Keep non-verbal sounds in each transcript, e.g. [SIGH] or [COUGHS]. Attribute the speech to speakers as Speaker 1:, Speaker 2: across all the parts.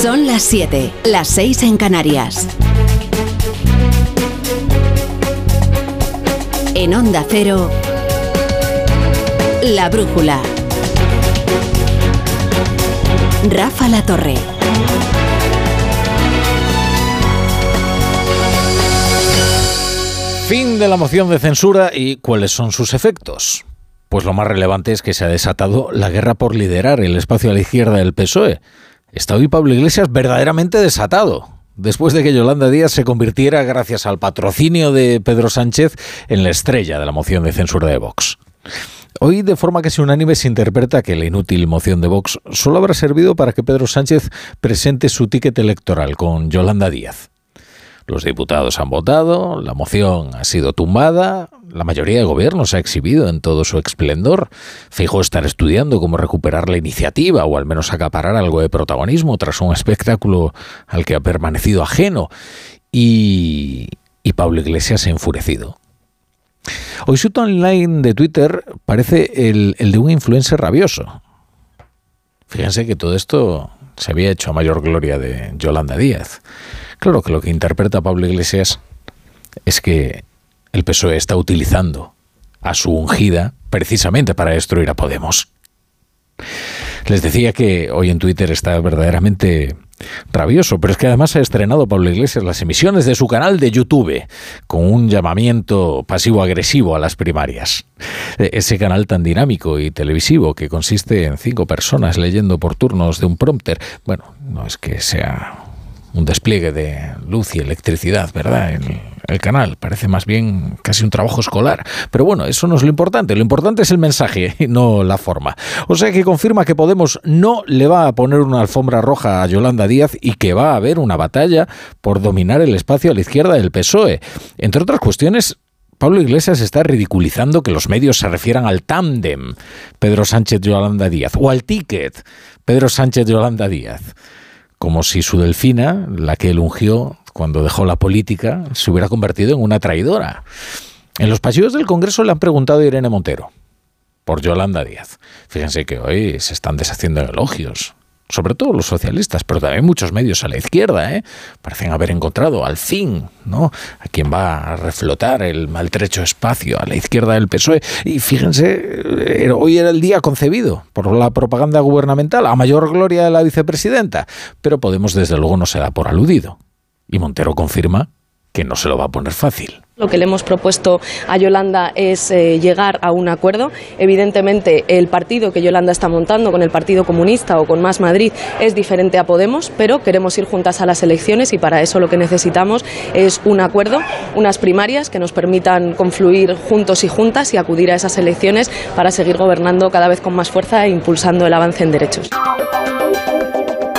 Speaker 1: Son las 7, las 6 en Canarias. En Onda Cero, La Brújula. Rafa La Torre.
Speaker 2: Fin de la moción de censura y cuáles son sus efectos. Pues lo más relevante es que se ha desatado la guerra por liderar el espacio a la izquierda del PSOE. Está hoy Pablo Iglesias verdaderamente desatado, después de que Yolanda Díaz se convirtiera, gracias al patrocinio de Pedro Sánchez, en la estrella de la moción de censura de Vox. Hoy, de forma casi unánime, se interpreta que la inútil moción de Vox solo habrá servido para que Pedro Sánchez presente su ticket electoral con Yolanda Díaz. Los diputados han votado, la moción ha sido tumbada, la mayoría de gobierno se ha exhibido en todo su esplendor. Fijo estar estudiando cómo recuperar la iniciativa o al menos acaparar algo de protagonismo tras un espectáculo al que ha permanecido ajeno. Y, y Pablo Iglesias ha enfurecido. Hoy su online de Twitter parece el, el de un influencer rabioso. Fíjense que todo esto se había hecho a mayor gloria de Yolanda Díaz. Claro que lo que interpreta Pablo Iglesias es que el PSOE está utilizando a su ungida precisamente para destruir a Podemos. Les decía que hoy en Twitter está verdaderamente rabioso, pero es que además ha estrenado Pablo Iglesias las emisiones de su canal de YouTube con un llamamiento pasivo-agresivo a las primarias. E, ese canal tan dinámico y televisivo que consiste en cinco personas leyendo por turnos de un prompter. Bueno, no es que sea un despliegue de luz y electricidad, ¿verdad? En el canal. Parece más bien casi un trabajo escolar. Pero bueno, eso no es lo importante. Lo importante es el mensaje [LAUGHS] no la forma. O sea que confirma que Podemos no le va a poner una alfombra roja a Yolanda Díaz y que va a haber una batalla por dominar el espacio a la izquierda del PSOE. Entre otras cuestiones, Pablo Iglesias está ridiculizando que los medios se refieran al tándem Pedro Sánchez-Yolanda Díaz o al ticket Pedro Sánchez-Yolanda Díaz como si su delfina, la que él ungió cuando dejó la política, se hubiera convertido en una traidora. En los pasillos del Congreso le han preguntado a Irene Montero por Yolanda Díaz. Fíjense que hoy se están deshaciendo elogios sobre todo los socialistas, pero también muchos medios a la izquierda, ¿eh? parecen haber encontrado al fin ¿no? a quien va a reflotar el maltrecho espacio a la izquierda del PSOE. Y fíjense, eh, hoy era el día concebido por la propaganda gubernamental, a mayor gloria de la vicepresidenta, pero Podemos desde luego no se da por aludido. Y Montero confirma que no se lo va a poner fácil.
Speaker 3: Lo que le hemos propuesto a Yolanda es eh, llegar a un acuerdo. Evidentemente, el partido que Yolanda está montando con el Partido Comunista o con Más Madrid es diferente a Podemos, pero queremos ir juntas a las elecciones y para eso lo que necesitamos es un acuerdo, unas primarias que nos permitan confluir juntos y juntas y acudir a esas elecciones para seguir gobernando cada vez con más fuerza e impulsando el avance en derechos.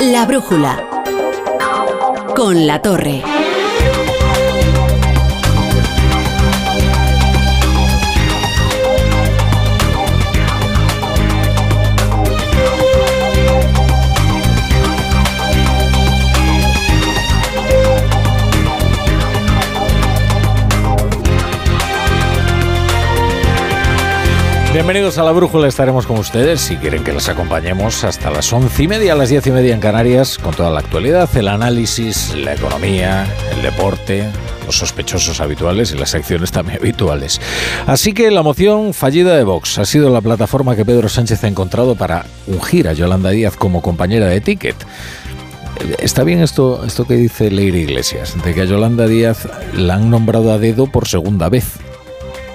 Speaker 1: La brújula con la torre.
Speaker 2: Bienvenidos a la Brújula, estaremos con ustedes si quieren que les acompañemos hasta las once y media, a las diez y media en Canarias, con toda la actualidad, el análisis, la economía, el deporte, los sospechosos habituales y las secciones también habituales. Así que la moción fallida de Vox ha sido la plataforma que Pedro Sánchez ha encontrado para ungir a Yolanda Díaz como compañera de ticket. Está bien esto, esto que dice Leire Iglesias, de que a Yolanda Díaz la han nombrado a dedo por segunda vez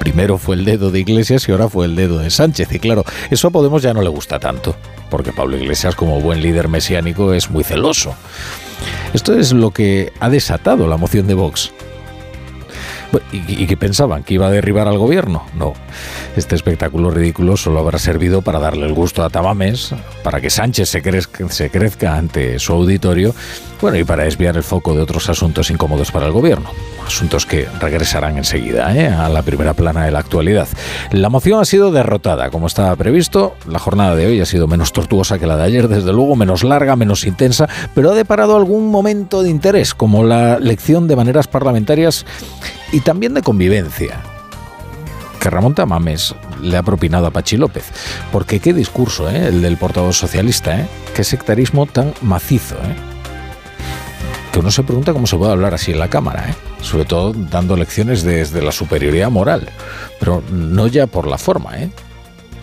Speaker 2: primero fue el dedo de Iglesias y ahora fue el dedo de Sánchez. Y claro, eso a Podemos ya no le gusta tanto, porque Pablo Iglesias como buen líder mesiánico es muy celoso. Esto es lo que ha desatado la moción de Vox. ¿Y, qué pensaban? ¿Que iba a derribar al gobierno? No. Este espectáculo ridículo solo habrá servido para darle el gusto a Tamames, para que Sánchez se crezca, se crezca ante su auditorio, bueno, y para desviar el foco de otros asuntos incómodos para el gobierno asuntos que regresarán enseguida ¿eh? a la primera plana de la actualidad. La moción ha sido derrotada, como estaba previsto. La jornada de hoy ha sido menos tortuosa que la de ayer, desde luego, menos larga, menos intensa, pero ha deparado algún momento de interés, como la lección de maneras parlamentarias y también de convivencia que Ramón Tamames le ha propinado a Pachi López. Porque qué discurso, ¿eh? el del portavoz socialista, ¿eh? qué sectarismo tan macizo. ¿eh? que uno se pregunta cómo se puede hablar así en la Cámara, ¿eh? sobre todo dando lecciones desde la superioridad moral, pero no ya por la forma,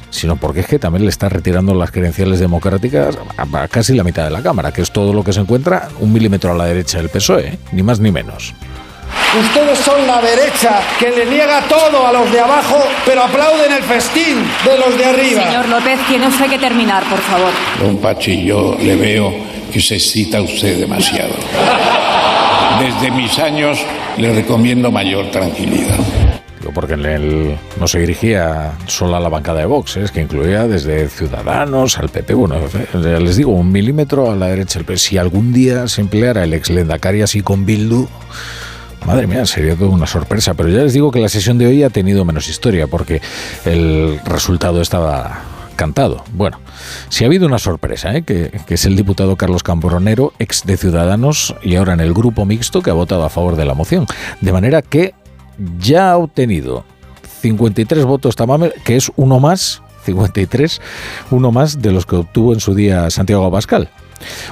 Speaker 2: sino porque es que también le está retirando las credenciales democráticas a casi la mitad de la Cámara, que es todo lo que se encuentra un milímetro a la derecha del PSOE, ni más ni menos.
Speaker 4: Ustedes son la derecha que le niega todo a los de abajo, pero aplauden el festín de los de arriba.
Speaker 5: Señor López, tiene usted que terminar, por favor.
Speaker 6: Don Pachi, yo le veo que se cita usted demasiado. Desde mis años le recomiendo mayor tranquilidad
Speaker 2: porque él no se dirigía solo a la bancada de Vox, ¿eh? es que incluía desde Ciudadanos al PP. Bueno, les digo, un milímetro a la derecha. Si algún día se empleara el ex Lendakari así con Bildu, Madre mía, sería toda una sorpresa. Pero ya les digo que la sesión de hoy ha tenido menos historia porque el resultado estaba cantado. Bueno, si ha habido una sorpresa, ¿eh? que, es el diputado Carlos Cambronero, ex de Ciudadanos y ahora en el grupo mixto que ha votado a favor de la moción. De manera que ya ha obtenido 53 votos Tamames, que es uno más, 53, uno más de los que obtuvo en su día Santiago Abascal.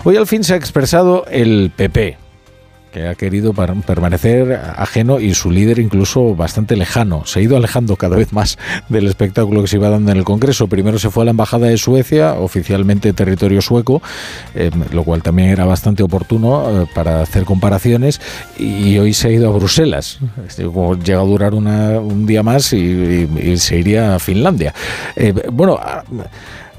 Speaker 2: Hoy al fin se ha expresado el PP, que ha querido permanecer ajeno y su líder incluso bastante lejano. Se ha ido alejando cada vez más [LAUGHS] del espectáculo que se iba dando en el Congreso. Primero se fue a la Embajada de Suecia, oficialmente territorio sueco, eh, lo cual también era bastante oportuno eh, para hacer comparaciones, y hoy se ha ido a Bruselas. Llega a durar un día más y, se iría a Finlandia. Eh, bueno,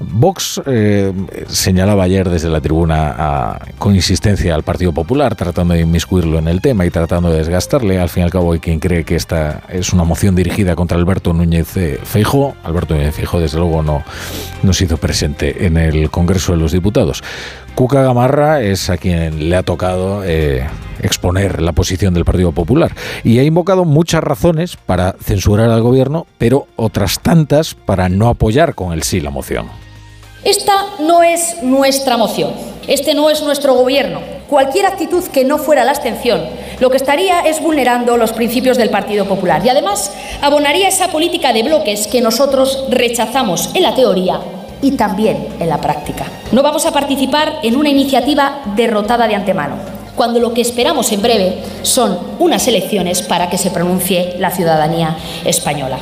Speaker 2: Vox eh, señalaba ayer desde la tribuna con insistencia al Partido Popular, tratando de inmiscuirlo en el tema y tratando de desgastarle. Al fin y al cabo, hay quien cree que esta es una moción dirigida contra Alberto Núñez Feijo. Alberto Núñez Feijo, desde luego, no, no se hizo presente en el Congreso de los Diputados. Cuca Gamarra es a quien le ha tocado eh, exponer la posición del Partido Popular y ha invocado muchas razones para censurar al gobierno, pero otras tantas para no apoyar con el sí la moción.
Speaker 7: Esta no es nuestra moción, este no es nuestro gobierno. Cualquier actitud que no fuera la abstención lo que estaría es vulnerando los principios del Partido Popular y además abonaría esa política de bloques que nosotros rechazamos en la teoría y también en la práctica. No vamos a participar en una iniciativa derrotada de antemano, cuando lo que esperamos en breve son unas elecciones para que se pronuncie la ciudadanía española.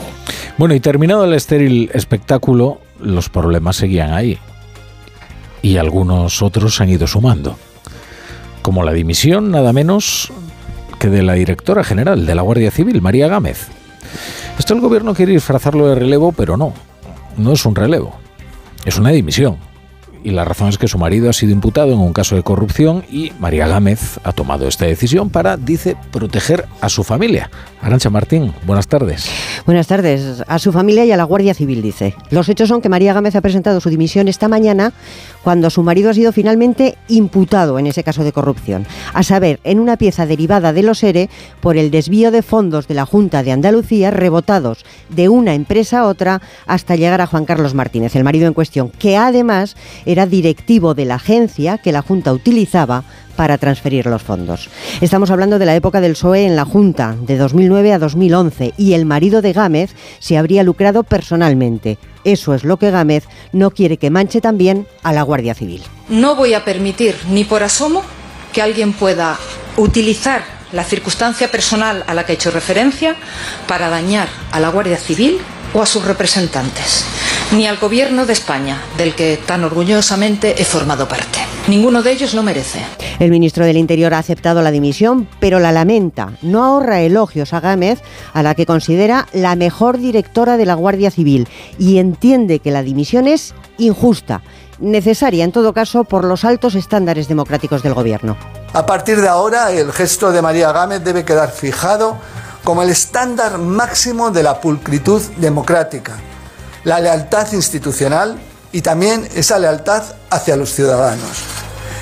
Speaker 2: Bueno, y terminado el estéril espectáculo, los problemas seguían ahí. Y algunos otros han ido sumando. Como la dimisión, nada menos que de la directora general de la Guardia Civil, María Gámez. Esto el gobierno quiere disfrazarlo de relevo, pero no. No es un relevo. Es una dimisión y la razón es que su marido ha sido imputado en un caso de corrupción y María Gámez ha tomado esta decisión para, dice, proteger a su familia. Arancha Martín, buenas tardes.
Speaker 8: Buenas tardes. A su familia y a la Guardia Civil, dice. Los hechos son que María Gámez ha presentado su dimisión esta mañana cuando su marido ha sido finalmente imputado en ese caso de corrupción. A saber, en una pieza derivada de los ERE por el desvío de fondos de la Junta de Andalucía rebotados de una empresa a otra hasta llegar a Juan Carlos Martínez, el marido en cuestión, que además era directivo de la agencia que la Junta utilizaba para transferir los fondos. Estamos hablando de la época del PSOE en la Junta, de 2009 a 2011, y el marido de Gámez se habría lucrado personalmente. Eso es lo que Gámez no quiere que manche también a la Guardia Civil.
Speaker 9: No voy a permitir ni por asomo que alguien pueda utilizar la circunstancia personal a la que he hecho referencia para dañar a la Guardia Civil o a sus representantes, ni al gobierno de España, del que tan orgullosamente he formado parte. Ninguno de ellos lo merece.
Speaker 8: El ministro del Interior ha aceptado la dimisión, pero la lamenta. No ahorra elogios a Gámez, a la que considera la mejor directora de la Guardia Civil, y entiende que la dimisión es injusta, necesaria en todo caso por los altos estándares democráticos del gobierno.
Speaker 4: A partir de ahora, el gesto de María Gámez debe quedar fijado como el estándar máximo de la pulcritud democrática, la lealtad institucional y también esa lealtad hacia los ciudadanos.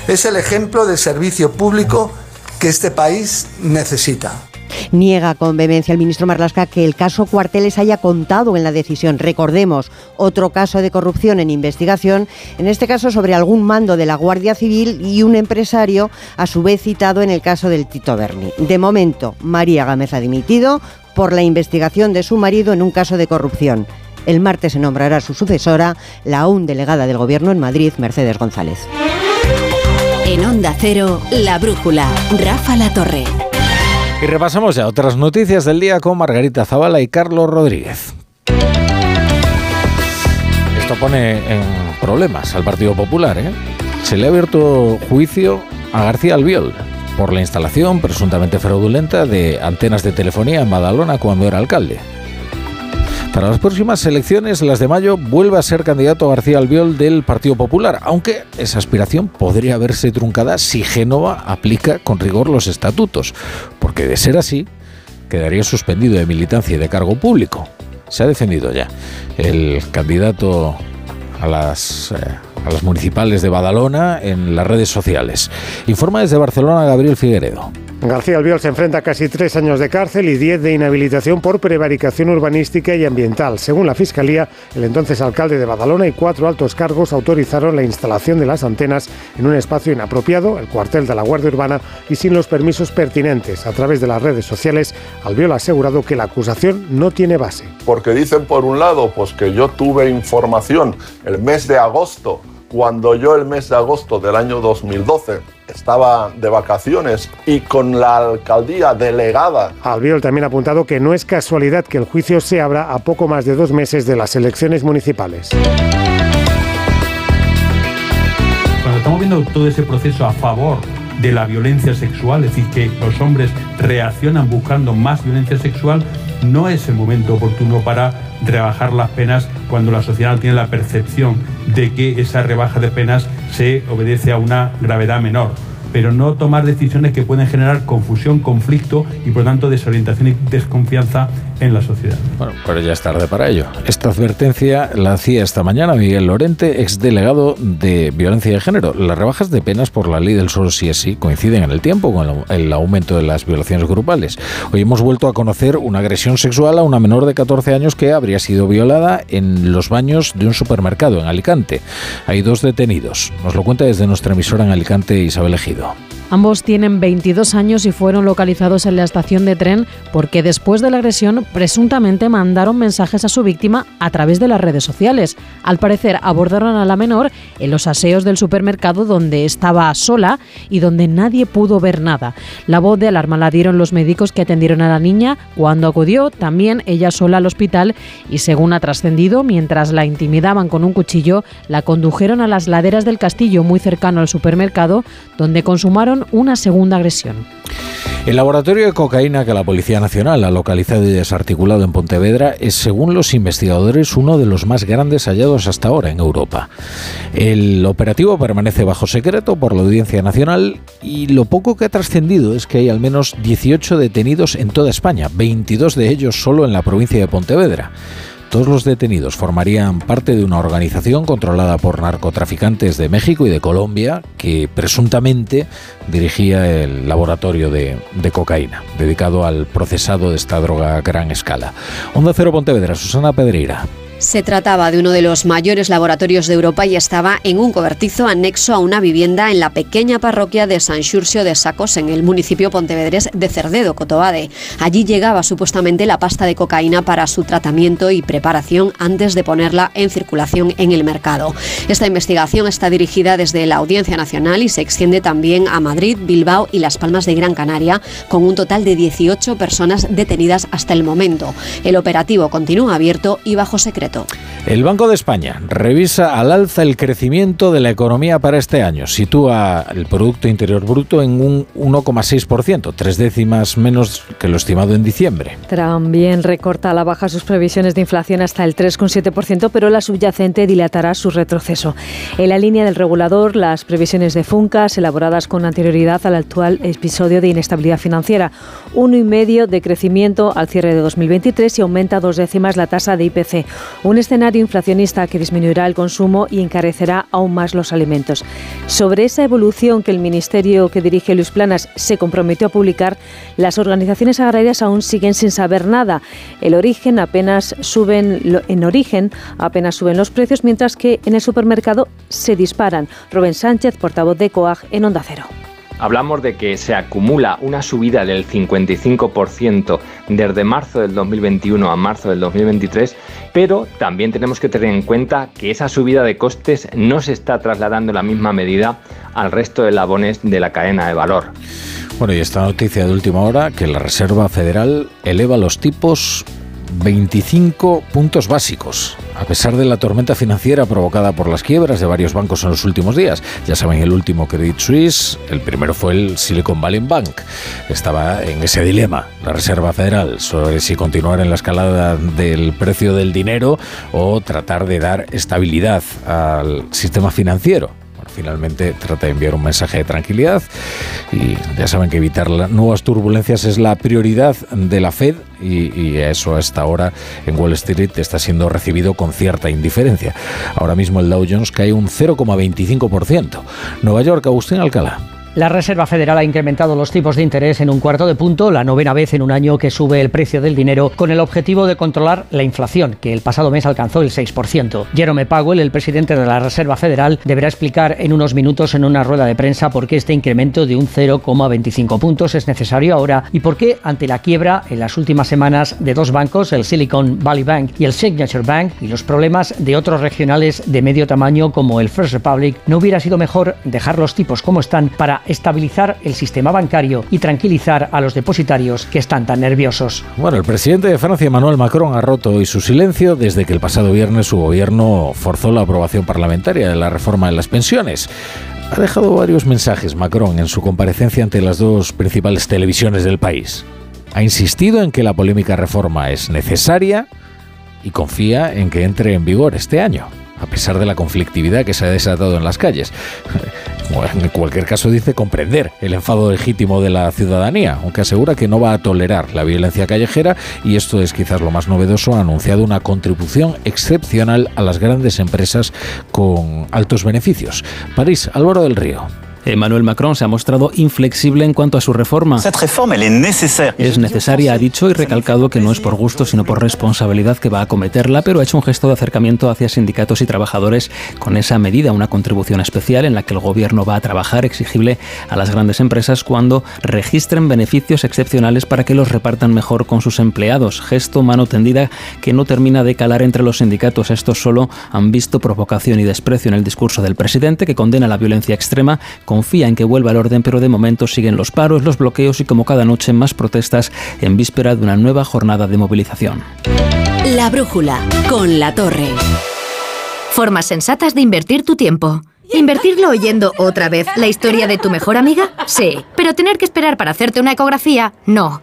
Speaker 4: Es el ejemplo de servicio público que este país necesita.
Speaker 8: Niega con vehemencia el ministro Marlasca que el caso Cuarteles haya contado en la decisión. Recordemos, otro caso de corrupción en investigación, en este caso sobre algún mando de la Guardia Civil y un empresario, a su vez citado en el caso del Tito Berni. De momento, María Gámez ha dimitido por la investigación de su marido en un caso de corrupción. El martes se nombrará su sucesora, la aún delegada del Gobierno en Madrid, Mercedes González.
Speaker 10: En Onda Cero, La Brújula, Rafa La Torre.
Speaker 2: Y repasamos ya otras noticias del día con Margarita Zavala y Carlos Rodríguez. Esto pone en problemas al Partido Popular. ¿eh? Se le ha abierto juicio a García Albiol por la instalación presuntamente fraudulenta de antenas de telefonía en Badalona cuando era alcalde. Para las próximas elecciones, las de mayo, vuelve a ser candidato García Albiol del Partido Popular, aunque esa aspiración podría verse truncada si Génova aplica con rigor los estatutos, porque de ser así, quedaría suspendido de militancia y de cargo público. Se ha defendido ya el candidato a las, eh, a las municipales de Badalona en las redes sociales. Informa desde Barcelona Gabriel Figueredo.
Speaker 11: García Albiol se enfrenta a casi tres años de cárcel y diez de inhabilitación por prevaricación urbanística y ambiental. Según la Fiscalía, el entonces alcalde de Badalona y cuatro altos cargos autorizaron la instalación de las antenas en un espacio inapropiado, el cuartel de la Guardia Urbana, y sin los permisos pertinentes. A través de las redes sociales, Albiol ha asegurado que la acusación no tiene base.
Speaker 12: Porque dicen, por un lado, pues que yo tuve información el mes de agosto cuando yo el mes de agosto del año 2012 estaba de vacaciones y con la alcaldía delegada.
Speaker 11: Albiol también ha apuntado que no es casualidad que el juicio se abra a poco más de dos meses de las elecciones municipales.
Speaker 13: Cuando estamos viendo todo ese proceso a favor de la violencia sexual, es decir, que los hombres reaccionan buscando más violencia sexual, no es el momento oportuno para rebajar las penas cuando la sociedad tiene la percepción de que esa rebaja de penas se obedece a una gravedad menor pero no tomar decisiones que pueden generar confusión, conflicto y por tanto desorientación y desconfianza en la sociedad.
Speaker 2: Bueno, pero ya es tarde para ello. Esta advertencia la hacía esta mañana Miguel Lorente, exdelegado de violencia de género. Las rebajas de penas por la ley del solo sí es sí coinciden en el tiempo con el aumento de las violaciones grupales. Hoy hemos vuelto a conocer una agresión sexual a una menor de 14 años que habría sido violada en los baños de un supermercado en Alicante. Hay dos detenidos. Nos lo cuenta desde nuestra emisora en Alicante Isabel Ejido. 그.
Speaker 14: Ambos tienen 22 años y fueron localizados en la estación de tren porque después de la agresión presuntamente mandaron mensajes a su víctima a través de las redes sociales. Al parecer abordaron a la menor en los aseos del supermercado donde estaba sola y donde nadie pudo ver nada. La voz de alarma la dieron los médicos que atendieron a la niña cuando acudió también ella sola al hospital y según ha trascendido, mientras la intimidaban con un cuchillo, la condujeron a las laderas del castillo muy cercano al supermercado donde consumaron una segunda agresión.
Speaker 2: El laboratorio de cocaína que la Policía Nacional ha localizado y desarticulado en Pontevedra es, según los investigadores, uno de los más grandes hallados hasta ahora en Europa. El operativo permanece bajo secreto por la Audiencia Nacional y lo poco que ha trascendido es que hay al menos 18 detenidos en toda España, 22 de ellos solo en la provincia de Pontevedra. Todos los detenidos formarían parte de una organización controlada por narcotraficantes de México y de Colombia que presuntamente dirigía el laboratorio de, cocaína, dedicado al procesado de esta droga a gran escala. Onda Cero Pontevedra, Susana Pedreira.
Speaker 1: Se trataba de uno de los mayores laboratorios de Europa y estaba en un cobertizo anexo a una vivienda en la pequeña parroquia de San Xurxo de Sacos, en el municipio pontevedrés de Cerdedo, Cotobade. Allí llegaba supuestamente la pasta de cocaína para su tratamiento y preparación antes de ponerla en circulación en el mercado. Esta investigación está dirigida desde la Audiencia Nacional y se extiende también a Madrid, Bilbao y Las Palmas de Gran Canaria, con un total de 18 personas detenidas hasta el momento. El operativo continúa abierto y bajo secreto.
Speaker 2: El Banco de España revisa al alza el crecimiento de la economía para este año. Sitúa el Producto Interior Bruto en un 1,6%, tres décimas menos que lo estimado en diciembre.
Speaker 15: También recorta a la baja sus previsiones de inflación hasta el 3,7%, pero la subyacente dilatará su retroceso. En la línea del regulador, las previsiones de FUNCAS, elaboradas con anterioridad al actual episodio de inestabilidad financiera, 1,5% de crecimiento al cierre de 2023 y aumenta dos décimas la tasa de IPC un escenario inflacionista que disminuirá el consumo y encarecerá aún más los alimentos. Sobre esa evolución que el ministerio que dirige Luis Planas se comprometió a publicar, las organizaciones agrarias aún siguen sin saber nada. El origen apenas suben en origen apenas suben los precios, mientras que en el supermercado se disparan. Rubén Sánchez, portavoz de COAG en Onda Cero.
Speaker 16: Hablamos de que se acumula una subida del 55% desde marzo del 2021 a marzo del 2023, pero también tenemos que tener en cuenta que esa subida de costes no se está trasladando en la misma medida al resto de labones de la cadena de valor.
Speaker 2: Bueno, y esta noticia de última hora, que la Reserva Federal eleva los tipos 25 puntos básicos, a pesar de la tormenta financiera provocada por las quiebras de varios bancos en los últimos días. Ya saben, el último Credit Suisse, el primero fue el Silicon Valley Bank. Estaba en ese dilema, la Reserva Federal, sobre si continuar en la escalada del precio del dinero o tratar de dar estabilidad al sistema financiero finalmente trata de enviar un mensaje de tranquilidad y ya saben que evitar nuevas turbulencias es la prioridad de la Fed y, y, eso hasta ahora en Wall Street está siendo recibido con cierta indiferencia. Ahora mismo el Dow Jones cae un 0,25%. Nueva York, Agustín Alcalá.
Speaker 17: La Reserva Federal ha incrementado los tipos de interés en un cuarto de punto, la novena vez en un año que sube el precio del dinero, con el objetivo de controlar la inflación, que el pasado mes alcanzó el 6%. Jerome Powell, el presidente de la Reserva Federal, deberá explicar en unos minutos en una rueda de prensa por qué este incremento de un 0,25 puntos es necesario ahora y por qué, ante la quiebra en las últimas semanas de dos bancos, el Silicon Valley Bank y el Signature Bank, y los problemas de otros regionales de medio tamaño como el First Republic, no hubiera sido mejor dejar los tipos como están para estabilizar el sistema bancario y tranquilizar a los depositarios que están tan nerviosos.
Speaker 2: Bueno, el presidente de Francia, Emmanuel Macron, ha roto hoy su silencio desde que el pasado viernes su gobierno forzó la aprobación parlamentaria de la reforma de las pensiones. Ha dejado varios mensajes Macron en su comparecencia ante las dos principales televisiones del país. Ha insistido en que la polémica reforma es necesaria y confía en que entre en vigor este año a pesar de la conflictividad que se ha desatado en las calles. En cualquier caso dice comprender el enfado legítimo de la ciudadanía, aunque asegura que no va a tolerar la violencia callejera y esto es quizás lo más novedoso, ha anunciado una contribución excepcional a las grandes empresas con altos beneficios. París, Álvaro del Río.
Speaker 18: Emmanuel Macron se ha mostrado inflexible en cuanto a su reforma. Es necesaria, ha dicho y recalcado que no es por gusto, sino por responsabilidad que va a acometerla, pero ha hecho un gesto de acercamiento hacia sindicatos y trabajadores con esa medida, una contribución especial en la que el gobierno va a trabajar exigible a las grandes empresas cuando registren beneficios excepcionales para que los repartan mejor con sus empleados. Gesto mano tendida que no termina de calar entre los sindicatos. Estos solo han visto provocación y desprecio en el discurso del presidente que condena la violencia extrema confía en que vuelva al orden, pero de momento siguen los paros, los bloqueos y como cada noche más protestas en víspera de una nueva jornada de movilización.
Speaker 1: La brújula con la torre.
Speaker 19: Formas sensatas de invertir tu tiempo. ¿Invertirlo oyendo otra vez la historia de tu mejor amiga? Sí. Pero tener que esperar para hacerte una ecografía? No.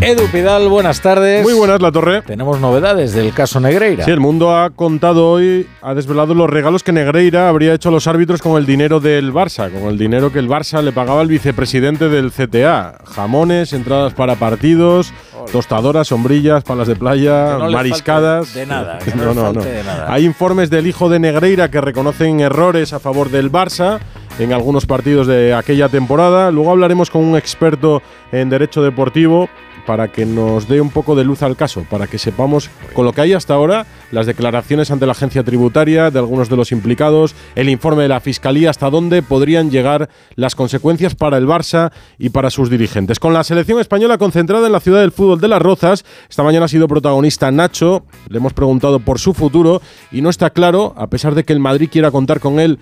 Speaker 2: Edu Pidal, buenas tardes.
Speaker 20: Muy buenas, La Torre.
Speaker 2: Tenemos novedades del caso Negreira.
Speaker 20: Sí, el mundo ha contado hoy, ha desvelado los regalos que Negreira habría hecho a los árbitros con el dinero del Barça, con el dinero que el Barça le pagaba al vicepresidente del CTA. Jamones, entradas para partidos, tostadoras, sombrillas, palas de playa,
Speaker 2: no
Speaker 20: mariscadas.
Speaker 2: De nada, que [LAUGHS]
Speaker 20: no,
Speaker 2: no,
Speaker 20: no, no.
Speaker 2: De nada.
Speaker 20: Hay informes del hijo de Negreira que reconocen errores a favor del Barça en algunos partidos de aquella temporada. Luego hablaremos con un experto en derecho deportivo para que nos dé un poco de luz al caso, para que sepamos con lo que hay hasta ahora, las declaraciones ante la agencia tributaria de algunos de los implicados, el informe de la Fiscalía, hasta dónde podrían llegar las consecuencias para el Barça y para sus dirigentes. Con la selección española concentrada en la ciudad del fútbol de Las Rozas, esta mañana ha sido protagonista Nacho, le hemos preguntado por su futuro y no está claro, a pesar de que el Madrid quiera contar con él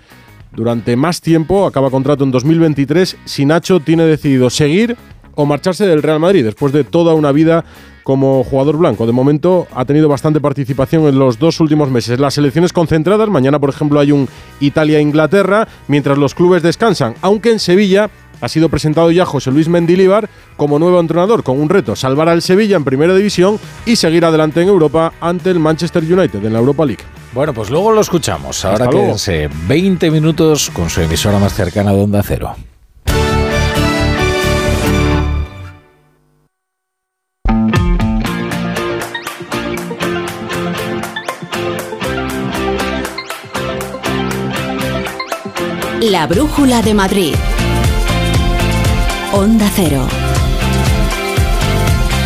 Speaker 20: durante más tiempo, acaba contrato en 2023, si Nacho tiene decidido seguir o marcharse del Real Madrid después de toda una vida como jugador blanco. De momento ha tenido bastante participación en los dos últimos meses. Las selecciones concentradas, mañana por ejemplo hay un Italia-Inglaterra, mientras los clubes descansan, aunque en Sevilla ha sido presentado ya José Luis Mendilíbar como nuevo entrenador con un reto, salvar al Sevilla en primera división y seguir adelante en Europa ante el Manchester United en la Europa League.
Speaker 2: Bueno, pues luego lo escuchamos. Ahora
Speaker 20: Hasta luego.
Speaker 2: quédense 20 minutos con su emisora más cercana de Onda Cero.
Speaker 21: La Brújula de Madrid. Onda Cero.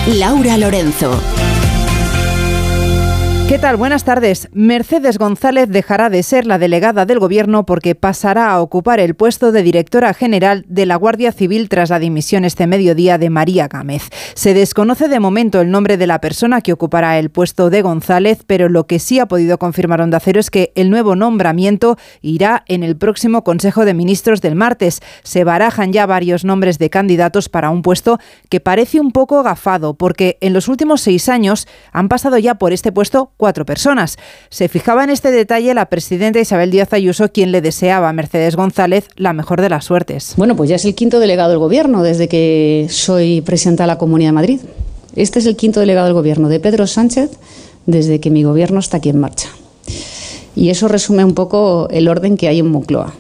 Speaker 21: Laura Lorenzo.
Speaker 22: ¿Qué tal? Buenas tardes. Mercedes González dejará de ser la delegada del Gobierno porque pasará a ocupar el puesto de directora general de la Guardia Civil tras la dimisión este mediodía de María Gámez. Se desconoce de momento el nombre de la persona que ocupará el puesto de González, pero lo que sí ha podido confirmar Onda Cero es que el nuevo nombramiento irá en el próximo Consejo de Ministros del martes. Se barajan ya varios nombres de candidatos para un puesto que parece un poco gafado, porque en los últimos seis años han pasado ya por este puesto cuatro personas. Se fijaba en este detalle la presidenta Isabel Díaz Ayuso, quien le deseaba a Mercedes González la mejor de las suertes.
Speaker 23: Bueno, pues ya es el quinto delegado del Gobierno desde que soy presidenta de la Comunidad de Madrid. Este es el quinto delegado del Gobierno de Pedro Sánchez desde que mi Gobierno está aquí en marcha. Y eso resume un poco el orden que hay en Moncloa.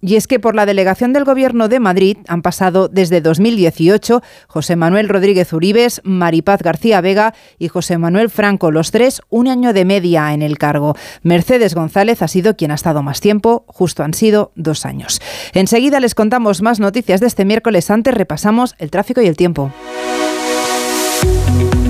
Speaker 22: Y es que por la delegación del Gobierno de Madrid han pasado desde 2018 José Manuel Rodríguez Uribes, Maripaz García Vega y José Manuel Franco, los tres un año de media en el cargo. Mercedes González ha sido quien ha estado más tiempo, justo han sido dos años. Enseguida les contamos más noticias de este miércoles, antes repasamos el tráfico y el tiempo.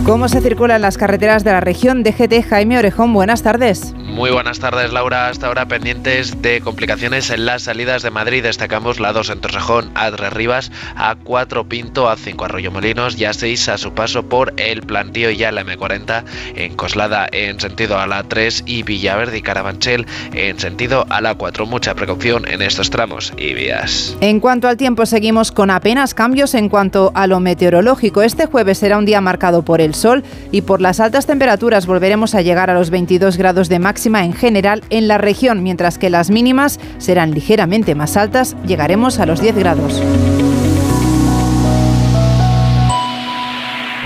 Speaker 22: ¿Cómo se circula en las carreteras de la región? DGT Jaime Orejón, buenas tardes.
Speaker 24: Muy buenas tardes, Laura. Hasta ahora pendientes de complicaciones en las salidas de Madrid. Destacamos la 2 en Torrejón, a 3 Rivas, a 4 Pinto, a 5 Arroyo Molinos y a 6 a su paso por el Plantío y a la M40 en Coslada en sentido a la 3 y Villaverde y Carabanchel en sentido a la 4. Mucha precaución en estos tramos y vías.
Speaker 22: En cuanto al tiempo, seguimos con apenas cambios en cuanto a lo meteorológico. Este jueves será un día marcado por el sol y por las altas temperaturas volveremos a llegar a los 22 grados de máxima en general en la región, mientras que las mínimas serán ligeramente más altas, llegaremos a los 10 grados.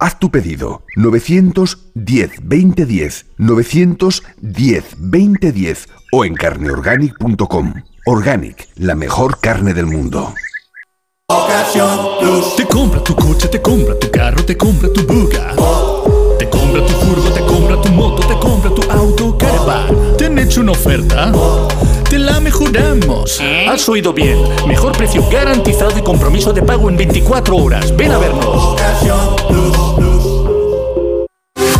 Speaker 25: Haz tu pedido 910 2010 910 2010 o en carneorganic.com. Organic, la mejor carne del mundo.
Speaker 26: Te compra tu coche, te compra tu carro, te compra tu buga. Te compra tu furgo, te compra tu moto, te compra tu auto, caravan. ¿Te han hecho una oferta? Te la mejoramos. Has oído bien. Mejor precio garantizado y compromiso de pago en 24 horas. Ven a vernos.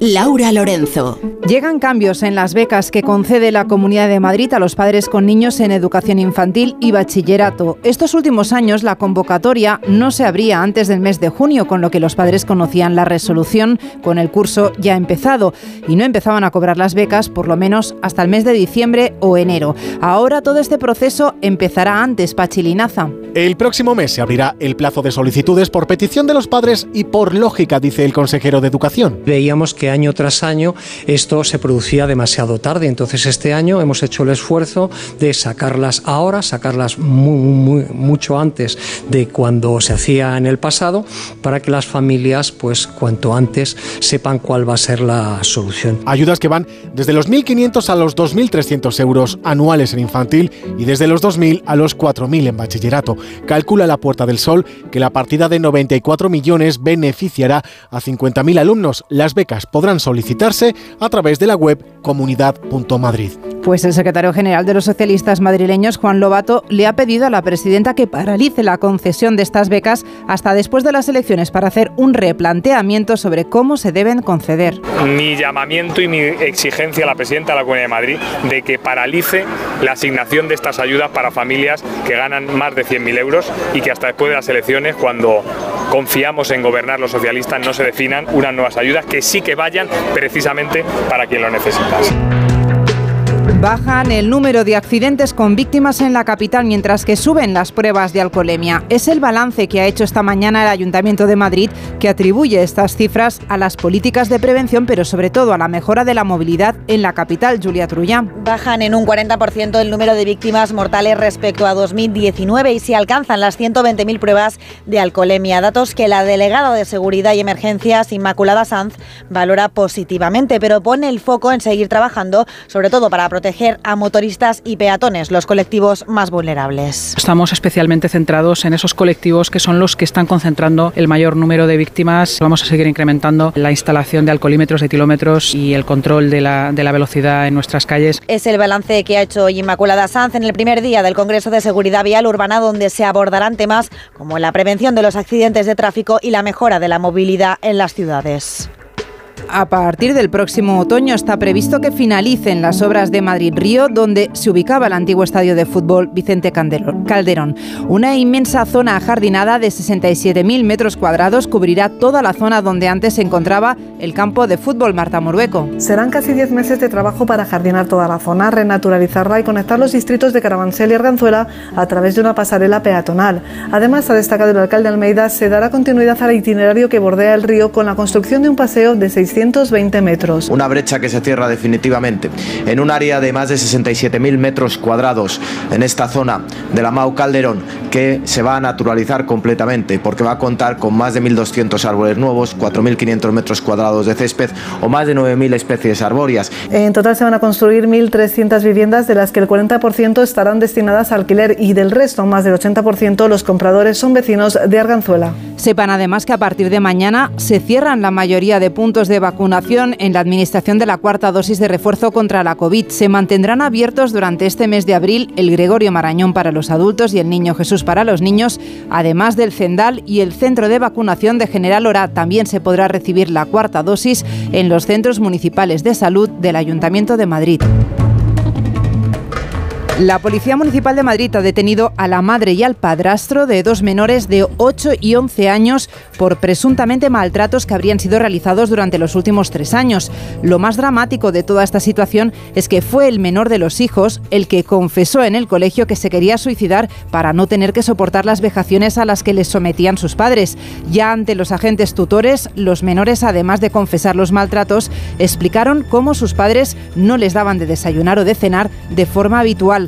Speaker 1: Laura Lorenzo.
Speaker 22: Llegan cambios en las becas que concede la Comunidad de Madrid a los padres con niños en educación infantil y bachillerato. Estos últimos años la convocatoria no se abría antes del mes de junio, con lo que los padres conocían la resolución con el curso ya empezado y no empezaban a cobrar las becas por lo menos hasta el mes de diciembre o enero. Ahora todo este proceso empezará antes, Pachilinaza.
Speaker 27: El próximo mes se abrirá el plazo de solicitudes por petición de los padres y por lógica, dice el consejero de Educación.
Speaker 28: Veíamos que año tras año esto se producía demasiado tarde. Entonces este año hemos hecho el esfuerzo de sacarlas ahora, sacarlas muy, mucho antes de cuando se hacía en el pasado, para que las familias, pues cuanto antes, sepan cuál va a ser la solución.
Speaker 27: Ayudas que van desde los 1.500 a los 2.300 euros anuales en infantil y desde los 2.000 a los 4.000 en bachillerato. Calcula la Puerta del Sol que la partida de 94 millones beneficiará a 50.000 alumnos. Las becas podrán solicitarse a través de la web comunidad.madrid.
Speaker 22: Pues el secretario general de los socialistas madrileños, Juan Lobato, le ha pedido a la presidenta que paralice la concesión de estas becas hasta después de las elecciones para hacer un replanteamiento sobre cómo se deben conceder.
Speaker 29: Mi llamamiento y mi exigencia a la presidenta de la Comunidad de Madrid de que paralice la asignación de estas ayudas para familias que ganan más de 100.000 euros y que hasta después de las elecciones, cuando confiamos en gobernar los socialistas, no se definan unas nuevas ayudas que sí que vayan precisamente para quien lo necesita.
Speaker 22: Bajan el número de accidentes con víctimas en la capital mientras que suben las pruebas de alcoholemia. Es el balance que ha hecho esta mañana el Ayuntamiento de Madrid que atribuye estas cifras a las políticas de prevención, pero sobre todo a la mejora de la movilidad en la capital, Julia Trullán.
Speaker 30: Bajan en un 40% el número de víctimas mortales respecto a 2019 y se alcanzan las 120.000 pruebas de alcoholemia, datos que la delegada de Seguridad y Emergencias, Inmaculada Sanz, valora positivamente, pero pone el foco en seguir trabajando, sobre todo para proteger a motoristas y peatones, los colectivos más vulnerables.
Speaker 31: Estamos especialmente centrados en esos colectivos que son los que están concentrando el mayor número de víctimas. Vamos a seguir incrementando la instalación de alcoholímetros, de kilómetros y el control de la, de la velocidad en nuestras calles.
Speaker 30: Es el balance que ha hecho Inmaculada Sanz en el primer día del Congreso de Seguridad Vial Urbana, donde se abordarán temas como la prevención de los accidentes de tráfico y la mejora de la movilidad en las ciudades.
Speaker 22: A partir del próximo otoño está previsto que finalicen las obras de Madrid Río, donde se ubicaba el antiguo estadio de fútbol Vicente Calderón. Una inmensa zona ajardinada de 67.000 metros cuadrados cubrirá toda la zona donde antes se encontraba el campo de fútbol Marta Morueco.
Speaker 32: Serán casi 10 meses de trabajo para jardinar toda la zona, renaturalizarla y conectar los distritos de Carabanchel y Arganzuela a través de una pasarela peatonal. Además, ha destacado el alcalde Almeida, se dará continuidad al itinerario que bordea el río con la construcción de un paseo de 6 620 metros.
Speaker 6: Una brecha que se cierra definitivamente en un área de más de 67.000 metros cuadrados en esta zona de la Mau Calderón que se va a naturalizar completamente porque va a contar con más de 1.200 árboles nuevos, 4.500 metros cuadrados de césped o más de 9.000 especies arbóreas.
Speaker 32: En total se van a construir 1.300 viviendas de las que el 40% estarán destinadas a alquiler y del resto, más del 80%, los compradores son vecinos de Arganzuela.
Speaker 22: Sepan además que a partir de mañana se cierran la mayoría de puntos de vacunación en la administración de la cuarta dosis de refuerzo contra la COVID. Se mantendrán abiertos durante este mes de abril el Gregorio Marañón para los adultos y el Niño Jesús para los niños, además del Cendal y el centro de vacunación de General Ora. También se podrá recibir la cuarta dosis en los centros municipales de salud del Ayuntamiento de Madrid. La Policía Municipal de Madrid ha detenido a la madre y al padrastro de dos menores de 8 y 11 años por presuntamente maltratos que habrían sido realizados durante los últimos tres años. Lo más dramático de toda esta situación es que fue el menor de los hijos el que confesó en el colegio que se quería suicidar para no tener que soportar las vejaciones a las que les sometían sus padres. Ya ante los agentes tutores, los menores, además de confesar los maltratos, explicaron cómo sus padres no les daban de desayunar o de cenar de forma habitual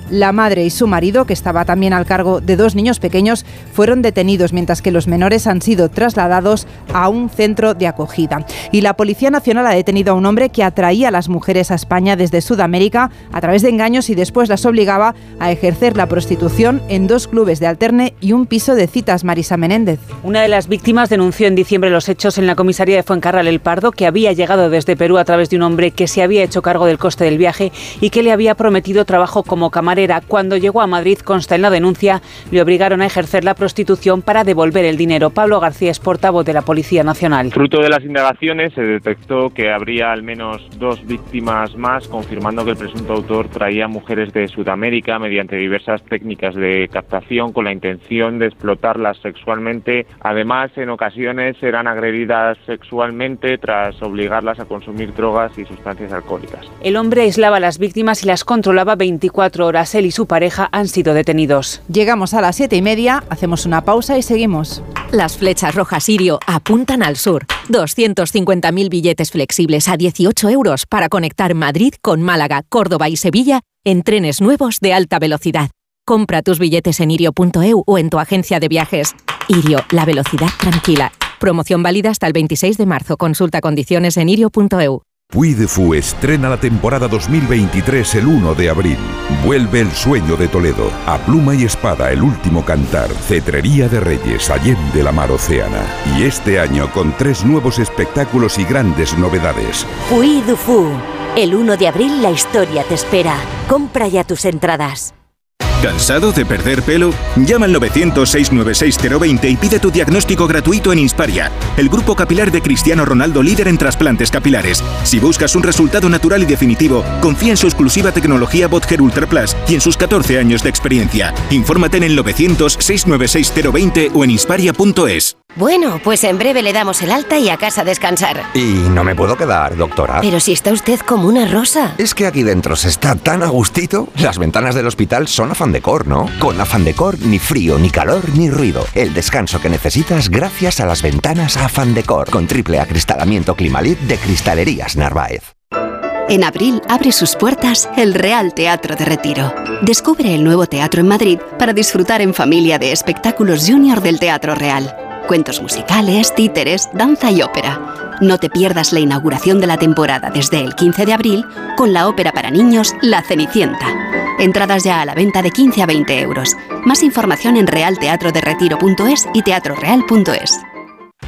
Speaker 22: la madre y su marido, que estaba también al cargo de dos niños pequeños, fueron detenidos mientras que los menores han sido trasladados a un centro de acogida. Y la Policía Nacional ha detenido a un hombre que atraía a las mujeres a España desde Sudamérica a través de engaños y después las obligaba a ejercer la prostitución en dos clubes de alterne y un piso de citas, Marisa Menéndez.
Speaker 33: Una de las víctimas denunció en diciembre los hechos en la comisaría de Fuencarral El Pardo, que había llegado desde Perú a través de un hombre que se había hecho cargo del coste del viaje y que le había prometido trabajo como camarero camarera. Cuando llegó a Madrid, consta en la denuncia, le obligaron a ejercer la prostitución para devolver el dinero. Pablo García es portavoz de la Policía Nacional.
Speaker 34: Fruto de las indagaciones se detectó que habría al menos dos víctimas más, confirmando que el presunto autor traía mujeres de Sudamérica mediante diversas técnicas de captación con la intención de explotarlas sexualmente. Además, en ocasiones eran agredidas sexualmente tras obligarlas a consumir drogas y sustancias alcohólicas.
Speaker 33: El hombre aislaba a las víctimas y las controlaba 24 horas. Él y su pareja han sido detenidos.
Speaker 22: Llegamos a las siete y media, hacemos una pausa y seguimos.
Speaker 1: Las flechas rojas Sirio apuntan al sur. 250.000 billetes flexibles a 18 euros para conectar Madrid con Málaga, Córdoba y Sevilla en trenes nuevos de alta velocidad. Compra tus billetes en irio.eu o en tu agencia de viajes. Irio, la velocidad tranquila. Promoción válida hasta el 26 de marzo. Consulta condiciones en irio.eu.
Speaker 25: Puy de Fu estrena la temporada 2023 el 1 de abril. Vuelve el sueño de Toledo. A pluma y espada, el último cantar. Cetrería de Reyes, Allende la Mar Océana. Y este año con tres nuevos espectáculos y grandes novedades.
Speaker 19: Puy du Fu. El 1 de abril la historia te espera. Compra ya tus entradas.
Speaker 6: ¿Cansado de perder pelo? Llama al 900-696-020 y pide tu diagnóstico gratuito en Insparia, el grupo capilar de Cristiano Ronaldo líder en trasplantes capilares. Si buscas un resultado natural y definitivo, confía en su exclusiva tecnología Botger Ultra Plus y en sus 14 años de experiencia. Infórmate en el 900-696-020 o en insparia.es.
Speaker 19: Bueno, pues en breve le damos el alta y a casa a descansar.
Speaker 35: Y no me puedo quedar, doctora.
Speaker 19: Pero si está usted como una rosa.
Speaker 35: Es que aquí dentro se está tan a gustito. Las ventanas del hospital son afán decor, ¿no? Con afán decor, ni frío, ni calor, ni ruido. El descanso que necesitas gracias a las ventanas afán decor. Con triple acristalamiento Climalit de Cristalerías Narváez.
Speaker 1: En abril abre sus puertas el Real Teatro de Retiro. Descubre el nuevo teatro en Madrid para disfrutar en familia de espectáculos junior del Teatro Real cuentos musicales, títeres, danza y ópera. No te pierdas la inauguración de la temporada desde el 15 de abril con la ópera para niños La Cenicienta. Entradas ya a la venta de 15 a 20 euros. Más información en realteatroderetiro.es y teatroreal.es.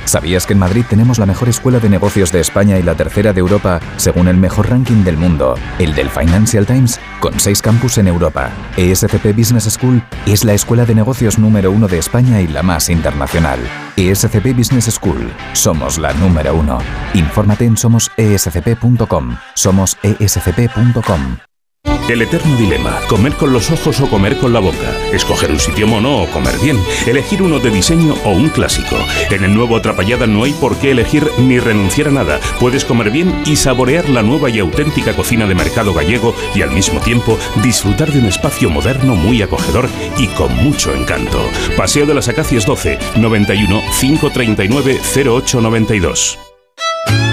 Speaker 36: ¿Sabías que en Madrid tenemos la mejor escuela de negocios de España y la tercera de Europa, según el mejor ranking del mundo, el del Financial Times, con seis campus en Europa? ESCP Business School es la escuela de negocios número uno de España y la más internacional. ESCP Business School, somos la número uno. Infórmate en somosescp.com. Somos escp.com.
Speaker 37: El eterno dilema, comer con los ojos o comer con la boca, escoger un sitio mono o comer bien, elegir uno de diseño o un clásico. En el nuevo Atrapallada no hay por qué elegir ni renunciar a nada. Puedes comer bien y saborear la nueva y auténtica cocina de mercado gallego y al mismo tiempo disfrutar de un espacio moderno muy acogedor y con mucho encanto. Paseo de las Acacias 12, 91 539 0892.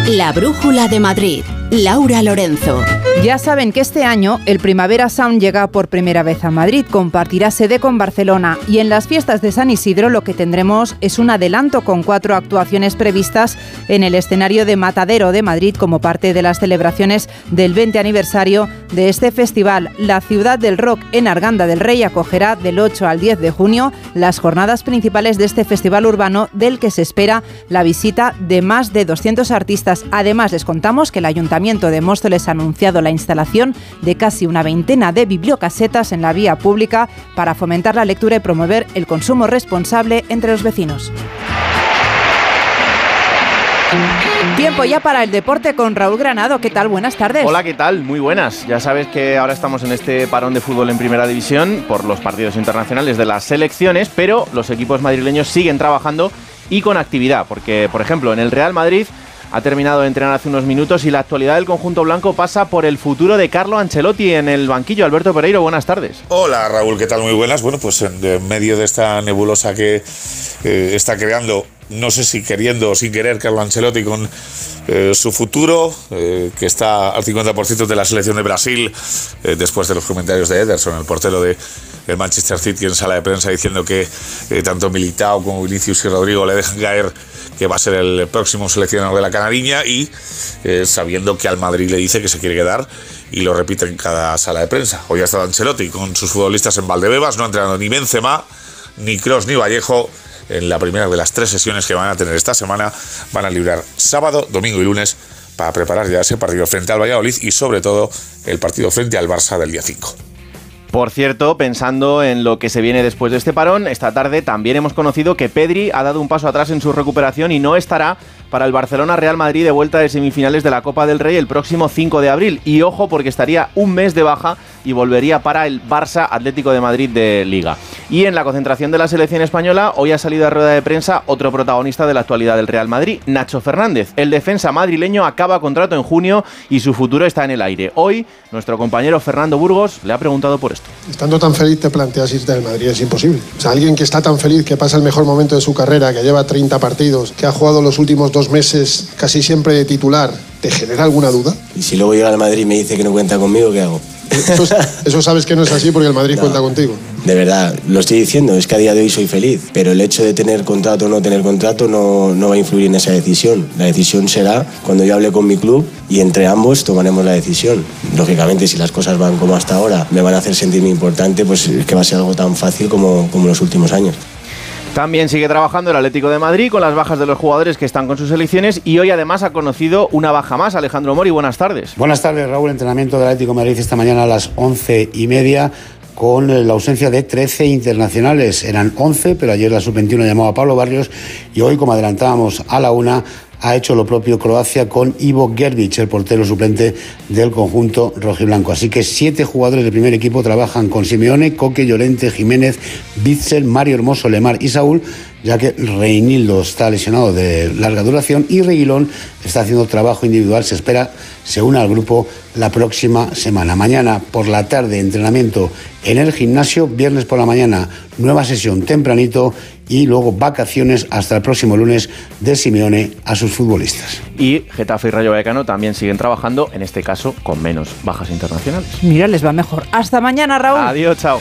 Speaker 1: La Brújula de Madrid. Laura Lorenzo.
Speaker 22: Ya saben que este año el Primavera Sound llega por primera vez a Madrid, compartirá sede con Barcelona y en las fiestas de San Isidro lo que tendremos es un adelanto con cuatro actuaciones previstas en el escenario de Matadero de Madrid como parte de las celebraciones del 20 aniversario de este festival. La ciudad del rock en Arganda del Rey acogerá del 8 al 10 de junio las jornadas principales de este festival urbano del que se espera la visita de más de 200 artistas. Además les contamos que el Ayuntamiento de Móstoles ha anunciado la instalación de casi una veintena de bibliocasetas en la vía pública para fomentar la lectura y promover el consumo responsable entre los vecinos. Tiempo ya para el deporte con Raúl Granado. ¿Qué tal? Buenas tardes.
Speaker 38: Hola, ¿qué tal? Muy buenas. Ya sabes que ahora estamos en este parón de fútbol en primera división por los partidos internacionales de las selecciones, pero los equipos madrileños siguen trabajando y con actividad, porque por ejemplo en el Real Madrid ha terminado de entrenar hace unos minutos y la actualidad del conjunto blanco pasa por el futuro de Carlo Ancelotti en el banquillo. Alberto Pereiro, buenas tardes.
Speaker 39: Hola Raúl, ¿qué tal? Muy buenas. Bueno, pues en medio de esta nebulosa que eh, está creando, no sé si queriendo o sin querer, Carlo Ancelotti con eh, su futuro, eh, que está al 50% de la selección de Brasil, después de los comentarios de Ederson, el portero de el Manchester City en sala de prensa diciendo que tanto Militao como Vinicius y Rodrigo le dejan caer que va a ser el próximo seleccionador de la Canariña y eh, sabiendo que al Madrid le dice que se quiere quedar y lo repite en cada sala de prensa. Hoy ha estado Ancelotti con sus futbolistas en Valdebebas, no ha entrenado ni Benzema, ni Cross, ni Vallejo. En la primera de las tres sesiones que van a tener esta semana van a librar sábado, domingo y lunes para preparar ya ese partido frente al Valladolid y sobre todo el partido frente al Barça del día 5.
Speaker 38: Por cierto, pensando en lo que se viene después de este parón, esta tarde también hemos conocido que Pedri ha dado un paso atrás en su recuperación y no estará para el Barcelona Real Madrid de vuelta de semifinales de la Copa del Rey el próximo 5 de abril. Y ojo porque estaría un mes de baja y volvería para el Barça Atlético de Madrid de Liga. Y en la concentración de la selección española, hoy ha salido a rueda de prensa otro protagonista de la actualidad del Real Madrid, Nacho Fernández. El defensa madrileño acaba contrato en junio y su futuro está en el aire. Hoy, nuestro compañero Fernando Burgos le ha preguntado por esto.
Speaker 40: Estando tan feliz te planteas irte del Madrid, es imposible. O sea, alguien que está tan feliz, que pasa el mejor momento de su carrera, que lleva 30 partidos, que ha jugado los últimos dos meses casi siempre de titular, ¿te genera alguna duda?
Speaker 41: Y si luego llega al Madrid y me dice que no cuenta conmigo, ¿qué hago?
Speaker 40: Eso, [LAUGHS] eso sabes que no es así porque el Madrid cuenta contigo.
Speaker 41: De verdad, lo estoy diciendo, es que a día de hoy soy feliz, pero el hecho de tener contrato o no tener contrato no, no va a influir en esa decisión. La decisión será cuando yo hable con mi club y entre ambos tomaremos la decisión. Lógicamente, si las cosas van como hasta ahora, me van a hacer sentirme importante, pues es que va a ser algo tan fácil como, como los últimos años.
Speaker 38: También sigue trabajando el Atlético de Madrid con las bajas de los jugadores que están con sus selecciones y hoy además ha conocido una baja más. Alejandro Mori, buenas tardes.
Speaker 6: Buenas tardes, Raúl. Entrenamiento del Atlético de Madrid esta mañana a las once y media con la ausencia de 13 internacionales. Eran 11, pero ayer la sub-21 llamó a Pablo Barrios y hoy, como adelantábamos a la una, ha hecho lo propio Croacia con Ivo Gerbic, el portero suplente del conjunto rojiblanco. Así que siete jugadores del primer equipo trabajan con Simeone, Coque, Llorente, Jiménez, Bitzel, Mario Hermoso, Lemar y Saúl, ya que Reinildo está lesionado de larga duración y Reguilón está haciendo trabajo individual. Se espera se una al grupo la próxima semana. Mañana por la tarde entrenamiento en el gimnasio, viernes por la mañana nueva sesión tempranito y luego vacaciones hasta el próximo lunes de Simeone a sus futbolistas.
Speaker 38: Y Getafe y Rayo Vallecano también siguen trabajando, en este caso con menos bajas internacionales.
Speaker 22: Mira, les va mejor. Hasta mañana, Raúl.
Speaker 38: Adiós, chao.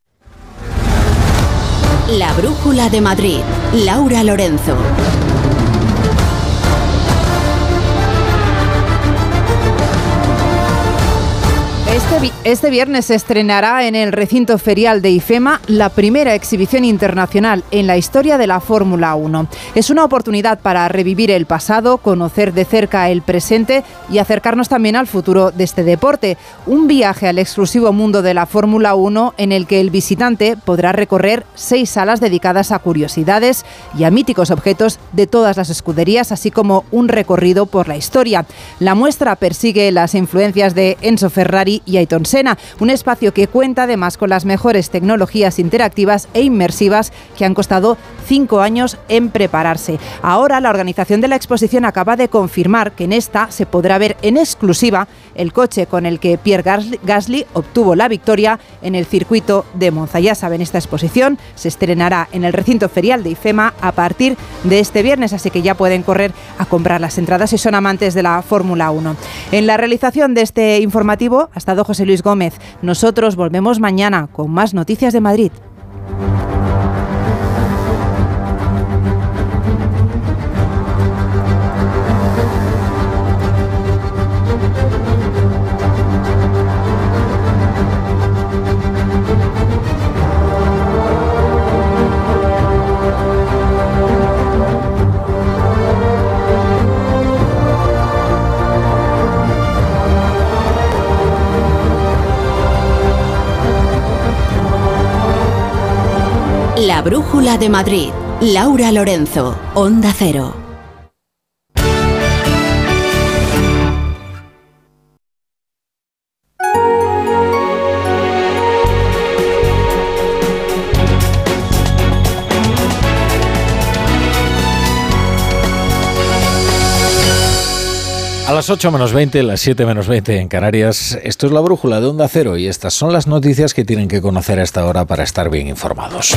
Speaker 42: La Brújula de Madrid. Laura Lorenzo.
Speaker 22: Este, este, viernes se estrenará en el recinto ferial de IFEMA la primera exhibición internacional en la historia de la Fórmula 1. Es una oportunidad para revivir el pasado, conocer de cerca el presente y acercarnos también al futuro de este deporte. Un viaje al exclusivo mundo de la Fórmula 1 en el que el visitante podrá recorrer seis salas dedicadas a curiosidades y a míticos objetos de todas las escuderías, así como un recorrido por la historia. La muestra persigue las influencias de Enzo Ferrari y Ayton Senna, un espacio que cuenta además con las mejores tecnologías interactivas e inmersivas que han costado cinco años en prepararse. Ahora la organización de la exposición acaba de confirmar que en esta se podrá ver en exclusiva el coche con el que Pierre Gasly obtuvo la victoria en el circuito de Monza. Ya saben, esta exposición se estrenará en el recinto ferial de IFEMA a partir de este viernes, así que ya pueden correr a comprar las entradas si son amantes de la Fórmula 1. En la realización de este informativo ha estado José Luis Gómez. Nosotros volvemos mañana con más noticias de Madrid.
Speaker 42: Brújula de Madrid. Laura Lorenzo, Onda Cero.
Speaker 2: Las 8 menos 20, las 7 menos 20 en Canarias. Esto es la brújula de Onda Cero y estas son las noticias que tienen que conocer a esta hora para estar bien informados.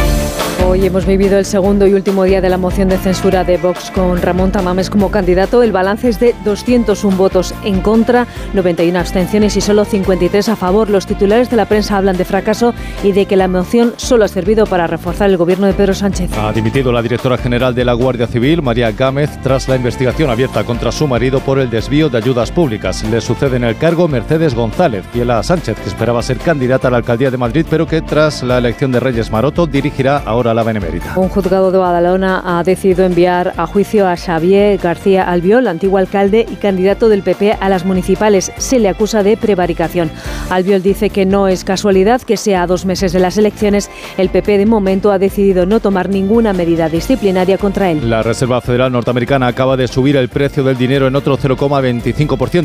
Speaker 15: Hoy hemos vivido el segundo y último día de la moción de censura de Vox con Ramón Tamames como candidato. El balance es de 201 votos en contra, 91 abstenciones y solo 53 a favor. Los titulares de la prensa hablan de fracaso y de que la moción solo ha servido para reforzar el gobierno de Pedro Sánchez.
Speaker 43: Ha dimitido la directora general de la Guardia Civil, María Gámez, tras la investigación abierta contra su marido por el desvío de ayudas públicas. Le sucede en el cargo Mercedes González, fiel a Sánchez, que esperaba ser candidata a la alcaldía de Madrid, pero que tras la elección de Reyes Maroto dirigirá ahora la Benemérita.
Speaker 15: Un juzgado de Badalona ha decidido enviar a juicio a Xavier García Albiol, antiguo alcalde y candidato del PP a las municipales. Se le acusa de prevaricación. Albiol dice que no es casualidad que sea a dos meses de las elecciones. El PP de momento ha decidido no tomar ninguna medida disciplinaria contra él.
Speaker 43: La Reserva Federal Norteamericana acaba de subir el precio del dinero en otro 0,25%,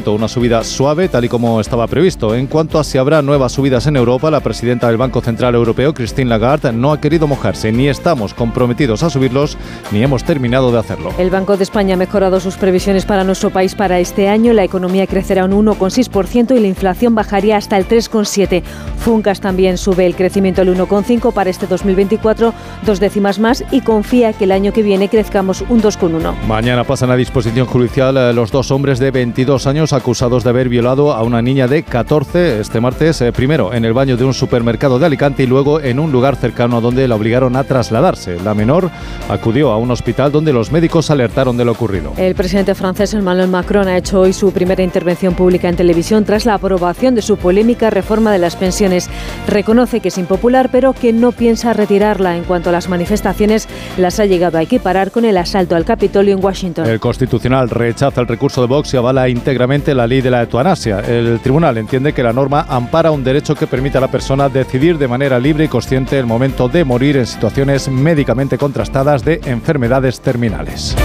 Speaker 43: una subida suave tal y como estaba previsto. En cuanto a si habrá nuevas subidas en Europa, la presidenta del Banco Central Europeo, Christine Lagarde, no ha querido mojarse. Ni estamos comprometidos a subirlos, ni hemos terminado de hacerlo.
Speaker 15: El Banco de España ha mejorado sus previsiones para nuestro país para este año. La economía crecerá un 1,6% y la inflación bajaría hasta el 3,7%. Funcas también sube el crecimiento al 1,5% para este 2024, dos décimas más, y confía que el año que viene crezcamos un 2,1%.
Speaker 43: Mañana pasan a disposición judicial eh, los dos hombres de 22 años acusados de haber violado a una niña de 14 este martes, eh, primero en el baño de un supermercado de Alicante y luego en un lugar cercano donde la obligaron a trasladarse. La menor acudió a un hospital donde los médicos alertaron de lo ocurrido.
Speaker 15: El presidente francés Emmanuel Macron ha hecho hoy su primera intervención pública en televisión tras la aprobación de su polémica reforma de las pensiones. Reconoce que es impopular, pero que no piensa retirarla. En cuanto a las manifestaciones, las ha llegado a equiparar con el asalto al Capitolio en Washington.
Speaker 43: El Constitucional rechaza el recurso de Vox y avala la ley de la eutanasia. El tribunal entiende que la norma ampara un derecho que permite a la persona decidir de manera libre y consciente el momento de morir en situaciones médicamente contrastadas de enfermedades terminales.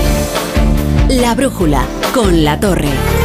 Speaker 1: La brújula con la torre.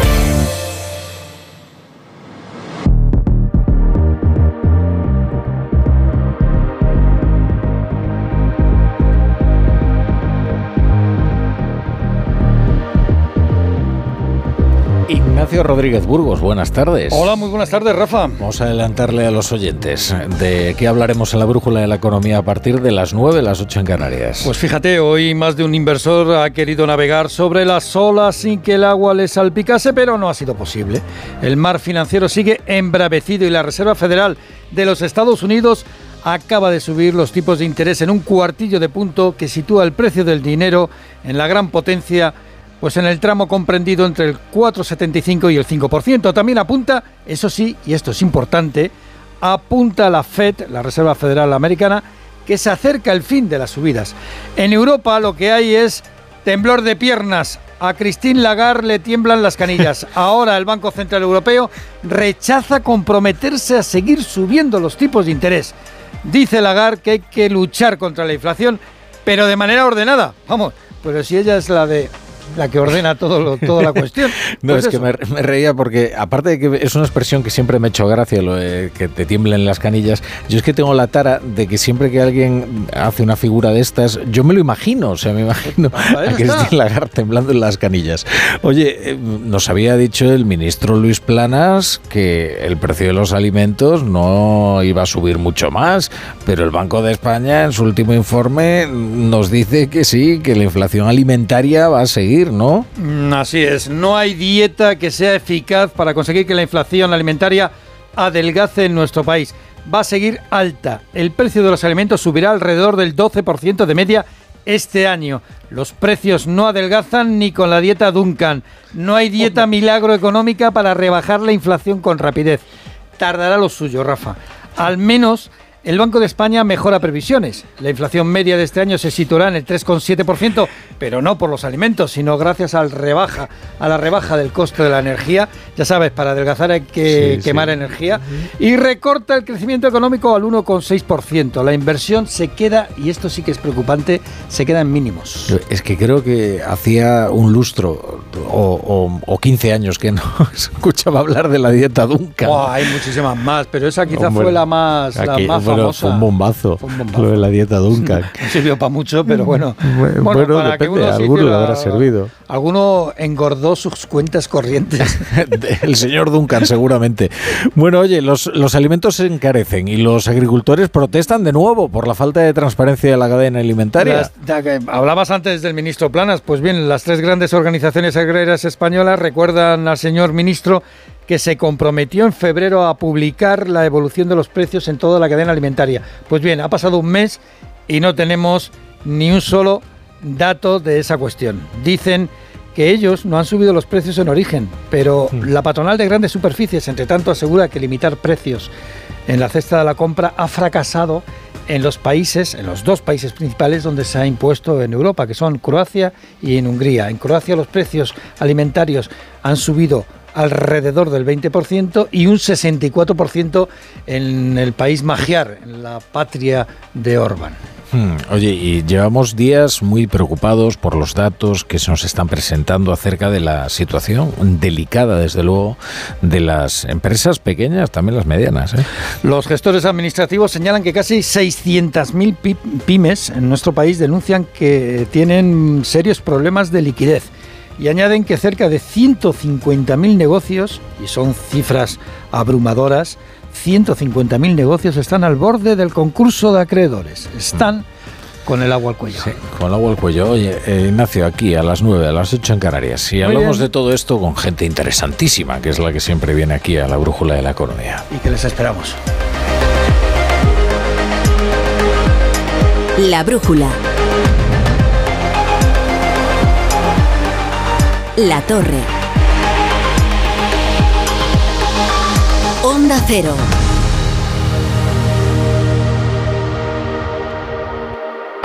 Speaker 2: Ignacio Rodríguez Burgos, buenas tardes.
Speaker 44: Hola, muy buenas tardes, Rafa.
Speaker 2: Vamos a adelantarle a los oyentes de qué hablaremos en la brújula de la economía a partir de las 9, las 8 en Canarias.
Speaker 44: Pues fíjate, hoy más de un inversor ha querido navegar sobre las olas sin que el agua le salpicase, pero no ha sido posible. El mar financiero sigue embravecido y la Reserva Federal de los Estados Unidos acaba de subir los tipos de interés en un cuartillo de punto que sitúa el precio del dinero en la gran potencia pues en el tramo comprendido entre el 4,75 y el 5%. También apunta, eso sí, y esto es importante, apunta la Fed, la Reserva Federal Americana, que se acerca el fin de las subidas. En Europa lo que hay es temblor de piernas. A Christine Lagarde le tiemblan las canillas. [LAUGHS] Ahora el Banco Central Europeo rechaza comprometerse a seguir subiendo los tipos de interés. Dice Lagarde que hay que luchar contra la inflación, pero de manera ordenada. Vamos, pero si ella es la de la que ordena todo lo, toda la cuestión. [LAUGHS]
Speaker 2: no,
Speaker 44: Pues
Speaker 2: es que me, me reía porque, aparte de que es una expresión que siempre me ha hecho gracia, lo de que te tiemblen las canillas, yo es que tengo la tara de que siempre que alguien hace una figura de estas, yo me lo imagino, o sea, me imagino a
Speaker 44: está.
Speaker 2: Christine Lagarde temblando en las canillas. Oye, eh, nos había dicho el ministro Luis Planas que el precio de los alimentos no iba a subir mucho más, pero el Banco de España en su último informe nos dice que sí, que la inflación alimentaria va a seguir, ¿no?
Speaker 44: Mm, Así es, no hay dieta que sea eficaz para conseguir que la inflación alimentaria adelgace en nuestro país. Va a seguir alta. El precio de los alimentos subirá alrededor del 12% de media este año. Los precios no adelgazan ni con la dieta Duncan. No hay dieta milagro económica para rebajar la inflación con rapidez. Tardará lo suyo, Rafa. Al menos el Banco de España mejora previsiones. La inflación media de este año se situará en el 3,7%, pero no por los alimentos, sino gracias al rebaja, a la rebaja del coste de la energía. Ya sabes, para adelgazar hay que
Speaker 2: Sí,
Speaker 44: quemar
Speaker 2: sí.
Speaker 44: energía. Y recorta el crecimiento económico al 1,6%. La inversión se queda, y esto sí que es preocupante, se queda en mínimos.
Speaker 2: Es que creo que hacía un lustro o, o- o 15 años que no [LAUGHS] escuchaba hablar de la dieta Duncan.
Speaker 44: Hay muchísimas más, pero esa quizá
Speaker 2: Hombre,
Speaker 44: fue la más, la más
Speaker 2: fue un bombazo, lo de la dieta Duncan. [LAUGHS]
Speaker 44: no sirvió para mucho, pero [LAUGHS] bueno.
Speaker 2: Bueno,
Speaker 44: Bueno, para que
Speaker 2: depende,
Speaker 44: uno
Speaker 2: a
Speaker 44: se
Speaker 2: alguno le habrá servido.
Speaker 44: Alguno engordó sus cuentas corrientes. [LAUGHS]
Speaker 2: El señor Duncan, seguramente. Bueno, oye, los, los alimentos se encarecen y los agricultores protestan de nuevo por la falta de transparencia de la cadena alimentaria.
Speaker 44: Las- que hablabas antes del ministro Planas, pues bien, las tres grandes organizaciones agrarias españolas recuerdan al señor ministro que se comprometió en febrero a publicar la evolución de los precios en toda la cadena alimentaria. Pues bien, ha pasado un mes y no tenemos ni un solo dato de esa cuestión. Dicen que ellos no han subido los precios en origen, pero la patronal de grandes superficies, entre tanto, asegura que limitar precios en la cesta de la compra ha fracasado en los países, en los dos países principales donde se ha impuesto en Europa, que son Croacia y en Hungría. En Croacia los precios alimentarios han subido alrededor del 20% y un 64% en el país magiar, en la patria de Orbán.
Speaker 2: Hmm, Oye, y llevamos días muy preocupados por los datos que se nos están presentando acerca de la situación delicada, desde luego, de las empresas pequeñas, también las medianas. ¿eh?
Speaker 44: Los gestores administrativos señalan que casi 600.000 pi- pymes en nuestro país denuncian que tienen serios problemas de liquidez y añaden que cerca de 150.000 negocios, y son cifras abrumadoras, 150.000 negocios están al borde del concurso de acreedores. Están con el agua al cuello.
Speaker 2: Con el agua al cuello. Oye, eh, Ignacio, aquí a las 9, a las 8 en Canarias. Y hablamos
Speaker 44: bien.
Speaker 2: de todo esto con gente interesantísima, que es la que siempre viene aquí a la brújula de la economía.
Speaker 44: Y que les esperamos.
Speaker 1: La brújula. La torre. Onda cero.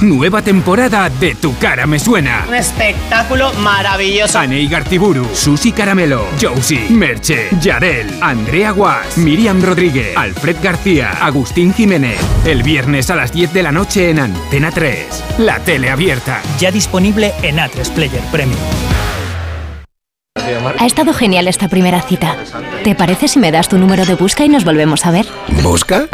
Speaker 45: Nueva temporada de Tu cara me suena.
Speaker 46: Un espectáculo maravilloso.
Speaker 45: Anei Gartiburu, Susi Caramelo, Josie, Merche, Yarel, Andrea Guas, Miriam Rodríguez, Alfred García, Agustín Jiménez. El viernes a las 10 de la noche en Antena 3. La tele abierta.
Speaker 47: Ya disponible en A3 Player Premium.
Speaker 19: Ha estado genial esta primera cita. ¿Te parece si me das tu número de busca y nos volvemos a ver?
Speaker 6: ¿Busca?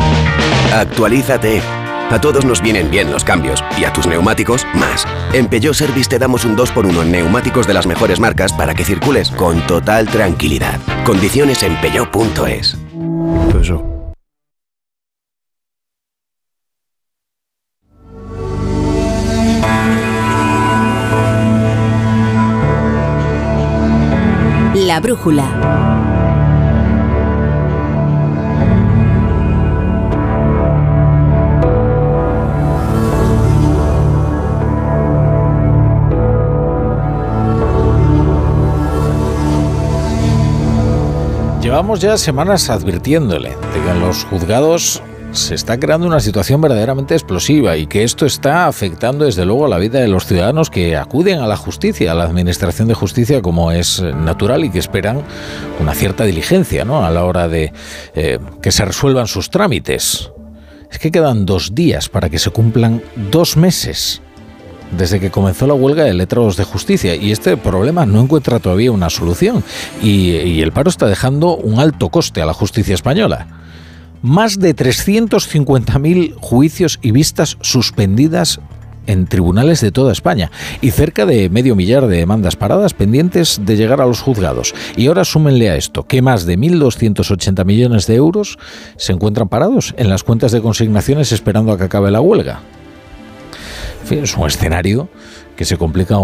Speaker 6: Actualízate. A todos nos vienen bien los cambios y a tus neumáticos más. En Peugeot Service te damos un 2x1 en neumáticos de las mejores marcas para que circules con total tranquilidad. Condiciones en peugeot.es.
Speaker 1: La brújula.
Speaker 2: Llevamos ya semanas advirtiéndole de que en los juzgados se está creando una situación verdaderamente explosiva y que esto está afectando desde luego a la vida de los ciudadanos que acuden a la justicia, a la administración de justicia como es natural y que esperan una cierta diligencia ¿no? a la hora de eh, que se resuelvan sus trámites. Es que quedan dos días para que se cumplan dos meses desde que comenzó la huelga de letrados de justicia y este problema no encuentra todavía una solución y, el paro está dejando un alto coste a la justicia española. Más de 350.000 juicios y vistas suspendidas en tribunales de toda España y cerca de medio millar de demandas paradas pendientes de llegar a los juzgados. Y ahora súmenle a esto que más de 1.280 millones de euros se encuentran parados en las cuentas de consignaciones esperando a que acabe la huelga. En es un escenario que se complica,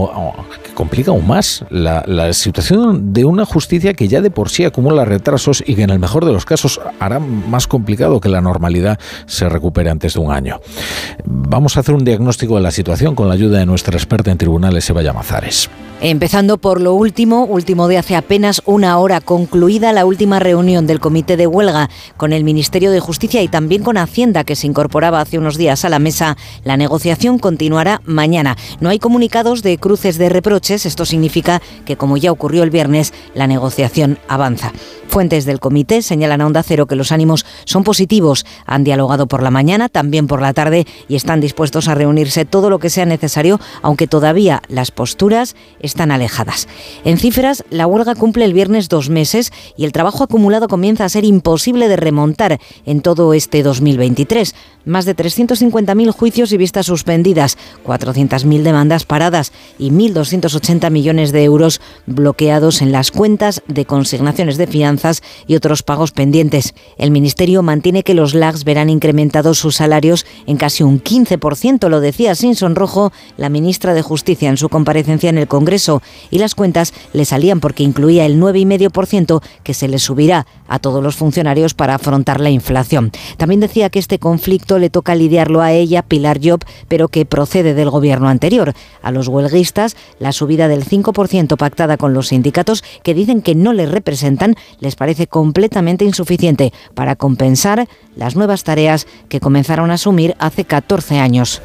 Speaker 2: que complica aún más la, la, situación de una justicia que ya de por sí acumula retrasos y que en el mejor de los casos hará más complicado que la normalidad se recupere antes de un año. Vamos a hacer un diagnóstico de la situación con la ayuda de nuestra experta en tribunales, Eva Llamazares.
Speaker 48: Empezando por lo último, último de hace apenas una hora, concluida la última reunión del Comité de Huelga con el Ministerio de Justicia y también con Hacienda, que se incorporaba hace unos días a la mesa, la negociación continuará mañana. No hay comunicados de cruces de reproches, esto significa que, como ya ocurrió el viernes, la negociación avanza. Fuentes del comité señalan a Onda Cero que los ánimos son positivos. Han dialogado por la mañana, también por la tarde y están dispuestos a reunirse todo lo que sea necesario, aunque todavía las posturas están alejadas. En cifras, la huelga cumple el viernes dos meses y el trabajo acumulado comienza a ser imposible de remontar en todo este 2023. Más de 350.000 juicios y vistas suspendidas, 400.000 demandas paradas y 1.280 millones de euros bloqueados en las cuentas de consignaciones de fianza y otros pagos pendientes. El Ministerio mantiene que los LAGs verán incrementados sus salarios en casi un 15%, lo decía sin sonrojo la ministra de Justicia en su comparecencia en el Congreso, y las cuentas le salían porque incluía el 9,5% que se le subirá a todos los funcionarios para afrontar la inflación. También decía que este conflicto le toca lidiarlo a ella, Pilar Job, pero que procede del gobierno anterior. A los huelguistas, la subida del 5% pactada con los sindicatos, que dicen que no les representan, les parece completamente insuficiente para compensar las nuevas tareas que comenzaron a asumir hace 14 años.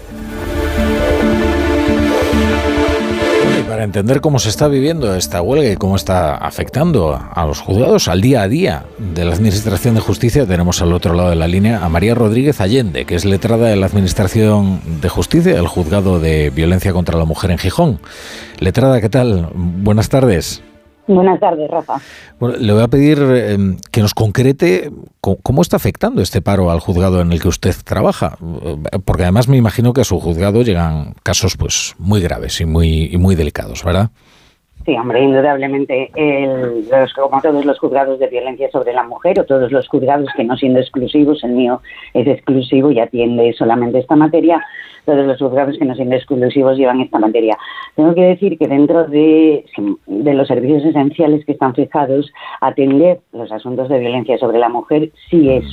Speaker 2: para entender cómo se está viviendo esta huelga y cómo está afectando a los juzgados al día a día de la Administración de Justicia, tenemos al otro lado de la línea a María Rodríguez Allende, que es letrada de la Administración de Justicia del Juzgado de Violencia contra la Mujer en Gijón. Letrada, ¿qué tal? Buenas tardes.
Speaker 49: Buenas tardes, Rafa.
Speaker 2: Bueno, le voy a pedir em, que nos concrete cómo está afectando este paro al juzgado en el que usted trabaja, porque además me imagino que a su juzgado llegan casos pues muy graves y muy y muy delicados, ¿verdad?
Speaker 49: Sí, hombre, indudablemente, el, los, como todos los juzgados de violencia sobre la mujer o todos los juzgados que no siendo exclusivos, el mío es exclusivo y atiende solamente esta materia, todos los juzgados que no siendo exclusivos llevan esta materia. Tengo que decir que dentro de, de los servicios esenciales que están fijados, atender los asuntos de violencia sobre la mujer sí es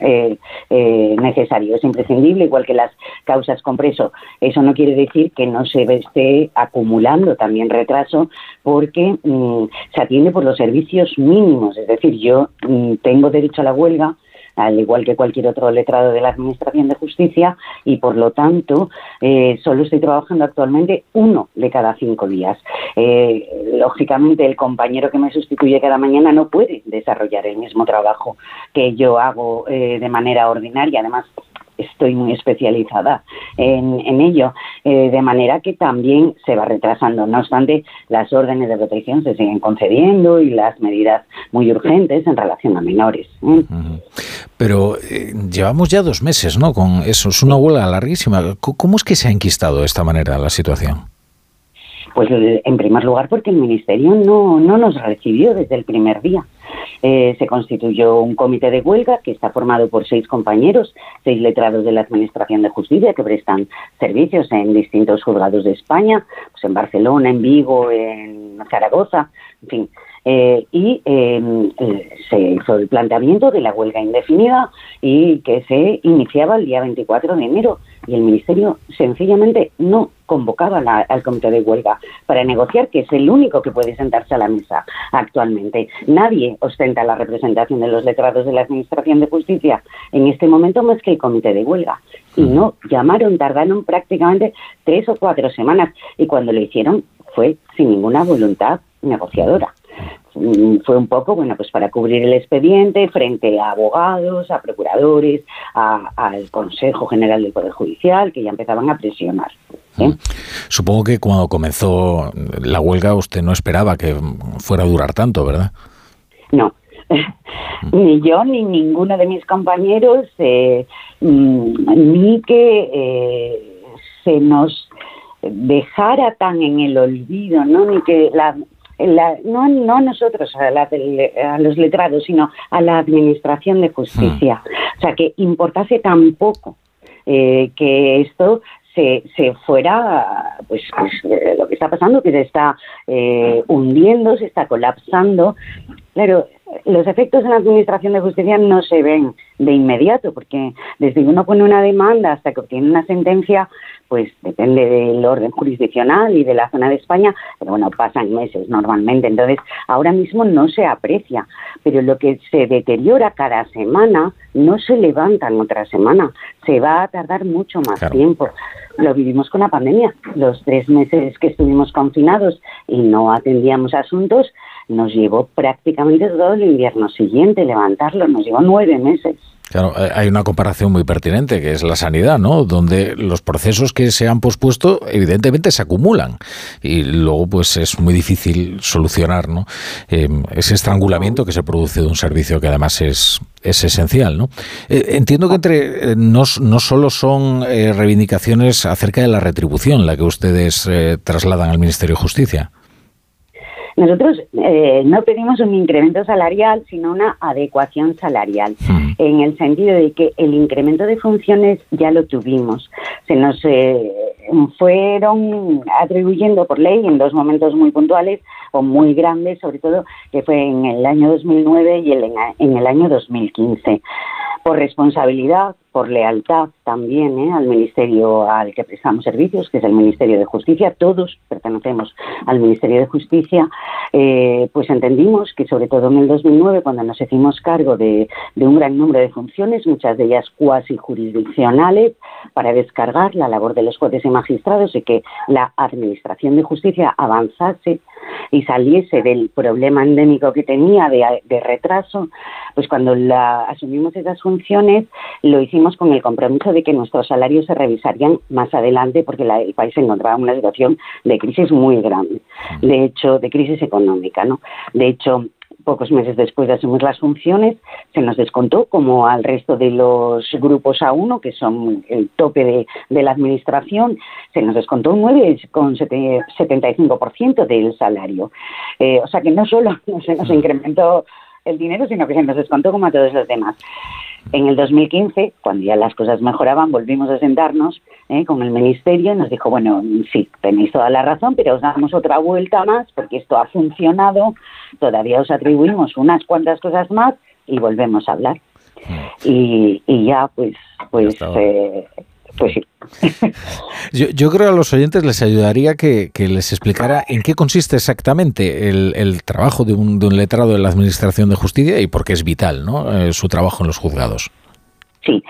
Speaker 49: eh, eh, necesario, es imprescindible, igual que las causas con preso. Eso no quiere decir que no se esté acumulando también retraso porque mm, se atiende por los servicios mínimos. Es decir, yo mm, tengo derecho a la huelga al igual que cualquier otro letrado de la Administración de Justicia, y por lo tanto eh, solo estoy trabajando actualmente uno de cada cinco días. Eh, lógicamente, el compañero que me sustituye cada mañana no puede desarrollar el mismo trabajo que yo hago eh, de manera ordinaria. Además, estoy muy especializada en, ello, eh, de manera que también se va retrasando. No obstante, las órdenes de protección se siguen concediendo y las medidas muy urgentes en relación a menores. ¿eh?
Speaker 2: Pero eh, llevamos ya dos meses, ¿no? Con eso, es una huelga larguísima. ¿Cómo es que se ha enquistado de esta manera la situación?
Speaker 49: Pues en primer lugar porque el Ministerio no, no nos recibió desde el primer día. Eh, se constituyó un comité de huelga que está formado por seis compañeros, seis letrados de la Administración de Justicia que prestan servicios en distintos juzgados de España, pues en Barcelona, en Vigo, en Zaragoza, en fin. Eh, y em, eh, se hizo el planteamiento de la huelga indefinida y que se iniciaba el día 24 de enero y el Ministerio sencillamente no convocaba al comité de huelga para negociar, que es el único que puede sentarse a la mesa actualmente. Nadie ostenta la representación de los letrados de la Administración de Justicia en este momento más que el comité de huelga. Y no llamaron, tardaron prácticamente tres o cuatro semanas y cuando lo hicieron fue sin ninguna voluntad negociadora. Mm, fue un poco, bueno, pues para cubrir el expediente frente a abogados, a procuradores, al Consejo General del Poder Judicial, que ya empezaban a presionar. ¿eh? Mm.
Speaker 2: Supongo que cuando comenzó la huelga usted no esperaba que fuera a durar tanto, ¿verdad?
Speaker 49: No, [LAUGHS] ni yo ni ninguno de mis compañeros, eh, mm, ni que eh, se nos dejara tan en el olvido, ¿no? Ni que la no, no nosotros, a, los letrados, sino a la Administración de Justicia. Hmm. O sea, que importase tampoco eh, que esto se, se fuera, pues, pues eh, lo que está pasando, que se está eh, hundiendo, se está colapsando. Claro, los efectos en la Administración de Justicia no se ven de inmediato, porque desde que uno pone una demanda hasta que obtiene una sentencia, pues depende del orden jurisdiccional y de la zona de España, pero bueno, pasan meses normalmente, entonces ahora mismo no se aprecia, pero lo que se deteriora cada semana no se levanta en otra semana, se va a tardar mucho más tiempo. Lo vivimos con la pandemia, los tres meses que estuvimos confinados y no atendíamos asuntos, nos llevó prácticamente todo el invierno siguiente levantarlo, nos llevó nueve meses.
Speaker 2: Claro, eh, hay una comparación muy pertinente, que es la sanidad, ¿no? Donde los procesos que se han pospuesto, evidentemente, se acumulan y luego, pues, es muy difícil solucionar, ¿no? Em, ese estrangulamiento que se produce de un servicio que además es, es esencial, ¿no? Eh, entiendo que entre eh, no, no solo son reivindicaciones acerca de la retribución la que ustedes trasladan al Ministerio de Justicia.
Speaker 49: Nosotros eh, no pedimos un incremento salarial, sino una adecuación salarial, hmm. en el sentido de que el incremento de funciones ya lo tuvimos. Se nos eh, fueron atribuyendo por ley en dos momentos muy puntuales o muy grandes, sobre todo que fue en el año 2009 y en el año 2015 por responsabilidad, por lealtad también ¿eh? al ministerio al que prestamos servicios, que es el Ministerio de Justicia. Todos pertenecemos al Ministerio de Justicia. Eh, pues entendimos que, sobre todo en el 2009, cuando nos hicimos cargo de, de un gran número de funciones, muchas de ellas cuasi jurisdiccionales, para descargar la labor de los jueces y magistrados y que la Administración de Justicia avanzase y saliese del problema endémico que tenía de, retraso, pues cuando la, asumimos esas funciones lo hicimos con el compromiso de que nuestros salarios se revisarían más adelante porque el país se encontraba en una situación de crisis muy grande, de hecho, de crisis económica, ¿no? De hecho, pocos meses después de asumir las funciones, se nos descontó, como al resto de los grupos A1, que son el tope de, la administración, se nos descontó un 9,75% del salario. Eh, o sea que no solo [LAUGHS] se nos incrementó el dinero, sino que se nos descontó como a todos los demás. En el 2015, cuando ya las cosas mejoraban, volvimos a sentarnos ¿eh? con el Ministerio y nos dijo, bueno, sí, tenéis toda la razón, pero os damos otra vuelta más porque esto ha funcionado, todavía os atribuimos unas cuantas cosas más y volvemos a hablar. Y, ya, pues, pues eh, pues sí. [LAUGHS]
Speaker 2: yo, yo, creo a los oyentes les ayudaría que, les explicara en qué consiste exactamente el, trabajo de un, de un, letrado de la Administración de Justicia y por qué es vital ¿no? Eh, su trabajo en los juzgados.
Speaker 49: Sí,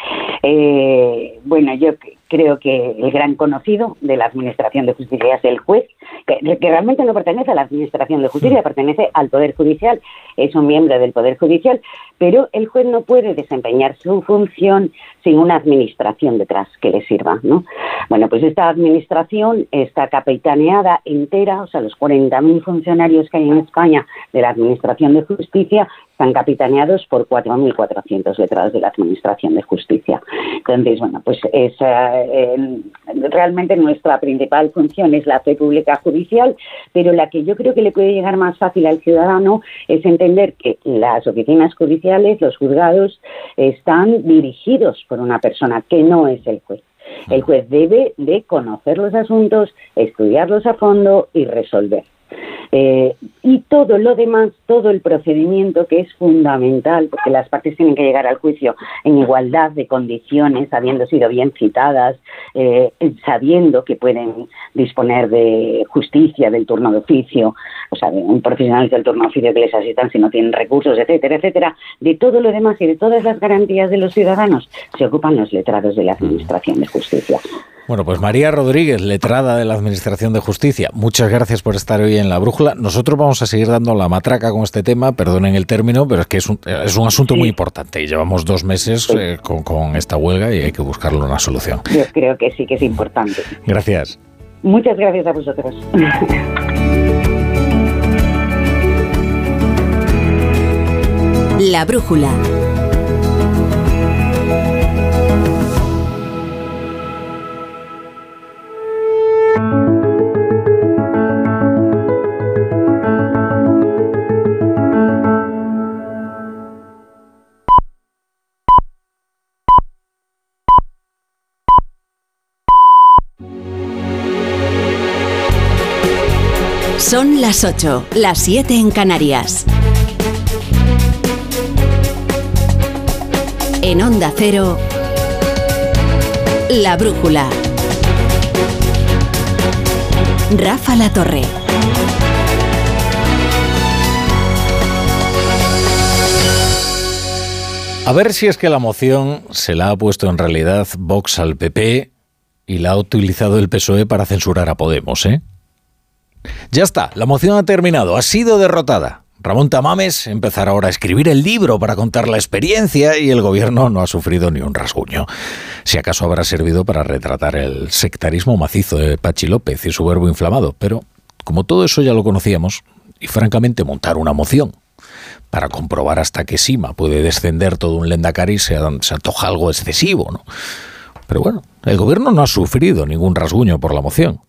Speaker 49: eh, bueno, yo creo que el gran conocido de la Administración de Justicia es el juez, que, realmente no pertenece a la Administración de Justicia, mm. pertenece al Poder Judicial, es un miembro del Poder Judicial, pero el juez no puede desempeñar su función sin una administración detrás que le sirva, ¿no? Bueno, pues esta administración está capitaneada entera, o sea, los 40.000 funcionarios que hay en España de la Administración de Justicia están capitaneados por 4.400 letrados de la Administración de Justicia. Entonces, bueno, pues es, eh, realmente nuestra principal función es la fe pública judicial, pero la que yo creo que le puede llegar más fácil al ciudadano es entender que las oficinas judiciales, los juzgados, están dirigidos por una persona que no es el juez. El juez debe de conocer los asuntos, estudiarlos a fondo y resolver. Eh, y todo lo demás, todo el procedimiento que es fundamental, porque las partes tienen que llegar al juicio en igualdad de condiciones, habiendo sido bien citadas, eh, sabiendo que pueden disponer de justicia, del turno de oficio, o sea, de un profesional del turno de oficio que les asistan si no tienen recursos, etcétera, etcétera. De todo lo demás y de todas las garantías de los ciudadanos se ocupan los letrados de la Administración de Justicia.
Speaker 2: Bueno, pues María Rodríguez, letrada de la Administración de Justicia, muchas gracias por estar hoy en la brújula. Nosotros vamos a seguir dando la matraca con este tema, perdonen el término, pero es que es un, es un asunto muy importante y llevamos dos meses eh, con, con esta huelga y hay que buscarle una solución.
Speaker 49: Yo creo que sí que es importante.
Speaker 2: Gracias.
Speaker 49: Muchas gracias a vosotros.
Speaker 1: La brújula. Son las 8, las 7 en Canarias. En Onda Cero, La Brújula. Rafa La Torre.
Speaker 2: A ver si es que la moción se la ha puesto en realidad Vox al PP y la ha utilizado el PSOE para censurar a Podemos, ¿eh? Ya está, la moción ha terminado, ha sido derrotada. Ramón Tamames empezará ahora a escribir el libro para contar la experiencia y el gobierno no ha sufrido ni un rasguño. Si acaso habrá servido para retratar el sectarismo macizo de Pachi López y su verbo inflamado, pero como todo eso ya lo conocíamos, y francamente montar una moción para comprobar hasta qué cima puede descender todo un lendacari se, se antoja algo excesivo, ¿no? Pero bueno, el gobierno no ha sufrido ningún rasguño por la moción,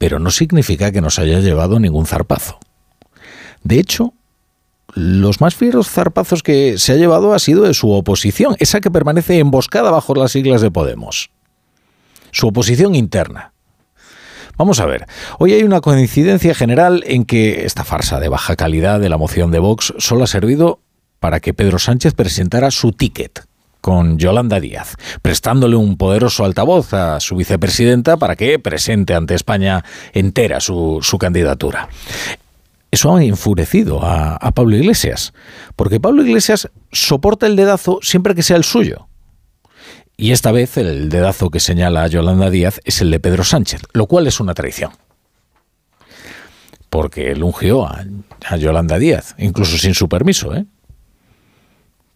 Speaker 2: pero no significa que nos haya llevado ningún zarpazo. De hecho, los más fieros zarpazos que se ha llevado ha sido de su oposición, esa que permanece emboscada bajo las siglas de Podemos. Su oposición interna. Vamos a ver, hoy hay una coincidencia general en que esta farsa de baja calidad de la moción de Vox solo ha servido para que Pedro Sánchez presentara su ticket con Yolanda Díaz, prestándole un poderoso altavoz a su vicepresidenta para que presente ante España entera su, candidatura. Eso ha enfurecido a, a Pablo Iglesias, porque Pablo Iglesias soporta el dedazo siempre que sea el suyo. Y esta vez el dedazo que señala a Yolanda Díaz es el de Pedro Sánchez, lo cual es una traición. Porque él ungió a, Yolanda Díaz, incluso sin su permiso, ¿eh?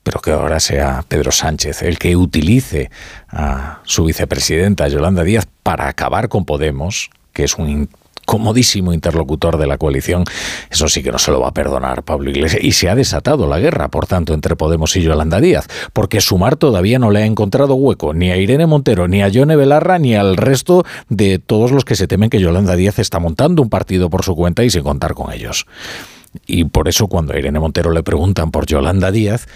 Speaker 2: Pero que ahora sea Pedro Sánchez el que utilice a su vicepresidenta Yolanda Díaz para acabar con Podemos, que es un comodísimo interlocutor de la coalición, eso sí que no se lo va a perdonar Pablo Iglesias. Y se ha desatado la guerra, por tanto, entre Podemos y Yolanda Díaz, porque Sumar todavía no le ha encontrado hueco ni a Irene Montero, ni a Yone Belarra, ni al resto de todos los que se temen que Yolanda Díaz está montando un partido por su cuenta y sin contar con ellos. Y por eso cuando a Irene Montero le preguntan por Yolanda Díaz,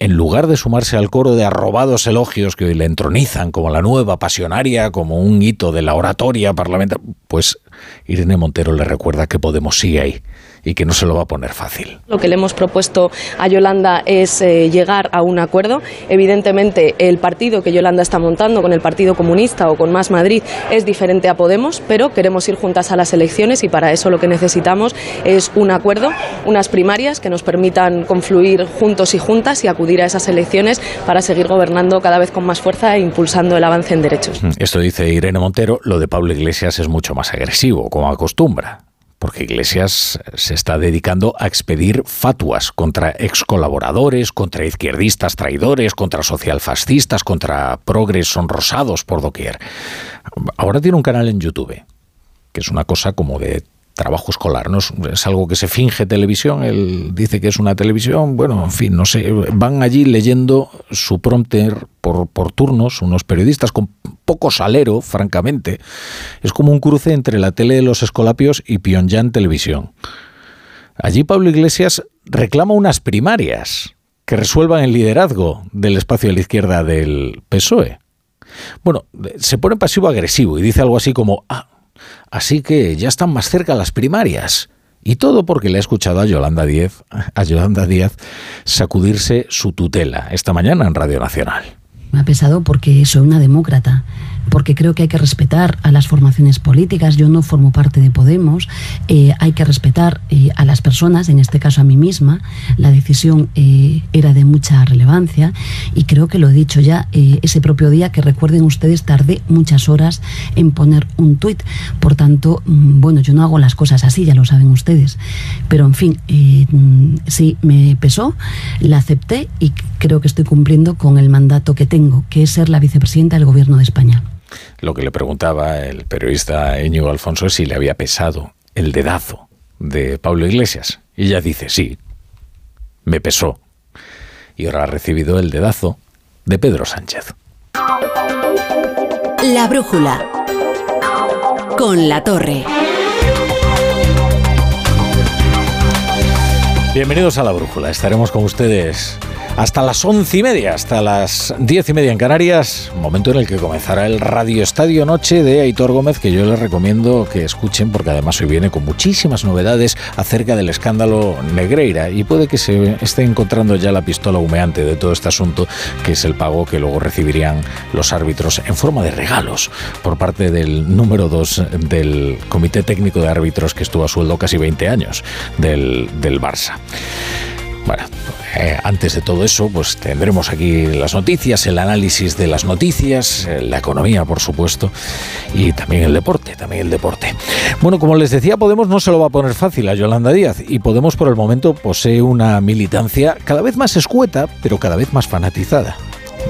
Speaker 2: en lugar de sumarse al coro de arrobados elogios que hoy le entronizan como la nueva pasionaria, como un hito de la oratoria parlamentaria, pues Irene Montero le recuerda que Podemos sigue ahí y que no se lo va a poner fácil.
Speaker 3: Lo que le hemos propuesto a Yolanda es eh, llegar a un acuerdo. Evidentemente, el partido que Yolanda está montando con el Partido Comunista o con Más Madrid es diferente a Podemos, pero queremos ir juntas a las elecciones y para eso lo que necesitamos es un acuerdo, unas primarias que nos permitan confluir juntos y juntas y acudir a esas elecciones para seguir gobernando cada vez con más fuerza e impulsando el avance en derechos.
Speaker 2: Esto dice Irene Montero, lo de Pablo Iglesias es mucho más agresivo, como acostumbra porque Iglesias se está dedicando a expedir fatuas contra excolaboradores, contra izquierdistas traidores, contra socialfascistas, contra progres sonrosados por doquier. Ahora tiene un canal en YouTube, que es una cosa como de trabajo escolar, no es, algo que se finge televisión, él dice que es una televisión, bueno, en fin, no sé, van allí leyendo su prompter por, por turnos, unos periodistas con poco salero, francamente, es como un cruce entre la tele de los escolapios y Pyongyang Televisión. Allí Pablo Iglesias reclama unas primarias que resuelvan el liderazgo del espacio de la izquierda del PSOE. Bueno, se pone pasivo-agresivo y dice algo así como, ah, Así que ya están más cerca las primarias. Y todo porque le he escuchado a Yolanda Díaz, a Yolanda Díaz sacudirse su tutela esta mañana en Radio Nacional.
Speaker 50: Me ha pesado porque soy una demócrata porque creo que hay que respetar a las formaciones políticas. Yo no formo parte de Podemos. Eh, hay que respetar eh, a las personas, en este caso a mí misma. La decisión eh, era de mucha relevancia y creo que lo he dicho ya ese propio día que recuerden ustedes tardé muchas horas en poner un tuit. Por tanto, mm, bueno, yo no hago las cosas así, ya lo saben ustedes. Pero en fin, mm, sí me pesó, la acepté y creo que estoy cumpliendo con el mandato que tengo, que es ser la vicepresidenta del Gobierno de España.
Speaker 2: Lo que le preguntaba el periodista Íñigo Alfonso es si le había pesado el dedazo de Pablo Iglesias. Y ella dice, sí, me pesó. Y ahora ha recibido el dedazo de Pedro Sánchez.
Speaker 1: La brújula. Con la torre.
Speaker 2: Bienvenidos a la brújula. Estaremos con ustedes Hasta las once y media, hasta las diez y media en Canarias, momento en el que comenzará el Radio Estadio Noche de Aitor Gómez, que yo les recomiendo que escuchen porque además hoy viene con muchísimas novedades acerca del escándalo Negreira y puede que se esté encontrando ya la pistola humeante de todo este asunto, que es el pago que luego recibirían los árbitros en forma de regalos por parte del número dos del Comité Técnico de Árbitros que estuvo a sueldo casi 20 años del, del Barça. Bueno, eh, antes de todo eso, pues tendremos aquí las noticias, el análisis de las noticias, eh, la economía, por supuesto, y también el deporte, también el deporte. Bueno, como les decía, Podemos no se lo va a poner fácil a Yolanda Díaz, y Podemos por el momento posee una militancia cada vez más escueta, pero cada vez más fanatizada.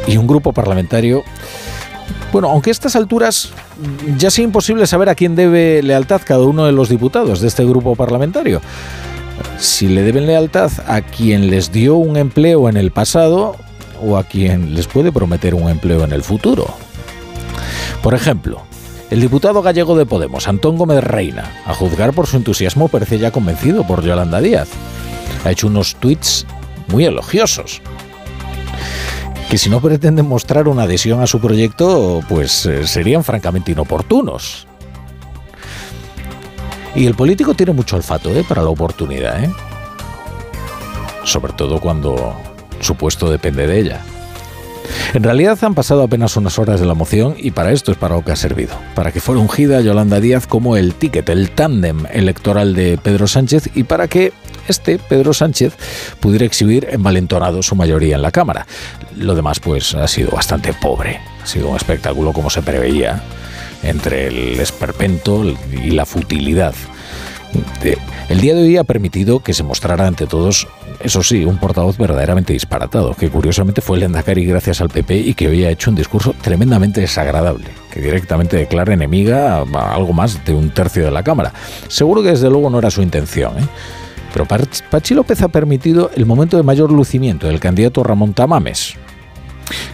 Speaker 2: Y un grupo parlamentario bueno, aunque a estas alturas ya sea imposible saber a quién debe lealtad cada uno de los diputados de este grupo parlamentario si le deben lealtad a quien les dio un empleo en el pasado o a quien les puede prometer un empleo en el futuro. Por ejemplo, el diputado gallego de Podemos, Antón Gómez Reina, a juzgar por su entusiasmo, parece ya convencido por Yolanda Díaz. Ha hecho unos tweets muy elogiosos. Que si no pretenden mostrar una adhesión a su proyecto, pues eh, serían francamente inoportunos. Y el político tiene mucho olfato ¿eh? para la oportunidad, ¿eh? sobre todo cuando su puesto depende de ella. En realidad han pasado apenas unas horas de la moción y para esto es para lo que ha servido, para que fuera ungida Yolanda Díaz como el ticket, el tándem electoral de Pedro Sánchez y para que este, Pedro Sánchez, pudiera exhibir envalentonado su mayoría en la Cámara. Lo demás pues ha sido bastante pobre, ha sido un espectáculo como se preveía entre el esperpento y la futilidad. El día de hoy ha permitido que se mostrara ante todos, eso sí, un portavoz verdaderamente disparatado, que curiosamente fue el Endacari gracias al PP y que hoy ha hecho un discurso tremendamente desagradable, que directamente declara enemiga a algo más de un tercio de la Cámara. Seguro que desde luego no era su intención, ¿eh? Pero Pachi López ha permitido el momento de mayor lucimiento del candidato Ramón Tamames,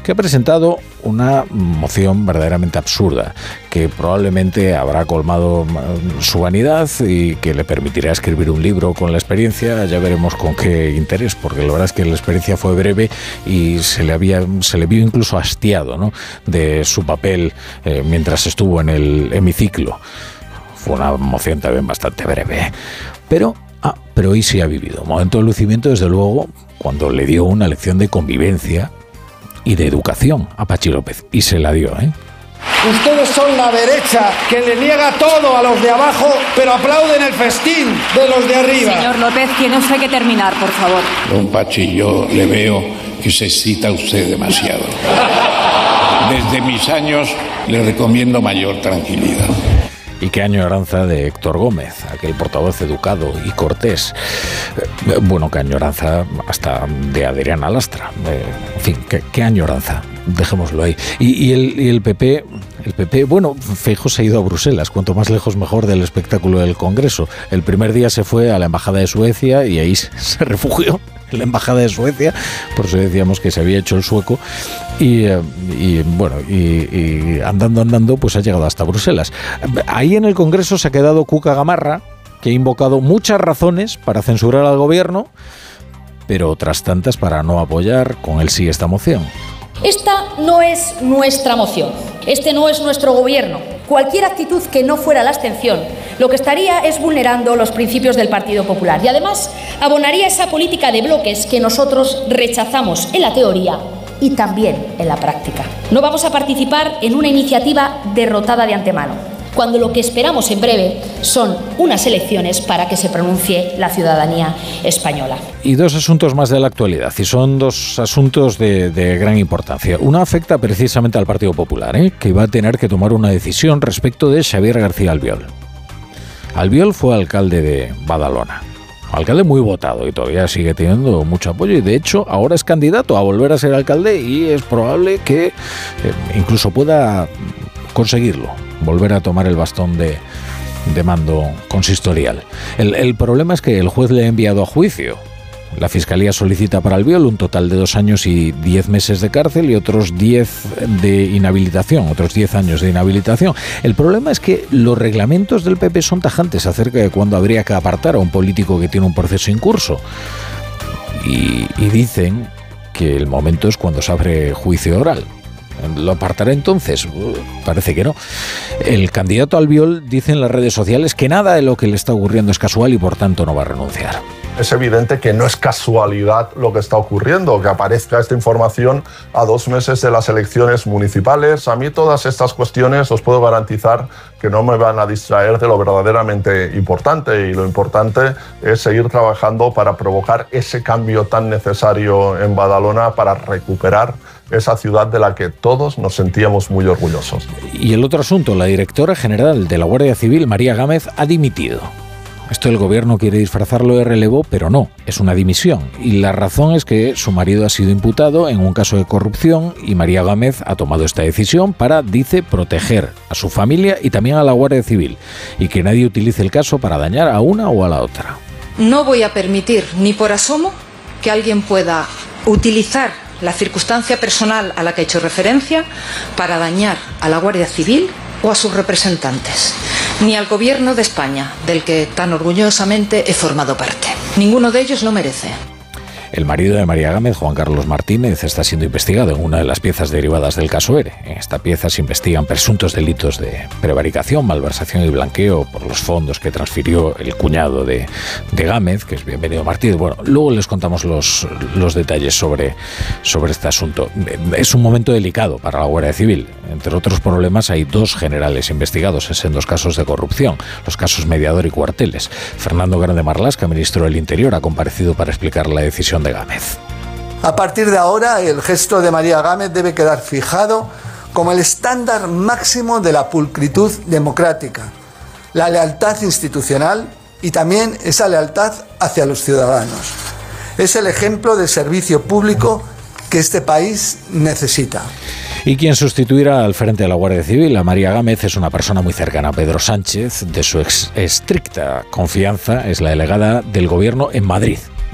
Speaker 2: que ha presentado una moción verdaderamente absurda, que probablemente habrá colmado mm, su vanidad y que le permitirá escribir un libro con la experiencia, ya veremos con qué interés, porque la verdad es que la experiencia fue breve y se le, había, se le vio incluso hastiado ¿no? de su papel eh, mientras estuvo en el hemiciclo. Fue una moción también bastante breve. Pero Ah, pero hoy sí ha vivido. Momento de lucimiento, desde luego, cuando le dio una lección de convivencia y de educación a Pachi López. Y se la dio, ¿eh?
Speaker 51: Ustedes son la derecha que le niega todo a los de abajo, pero aplauden el festín de los de arriba.
Speaker 52: Señor López, tiene usted que terminar, por favor.
Speaker 53: Don Pachi, yo le veo que se cita usted demasiado. [LAUGHS] Desde mis años le recomiendo mayor tranquilidad.
Speaker 2: Y qué añoranza de Héctor Gómez, aquel portavoz educado y cortés. Eh, bueno, qué añoranza hasta de Adriana Lastra. Eh, en fin, qué, añoranza. Dejémoslo ahí. Y, el, y el PP el PP, bueno, Feijo se ha ido a Bruselas, cuanto más lejos mejor del espectáculo del Congreso. El primer día se fue a la Embajada de Suecia y ahí [LAUGHS] se refugió la Embajada de Suecia, por eso decíamos que se había hecho el sueco, y, eh, bueno, y, andando, andando, pues ha llegado hasta Bruselas. Ahí en el Congreso se ha quedado Cuca Gamarra, que ha invocado muchas razones para censurar al gobierno, pero otras tantas para no apoyar con el sí esta moción.
Speaker 7: Esta no es nuestra moción, este no es nuestro gobierno. Cualquier actitud que no fuera la abstención lo que estaría es vulnerando los principios del Partido Popular y además abonaría esa política de bloques que nosotros rechazamos en la teoría y también en la práctica. No vamos a participar en una iniciativa derrotada de antemano, cuando lo que esperamos en breve son unas elecciones para que se pronuncie la ciudadanía española.
Speaker 2: Y dos asuntos más de la actualidad, y son dos asuntos de, gran importancia. Uno afecta precisamente al Partido Popular, ¿eh? que va a tener que tomar una decisión respecto de Xavier García Albiol. Albiol fue alcalde de Badalona. Alcalde muy votado y todavía sigue teniendo mucho apoyo y de hecho ahora es candidato a volver a ser alcalde y es probable que eh, incluso pueda conseguirlo, volver a tomar el bastón de, mando consistorial. el problema es que el juez le ha enviado a juicio la Fiscalía solicita para Albiol un total de dos años y diez meses de cárcel y otros diez de inhabilitación, otros diez años de inhabilitación. El problema es que los reglamentos del PP son tajantes acerca de cuándo habría que apartar a un político que tiene un proceso en curso. Y dicen que el momento es cuando se abre juicio oral. ¿Lo apartará entonces? Parece que no. El candidato Albiol dice en las redes sociales que nada de lo que le está ocurriendo es casual y por tanto no va a renunciar
Speaker 12: es evidente que no es casualidad lo que está ocurriendo, que aparezca esta información a dos meses de las elecciones municipales. A mí todas estas cuestiones os puedo garantizar que no me van a distraer de lo verdaderamente importante y lo importante es seguir trabajando para provocar ese cambio tan necesario en Badalona para recuperar esa ciudad de la que todos nos sentíamos muy orgullosos.
Speaker 2: Y el otro asunto, la directora general de la Guardia Civil, María Gámez, ha dimitido. Esto el gobierno quiere disfrazarlo de relevo, pero no, es una dimisión. Y la razón es que su marido ha sido imputado en un caso de corrupción y María Gámez ha tomado esta decisión para, dice, proteger a su familia y también a la Guardia Civil y que nadie utilice el caso para dañar a una o a la otra.
Speaker 9: No voy a permitir ni por asomo que alguien pueda utilizar la circunstancia personal a la que he hecho referencia para dañar a la Guardia Civil o a sus representantes, ni al Gobierno de España, del que tan orgullosamente he formado parte. Ninguno de ellos lo merece.
Speaker 2: El marido de María Gámez, Juan Carlos Martínez, está siendo investigado en una de las piezas derivadas del caso ERE. En esta pieza se investigan presuntos delitos de prevaricación, malversación y blanqueo por los fondos que transfirió el cuñado de, Gámez, que es bienvenido Martínez. Bueno, luego les contamos los, detalles sobre, este asunto. Es un momento delicado para la Guardia Civil. Entre otros problemas, hay dos generales investigados en dos casos de corrupción, los casos Mediador y Cuarteles. Fernando Grande Marlasca, ministro del Interior, ha comparecido para explicar la decisión de Gámez.
Speaker 4: A partir de ahora, el gesto de María Gámez debe quedar fijado como el estándar máximo de la pulcritud democrática, la lealtad institucional y también esa lealtad hacia los ciudadanos. Es el ejemplo de servicio público que este país necesita.
Speaker 2: Y quien sustituirá al frente de la Guardia Civil a María Gámez es una persona muy cercana a Pedro Sánchez, de su estricta confianza, es la delegada del gobierno en Madrid,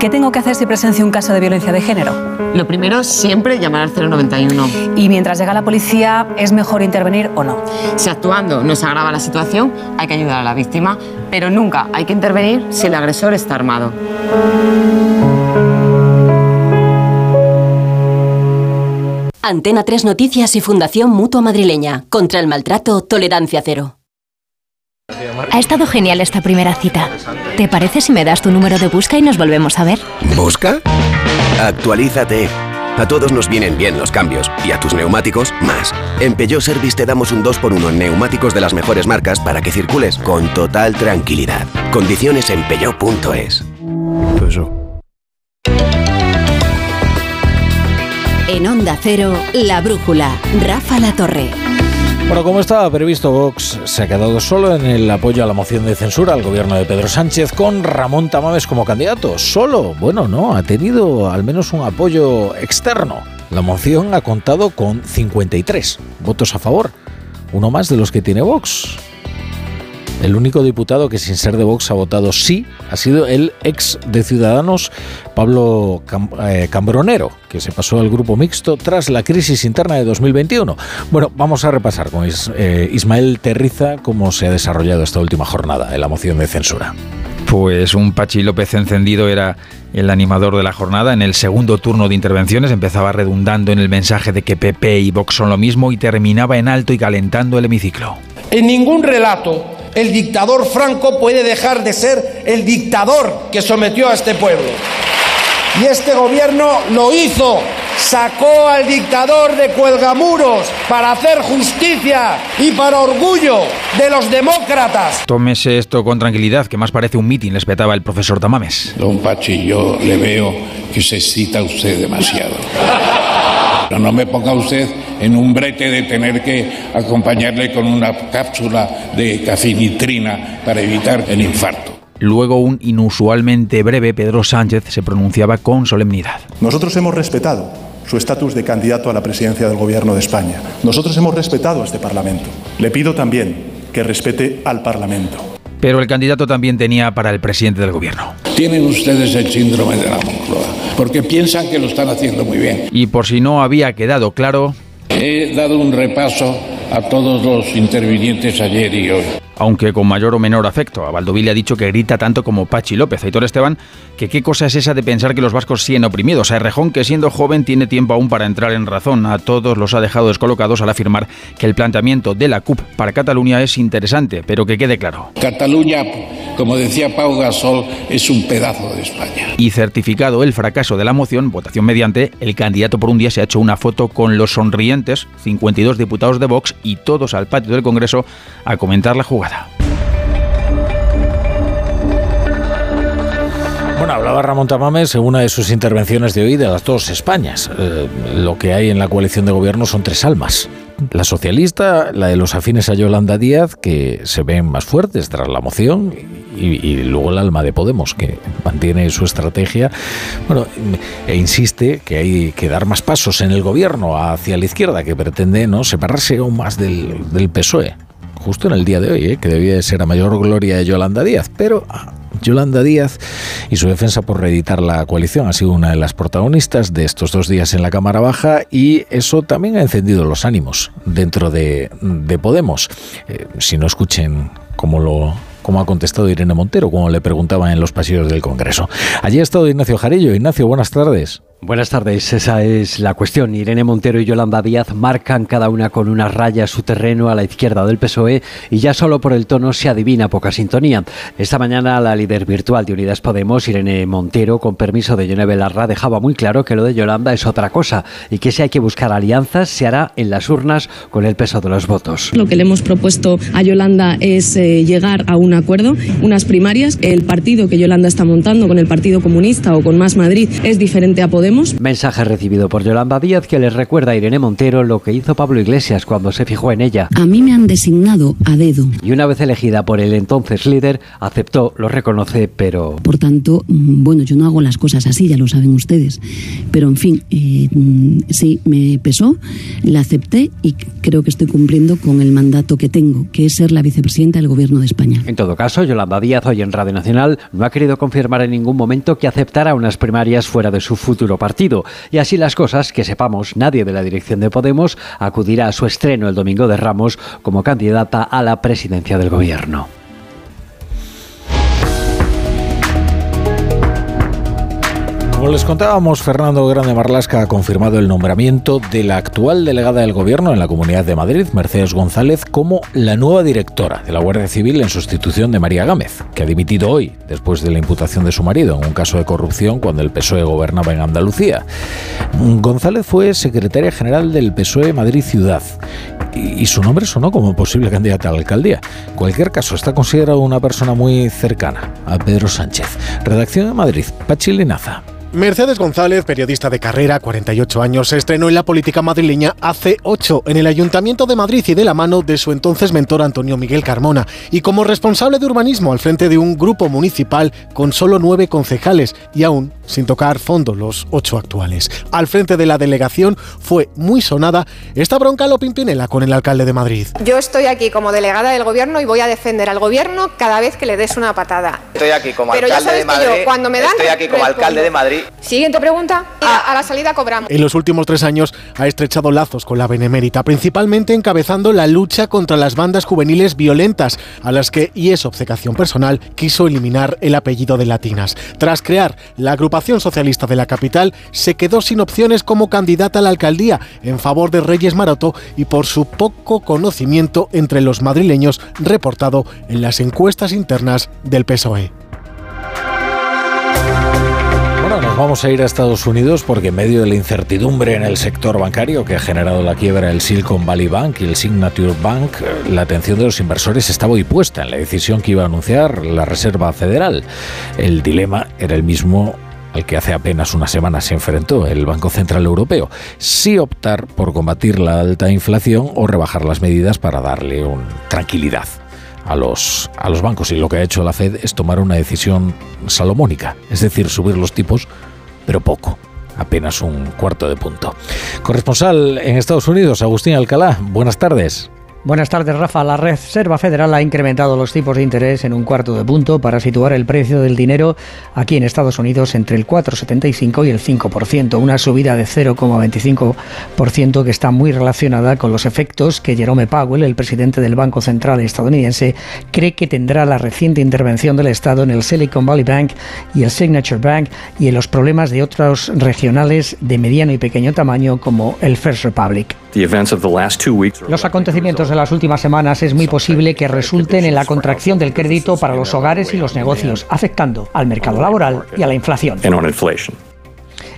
Speaker 54: ¿Qué tengo que hacer si presencio un caso de violencia de género?
Speaker 55: Lo primero, siempre llamar al 091.
Speaker 54: ¿Y mientras llega la policía, es mejor intervenir o no?
Speaker 55: Si actuando no se agrava la situación, hay que ayudar a la víctima, pero nunca hay que intervenir si el agresor está armado.
Speaker 56: Antena 3 Noticias y Fundación Mutua Madrileña. Contra el maltrato, tolerancia cero.
Speaker 57: Ha estado genial esta primera cita. ¿Te parece si me das tu número de busca y nos volvemos a ver?
Speaker 58: ¿Busca? Actualízate. A todos nos vienen bien los cambios y a tus neumáticos más. En Peugeot Service te damos un 2x1 en neumáticos de las mejores marcas para que circules con total tranquilidad. Condiciones en peugeot.es.
Speaker 1: En Onda Cero, La Brújula, Rafa La Torre.
Speaker 2: Bueno, como estaba previsto, Vox se ha quedado solo en el apoyo a la moción de censura al gobierno de Pedro Sánchez con Ramón Tamames como candidato. Solo, bueno, no, ha tenido al menos un apoyo externo. La moción ha contado con 53 votos a favor, uno más de los que tiene Vox. El único diputado que sin ser de Vox ha votado sí ha sido el ex de Ciudadanos, Pablo eh, Cambronero, que se pasó al grupo mixto tras la crisis interna de 2021. Bueno, vamos a repasar con eh, Ismael Terriza cómo se ha desarrollado esta última jornada en la moción de censura.
Speaker 59: Pues un Pachi López encendido era el animador de la jornada. En el segundo turno de intervenciones empezaba redundando en el mensaje de que PP y Vox son lo mismo y terminaba en alto y calentando el hemiciclo.
Speaker 60: En ningún relato el dictador Franco puede dejar de ser el dictador que sometió a este pueblo. Y este gobierno lo hizo sacó al dictador de Cuelgamuros para hacer justicia y para orgullo de los demócratas.
Speaker 59: Tómese esto con tranquilidad, que más parece un mitin, les petaba el profesor Tamames.
Speaker 58: Don Pachi, yo le veo que se excita usted demasiado. [LAUGHS] Pero no me ponga usted en un brete de tener que acompañarle con una cápsula de cafinitrina para evitar el infarto.
Speaker 59: Luego, un inusualmente breve Pedro Sánchez se pronunciaba con solemnidad.
Speaker 61: Nosotros hemos respetado su estatus de candidato a la presidencia del Gobierno de España. Nosotros hemos respetado a este Parlamento. Le pido también que respete al Parlamento.
Speaker 59: Pero el candidato también tenía para el presidente del Gobierno.
Speaker 58: Tienen ustedes el síndrome de la Moncloa, porque piensan que lo están haciendo muy bien.
Speaker 59: Y por si no había quedado claro...
Speaker 58: He dado un repaso a todos los intervinientes ayer y hoy
Speaker 59: aunque con mayor o menor afecto. A Valdoví le ha dicho que grita tanto como Pachi López. Aitor Esteban, que qué cosa es esa de pensar que los vascos siguen oprimidos. A Errejón, que siendo joven tiene tiempo aún para entrar en razón. A todos los ha dejado descolocados al afirmar que el planteamiento de la CUP para Cataluña es interesante, pero que quede claro.
Speaker 58: Cataluña, como decía Pau Gasol, es un pedazo de España.
Speaker 59: Y certificado el fracaso de la moción, votación mediante, el candidato por un día se ha hecho una foto con los sonrientes 52 diputados de Vox y todos al patio del Congreso a comentar la jugada.
Speaker 2: Bueno, hablaba Ramón Tamames en una de sus intervenciones de hoy de las dos Españas. Eh, lo que hay en la coalición de gobierno son tres almas. La socialista, la de los afines a Yolanda Díaz, que se ven más fuertes tras la moción, y, luego el alma de Podemos, que mantiene su estrategia, bueno, e insiste que hay que dar más pasos en el gobierno hacia la izquierda, que pretende no separarse aún más del PSOE justo en el día de hoy, ¿eh? que debía de ser a mayor gloria de Yolanda Díaz, pero ah, Yolanda Díaz y su defensa por reeditar la coalición ha sido una de las protagonistas de estos dos días en la Cámara Baja y eso también ha encendido los ánimos dentro de, Podemos. Eh, si no escuchen cómo lo como ha contestado Irene Montero, como le preguntaban en los pasillos del Congreso. Allí ha estado Ignacio Jarillo. Ignacio, buenas tardes.
Speaker 62: Buenas tardes, esa es la cuestión. Irene Montero y Yolanda Díaz marcan cada una con una raya su terreno a la izquierda del PSOE y ya solo por el tono se adivina poca sintonía. Esta mañana la líder virtual de Unidas Podemos, Irene Montero, con permiso de Yone Belarra, dejaba muy claro que lo de Yolanda es otra cosa y que si hay que buscar alianzas se hará en las urnas con el peso de los votos.
Speaker 3: Lo que le hemos propuesto a Yolanda es eh, llegar a un acuerdo, unas primarias. El partido que Yolanda está montando con el Partido Comunista o con Más Madrid es diferente a Podemos
Speaker 62: Mensaje recibido por Yolanda Díaz que les recuerda a Irene Montero lo que hizo Pablo Iglesias cuando se fijó en ella.
Speaker 50: A mí me han designado a dedo.
Speaker 62: Y una vez elegida por el entonces líder, aceptó, lo reconoce, pero...
Speaker 50: Por tanto, mm, bueno, yo no hago las cosas así, ya lo saben ustedes. Pero en fin, eh, mm, sí, me pesó, la acepté y creo que estoy cumpliendo con el mandato que tengo, que es ser la vicepresidenta del Gobierno de España.
Speaker 62: En todo caso, Yolanda Díaz, hoy en Radio Nacional, no ha querido confirmar en ningún momento que aceptara unas primarias fuera de su futuro partido. Y así las cosas, que sepamos, nadie de la dirección de Podemos acudirá a su estreno el domingo de Ramos como candidata a la presidencia del gobierno.
Speaker 2: Como les contábamos, Fernando Grande Marlasca ha confirmado el nombramiento de la actual delegada del Gobierno en la Comunidad de Madrid, Mercedes González, como la nueva directora de la Guardia Civil en sustitución de María Gámez, que ha dimitido hoy después de la imputación de su marido en un caso de corrupción cuando el PSOE gobernaba en Andalucía. González fue secretaria general del PSOE Madrid Ciudad y, su nombre sonó como posible candidata a la alcaldía. En cualquier caso, está considerado una persona muy cercana a Pedro Sánchez. Redacción en Madrid, Pachi Linaza.
Speaker 27: Mercedes González, periodista de carrera, 48 años, se estrenó en la política madrileña hace 8 en el Ayuntamiento de Madrid y de la mano de su entonces mentor Antonio Miguel Carmona y como responsable de urbanismo al frente de un grupo municipal con solo nueve concejales y aún sin tocar fondo los ocho actuales. Al frente de la delegación fue muy sonada esta bronca lo Pimpinela con el alcalde de Madrid.
Speaker 63: Yo estoy aquí como delegada del gobierno y voy a defender al gobierno cada vez que le des una patada.
Speaker 58: Estoy aquí como
Speaker 63: Pero ya
Speaker 58: alcalde
Speaker 63: sabes
Speaker 58: de
Speaker 63: que
Speaker 58: Madrid.
Speaker 63: yo, cuando me dan,
Speaker 58: estoy aquí como
Speaker 63: respondo.
Speaker 58: alcalde de Madrid.
Speaker 63: Siguiente pregunta. A, a la salida cobramos.
Speaker 27: En los últimos tres años ha estrechado lazos con la Benemérita, principalmente encabezando la lucha contra las bandas juveniles violentas, a las que, y es obcecación personal, quiso eliminar el apellido de Latinas. Tras crear la agrupación socialista de la capital, se quedó sin opciones como candidata a la alcaldía en favor de Reyes Maroto y por su poco conocimiento entre los madrileños reportado en las encuestas internas del PSOE.
Speaker 2: Bueno, nos vamos a ir a Estados Unidos porque en medio de la incertidumbre en el sector bancario que ha generado la quiebra del Silicon Valley Bank y el Signature Bank, la atención de los inversores estaba hoy puesta en la decisión que iba a anunciar la Reserva Federal. El dilema era el mismo al que hace apenas una semana se enfrentó el Banco Central Europeo, si optar por combatir la alta inflación o rebajar las medidas para darle tranquilidad a los, a los bancos. Y lo que ha hecho la Fed es tomar una decisión salomónica, es decir, subir los tipos, pero poco, apenas un cuarto de punto. Corresponsal en Estados Unidos, Agustín Alcalá, buenas tardes.
Speaker 17: Buenas tardes, Rafa. La Reserva Federal ha incrementado los tipos de interés en un cuarto de punto para situar el precio del dinero aquí en Estados Unidos entre el 4,75 y el 5%, una subida de 0,25% que está muy relacionada con los efectos que Jerome Powell, el presidente del Banco Central estadounidense, cree que tendrá la reciente intervención del Estado en el Silicon Valley Bank y el Signature Bank y en los problemas de otros regionales de mediano y pequeño tamaño como el First Republic. Los acontecimientos de las últimas semanas es muy posible que resulten en la contracción del crédito para los hogares y los negocios, afectando al mercado laboral y a la inflación.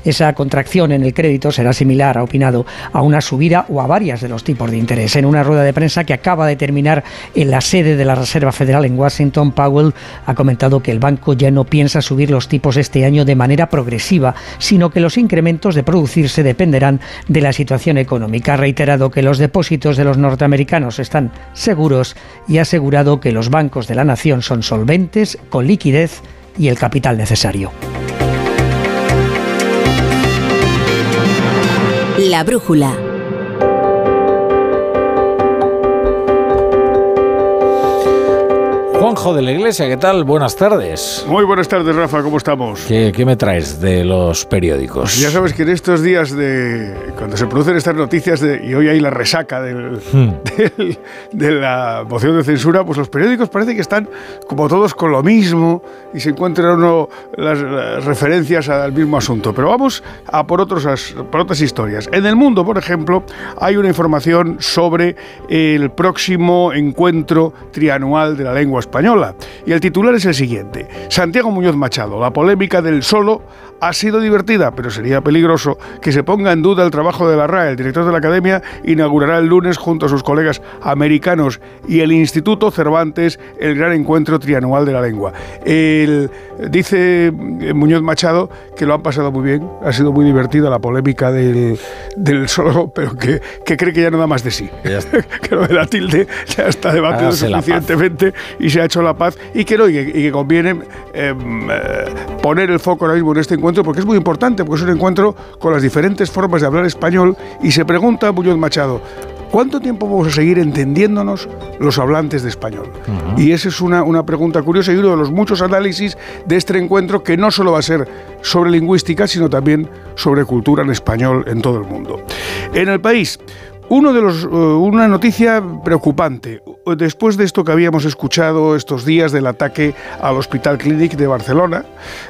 Speaker 17: Esa contracción en el crédito será similar, ha opinado, a una subida o a varias de los tipos de interés. En una rueda de prensa que acaba de terminar en la sede de la Reserva Federal en Washington, Powell ha comentado que el banco ya no piensa subir los tipos este año de manera progresiva, sino que los incrementos de producirse dependerán de la situación económica. Ha reiterado que los depósitos de los norteamericanos están seguros y ha asegurado que los bancos de la nación son solventes, con liquidez y el capital necesario.
Speaker 1: La brújula.
Speaker 2: Juanjo de la Iglesia, ¿qué tal? Buenas tardes.
Speaker 64: Muy buenas tardes, Rafa, ¿cómo estamos?
Speaker 2: ¿Qué, qué me traes de los periódicos?
Speaker 64: Ya sabes que en estos días de cuando se producen estas noticias de, y hoy hay la resaca del,
Speaker 2: Hmm. [LAUGHS]
Speaker 64: del- de la moción de censura, pues los periódicos parece que están como todos con lo mismo y se encuentran uno las, las referencias al mismo asunto. Pero vamos a por, otros, por otras historias. En el mundo, por ejemplo, hay una información sobre el próximo encuentro trianual de la lengua española. Y el titular es el siguiente. Santiago Muñoz Machado, la polémica del solo ha sido divertida, pero sería peligroso que se ponga en duda el trabajo de la RAE. El director de la academia inaugurará el lunes junto a sus colegas americanos y el Instituto Cervantes el gran encuentro trianual de la lengua. El- dice eh, Muñoz Machado que lo han pasado muy bien, ha sido muy divertida la polémica del, del solo, [LAUGHS] pero que, que cree que ya no da más de sí. [LAUGHS] que lo de la tilde ya está debatido
Speaker 2: Hágase
Speaker 64: suficientemente y se ha hecho la paz y que no, y que, y que conviene eh, eh, poner el foco ahora mismo en este encuentro porque es muy importante, porque es un encuentro con las diferentes formas de hablar español y se pregunta Muñoz Machado, ¿cuánto tiempo vamos a seguir entendiéndonos los hablantes de español? Y esa es una, una pregunta curiosa y uno de los muchos análisis de este encuentro que no solo va a ser sobre lingüística, sino también sobre cultura en español en todo el mundo. En el país, eh, una noticia preocupante. Después de esto que habíamos escuchado estos días del ataque al Hospital Clinic de Barcelona,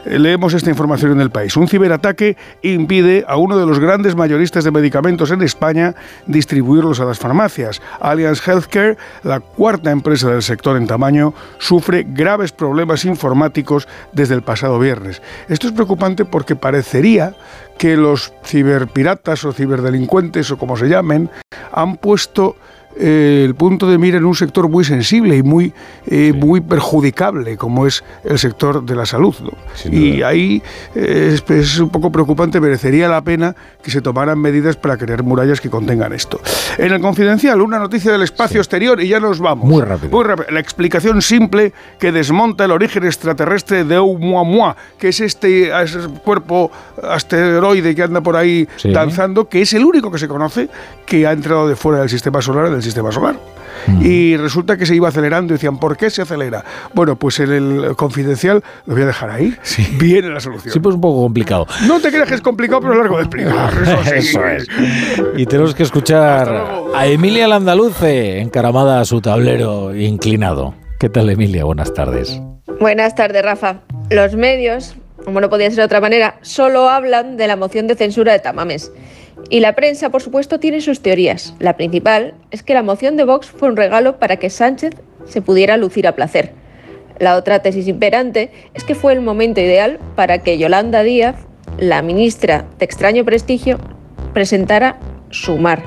Speaker 64: eh, leemos esta información en el país. Un ciberataque impide a uno de los grandes mayoristas de medicamentos en España distribuirlos a las farmacias. Allianz Healthcare, la cuarta empresa del sector en tamaño, sufre graves problemas informáticos desde el pasado viernes. Esto es preocupante porque parecería que los ciberpiratas o ciberdelincuentes o como se llamen han puesto eh, el punto de mira en un sector muy sensible y muy, eh, muy perjudicable, como es el sector de la salud. Y ahí eh, es, es, un poco preocupante, merecería la pena que se tomaran medidas para crear murallas que contengan esto. En el confidencial, una noticia del espacio exterior y ya nos vamos.
Speaker 2: Muy rápido.
Speaker 64: Muy rápido. La explicación simple que desmonta el origen extraterrestre de Oumuamua, que es este, cuerpo asteroide que anda por ahí
Speaker 2: Sí.
Speaker 64: danzando, que es el único que se conoce que ha entrado de fuera del sistema solar del sistema solar. Y resulta que se iba acelerando y decían, ¿por qué se acelera? Bueno, pues en el confidencial lo voy a dejar ahí. Viene la solución.
Speaker 2: Sí, pues un poco complicado.
Speaker 64: No te creas que es complicado, pero es largo de explicar. [LAUGHS] Eso, sí.
Speaker 2: Eso es. Y tenemos que escuchar a Emilia Landaluce, encaramada a su tablero inclinado. ¿Qué tal, Emilia? Buenas tardes.
Speaker 65: Buenas tardes, Rafa. Los medios, como no podía ser de otra manera, solo hablan de la moción de censura de Tamames. Y la prensa, por supuesto, tiene sus teorías. La principal es que la moción de Vox fue un regalo para que Sánchez se pudiera lucir a placer. La otra tesis imperante es que fue el momento ideal para que Yolanda Díaz, la ministra de extraño prestigio, presentara Sumar.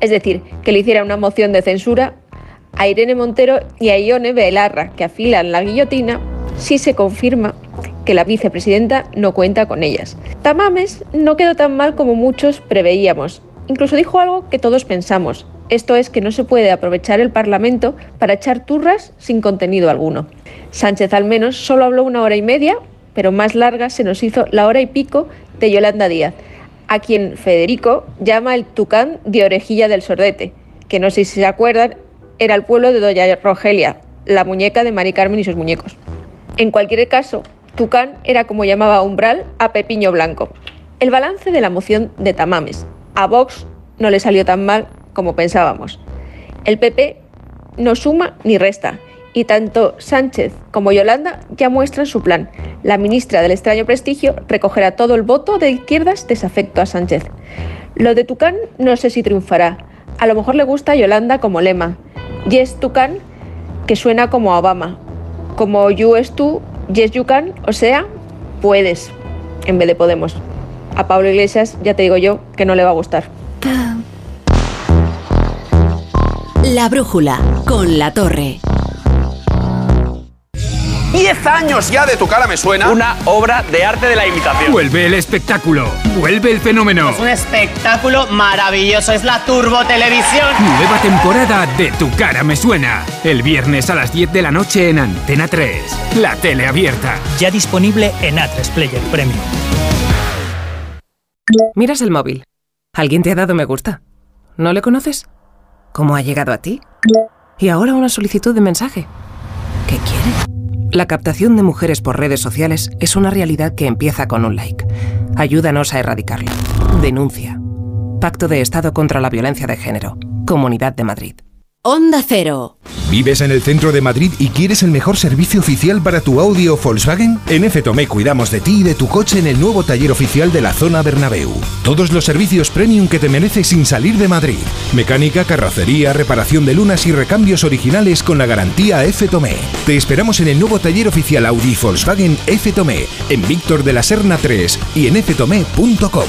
Speaker 65: Es decir, que le hiciera una moción de censura a Irene Montero y a Ione Belarra, que afilan la guillotina si se confirma que la vicepresidenta no cuenta con ellas. Tamames no quedó tan mal como muchos preveíamos. Incluso dijo algo que todos pensamos. Esto es que no se puede aprovechar el Parlamento para echar turras sin contenido alguno. Sánchez al menos solo habló una hora y media, pero más larga se nos hizo la hora y pico de Yolanda Díaz, a quien Federico llama el tucán de orejilla del sordete, que no sé si se acuerdan, era el pueblo de Doña Rogelia, la muñeca de Mari Carmen y sus muñecos. En cualquier caso, Tucán era como llamaba Umbral a Pepiño Blanco. El balance de la moción de Tamames. A Vox no le salió tan mal como pensábamos. El PP no suma ni resta, y tanto Sánchez como Yolanda ya muestran su plan. La ministra del extraño prestigio recogerá todo el voto de izquierdas desafecto a Sánchez. Lo de Tucán no sé si triunfará. A lo mejor le gusta a Yolanda como lema. Yes Tucán, que suena como Obama. Como you es tú, yes you can, o sea, puedes, en vez de podemos. A Pablo Iglesias ya te digo yo que no le va a gustar.
Speaker 19: La brújula con la torre.
Speaker 66: Diez años ya de tu cara me suena. Una obra de arte de la imitación.
Speaker 67: Vuelve el espectáculo, vuelve el fenómeno.
Speaker 68: Es un espectáculo maravilloso, es la Turbo Televisión.
Speaker 67: Nueva temporada de Tu cara me suena. El viernes a las 10 de la noche en Antena 3. La tele abierta.
Speaker 69: Ya disponible en A3 Player Premium.
Speaker 70: Miras el móvil. ¿Alguien te ha dado me gusta? ¿No le conoces? ¿Cómo ha llegado a ti? Y ahora una solicitud de mensaje. ¿Qué quiere? La captación de mujeres por redes sociales es una realidad que empieza con un like. Ayúdanos a erradicarla. Denuncia. Pacto de Estado contra la Violencia de Género. Comunidad de Madrid.
Speaker 19: Onda Cero.
Speaker 71: ¿Vives en el centro de Madrid y quieres el mejor servicio oficial para tu Audi o Volkswagen? En FTOME cuidamos de ti y de tu coche en el nuevo taller oficial de la zona Bernabéu. Todos los servicios premium que te mereces sin salir de Madrid. Mecánica, carrocería, reparación de lunas y recambios originales con la garantía FTOME. Te esperamos en el nuevo taller oficial Audi Volkswagen FTOME en Víctor de la Serna 3 y en ftome.com.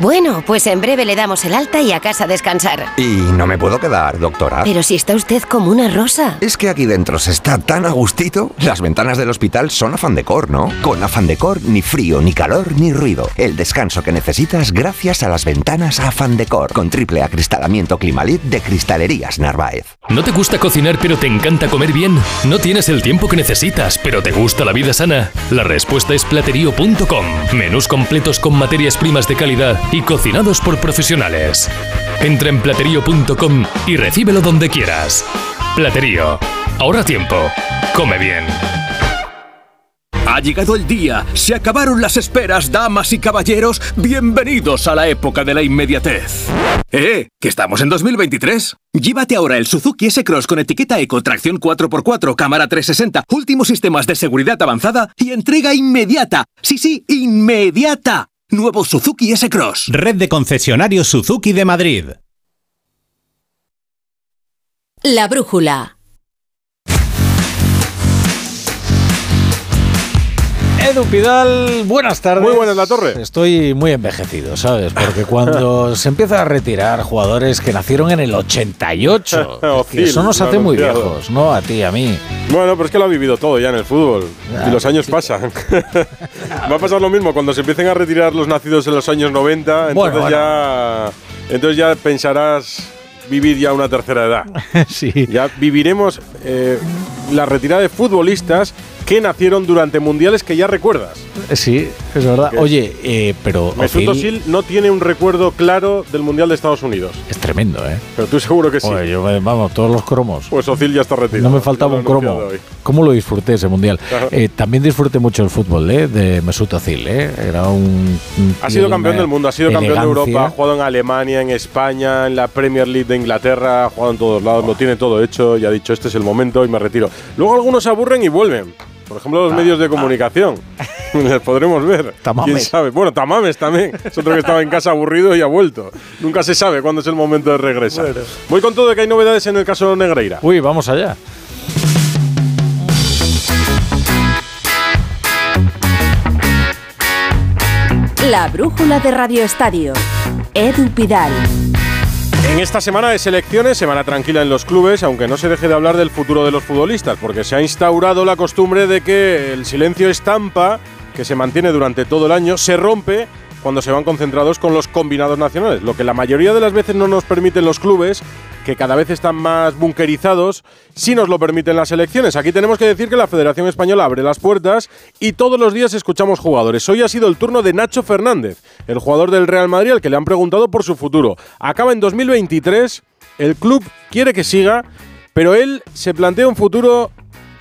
Speaker 72: Bueno, pues en breve le damos el alta y a casa a descansar.
Speaker 35: Y no me puedo quedar, doctora.
Speaker 72: Pero si está usted como una rosa.
Speaker 35: Es que aquí dentro se está tan a gustito. Las ventanas del hospital son afán decor, ¿no? Con afán decor, ni frío, ni calor, ni ruido. El descanso que necesitas gracias a las ventanas afán decor. Con triple acristalamiento Climalit de Cristalerías Narváez.
Speaker 73: ¿No te gusta cocinar pero te encanta comer bien? ¿No tienes el tiempo que necesitas pero te gusta la vida sana? La respuesta es platerío.com. Menús completos con materias primas de calidad y cocinados por profesionales. Entra en platerío.com y recíbelo donde quieras. Platerío. Ahorra tiempo. Come bien.
Speaker 71: Ha llegado el día, se acabaron las esperas, damas y caballeros, bienvenidos a la época de la inmediatez. ¡Eh! ¡Que estamos en 2023! Llévate ahora el Suzuki S-Cross con etiqueta Eco, tracción 4x4, cámara 360, últimos sistemas de seguridad avanzada y entrega inmediata. Sí, sí, inmediata. Nuevo Suzuki S-Cross.
Speaker 74: Red de concesionarios Suzuki de Madrid.
Speaker 19: La brújula.
Speaker 2: Edu Pidal, buenas tardes.
Speaker 20: Muy buenas la torre.
Speaker 2: Estoy muy envejecido, ¿sabes? Porque cuando [LAUGHS] se empieza a retirar jugadores que nacieron en el 88, [LAUGHS] que eso nos hace muy viejos, ¿no? A ti y a mí.
Speaker 20: Bueno, pero es que lo ha vivido todo ya en el fútbol. y los años pasan. [LAUGHS] Va a pasar lo mismo cuando se empiecen a retirar los nacidos en los años 90. Entonces,
Speaker 2: Bueno,
Speaker 20: Ya, entonces ya pensarás vivir ya una tercera edad.
Speaker 2: sí.
Speaker 20: Ya viviremos eh, la retirada de futbolistas que nacieron durante mundiales que ya recuerdas.
Speaker 2: Sí, es verdad. Oye, eh, pero
Speaker 20: Mesut Özil no tiene un recuerdo claro del Mundial de Estados Unidos.
Speaker 2: es tremendo, ¿eh?
Speaker 20: Pero tú seguro que sí.
Speaker 2: Joder, yo me- vamos, todos los cromos.
Speaker 20: Pues Ozil ya está retirado.
Speaker 2: No me faltaba un cromo.
Speaker 20: hoy.
Speaker 2: ¿Cómo lo disfruté ese mundial? Eh, también disfruté mucho el fútbol ¿eh? de Mesut Özil. ¿eh? Era un, un
Speaker 20: Ha sido campeón del mundo, ha sido campeón de
Speaker 2: elegancia.
Speaker 20: Europa, ha jugado en Alemania, en España, en la Premier League de Inglaterra, ha jugado en todos lados, lo tiene todo hecho y ha dicho este es el momento y me retiro. Luego algunos se aburren y vuelven. Por ejemplo, los medios de comunicación. [LAUGHS] Les podremos ver.
Speaker 2: Ah, Tamames.
Speaker 20: ¿Quién sabe? Bueno, Tamames también. Es otro que estaba en casa aburrido y ha vuelto. Nunca se sabe cuándo es el momento de regresar. Voy con todo de que hay novedades en el caso Negreira.
Speaker 2: Uy, vamos allá.
Speaker 19: La brújula de Radio Estadio. Edu Pidal.
Speaker 20: En esta semana de selecciones, semana tranquila en los clubes, aunque no se deje de hablar del futuro de los futbolistas, porque se ha instaurado la costumbre de que el silencio estampa, que se mantiene durante todo el año, se rompe cuando se van concentrados con los combinados nacionales, lo que la mayoría de las veces no nos permiten los clubes, que cada vez están más bunkerizados, sí nos lo permiten las selecciones. Aquí tenemos que decir que la Federación Española abre las puertas y todos los días escuchamos jugadores. Hoy ha sido el turno de Nacho Fernández, el jugador del Real Madrid al que le han preguntado por su futuro. Acaba en 2023, el club quiere que siga, pero él se plantea un futuro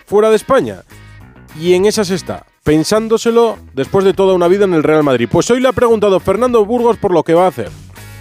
Speaker 20: fuera de España. Y en esas está, pensándoselo después de toda una vida en el Real Madrid. Pues hoy le ha preguntado Fernando Burgos por lo que va a hacer.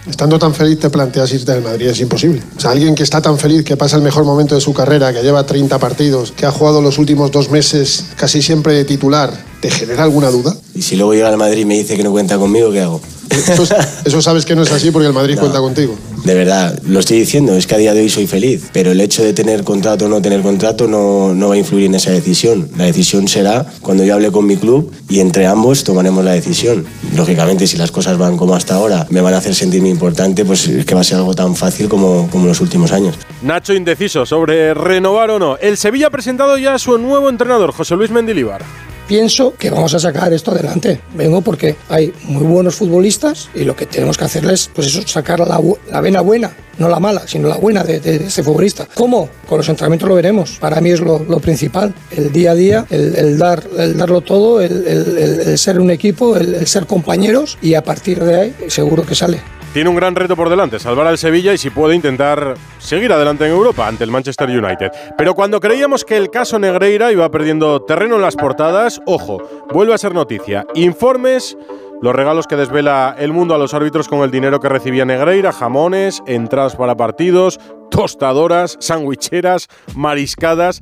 Speaker 75: Estando tan feliz te planteas irte del Madrid, es imposible. O sea, alguien que está tan feliz, que pasa el mejor momento de su carrera, que lleva 30 partidos, que ha jugado los últimos dos meses casi siempre de titular, ¿te genera alguna duda?
Speaker 76: Y si luego llega al Madrid y me dice que no cuenta conmigo, ¿qué hago?
Speaker 75: Eso, [LAUGHS] eso sabes que no es así porque el Madrid cuenta contigo.
Speaker 76: De verdad, lo estoy diciendo, es que a día de hoy soy feliz, pero el hecho de tener contrato o no tener contrato no, no va a influir en esa decisión. La decisión será cuando yo hable con mi club y entre ambos tomaremos la decisión. Lógicamente, si las cosas van como hasta ahora, me van a hacer sentirme importante, pues es que va a ser algo tan fácil como, como los últimos años.
Speaker 20: Nacho indeciso sobre renovar o no. El Sevilla ha presentado ya a su nuevo entrenador, José Luis Mendilibar.
Speaker 70: Pienso que vamos a sacar esto adelante. Vengo porque hay muy buenos futbolistas y lo que tenemos que hacerles, pues eso, sacar la, la vena buena, no la mala, sino la buena de, de ese futbolista. ¿Cómo? Con los entrenamientos lo veremos. Para mí es lo, lo principal, el día a día, el, el dar, el darlo todo, el, el- el- ser un equipo, el ser compañeros y a partir de ahí seguro que sale.
Speaker 20: Tiene un gran reto por delante, salvar al Sevilla y si puede intentar seguir adelante en Europa ante el Manchester United. Pero cuando creíamos que el caso Negreira iba perdiendo terreno en las portadas, ojo, vuelve a ser noticia. Informes, los regalos que desvela el mundo a los árbitros con el dinero que recibía Negreira, jamones, entradas para partidos, tostadoras, sandwicheras, mariscadas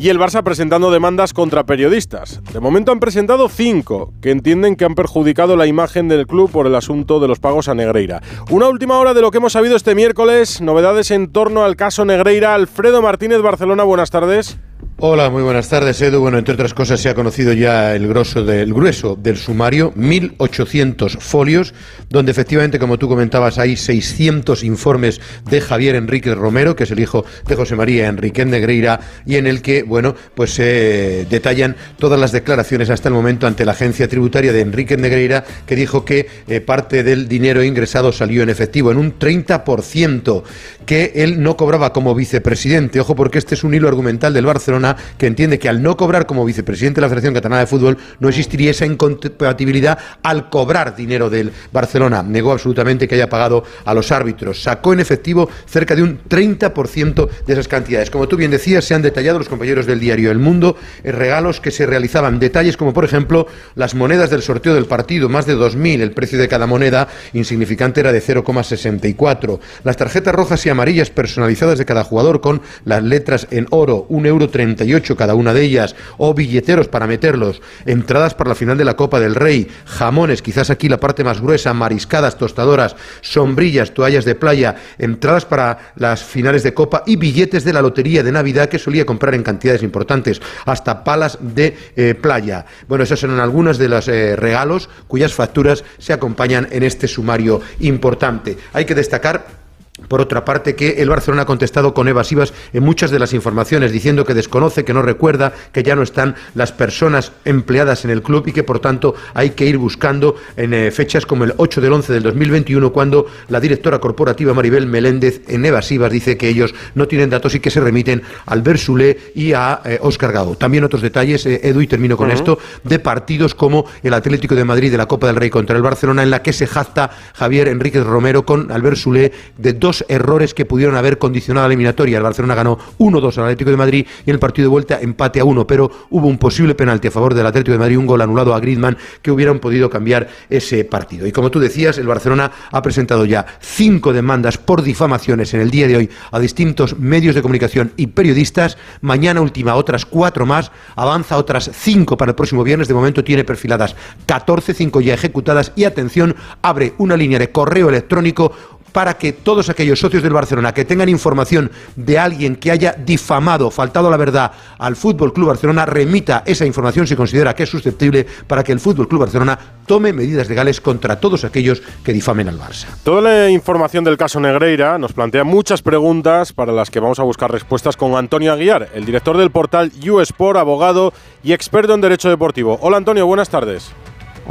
Speaker 20: y el Barça presentando demandas contra periodistas. De momento han presentado cinco, que entienden que han perjudicado la imagen del club por el asunto de los pagos a Negreira. Una última hora de lo que hemos sabido este miércoles, novedades en torno al caso Negreira. Alfredo Martínez, Barcelona, buenas tardes.
Speaker 77: Hola, muy buenas tardes, Edu. Bueno, entre otras cosas se ha conocido ya el, grosso del, grueso del sumario, 1.800 folios, donde efectivamente, como tú comentabas, hay 600 informes de Javier Enrique Romero, que es el hijo de José María Enrique Negreira, y en el que, bueno, pues se detallan todas las declaraciones hasta el momento ante la agencia tributaria de Enrique Negreira, que dijo que eh, parte del dinero ingresado salió en efectivo, en un 30%, que él no cobraba como vicepresidente. Ojo, porque este es un hilo argumental del Barcelona que entiende que al no cobrar como vicepresidente de la Federación Catalana de Fútbol no existiría esa incompatibilidad al cobrar dinero del Barcelona. Negó absolutamente que haya pagado a los árbitros. Sacó en efectivo cerca de un 30% de esas cantidades. Como tú bien decías, se han detallado los compañeros del diario El Mundo eh, regalos que se realizaban. Detalles como, por ejemplo, las monedas del sorteo del partido, más de 2.000. El precio de cada moneda insignificante era de 0,64. Las tarjetas rojas y amarillas personalizadas de cada jugador con las letras en oro, 1,30 euro cada una de ellas, o billeteros para meterlos, entradas para la final de la Copa del Rey, jamones, quizás aquí la parte más gruesa, mariscadas, tostadoras, sombrillas, toallas de playa, entradas para las finales de Copa y billetes de la lotería de Navidad que solía comprar en cantidades importantes, hasta palas de eh, playa. Bueno, esas son algunas de los eh, regalos cuyas facturas se acompañan en este sumario importante. Hay que destacar por otra parte, que el Barcelona ha contestado con evasivas en muchas de las informaciones, diciendo que desconoce, que no recuerda, que ya no están las personas empleadas en el club y que, por tanto, hay que ir buscando en eh, fechas como el 8 del 11 del 2021, cuando la directora corporativa Maribel Meléndez, en evasivas, dice que ellos no tienen datos y que se remiten al Bersulé y a Oscar eh, Gago. También otros detalles, eh, Edu, y termino con esto, de partidos como el Atlético de Madrid de la Copa del Rey contra el Barcelona, en la que se jacta Javier Enríquez Romero con Albert Sule de dos errores que pudieron haber condicionado la eliminatoria. El Barcelona ganó 1-2 al Atlético de Madrid y en el partido de vuelta empate a 1, pero hubo un posible penalti a favor del Atlético de Madrid, un gol anulado a Griezmann que hubieran podido cambiar ese partido. Y como tú decías, el Barcelona ha presentado ya cinco demandas por difamaciones en el día de hoy a distintos medios de comunicación y periodistas. Mañana última otras cuatro más, avanza otras cinco para el próximo viernes. De momento tiene perfiladas 14, 5 ya ejecutadas y atención, abre una línea de correo electrónico para que todos aquellos socios del Barcelona que tengan información de alguien que haya difamado, faltado a la verdad al Fútbol Club Barcelona, remita esa información si considera que es susceptible para que el Fútbol Club Barcelona tome medidas legales contra todos aquellos que difamen al Barça.
Speaker 20: Toda la información del caso Negreira nos plantea muchas preguntas para las que vamos a buscar respuestas con Antonio Aguiar, el director del portal USport, abogado y experto en derecho deportivo. Hola Antonio, buenas tardes.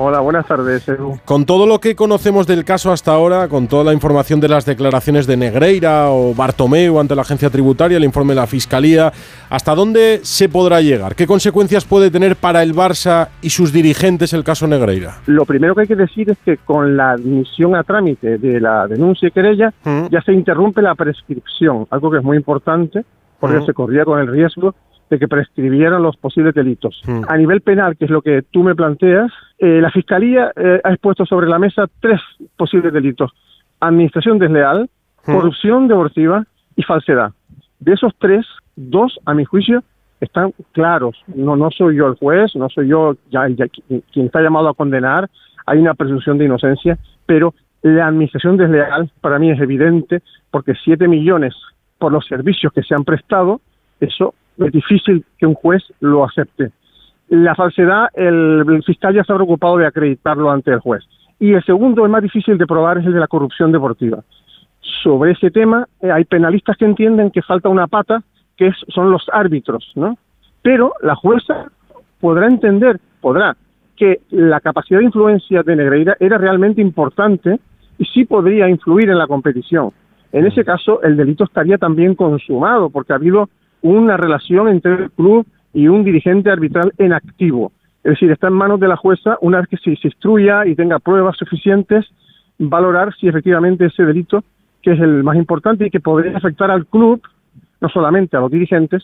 Speaker 78: Hola, buenas tardes, Edu.
Speaker 20: Con todo lo que conocemos del caso hasta ahora, con toda la información de las declaraciones de Negreira o Bartomeu ante la agencia tributaria, el informe de la Fiscalía, ¿hasta dónde se podrá llegar? ¿Qué consecuencias puede tener para el Barça y sus dirigentes el caso Negreira?
Speaker 78: Lo primero que hay que decir es que con la admisión a trámite de la denuncia y querella ya se interrumpe la prescripción, algo que es muy importante porque se corría con el riesgo de que prescribieran los posibles delitos. Mm. A nivel penal, que es lo que tú me planteas, eh, la Fiscalía eh, ha expuesto sobre la mesa tres posibles delitos. Administración desleal, mm. corrupción deportiva y falsedad. De esos tres, dos, a mi juicio, están claros. No, no soy yo el juez, no soy yo ya, quien está llamado a condenar. Hay una presunción de inocencia, pero la administración desleal para mí es evidente porque siete millones por los servicios que se han prestado, eso es difícil que un juez lo acepte. La falsedad, el, fiscal ya ha preocupado de acreditarlo ante el juez. Y el segundo, el más difícil de probar, es el de la corrupción deportiva. Sobre ese tema, eh, hay penalistas que entienden que falta una pata, que son los árbitros, ¿no? Pero la jueza podrá entender, podrá, que la capacidad de influencia de Negreira era realmente importante y sí podría influir en la competición. En ese caso, el delito estaría también consumado, porque ha habido una relación entre el club y un dirigente arbitral en activo. Es decir, está en manos de la jueza, una vez que se, instruya y tenga pruebas suficientes, valorar si efectivamente ese delito, que es el más importante y que podría afectar al club, no solamente a los dirigentes,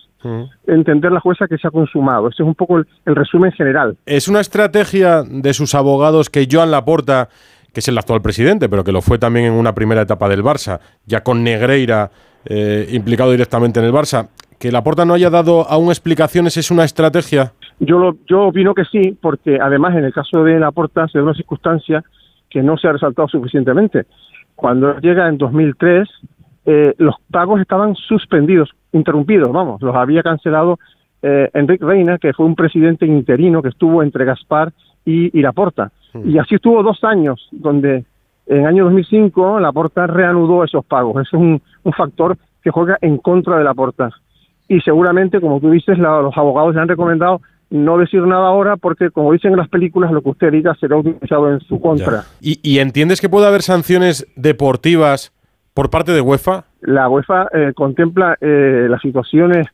Speaker 78: entender la jueza que se ha consumado. Ese es un poco el, el, resumen general.
Speaker 20: Es una estrategia de sus abogados que Joan Laporta, que es el actual presidente, pero que lo fue también en una primera etapa del Barça, ya con Negreira eh, implicado directamente en el Barça, que Laporta no haya dado aún explicaciones es una estrategia.
Speaker 78: Yo, lo, yo opino que sí, porque además en el caso de Laporta se da una circunstancia que no se ha resaltado suficientemente. Cuando llega en 2003, eh, los pagos estaban suspendidos, interrumpidos, vamos, los había cancelado eh, Enrique Reina, que fue un presidente interino que estuvo entre Gaspar y, y Laporta. Y así estuvo dos años, donde en el año 2005 Laporta reanudó esos pagos. Es un, un factor que juega en contra de Laporta. Y seguramente, como tú dices, la- los abogados le han recomendado no decir nada ahora porque, como dicen en las películas, lo que usted diga será utilizado en su contra.
Speaker 20: ¿Y, y entiendes que puede haber sanciones deportivas por parte de UEFA?
Speaker 78: La UEFA eh, contempla eh, las situaciones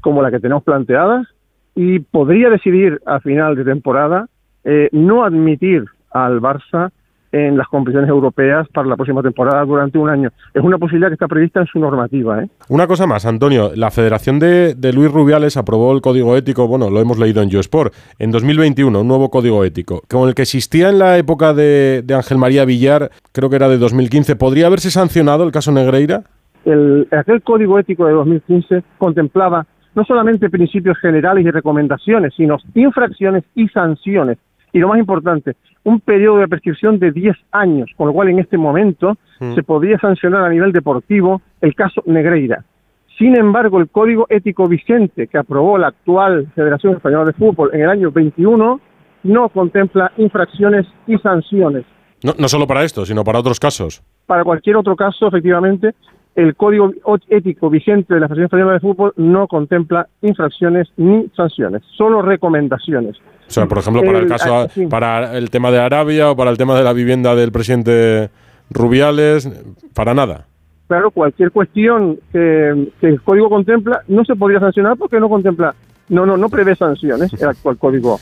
Speaker 78: como la que tenemos planteadas y podría decidir a final de temporada eh, no admitir al Barça en las competiciones europeas para la próxima temporada durante un año. Es una posibilidad que está prevista en su normativa. ¿eh?
Speaker 20: Una cosa más, Antonio. La Federación de, de Luis Rubiales aprobó el código ético, bueno, lo hemos leído en YouSport, en 2021, un nuevo código ético, con el que existía en la época de, de Ángel María Villar, creo que era de 2015. ¿Podría haberse sancionado el caso Negreira?
Speaker 78: El, aquel código ético de 2015 contemplaba no solamente principios generales y recomendaciones, sino infracciones y sanciones. Y lo más importante, un periodo de prescripción de 10 años, con lo cual en este momento
Speaker 79: Mm.
Speaker 78: se podría sancionar a nivel deportivo el caso Negreira. Sin embargo, el código ético vigente que aprobó la actual Federación Española de Fútbol en el año 21 no contempla infracciones y sanciones.
Speaker 20: No, no solo para esto, sino para otros casos.
Speaker 78: Para cualquier otro caso, efectivamente, el código ético vigente de la Federación Española de Fútbol no contempla infracciones ni sanciones, solo recomendaciones.
Speaker 20: O sea, por ejemplo, para el caso,
Speaker 78: ah,
Speaker 20: para el tema de Arabia o para el tema de la vivienda del presidente Rubiales, para nada.
Speaker 78: Claro, cualquier cuestión que, que el código contempla no se podría sancionar porque no contempla, no, no, no prevé sanciones el actual código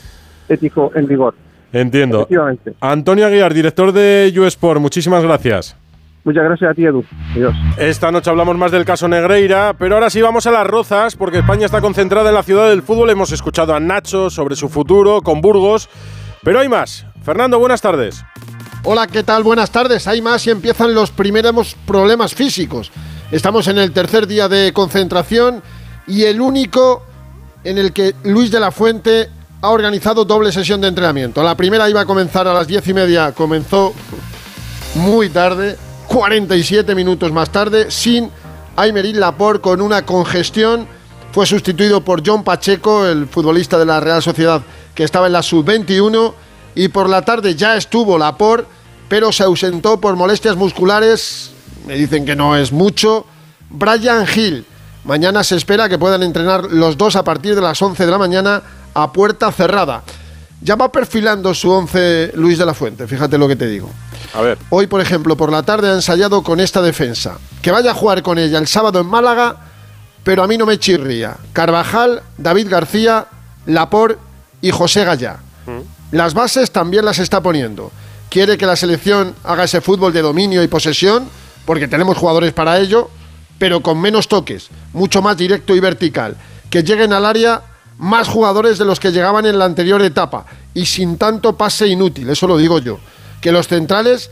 Speaker 78: ético en vigor.
Speaker 20: Entiendo. Antonio Aguiar, director de USport, muchísimas gracias.
Speaker 78: Muchas gracias a ti, Edu. Adiós.
Speaker 20: Esta noche hablamos más del caso Negreira, pero ahora sí vamos a las rozas, porque España está concentrada en la ciudad del fútbol. Hemos escuchado a Nacho sobre su futuro con Burgos, pero hay más. Fernando, buenas tardes.
Speaker 75: Hola, ¿qué tal? Buenas tardes. Hay más y empiezan los primeros problemas físicos. Estamos en el tercer día de concentración y el único en el que Luis de la Fuente ha organizado doble sesión de entrenamiento. La primera iba a comenzar a las diez y media, comenzó muy tarde, 47 minutos más tarde, sin Aymerín Laporte con una congestión. Fue sustituido por John Pacheco, el futbolista de la Real Sociedad que estaba en la sub-21. Y por la tarde ya estuvo Laporte, pero se ausentó por molestias musculares. Me dicen que no es mucho. Brian Hill. Mañana se espera que puedan entrenar los dos a partir de las 11 de la mañana a puerta cerrada. Ya va perfilando su 11 Luis de la Fuente, fíjate lo que te digo.
Speaker 20: A ver.
Speaker 75: Hoy, por ejemplo, por la tarde ha ensayado con esta defensa. Que vaya a jugar con ella el sábado en Málaga, pero a mí no me chirría. Carvajal, David García, Laporte y José Gallá. Las bases también las está poniendo. Quiere que la selección haga ese fútbol de dominio y posesión, porque tenemos jugadores para ello, pero con menos toques, mucho más directo y vertical. Que lleguen al área más jugadores de los que llegaban en la anterior etapa y sin tanto pase inútil, eso lo digo yo. Que los centrales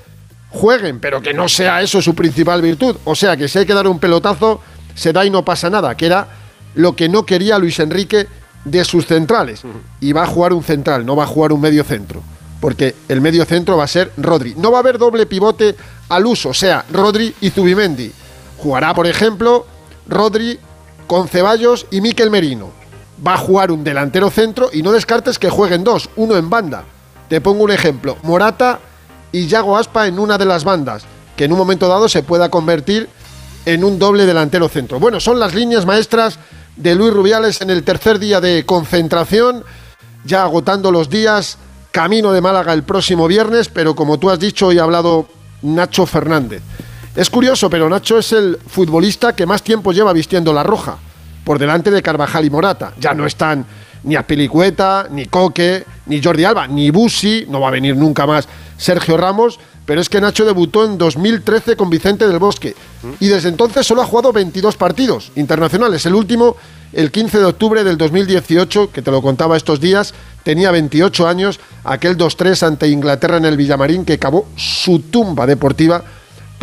Speaker 75: jueguen, pero que no sea eso su principal virtud. O sea, que si hay que dar un pelotazo, se da y no pasa nada, que era lo que no quería Luis Enrique de sus centrales. Y va a jugar un central, no va a jugar un medio centro. Porque el medio centro va a ser Rodri. No va a haber doble pivote al uso, o sea, Rodri y Zubimendi. Jugará, por ejemplo, Rodri con Ceballos y Miquel Merino. Va a jugar un delantero centro y no descartes que jueguen dos, uno en banda. Te pongo un ejemplo, Morata y Yago Aspa en una de las bandas, que en un momento dado se pueda convertir en un doble delantero centro. Bueno, son las líneas maestras de Luis Rubiales en el tercer día de concentración, ya agotando los días, camino de Málaga el próximo viernes, pero como tú has dicho, hoy ha hablado Nacho Fernández. Es curioso, pero Nacho es el futbolista que más tiempo lleva vistiendo la roja, por delante de Carvajal y Morata. Ya no están ni Aspilicueta, ni Coque, ni Jordi Alba, ni Busi, no va a venir nunca más Sergio Ramos, pero es que Nacho debutó en 2013 con Vicente del Bosque y desde entonces solo ha jugado 22 partidos internacionales. El último, el 15 de octubre del 2018, que te lo contaba estos días, tenía 28 años, aquel 2-3 ante Inglaterra en el Villamarín que acabó su tumba deportiva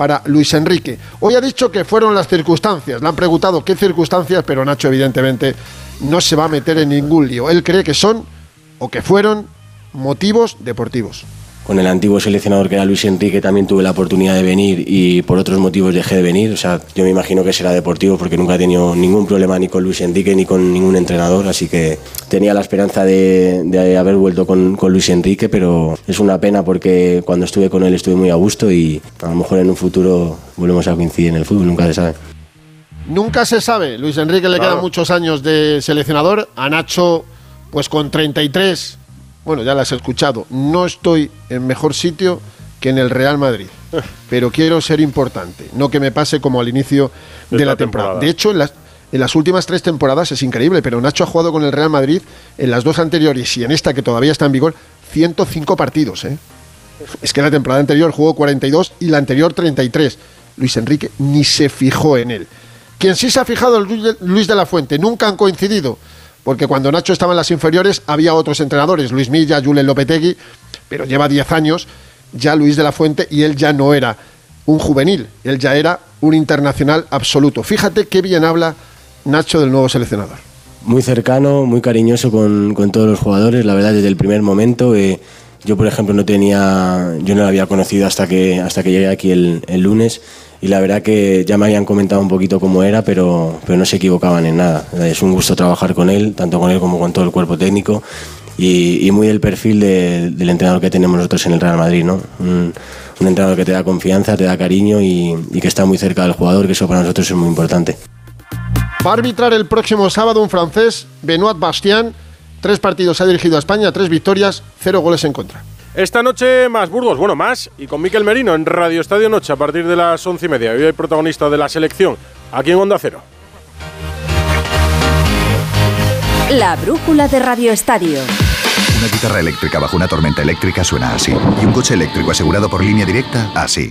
Speaker 75: para Luis Enrique. Hoy ha dicho que fueron las circunstancias. Le han preguntado qué circunstancias, pero Nacho evidentemente no se va a meter en ningún lío. Él cree que son o que fueron motivos deportivos.
Speaker 76: Con el antiguo seleccionador que era Luis Enrique también tuve la oportunidad de venir y por otros motivos dejé de venir. O sea, yo me imagino que será deportivo porque nunca he tenido ningún problema ni con Luis Enrique ni con ningún entrenador, así que tenía la esperanza de, de haber vuelto con, con, Luis Enrique, pero es una pena porque cuando estuve con él estuve muy a gusto y a lo mejor en un futuro volvemos a coincidir en el fútbol, nunca se sabe.
Speaker 75: Nunca se sabe. Luis Enrique le quedan muchos años de seleccionador. A Nacho, pues con 33 bueno, ya las he escuchado, no estoy en mejor sitio que en el Real Madrid, pero quiero ser importante, no que me pase como al inicio de, la temporada. De hecho, en las, en las últimas tres temporadas es increíble, pero Nacho ha jugado con el Real Madrid en las dos anteriores y en esta que todavía está en vigor 105 partidos. ¿eh? Es que la temporada anterior jugó 42 y la anterior 33. Luis Enrique ni se fijó en él. Quien sí se ha fijado es Luis de la Fuente, nunca han coincidido porque cuando Nacho estaba en las inferiores había otros entrenadores, Luis Milla, Julen Lopetegui, pero lleva 10 años ya Luis de la Fuente y él ya no era un juvenil, él ya era un internacional absoluto. Fíjate qué bien habla Nacho del nuevo seleccionador.
Speaker 76: Muy cercano, muy cariñoso con, todos los jugadores, la verdad desde el primer momento. Eh, yo, por ejemplo, no tenía, yo no lo había conocido hasta que, hasta que llegué aquí el lunes y la verdad que ya me habían comentado un poquito cómo era, pero, pero no se equivocaban en nada. Es un gusto trabajar con él, tanto con él como con todo el cuerpo técnico y, muy el perfil del entrenador que tenemos nosotros en el Real Madrid, ¿no? Un, entrenador que te da confianza, te da cariño y, que está muy cerca del jugador, que eso para nosotros es muy importante.
Speaker 75: Va a arbitrar el próximo sábado un francés, Benoit Bastien. Tres partidos ha dirigido a España, tres victorias, cero goles en contra.
Speaker 20: Esta noche más Burgos, bueno, más, y con Miquel Merino en Radio Estadio Noche a partir de las once y media. Hoy el protagonista de la selección, aquí en Onda Cero.
Speaker 80: La brújula de Radio Estadio.
Speaker 81: Una guitarra eléctrica bajo una tormenta eléctrica suena así. Y un coche eléctrico asegurado por línea directa, así.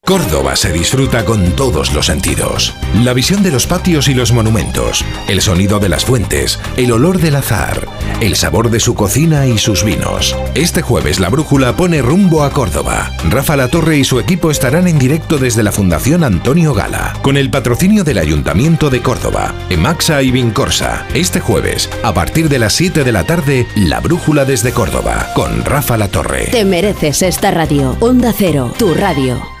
Speaker 71: Córdoba se disfruta con todos los sentidos. La visión de los patios y los monumentos, el sonido de las fuentes, el olor del azar, el sabor de su cocina y sus vinos. Este jueves la brújula pone rumbo a Córdoba. Rafa La Torre y su equipo estarán en directo desde la Fundación Antonio Gala, con el patrocinio del Ayuntamiento de Córdoba, Emaxa y Vincorsa. Este jueves, a partir de las 7 de la tarde, La Brújula desde Córdoba, con Rafa La Torre.
Speaker 80: Te mereces esta radio. Onda Cero, tu radio.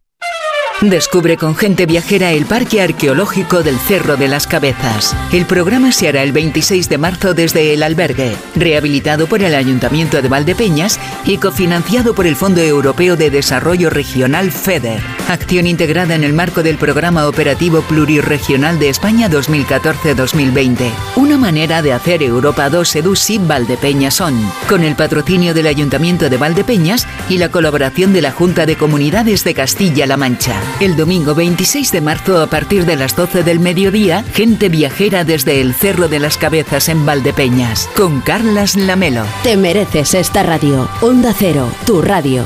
Speaker 80: Descubre con gente viajera el Parque Arqueológico del Cerro de las Cabezas. El programa se hará el 26 de marzo desde el albergue, rehabilitado por el Ayuntamiento de Valdepeñas y cofinanciado por el Fondo Europeo de Desarrollo Regional FEDER. Acción integrada en el marco del Programa Operativo Plurirregional de España 2014-2020. Una manera de hacer Europa 2 Edusi Valdepeñas On, con el patrocinio del Ayuntamiento de Valdepeñas y la colaboración de la Junta de Comunidades de Castilla-La Mancha. El domingo 26 de marzo a partir de las 12 del mediodía, gente viajera desde el Cerro de las Cabezas en Valdepeñas, con Carlas Lamelo. Te mereces esta radio. Onda Cero, tu radio.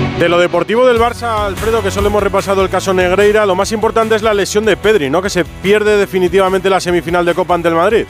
Speaker 20: De lo deportivo del Barça, Alfredo, que solo hemos repasado el caso Negreira, lo más importante es la lesión de Pedri, ¿no? Que se pierde definitivamente la semifinal de Copa ante el Madrid.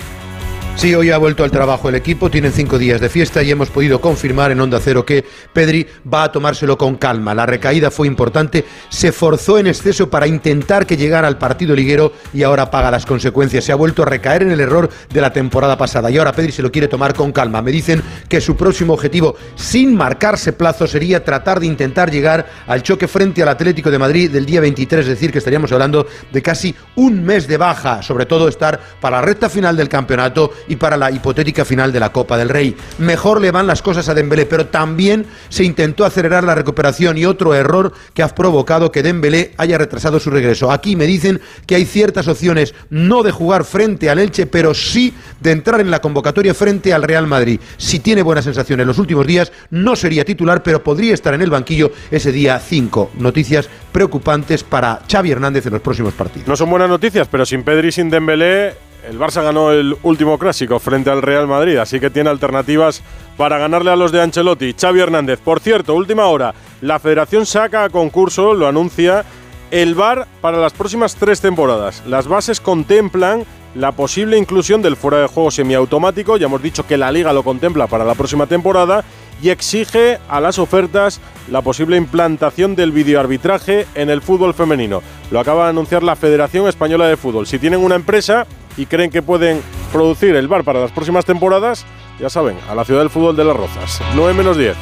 Speaker 77: Sí, hoy ha vuelto al trabajo el equipo, tienen cinco días de fiesta y hemos podido confirmar en Onda Cero que Pedri va a tomárselo con calma. La recaída fue importante, se forzó en exceso para intentar que llegara al partido liguero y ahora paga las consecuencias. Se ha vuelto a recaer en el error de la temporada pasada y ahora Pedri se lo quiere tomar con calma. Me dicen que su próximo objetivo, sin marcarse plazo, sería tratar de intentar llegar al choque frente al Atlético de Madrid del día 23, es decir, que estaríamos hablando de casi un mes de baja, sobre todo estar para la recta final del campeonato y para la hipotética final de la Copa del Rey. Mejor le van las cosas a Dembélé, pero también se intentó acelerar la recuperación y otro error que ha provocado que Dembélé haya retrasado su regreso. Aquí me dicen que hay ciertas opciones no de jugar frente al Elche, pero sí de entrar en la convocatoria frente al Real Madrid. Si tiene buenas sensaciones en los últimos días, no sería titular, pero podría estar en el banquillo ese día 5. Noticias preocupantes para Xavi Hernández en los próximos partidos.
Speaker 20: No son buenas noticias, pero sin Pedri y sin Dembélé el Barça ganó el último clásico frente al Real Madrid, así que tiene alternativas para ganarle a los de Ancelotti. Xavi Hernández, por cierto, última hora, la federación saca a concurso, lo anuncia, el VAR para las próximas tres temporadas. Las bases contemplan la posible inclusión del fuera de juego semiautomático, ya hemos dicho que la liga lo contempla para la próxima temporada, y exige a las ofertas la posible implantación del videoarbitraje en el fútbol femenino. Lo acaba de anunciar la Federación Española de Fútbol. Si tienen una empresa y creen que pueden producir el bar para las próximas temporadas, ya saben, a la ciudad del fútbol de las Rozas. 9 menos 10.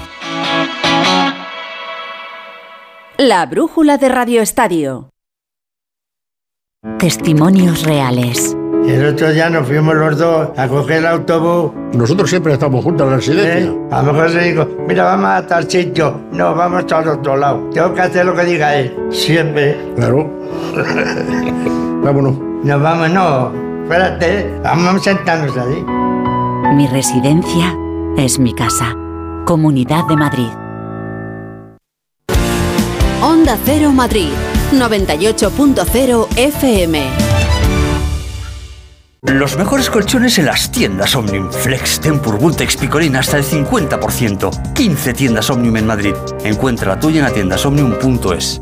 Speaker 82: La brújula de Radio Estadio.
Speaker 19: Testimonios reales.
Speaker 83: El otro día nos fuimos los dos a coger el autobús.
Speaker 84: Nosotros siempre estamos juntos en la residencia.
Speaker 83: ¿Eh? A lo mejor se dijo, mira, vamos a tal sitio. No, vamos al otro lado. Tengo que hacer lo que diga él. Siempre.
Speaker 84: Claro. [LAUGHS] Vámonos.
Speaker 83: Nos vamos, no. Espérate, vamos a sentarnos ahí.
Speaker 19: Mi residencia es mi casa. Comunidad de Madrid.
Speaker 82: Onda Cero Madrid, 98.0 FM.
Speaker 85: Los mejores colchones en las tiendas Omnium. Flex, Tempur, Vultex, Picolín hasta el 50%. 15 tiendas Omnium en Madrid. Encuentra la tuya en la tienda omnium.es.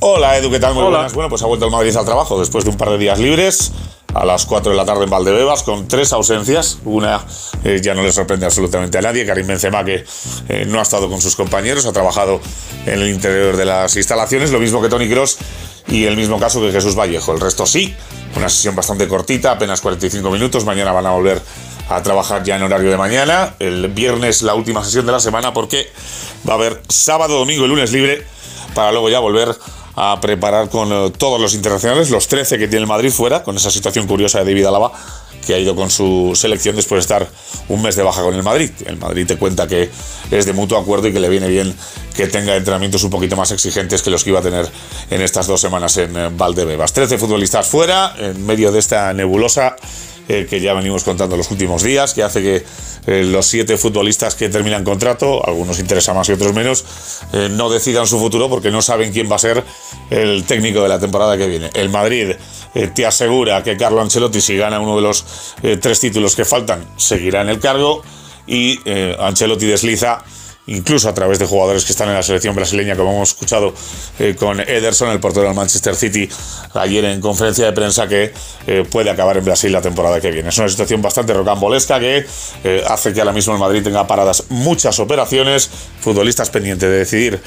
Speaker 39: Hola Edu, ¿qué tal? Muy
Speaker 20: Hola.
Speaker 39: buenas. Bueno, pues ha vuelto el Madrid al trabajo después de un par de días libres. a las 4 de la tarde en Valdebebas con tres ausencias. Una eh, ya no le sorprende absolutamente a nadie, Karim Benzema que eh, no ha estado con sus compañeros, ha trabajado en el interior de las instalaciones, lo mismo que Tony Cross y el mismo caso que Jesús Vallejo. El resto sí, una sesión bastante cortita, apenas 45 minutos, mañana van a volver a trabajar ya en horario de mañana, el viernes la última sesión de la semana porque va a haber sábado, domingo y lunes libre para luego ya volver a preparar con eh, todos los internacionales, los 13 que tiene el Madrid fuera, con esa situación curiosa de David Alaba, que ha ido con su selección después de estar un mes de baja con el Madrid. El Madrid te cuenta que es de mutuo acuerdo y que le viene bien que tenga entrenamientos un poquito más exigentes que los que iba a tener en estas dos semanas en eh, Valdebebas. 13 futbolistas fuera, en medio de esta nebulosa eh, que ya venimos contando los últimos días, que hace que eh, los siete futbolistas que terminan contrato, algunos interesan más y otros menos, eh, no decidan su futuro porque no saben quién va a ser el técnico de la temporada que viene. El Madrid te asegura que Carlo Ancelotti, si gana uno de los tres títulos que faltan, seguirá en el cargo y Ancelotti desliza incluso a través de jugadores que están en la selección brasileña, como hemos escuchado eh, con Ederson, el portero del Manchester City, ayer en conferencia de prensa, que eh, puede acabar en Brasil la temporada que viene. Es una situación bastante rocambolesca que eh, hace que ahora mismo el Madrid tenga paradas muchas operaciones, futbolistas pendientes de decidir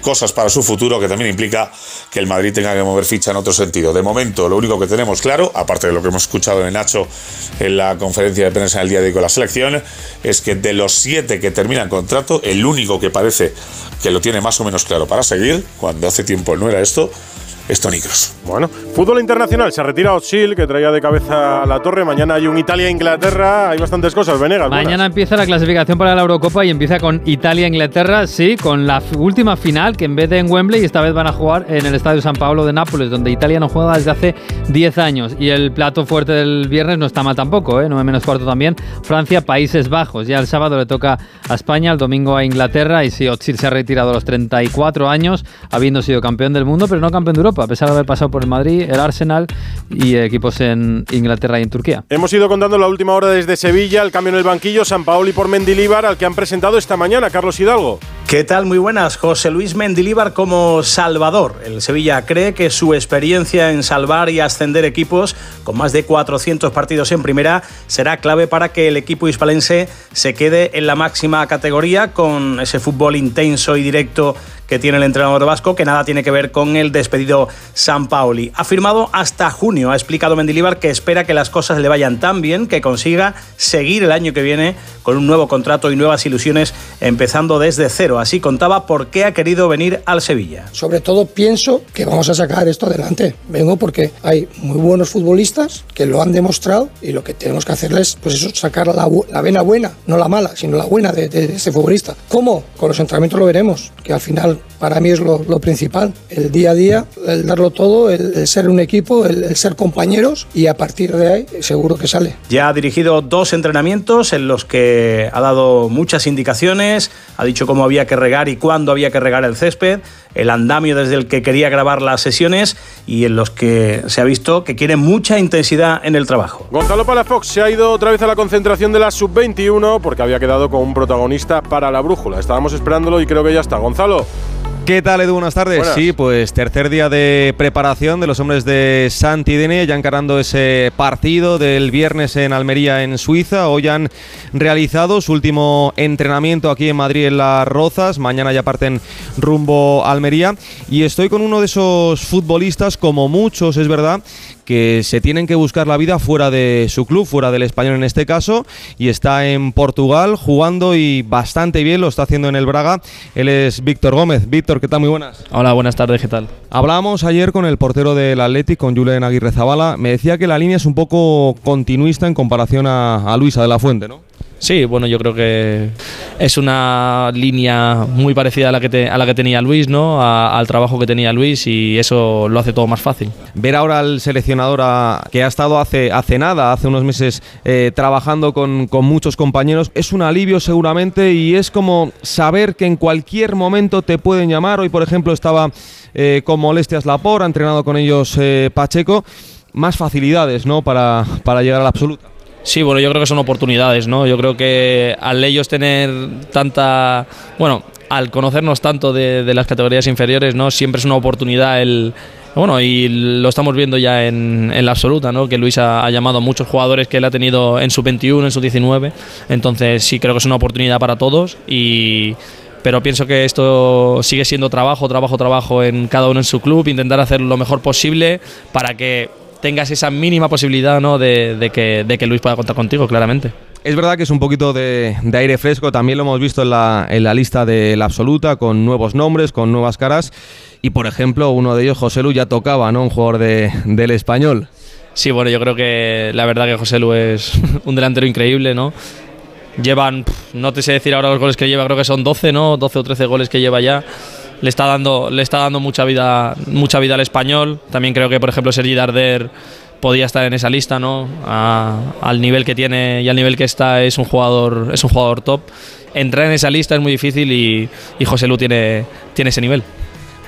Speaker 39: cosas para su futuro, que también implica que el Madrid tenga que mover ficha en otro sentido. De momento, lo único que tenemos claro, aparte de lo que hemos escuchado de Nacho en la conferencia de prensa en el día de hoy con la selección, es que de los siete que terminan contrato, el único que parece que lo tiene más o menos claro para seguir, cuando hace tiempo no era esto, es Tony Kroos.
Speaker 20: Bueno, fútbol internacional, se retira Ochil, que traía de cabeza la torre. Mañana hay un Italia-Inglaterra, hay bastantes cosas. Venegas.
Speaker 86: Mañana empieza la clasificación para la Eurocopa y empieza con Italia-Inglaterra, sí, con la última final, que en vez de en Wembley, esta vez van a jugar en el Estadio San Pablo de Nápoles, donde Italia no juega desde hace 10 años. Y el plato fuerte del viernes no está mal tampoco, ¿eh? 9 menos cuarto también. Francia, Países Bajos. Ya el sábado le toca a España, el domingo a Inglaterra. Y sí, Ochil se ha retirado a los 34 años, habiendo sido campeón del mundo, pero no campeón de Europa a pesar de haber pasado por el Madrid, el Arsenal y equipos en Inglaterra y en Turquía.
Speaker 20: Hemos ido contando la última hora desde Sevilla, el cambio en el banquillo, San Paoli por Mendilíbar, al que han presentado esta mañana, Carlos Hidalgo.
Speaker 87: ¿Qué tal? Muy buenas. José Luis Mendilíbar como salvador. El Sevilla cree que su experiencia en salvar y ascender equipos con más de 400 partidos en primera será clave para que el equipo hispalense se quede en la máxima categoría con ese fútbol intenso y directo que tiene el entrenador vasco, que nada tiene que ver con el despedido San Paoli. Ha firmado hasta junio, ha explicado Mendilibar que espera que las cosas le vayan tan bien que consiga seguir el año que viene con un nuevo contrato y nuevas ilusiones empezando desde cero. Así contaba por qué ha querido venir al Sevilla.
Speaker 88: Sobre todo pienso que vamos a sacar esto adelante. Vengo porque hay muy buenos futbolistas que lo han demostrado y lo que tenemos que hacerles pues eso, sacar la, la vena buena, no la mala, sino la buena de, de, de ese futbolista. ¿Cómo? Con los entrenamientos lo veremos, que al final para mí es lo, lo, principal. El día a día, el darlo todo, el, el ser un equipo, el, el, ser compañeros y a partir de ahí seguro que sale.
Speaker 87: Ya ha dirigido dos entrenamientos en los que ha dado muchas indicaciones, ha dicho cómo había que regar y cuándo había que regar el césped, el andamio desde el que quería grabar las sesiones y en los que se ha visto que quiere mucha intensidad en el trabajo.
Speaker 20: Gonzalo Palafox se ha ido otra vez a la concentración de la sub-21 porque había quedado con un protagonista para la brújula. Estábamos esperándolo y creo que ya está. Gonzalo.
Speaker 89: ¿Qué tal, Edu? Buenas tardes.
Speaker 20: Buenas.
Speaker 89: Sí, pues tercer día de preparación de los hombres de Santidene, ya encarando ese partido del viernes en Almería, en Suiza. Hoy han realizado su último entrenamiento aquí en Madrid, en Las Rozas. Mañana ya parten rumbo a Almería. Y estoy con uno de esos futbolistas, como muchos, es verdad, que se tienen que buscar la vida fuera de su club, fuera del español en este caso, y está en Portugal jugando y bastante bien, lo está haciendo en el Braga. Él es Víctor Gómez. Víctor, ¿qué tal? Muy buenas.
Speaker 86: Hola, buenas tardes, ¿qué tal?
Speaker 89: Hablábamos ayer con el portero del Athletic, con Julen Aguirre Zabala. Me decía que la línea es un poco continuista en comparación a, a Luisa de la Fuente, ¿no?
Speaker 86: Sí, bueno, yo creo que es una línea muy parecida a la que, te, a la que tenía Luis, ¿no? A, al trabajo que tenía Luis y eso lo hace todo más fácil.
Speaker 89: Ver ahora al seleccionador que ha estado hace, hace nada, hace unos meses, eh, trabajando con, con, muchos compañeros, es un alivio seguramente y es como saber que en cualquier momento te pueden llamar. Hoy, por ejemplo, estaba eh, con molestias Lapor, ha entrenado con ellos eh, Pacheco. Más facilidades, ¿no? Para, para llegar a la absoluta.
Speaker 86: Sí, bueno, yo creo que son oportunidades, ¿no? Yo creo que al ellos tener tanta, bueno, al conocernos tanto de, de las categorías inferiores, ¿no? Siempre es una oportunidad el, Bueno, y lo estamos viendo ya en, en la absoluta, ¿no? Que Luis ha, ha llamado a muchos jugadores que él ha tenido en su 21, en su 19. Entonces sí creo que es una oportunidad para todos y pero pienso que esto sigue siendo trabajo, trabajo, trabajo en cada uno en su club, intentar hacer lo mejor posible para que tengas esa mínima posibilidad ¿no? de, de que, de que Luis pueda contar contigo, claramente.
Speaker 89: Es verdad que es un poquito de, de aire fresco, también lo hemos visto en la, en la lista de la absoluta, con nuevos nombres, con nuevas caras. Y por ejemplo, uno de ellos, José Lu, ya tocaba, ¿no? Un jugador de, del español.
Speaker 86: Sí, bueno, yo creo que la verdad que José Lu es [LAUGHS] un delantero increíble, ¿no? Llevan, no te sé decir ahora los goles que lleva, creo que son 12, ¿no? 12 o 13 goles que lleva ya. Le está dando, le está dando mucha vida, mucha vida al español. También creo que, por ejemplo, Sergi Darder podía estar en esa lista, ¿no? A- al nivel que tiene y al nivel que está es un jugador, es un jugador top. Entrar en esa lista es muy difícil y, y José Lu tiene, tiene ese nivel.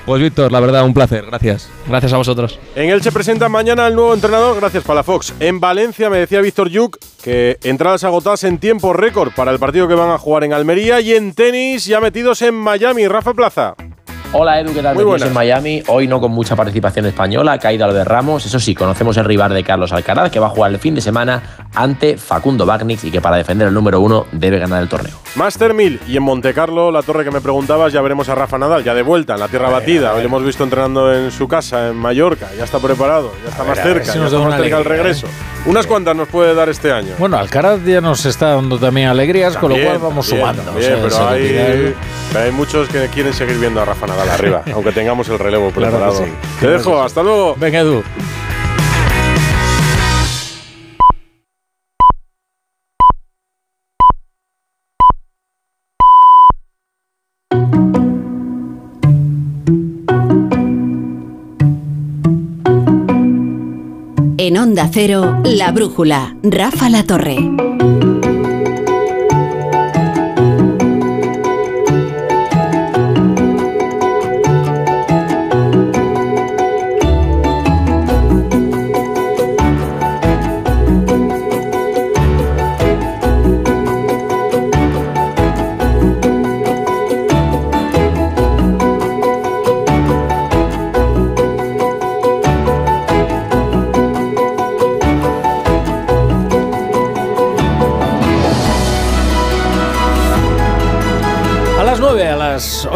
Speaker 89: Pues Víctor, la verdad, un placer, gracias.
Speaker 86: Gracias a vosotros.
Speaker 20: En él se presenta mañana el nuevo entrenador, gracias Palafox. En Valencia me decía Víctor Yuk que entradas agotadas en tiempo récord para el partido que van a jugar en Almería y en tenis ya metidos en Miami. Rafa Plaza.
Speaker 81: Hola Edu, ¿qué tal?
Speaker 20: Muy
Speaker 81: en Miami, hoy no con mucha participación española, caída lo de Ramos. Eso sí, conocemos el rival de Carlos Alcaraz, que va a jugar el fin de semana ante Facundo Bagnic y que para defender el número uno debe ganar el torneo.
Speaker 20: Master 1000 y en Monte Carlo, la torre que me preguntabas, ya veremos a Rafa Nadal, ya de vuelta en la tierra batida. Hoy lo hemos visto entrenando en su casa, en Mallorca, ya está preparado, ya está más
Speaker 2: ver,
Speaker 20: cerca,
Speaker 2: si
Speaker 20: ya
Speaker 2: nos
Speaker 20: está
Speaker 2: da
Speaker 20: más cerca del
Speaker 2: alegría,
Speaker 20: regreso. Unas cuantas nos puede dar este año.
Speaker 2: Bueno, Alcaraz ya nos está dando también alegrías, con lo cual vamos
Speaker 20: también,
Speaker 2: sumando.
Speaker 20: también,
Speaker 2: O sea,
Speaker 20: pero, hay, pero hay muchos que quieren seguir viendo a Rafa Nadal arriba, [LAUGHS] aunque tengamos el relevo
Speaker 2: Claro
Speaker 20: preparado.
Speaker 2: sí,
Speaker 20: Te dejo, hasta luego.
Speaker 2: Venga, Edu.
Speaker 1: En Onda Cero, La Brújula, Rafa La Torre.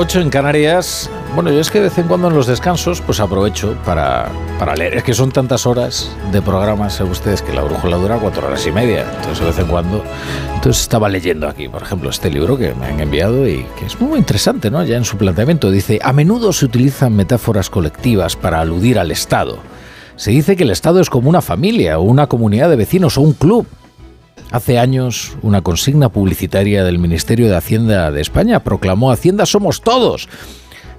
Speaker 2: 8 en Canarias. Bueno, yo es que de vez en cuando en los descansos pues aprovecho para, para leer. Es que son tantas horas de programa, saben ustedes, que la brújula dura cuatro horas y media. Entonces de vez en cuando... Entonces estaba leyendo aquí, por ejemplo, este libro que me han enviado y que es muy interesante, ¿no? Ya en su planteamiento dice, a menudo se utilizan metáforas colectivas para aludir al Estado. Se dice que el Estado es como una familia o una comunidad de vecinos o un club. Hace años, una consigna publicitaria del Ministerio de Hacienda de España proclamó Hacienda somos todos.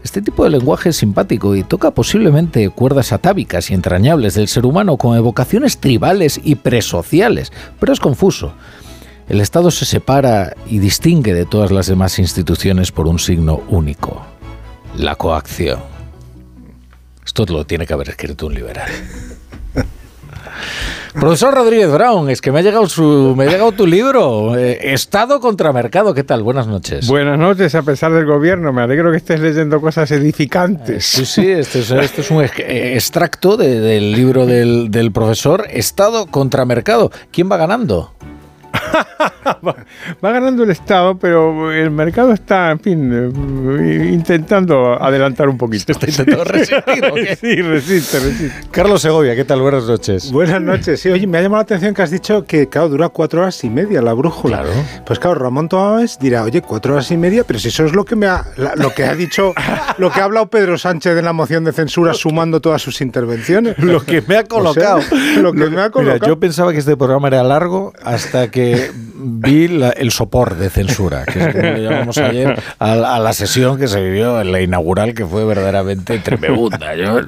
Speaker 2: Este tipo de lenguaje es simpático y toca posiblemente cuerdas atávicas y entrañables del ser humano con evocaciones tribales y presociales, pero es confuso. El Estado se separa y distingue de todas las demás instituciones por un signo único, la coacción. Esto lo tiene que haber escrito un liberal. Profesor Rodríguez Brown, es que me ha llegado su, me ha llegado tu libro, eh, Estado contra Mercado. ¿Qué tal? Buenas noches.
Speaker 90: Buenas noches, a pesar del gobierno. Me alegro que estés leyendo cosas edificantes.
Speaker 2: Sí, sí, este es, este es un eh, extracto de- del libro del, del profesor Estado contra Mercado. ¿Quién va ganando? [LAUGHS]
Speaker 90: Va ganando el Estado, pero el mercado está, en fin, eh, intentando adelantar un poquito.
Speaker 2: Está intentando resistir, ¿o qué? [LAUGHS]
Speaker 90: Sí, resiste, resiste.
Speaker 2: Carlos Segovia, ¿qué tal? Buenas noches.
Speaker 90: Buenas noches. Sí, oye, me ha llamado la atención que has dicho que, claro, dura cuatro horas y media la brújula.
Speaker 2: Claro.
Speaker 90: Pues claro, Ramón Tomás dirá, oye, cuatro horas y media, pero si eso es lo que me ha, la- lo que ha dicho, lo que ha hablado Pedro Sánchez en la moción de censura sumando todas sus intervenciones.
Speaker 2: Lo que me ha colocado.
Speaker 90: O sea, lo que me ha colocado.
Speaker 2: Mira, yo pensaba que este programa era largo hasta que vi la- el sopor de censura, que es como le llamamos ayer a, la- a la sesión que se vivió en la inaugural, que fue verdaderamente tremenda. Yo-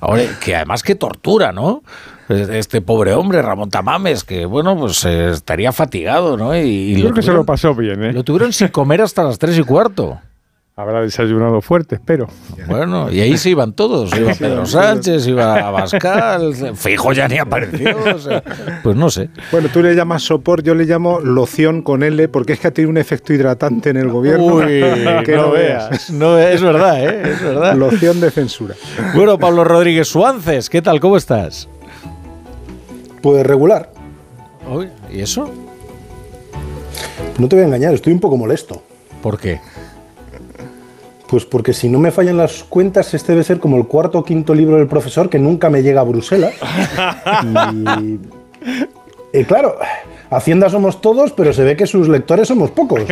Speaker 2: ahora, que además que tortura, ¿no? Este pobre hombre, Ramón Tamames, que bueno, pues eh, estaría fatigado, ¿no? Y,
Speaker 90: creo que se lo pasó bien, ¿eh?
Speaker 2: Lo tuvieron sin comer hasta las tres y cuarto.
Speaker 91: Habrá desayunado fuerte, espero.
Speaker 2: Bueno, y ahí se iban todos. Iba Pedro Sánchez, iba Abascal, [LAUGHS] Fijo ya ni apareció. o sea, pues no sé.
Speaker 91: Bueno, tú le llamas sopor, yo le llamo loción con L, porque es que ha tenido un efecto hidratante en el gobierno.
Speaker 2: Uy, [LAUGHS]
Speaker 91: que
Speaker 2: no veas. No, es verdad, ¿eh? Es verdad.
Speaker 91: Loción de censura.
Speaker 2: Bueno, Pablo Rodríguez Suances, ¿qué tal? ¿Cómo estás?
Speaker 92: Pues regular.
Speaker 2: ¿Y eso?
Speaker 92: No te voy a engañar, estoy un poco molesto.
Speaker 2: ¿Por qué?
Speaker 92: Pues porque si no me fallan las cuentas, este debe ser como el cuarto o quinto libro del profesor que nunca me llega a Bruselas. [LAUGHS] Y, y claro, Hacienda somos todos, pero se ve que sus lectores somos pocos. [LAUGHS]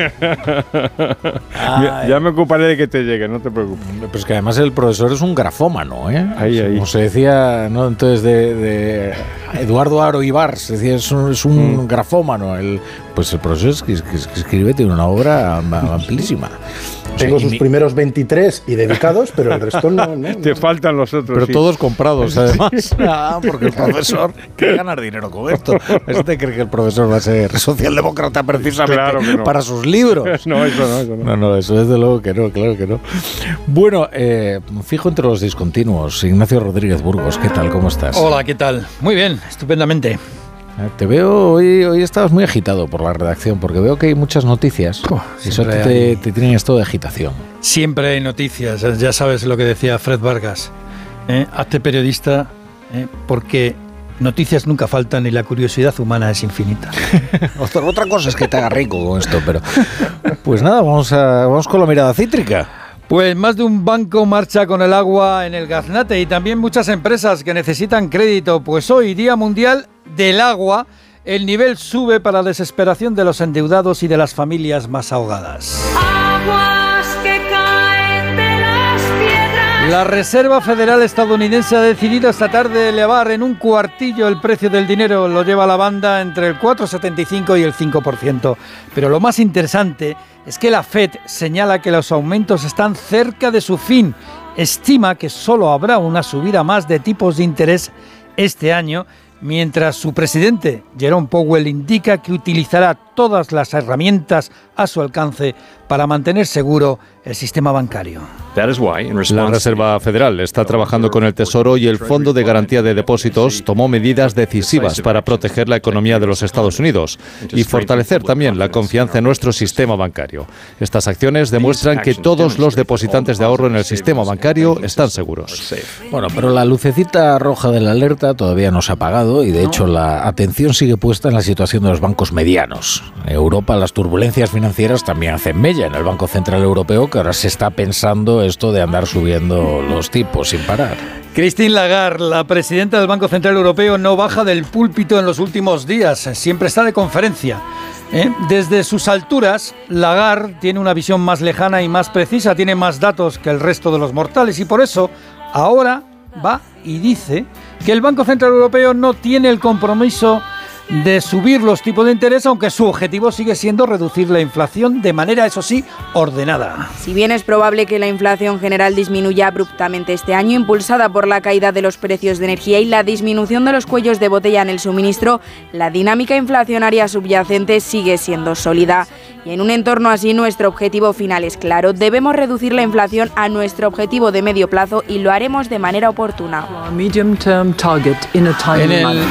Speaker 91: ya, ya me ocuparé de que te llegue, no te preocupes.
Speaker 2: Pues que además el profesor es un grafómano, ¿eh?
Speaker 91: Ahí, ahí.
Speaker 2: Como se decía, ¿no? Entonces de, de Eduardo Aro Ibar, se decía, es un, es un
Speaker 91: Mm.
Speaker 2: grafómano. El, pues el profesor es que, es que- es que escribe, tiene una obra am- amplísima. O sea,
Speaker 92: Tengo sus
Speaker 2: ni-
Speaker 92: primeros 23 y dedicados, pero el resto no. no, [LAUGHS]
Speaker 91: Te faltan los otros.
Speaker 2: Pero
Speaker 91: sí.
Speaker 2: todos comprados, además. [LAUGHS] Ah, porque el profesor quiere ganar dinero con esto. ¿Este cree que el profesor va a ser socialdemócrata precisamente
Speaker 91: Claro no.
Speaker 2: para sus libros? [LAUGHS]
Speaker 91: No, eso no, eso no.
Speaker 2: No, no, eso desde luego que no, claro que no. Bueno, eh, fijo entre los discontinuos. Ignacio Rodríguez Burgos, ¿qué tal? ¿Cómo estás?
Speaker 44: Hola, ¿qué tal? Muy bien, estupendamente.
Speaker 2: Eh, Te veo, hoy, hoy estabas muy agitado por la redacción, porque veo que hay muchas noticias. y eso te,
Speaker 44: hay.
Speaker 2: te tienen esto de agitación.
Speaker 44: Siempre hay noticias, ya sabes lo que decía Fred Vargas. ¿eh? Hazte periodista ¿eh? porque noticias nunca faltan y la curiosidad humana es infinita. [LAUGHS]
Speaker 2: Otra cosa es que te haga rico con esto, pero... Pues nada, vamos, a, vamos con la mirada cítrica.
Speaker 44: Pues más de un banco marcha con el agua en el gaznate y también muchas empresas que necesitan crédito, pues hoy, Día Mundial del Agua, el nivel sube para la desesperación de los endeudados y de las familias más ahogadas. La Reserva Federal estadounidense ha decidido esta tarde elevar en un cuartillo el precio del dinero. Lo lleva la banda entre el 4,75 y el 5%. Pero lo más interesante es que la Fed señala que los aumentos están cerca de su fin. Estima que solo habrá una subida más de tipos de interés este año, mientras su presidente, Jerome Powell, indica que utilizará todas las herramientas a su alcance para mantener seguro el sistema bancario.
Speaker 86: La Reserva Federal está trabajando con el Tesoro y el Fondo de Garantía de Depósitos tomó medidas decisivas para proteger la economía de los Estados Unidos y fortalecer también la confianza en nuestro sistema bancario. Estas acciones demuestran que todos los depositantes de ahorro en el sistema bancario están seguros.
Speaker 2: Bueno, pero la lucecita roja de la alerta todavía no se ha apagado y de hecho la atención sigue puesta en la situación de los bancos medianos. Europa las turbulencias financieras también hacen mella en el Banco Central Europeo que ahora se está pensando esto de andar subiendo los tipos sin parar.
Speaker 44: Christine Lagarde, la presidenta del Banco Central Europeo, no baja del púlpito en los últimos días, siempre está de conferencia. ¿eh? Desde sus alturas, Lagarde tiene una visión más lejana y más precisa, tiene más datos que el resto de los mortales y por eso ahora va y dice que el Banco Central Europeo no tiene el compromiso de subir los tipos de interés, aunque su objetivo sigue siendo reducir la inflación de manera, eso sí, ordenada.
Speaker 93: Si bien es probable que la inflación general disminuya abruptamente este año, impulsada por la caída de los precios de energía y la disminución de los cuellos de botella en el suministro, la dinámica inflacionaria subyacente sigue siendo sólida. Y en un entorno así, nuestro objetivo final es claro. Debemos reducir la inflación a nuestro objetivo de medio plazo y lo haremos de manera oportuna.
Speaker 44: En el,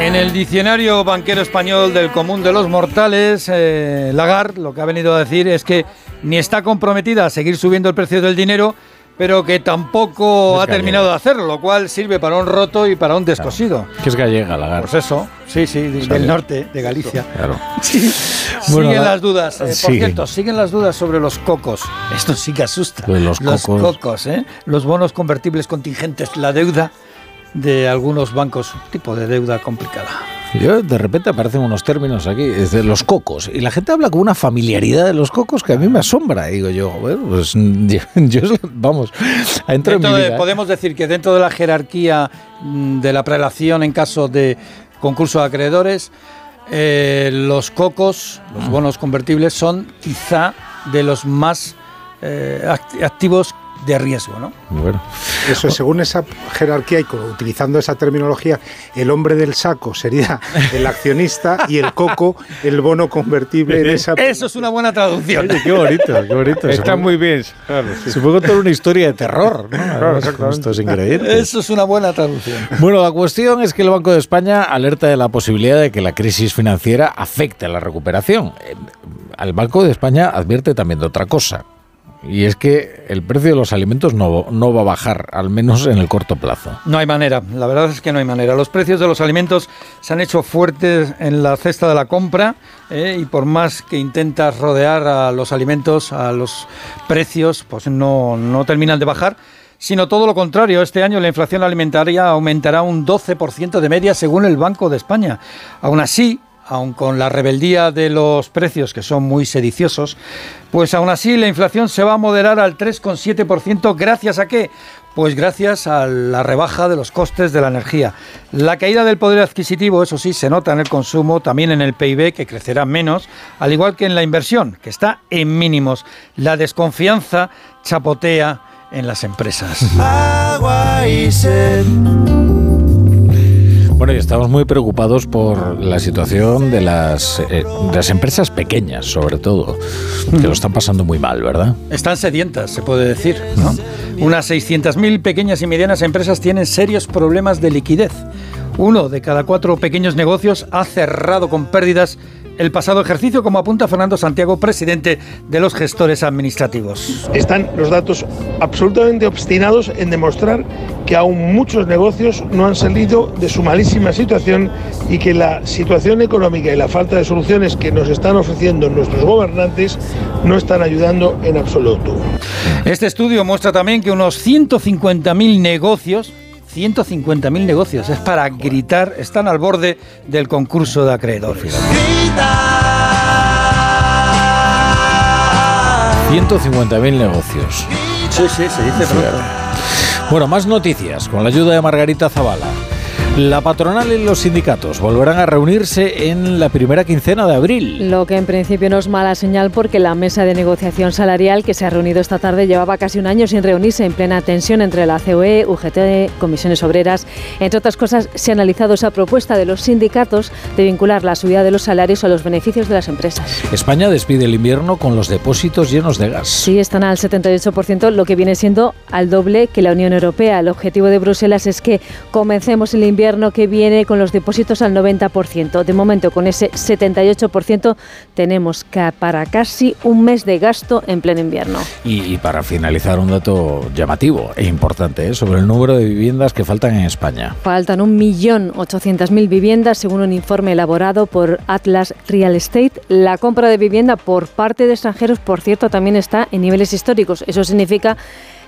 Speaker 44: En el diccionario banquero español del común de los mortales, eh, Lagarde lo que ha venido a decir es que ni está comprometida a seguir subiendo el precio del dinero, pero que tampoco ha terminado de hacerlo, lo cual sirve para un roto y para un descosido.
Speaker 2: Que es gallega, Lagarde.
Speaker 44: Pues eso, sí, sí, del
Speaker 2: Sabe.
Speaker 44: norte, de Galicia.
Speaker 2: Claro. [LAUGHS]
Speaker 44: Sí.
Speaker 2: Bueno,
Speaker 44: siguen
Speaker 2: la-
Speaker 44: las dudas. eh, por cierto, siguen las dudas sobre los cocos. Esto sí que asusta.
Speaker 2: Lo de los cocos.
Speaker 44: ¿eh? Los bonos convertibles contingentes, la deuda de algunos bancos, tipo de deuda complicada.
Speaker 2: Yo, de repente aparecen unos términos aquí, es de los cocos, y la gente habla con una familiaridad de los cocos que a mí me asombra. Digo yo, bueno, pues [LAUGHS] yo, vamos, entro en mi
Speaker 44: Dentro de-
Speaker 2: vida.
Speaker 44: podemos decir que dentro de la jerarquía mm, de la prelación en caso de concurso de acreedores, eh, los cocos, los bonos convertibles, son quizá de los más eh, act- activos de riesgo. ¿no?
Speaker 2: Bueno.
Speaker 90: Eso, según esa jerarquía y como utilizando esa terminología, el hombre del saco sería el accionista y el coco el bono convertible en esa.
Speaker 44: Eso es una buena traducción.
Speaker 2: Oye, qué bonito, qué bonito.
Speaker 91: Está muy bien. Claro, sí.
Speaker 2: Puede contar una historia de terror. ¿no?
Speaker 91: Claro, exactamente.
Speaker 2: Esto es increíble.
Speaker 44: Eso es una buena traducción.
Speaker 2: Bueno, la cuestión es que el Banco de España alerta de la posibilidad de que la crisis financiera afecte a la recuperación. Eh, Al Banco de España advierte también de otra cosa. Y es que el precio de los alimentos no, no va a bajar, al menos en el corto plazo.
Speaker 44: No hay manera, la verdad es que no hay manera. Los precios de los alimentos se han hecho fuertes en la cesta de la compra eh, y por más que intentas rodear a los alimentos, a los precios, pues no, no terminan de bajar. Sino todo lo contrario, este año la inflación alimentaria aumentará un 12% de media según el Banco de España. Aún así, aun con la rebeldía de los precios, que son muy sediciosos, pues aún así la inflación se va a moderar al 3,7%. ¿Gracias a qué? Pues gracias a la rebaja de los costes de la energía. La caída del poder adquisitivo, eso sí, se nota en el consumo, también en el PIB, que crecerá menos, al igual que en la inversión, que está en mínimos. La desconfianza chapotea en las empresas.
Speaker 2: Agua y Bueno, y estamos muy preocupados por la situación de las, eh, de las empresas pequeñas, sobre todo, que lo están pasando muy mal, ¿verdad?
Speaker 44: Están sedientas, se puede decir. ¿no? Unas 600.000 pequeñas y medianas empresas tienen serios problemas de liquidez. Uno de cada cuatro pequeños negocios ha cerrado con pérdidas el pasado ejercicio, como apunta Fernando Santiago, presidente de los gestores administrativos.
Speaker 94: Están los datos absolutamente obstinados en demostrar que aún muchos negocios no han salido de su malísima situación y que la situación económica y la falta de soluciones que nos están ofreciendo nuestros gobernantes no están ayudando en absoluto.
Speaker 44: Este estudio muestra también que unos 150.000 negocios 150.000 negocios, es para gritar, están al borde del concurso de acreedores.
Speaker 2: 150.000 negocios.
Speaker 44: Sí, sí, se dice pronto.
Speaker 2: Bueno, más noticias con la ayuda de Margarita Zavala. La patronal y los sindicatos volverán a reunirse en la primera quincena de abril.
Speaker 15: Lo que en principio no es mala señal porque la mesa de negociación salarial que se ha reunido esta tarde llevaba casi un año sin reunirse en plena tensión entre la COE, UGT, comisiones obreras. Entre otras cosas, se ha analizado esa propuesta de los sindicatos de vincular la subida de los salarios a los beneficios de las empresas.
Speaker 2: España despide el invierno con los depósitos llenos de gas.
Speaker 15: Sí, están al 78%, lo que viene siendo al doble que la Unión Europea. El objetivo de Bruselas es que comencemos el invierno que viene con los depósitos al 90%. De momento, con ese 78%, tenemos que para casi un mes de gasto en pleno invierno.
Speaker 2: Y, y para finalizar, un dato llamativo e importante ¿eh? sobre el número de viviendas que faltan en España.
Speaker 15: Faltan 1.800.000 viviendas, según un informe elaborado por Atlas Real Estate. La compra de vivienda por parte de extranjeros, por cierto, también está en niveles históricos. Eso significa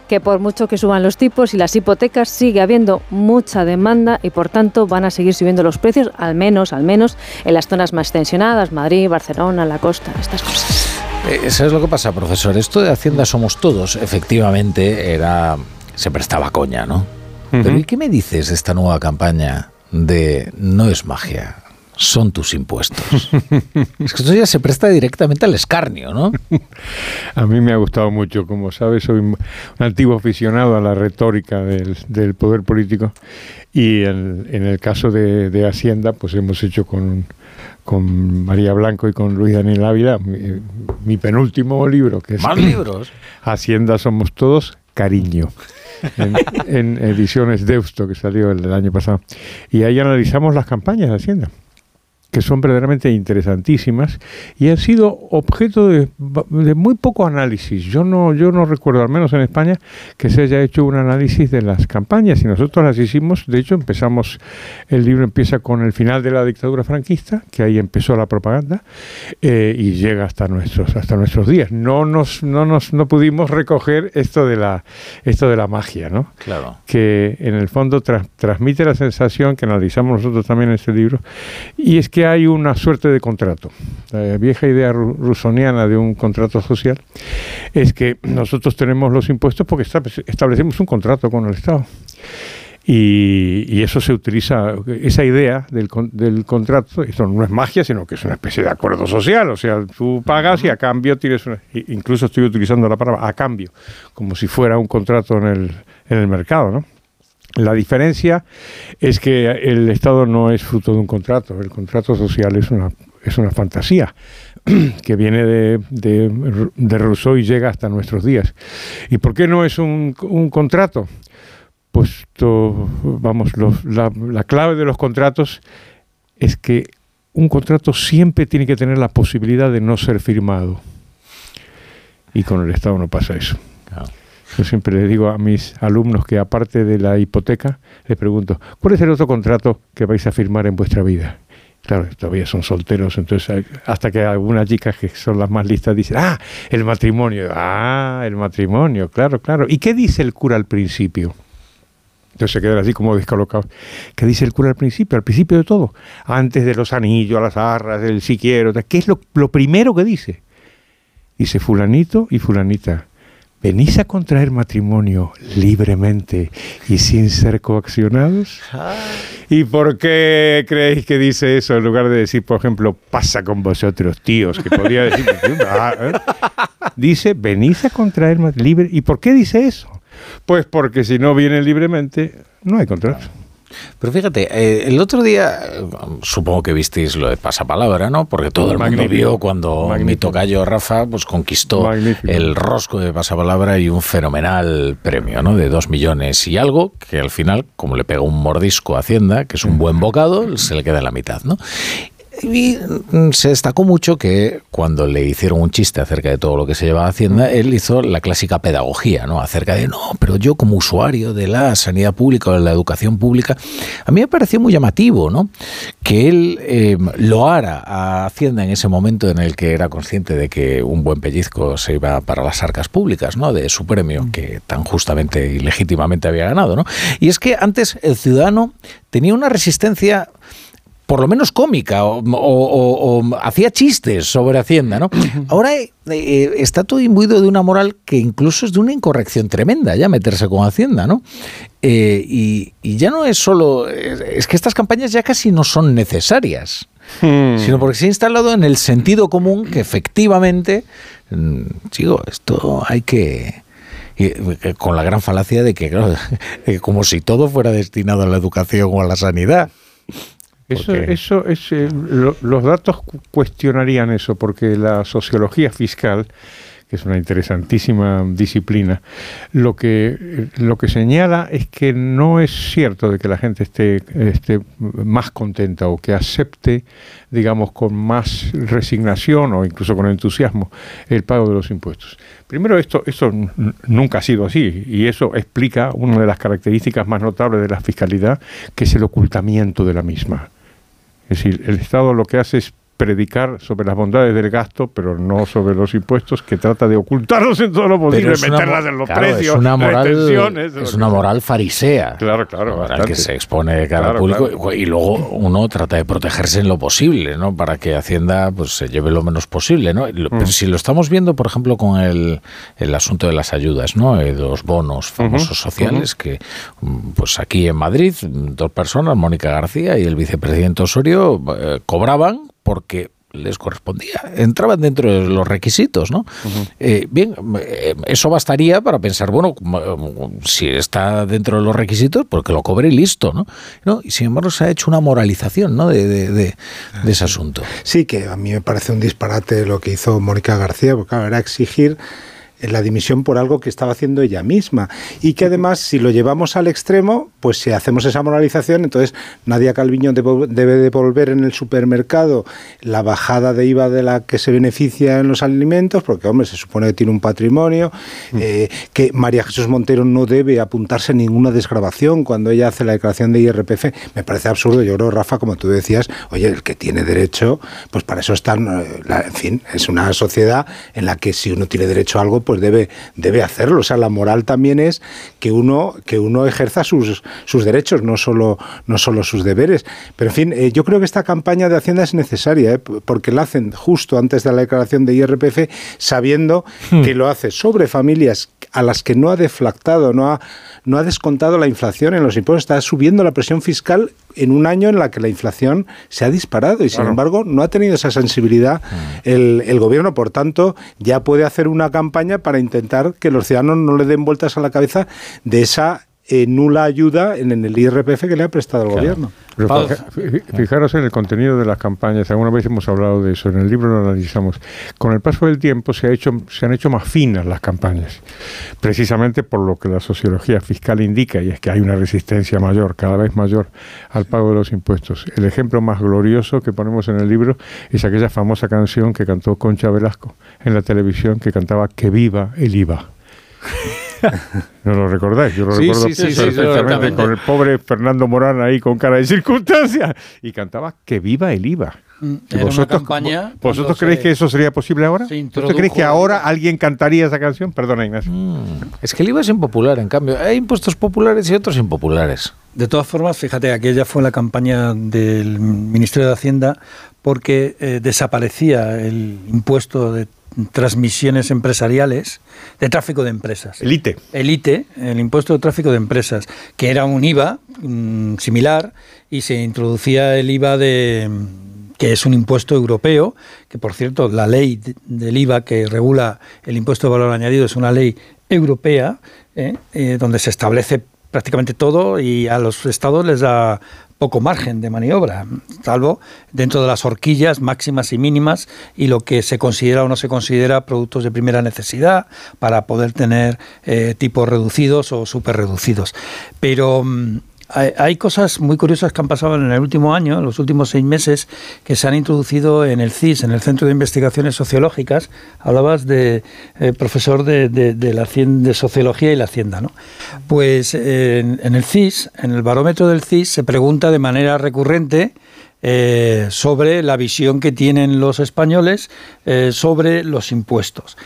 Speaker 15: que por mucho que suban los tipos y las hipotecas sigue habiendo mucha demanda y por tanto van a seguir subiendo los precios, al menos, al menos en las zonas más tensionadas, Madrid, Barcelona, la costa, estas cosas.
Speaker 2: Eh, ¿Sabes lo que pasa, profesor? Esto de Hacienda somos todos, efectivamente, era se prestaba coña, ¿no? Pero ¿y qué me dices de esta nueva campaña de no es magia? Son tus impuestos. [LAUGHS] es que esto ya se presta directamente al escarnio, ¿no?
Speaker 91: A mí me ha gustado mucho, como sabes, soy un antiguo aficionado a la retórica del, del poder político y en, en el caso de, de, Hacienda, pues hemos hecho con, con María Blanco y con Luis Daniel Ávila mi, mi penúltimo libro, que es
Speaker 2: ¿Más [CLEARS THROAT] libros?
Speaker 91: Hacienda somos todos, cariño. En, en, ediciones Deusto, que salió el, el año pasado. Y ahí analizamos las campañas de Hacienda que son verdaderamente interesantísimas y han sido objeto de, de, muy poco análisis. Yo no, yo no recuerdo, al menos en España, que se haya hecho un análisis de las campañas y nosotros las hicimos. De hecho, empezamos, el libro empieza con el final de la dictadura franquista, que ahí empezó la propaganda eh, y llega hasta nuestros, hasta nuestros días. No nos, no nos, no pudimos recoger esto de la, esto de la magia, ¿no?
Speaker 2: Claro.
Speaker 91: Que en el fondo tra transmite la sensación que analizamos nosotros también en este libro y es que hay una suerte de contrato. La vieja idea rusoniana de un contrato social es que nosotros tenemos los impuestos porque establecemos un contrato con el Estado. Y, eso se utiliza, esa idea del, del contrato, esto no es magia, sino que es una especie de acuerdo social. O sea, tú pagas y a cambio tienes una. Incluso estoy utilizando la palabra a cambio, como si fuera un contrato en el, en el mercado, ¿no? La diferencia es que el Estado no es fruto de un contrato. El contrato social es una, es una fantasía [CLEARS THROAT] que viene de, de, de Rousseau y llega hasta nuestros días. ¿Y por qué no es un, un contrato? Pues to- vamos, los- la, la clave de los contratos es que un contrato siempre tiene que tener la posibilidad de no ser firmado. Y con el Estado no pasa eso. Yo siempre le digo a mis alumnos que aparte de la hipoteca, les pregunto, ¿cuál es el otro contrato que vais a firmar en vuestra vida? Claro, todavía son solteros, entonces hay- hasta que algunas chicas que son las más listas dicen, ah, el matrimonio, ah, el matrimonio, claro, claro. ¿Y qué dice el cura al principio? Entonces se quedan así como descolocados. ¿Qué dice el cura al principio? Al principio de todo. Antes de los anillos, las arras, el siquiero. ¿Qué es lo, lo primero que dice? Dice fulanito y fulanita. ¿Venís a contraer matrimonio libremente y sin ser coaccionados? ¿Y por qué creéis que dice eso en lugar de decir, por ejemplo, pasa con vosotros, tíos? Que podría decir, "Ah, ¿eh?". dice, venís a contraer matrimonio libre. ¿Y por qué dice eso? Pues porque si no vienen libremente, no hay contrato.
Speaker 2: Pero fíjate, eh, el otro día, supongo que visteis lo de pasapalabra, ¿no? Porque todo el mundo vio cuando mi
Speaker 91: Magnífico.
Speaker 2: tocayo Rafa pues conquistó
Speaker 91: Magnífico.
Speaker 2: el rosco de pasapalabra y un fenomenal premio, ¿no? De dos millones y algo, que al final, como le pega un mordisco a Hacienda, que es un buen bocado, se le queda en la mitad, ¿no? Y mm, se destacó mucho que cuando le hicieron un chiste acerca de todo lo que se llevaba Hacienda, él hizo la clásica pedagogía, ¿no? Acerca de, no, pero yo como usuario de la sanidad pública o de la educación pública, a mí me pareció muy llamativo, ¿no? Que él eh, loara a Hacienda en ese momento en el que era consciente de que un buen pellizco se iba para las arcas públicas, ¿no? De su premio que tan justamente y legítimamente había ganado, ¿no? Y es que antes el ciudadano tenía una resistencia por lo menos cómica o, o- o- o hacía chistes sobre Hacienda, ¿no? Ahora eh, eh, está todo imbuido de una moral que incluso es de una incorrección tremenda ya meterse con Hacienda, ¿no? Eh, y, y ya no es solo... Es que estas campañas ya casi no son necesarias. Sino porque se ha instalado en el sentido común que efectivamente, mm, digo, esto hay que... con la gran falacia de que, claro, [LAUGHS] como si todo fuera destinado a la educación o a la sanidad.
Speaker 91: Eso, eso es, eh, lo- los datos cu- cuestionarían eso, porque la sociología fiscal, que es una interesantísima disciplina, lo que, eh, lo que señala es que no es cierto de que la gente esté, esté más contenta o que acepte, digamos, con más resignación o incluso con entusiasmo el pago de los impuestos. Primero, esto, esto nunca ha sido así y eso explica una de las características más notables de la fiscalidad, que es el ocultamiento de la misma. Es decir, el Estado lo que hace es predicar sobre las bondades del gasto, pero no sobre los impuestos, que trata de ocultarlos en todo lo posible, meterlas en los
Speaker 2: claro,
Speaker 91: precios,
Speaker 2: es una moral, es una moral farisea.
Speaker 91: Claro, claro.
Speaker 2: moral que se expone de cara al
Speaker 91: Claro,
Speaker 2: público
Speaker 91: claro.
Speaker 2: y luego uno trata de protegerse en lo posible, ¿no? Para que Hacienda pues se lleve lo menos posible, ¿no? Pero
Speaker 91: Mm.
Speaker 2: si lo estamos viendo, por ejemplo, con el, el asunto de las ayudas, ¿no? Eh, de los bonos famosos sociales que pues aquí en Madrid dos personas, Mónica García y el vicepresidente Osorio, eh, cobraban porque les correspondía, entraban dentro de los requisitos, ¿no? Eh, bien, eh, eso bastaría para pensar, bueno, si está dentro de los requisitos, pues que lo cobre y listo, ¿no? ¿No? Y sin embargo se ha hecho una moralización, ¿no? De, de- de- de ese asunto.
Speaker 91: Sí, que a mí me parece un disparate lo que hizo Mónica García, porque claro, era exigir la dimisión por algo que estaba haciendo ella misma. Y que además, si lo llevamos al extremo, pues si hacemos esa moralización, entonces Nadia Calviño debe devolver en el supermercado la bajada de IVA de la que se beneficia en los alimentos, porque, hombre, se supone que tiene un patrimonio, eh, que María Jesús Montero no debe apuntarse a ninguna desgrabación cuando ella hace la declaración de IRPF. Me parece absurdo. Yo creo, Rafa, como tú decías, oye, el que tiene derecho, pues para eso están, eh, en fin, es una sociedad en la que si uno tiene derecho a algo,
Speaker 90: pues debe, debe hacerlo. O sea, la moral también es que uno, que uno ejerza sus, sus derechos, no solo, no solo sus deberes. Pero en fin, eh, yo creo que esta campaña de Hacienda es necesaria, ¿eh? porque la hacen justo antes de la declaración de IRPF, sabiendo
Speaker 2: Hmm.
Speaker 90: que lo hace sobre familias a las que no ha deflactado, no ha, no ha descontado la inflación en los impuestos, está subiendo la presión fiscal en un año en la que la inflación se ha disparado y sin
Speaker 91: Claro.
Speaker 90: embargo no ha tenido esa sensibilidad el, el gobierno, por tanto ya puede hacer una campaña para intentar que los ciudadanos no le den vueltas a la cabeza de esa eh, nula ayuda en, en el IRPF que le ha prestado el gobierno.
Speaker 91: Fijaros en el contenido de las campañas, alguna vez hemos hablado de eso, en el libro lo analizamos. Con el paso del tiempo se, ha hecho, se han hecho más finas las campañas, precisamente por lo que la sociología fiscal indica, y es que hay una resistencia mayor, cada vez mayor, al pago de los impuestos. El ejemplo más glorioso que ponemos en el libro es aquella famosa canción que cantó Concha Velasco en la televisión, que cantaba Que viva el IVA. [LAUGHS] ¿No lo recordáis? Yo lo
Speaker 2: Sí,
Speaker 91: recuerdo
Speaker 2: sí, sí, sí,
Speaker 91: perfectamente
Speaker 2: perfectamente.
Speaker 91: con el pobre Fernando Morán ahí con cara de circunstancia y cantaba que viva el IVA.
Speaker 44: Mm,
Speaker 91: ¿Y
Speaker 44: era una
Speaker 91: vosotros,
Speaker 44: campaña
Speaker 91: vo- ¿Vosotros
Speaker 44: cuando
Speaker 91: creéis que eso sería posible ahora?
Speaker 44: se
Speaker 91: ¿Vosotros creéis que ahora alguien cantaría esa canción? Perdona, Ignacio.
Speaker 2: Es que el IVA es impopular, en cambio. Hay impuestos populares y otros impopulares.
Speaker 44: De todas formas, fíjate, aquella fue la campaña del Ministerio de Hacienda porque eh, desaparecía el impuesto de transmisiones empresariales, de tráfico de empresas.
Speaker 91: El ITE.
Speaker 44: El ITE, el impuesto de tráfico de empresas, que era un IVA mm, similar y se introducía el IVA de que es un impuesto europeo, que por cierto la ley de- del IVA que regula el impuesto de valor añadido es una ley europea, ¿eh? Eh, donde se establece prácticamente todo y a los estados les da poco margen de maniobra, salvo dentro de las horquillas máximas y mínimas y lo que se considera o no se considera productos de primera necesidad para poder tener eh, tipos reducidos o super reducidos. Pero mm, hay, hay cosas muy curiosas que han pasado en el último año, en los últimos seis meses, que se han introducido en el CIS, en el Centro de Investigaciones Sociológicas. Hablabas de eh, profesor de, Sociología y la Hacienda, ¿no? Pues en, en el CIS, en el barómetro del CIS, se pregunta de manera recurrente eh, sobre la visión que tienen los españoles eh, sobre los impuestos.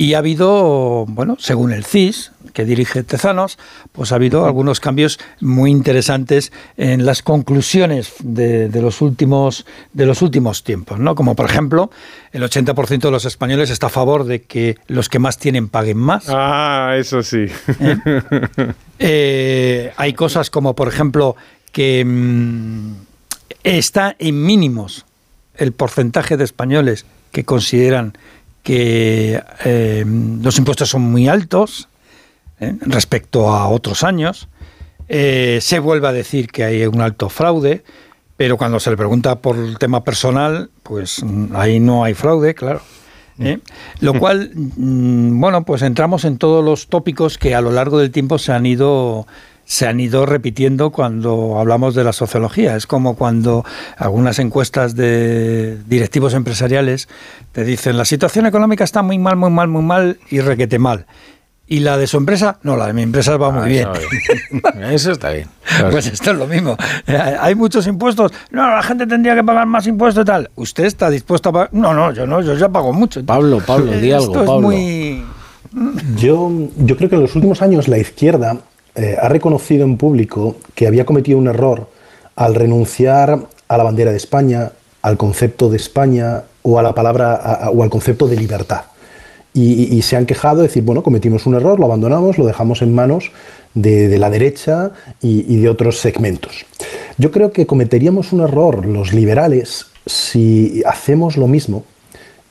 Speaker 44: Y ha habido, bueno, según el CIS, que dirige Tezanos, pues ha habido algunos cambios muy interesantes en las conclusiones de, de los, últimos, de los últimos tiempos, ¿no? Como por ejemplo, el 80% de los españoles está a favor de que los que más tienen paguen más.
Speaker 91: Ah, eso sí.
Speaker 44: Eh, hay cosas como, por ejemplo, que mm, está en mínimos el porcentaje de españoles que consideran que eh, los impuestos son muy altos ¿eh? respecto a otros años. Eh, se vuelve a decir que hay un alto fraude, pero cuando se le pregunta por el tema personal, pues mm, ahí no hay fraude, claro. ¿eh? Lo cual, [LAUGHS] mm, bueno, pues entramos en todos los tópicos que a lo largo del tiempo se han ido se han ido repitiendo cuando hablamos de la sociología. Es como cuando algunas encuestas de directivos empresariales te dicen la situación económica está muy mal, muy mal, muy mal y requete mal. Y la de su empresa, no, la de mi empresa va muy
Speaker 2: Ah,
Speaker 44: bien.
Speaker 2: está bien. [LAUGHS] Eso está bien.
Speaker 44: Pues esto es lo mismo. Eh, Hay muchos impuestos. No, la gente tendría que pagar más impuestos y tal. ¿Usted está dispuesto a pagar? No, no, yo no, yo ya pago mucho.
Speaker 2: Pablo, Pablo, di
Speaker 44: Eh,
Speaker 2: algo,
Speaker 44: Esto es
Speaker 2: Pablo.
Speaker 44: muy...
Speaker 92: Yo, yo creo que en los últimos años la izquierda eh, ha reconocido en público que había cometido un error al renunciar a la bandera de España, al concepto de España o a la palabra o al concepto de libertad. Y, se han quejado de decir, bueno, cometimos un error, lo abandonamos, lo dejamos en manos de, la derecha y, de otros segmentos. Yo creo que cometeríamos un error los liberales si hacemos lo mismo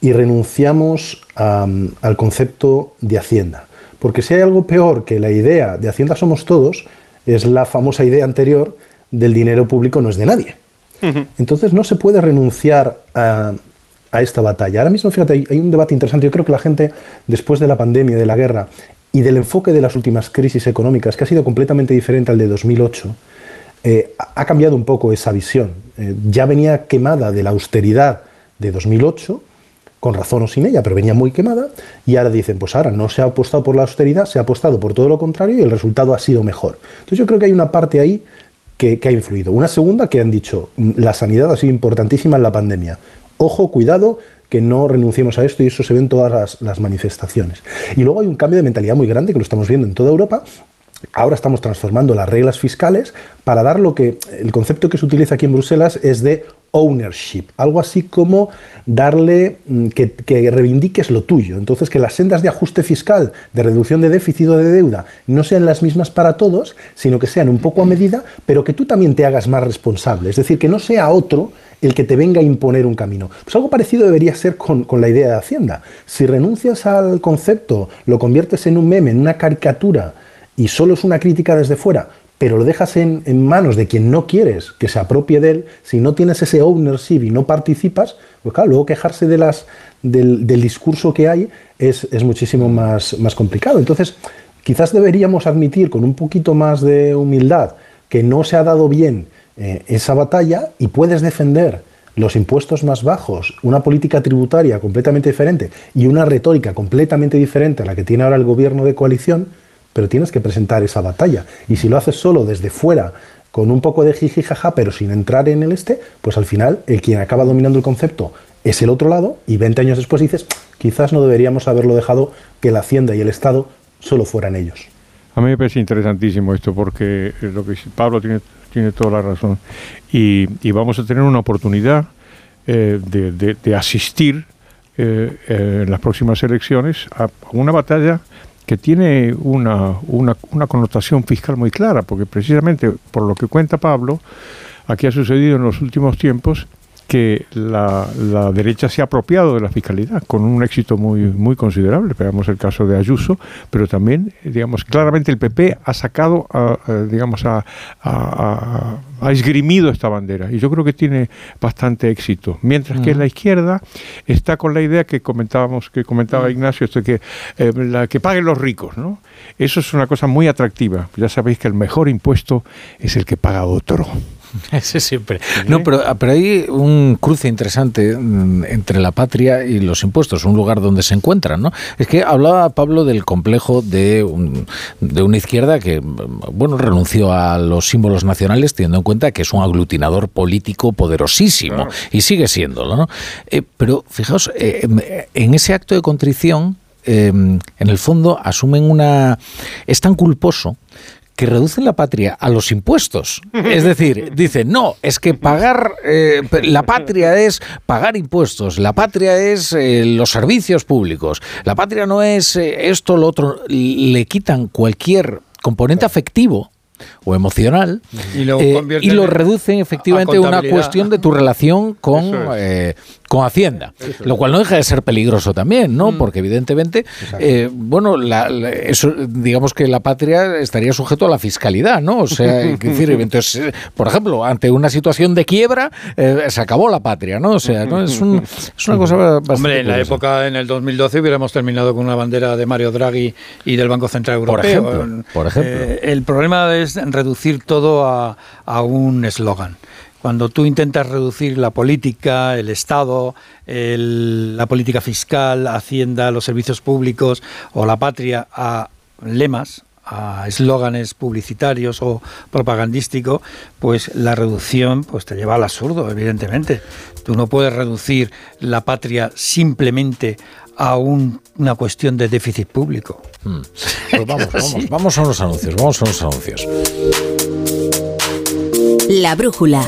Speaker 92: y renunciamos am, al concepto de Hacienda. Porque si hay algo peor que la idea de Hacienda somos todos, es la famosa idea anterior del dinero público no es de nadie. Entonces no se puede renunciar a, a esta batalla. Ahora mismo, fíjate, hay, hay un debate interesante. Yo creo que la gente, después de la pandemia, de la guerra y del enfoque de las últimas crisis económicas, que ha sido completamente diferente al de 2008, eh, ha ha cambiado un poco esa visión. Eh, ya venía quemada de la austeridad de 2008, con razón o sin ella, pero venía muy quemada, y ahora dicen, pues ahora no se ha apostado por la austeridad, se ha apostado por todo lo contrario y el resultado ha sido mejor. Entonces yo creo que hay una parte ahí que, ha influido. Una segunda que han dicho, mm, la sanidad ha sido importantísima en la pandemia. Ojo, cuidado, que no renunciemos a esto y eso se ve en todas las manifestaciones. Y luego hay un cambio de mentalidad muy grande que lo estamos viendo en toda Europa Ahora estamos transformando las reglas fiscales para dar lo que el concepto que se utiliza aquí en Bruselas es de ownership, algo así como darle mm, que, que, reivindiques lo tuyo. Entonces, que las sendas de ajuste fiscal, de reducción de déficit o de deuda, no sean las mismas para todos, sino que sean un poco a medida, pero que tú también te hagas más responsable. Es decir, que no sea otro el que te venga a imponer un camino. Pues algo parecido debería ser con, con la idea de Hacienda. Si renuncias al concepto, lo conviertes en un meme, en una caricatura, y solo es una crítica desde fuera, pero lo dejas en, en, manos de quien no quieres que se apropie de él, si no tienes ese ownership y no participas, pues claro, luego quejarse de las, del, discurso que hay es, muchísimo más, más complicado. Entonces, quizás deberíamos admitir con un poquito más de humildad que no se ha dado bien eh, esa batalla y puedes defender los impuestos más bajos, una política tributaria completamente diferente y una retórica completamente diferente a la que tiene ahora el gobierno de coalición, pero tienes que presentar esa batalla. Y si lo haces solo desde fuera, con un poco de jiji jaja, pero sin entrar en el este, pues al final el quien acaba dominando el concepto es el otro lado y 20 años después dices, quizás no deberíamos haberlo dejado que la Hacienda y el Estado solo fueran ellos.
Speaker 91: A mí me parece interesantísimo esto porque lo que Pablo tiene, tiene toda la razón y, vamos a tener una oportunidad eh, de, asistir eh, eh, en las próximas elecciones a una batalla que tiene una, una, connotación fiscal muy clara, porque precisamente por lo que cuenta Pablo, aquí ha sucedido en los últimos tiempos que la, la, derecha se ha apropiado de la fiscalidad con un éxito muy, muy considerable. Veamos el caso de Ayuso, pero también, digamos, claramente el PP ha sacado, a, a, digamos, ha, ha, esgrimido esta bandera y yo creo que tiene bastante éxito. Mientras que la izquierda está con la idea que comentábamos, que comentaba Ignacio, esto que, eh, la, que paguen los ricos, ¿no? Eso es una cosa muy atractiva. Ya sabéis que el mejor impuesto es el que paga otro. [LAUGHS]
Speaker 2: Ese siempre. No, pero, pero hay un cruce interesante mm, entre la patria y los impuestos, un lugar donde se encuentran, ¿no? Es que hablaba Pablo del complejo de, un, de una izquierda que, bueno, renunció a los símbolos nacionales teniendo en cuenta que es un aglutinador político poderosísimo claro. y sigue siéndolo, ¿no? Eh, pero fijaos, eh, en ese acto de contrición, eh, en el fondo asumen una... es tan culposo que reducen la patria a los impuestos. Es decir, [LAUGHS] dicen, no, es que pagar, eh, la patria es pagar impuestos, la patria es eh, los servicios públicos, la patria no es eh, esto, lo otro, le quitan cualquier componente afectivo o emocional y lo, eh, y lo reducen efectivamente a una cuestión de tu relación con, eh, con Hacienda, eso lo cual no deja de ser peligroso también, ¿no? Mm. Porque evidentemente, eh, bueno, la, la, eso, digamos que la patria estaría sujeto a la fiscalidad, ¿no? O sea, [LAUGHS] decir, entonces, por ejemplo, ante una situación de quiebra, eh, se acabó la patria, ¿no? O sea, ¿no? Es, un, es una cosa bastante
Speaker 44: Hombre, en la época, en el 2012, hubiéramos terminado con una bandera de Mario Draghi y del Banco Central Europeo.
Speaker 2: Por ejemplo, por ejemplo.
Speaker 44: Eh, el problema es reducir todo a, a un eslogan. Cuando tú intentas reducir la política, el Estado, el, la política fiscal, Hacienda, los servicios públicos o la patria a lemas, a eslóganes publicitarios o propagandísticos, pues la reducción pues te lleva al absurdo, evidentemente. Tú no puedes reducir la patria simplemente a un, una cuestión de déficit público.
Speaker 2: Hmm. [LAUGHS] Pues vamos, vamos, vamos a unos anuncios, vamos a unos anuncios.
Speaker 95: La brújula.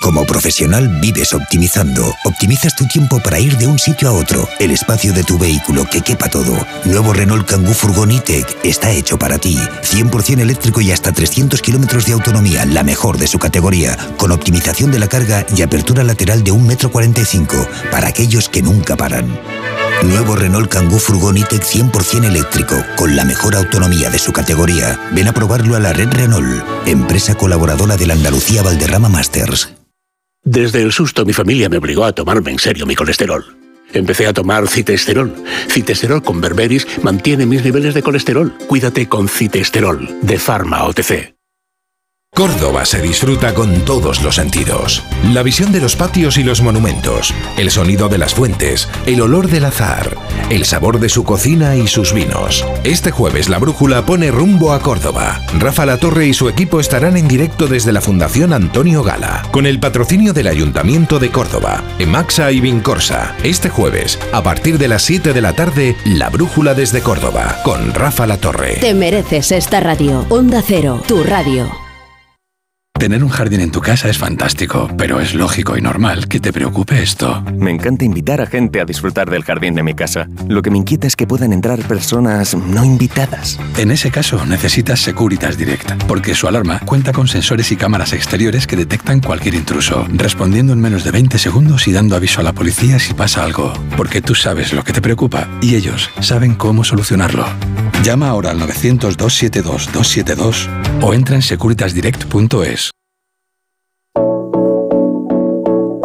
Speaker 96: Como profesional vives optimizando. Optimizas tu tiempo para ir de un sitio a otro. El espacio de tu vehículo que quepa todo. Nuevo Renault Kangoo E-Tech está hecho para ti. 100% eléctrico y hasta 300 kilómetros de autonomía, la mejor de su categoría, con optimización de la carga y apertura lateral de 1,45 m para aquellos que nunca paran. Nuevo Renault Kangoo Furgon E-Tech 100% eléctrico, con la mejor autonomía de su categoría. Ven a probarlo a la red Renault, empresa colaboradora de la Andalucía Valderrama Masters.
Speaker 97: Desde el susto mi familia me obligó a tomarme en serio mi colesterol. Empecé a tomar citesterol. Citesterol con berberis mantiene mis niveles de colesterol. Cuídate con citesterol de Pharma OTC.
Speaker 71: Córdoba se disfruta con todos los sentidos. La visión de los patios y los monumentos, el sonido de las fuentes, el olor del azar, el sabor de su cocina y sus vinos. Este jueves la brújula pone rumbo a Córdoba. Rafa La Torre y su equipo estarán en directo desde la Fundación Antonio Gala, con el patrocinio del Ayuntamiento de Córdoba, Emaxa y Vincorsa. Este jueves, a partir de las 7 de la tarde, la brújula desde Córdoba, con Rafa La Torre.
Speaker 95: Te mereces esta radio. Onda Cero, tu radio.
Speaker 98: Tener un jardín en tu casa es fantástico, pero es lógico y normal que te preocupe esto.
Speaker 99: Me encanta invitar a gente a disfrutar del jardín de mi casa. Lo que me inquieta es que puedan entrar personas no invitadas.
Speaker 98: En ese caso, necesitas Securitas Direct, porque su alarma cuenta con sensores y cámaras exteriores que detectan cualquier intruso, respondiendo en menos de 20 segundos y dando aviso a la policía si pasa algo. Porque tú sabes lo que te preocupa y ellos saben cómo solucionarlo. Llama ahora al 900-272-272 o entra en securitasdirect.es.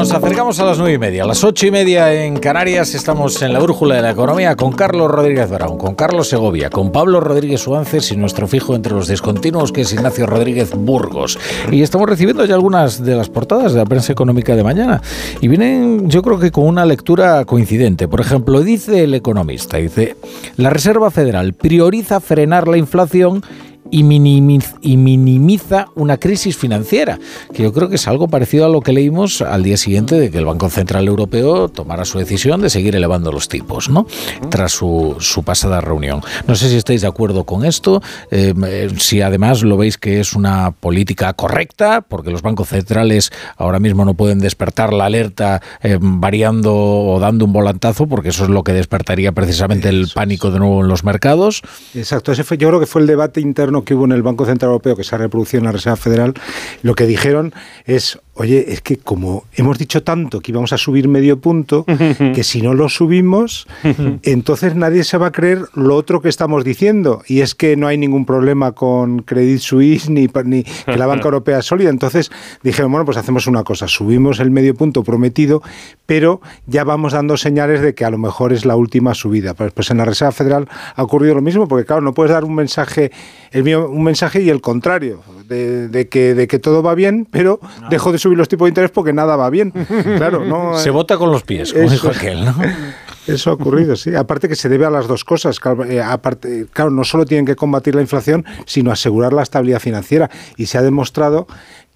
Speaker 2: Nos acercamos a las nueve y media. A las ocho y media en Canarias estamos en la brújula de la economía con Carlos Rodríguez Brown, con Carlos Segovia, con Pablo Rodríguez Suances y nuestro fijo entre los discontinuos que es Ignacio Rodríguez Burgos. Y estamos recibiendo ya algunas de las portadas de la prensa económica de mañana. Y vienen, yo creo que con una lectura coincidente. Por ejemplo, dice el economista, dice, la Reserva Federal prioriza frenar la inflación y, minimiz- y minimiza una crisis financiera, que yo creo que es algo parecido a lo que leímos al día siguiente de que el Banco Central Europeo tomara su decisión de seguir elevando los tipos, ¿no? Tras su, su pasada reunión. No sé si estáis de acuerdo con esto, eh, eh, si además lo veis que es una política correcta, porque los bancos centrales ahora mismo no pueden despertar la alerta eh, variando o dando un volantazo, porque eso es lo que despertaría precisamente el pánico de nuevo en los mercados.
Speaker 90: Exacto, ese fue, yo creo que fue el debate interno que hubo en el Banco Central Europeo que se ha reproducido en la Reserva Federal. Lo que dijeron es, oye, es que como hemos dicho tanto que íbamos a subir medio punto, [LAUGHS] que si no lo subimos, [LAUGHS] entonces nadie se va a creer lo otro que estamos diciendo. Y es que no hay ningún problema con Credit Suisse ni, ni que la banca [LAUGHS] europea es sólida. Entonces dijeron, bueno, pues hacemos una cosa, subimos el medio punto prometido, pero ya vamos dando señales de que a lo mejor es la última subida. Pues, pues en la Reserva Federal ha ocurrido lo mismo, porque claro, no puedes dar un mensaje, el mío, un mensaje y el contrario, de, de que, de que todo va bien, pero dejo de subir los tipos de interés porque nada va bien. [LAUGHS] Claro, no.
Speaker 2: Se vota con los pies, como
Speaker 90: Eso-
Speaker 2: dijo aquel, ¿no? [LAUGHS]
Speaker 90: Eso ha ocurrido, sí. Aparte que se debe a las dos cosas. Claro, eh, aparte, claro, no solo tienen que combatir la inflación, sino asegurar la estabilidad financiera. Y se ha demostrado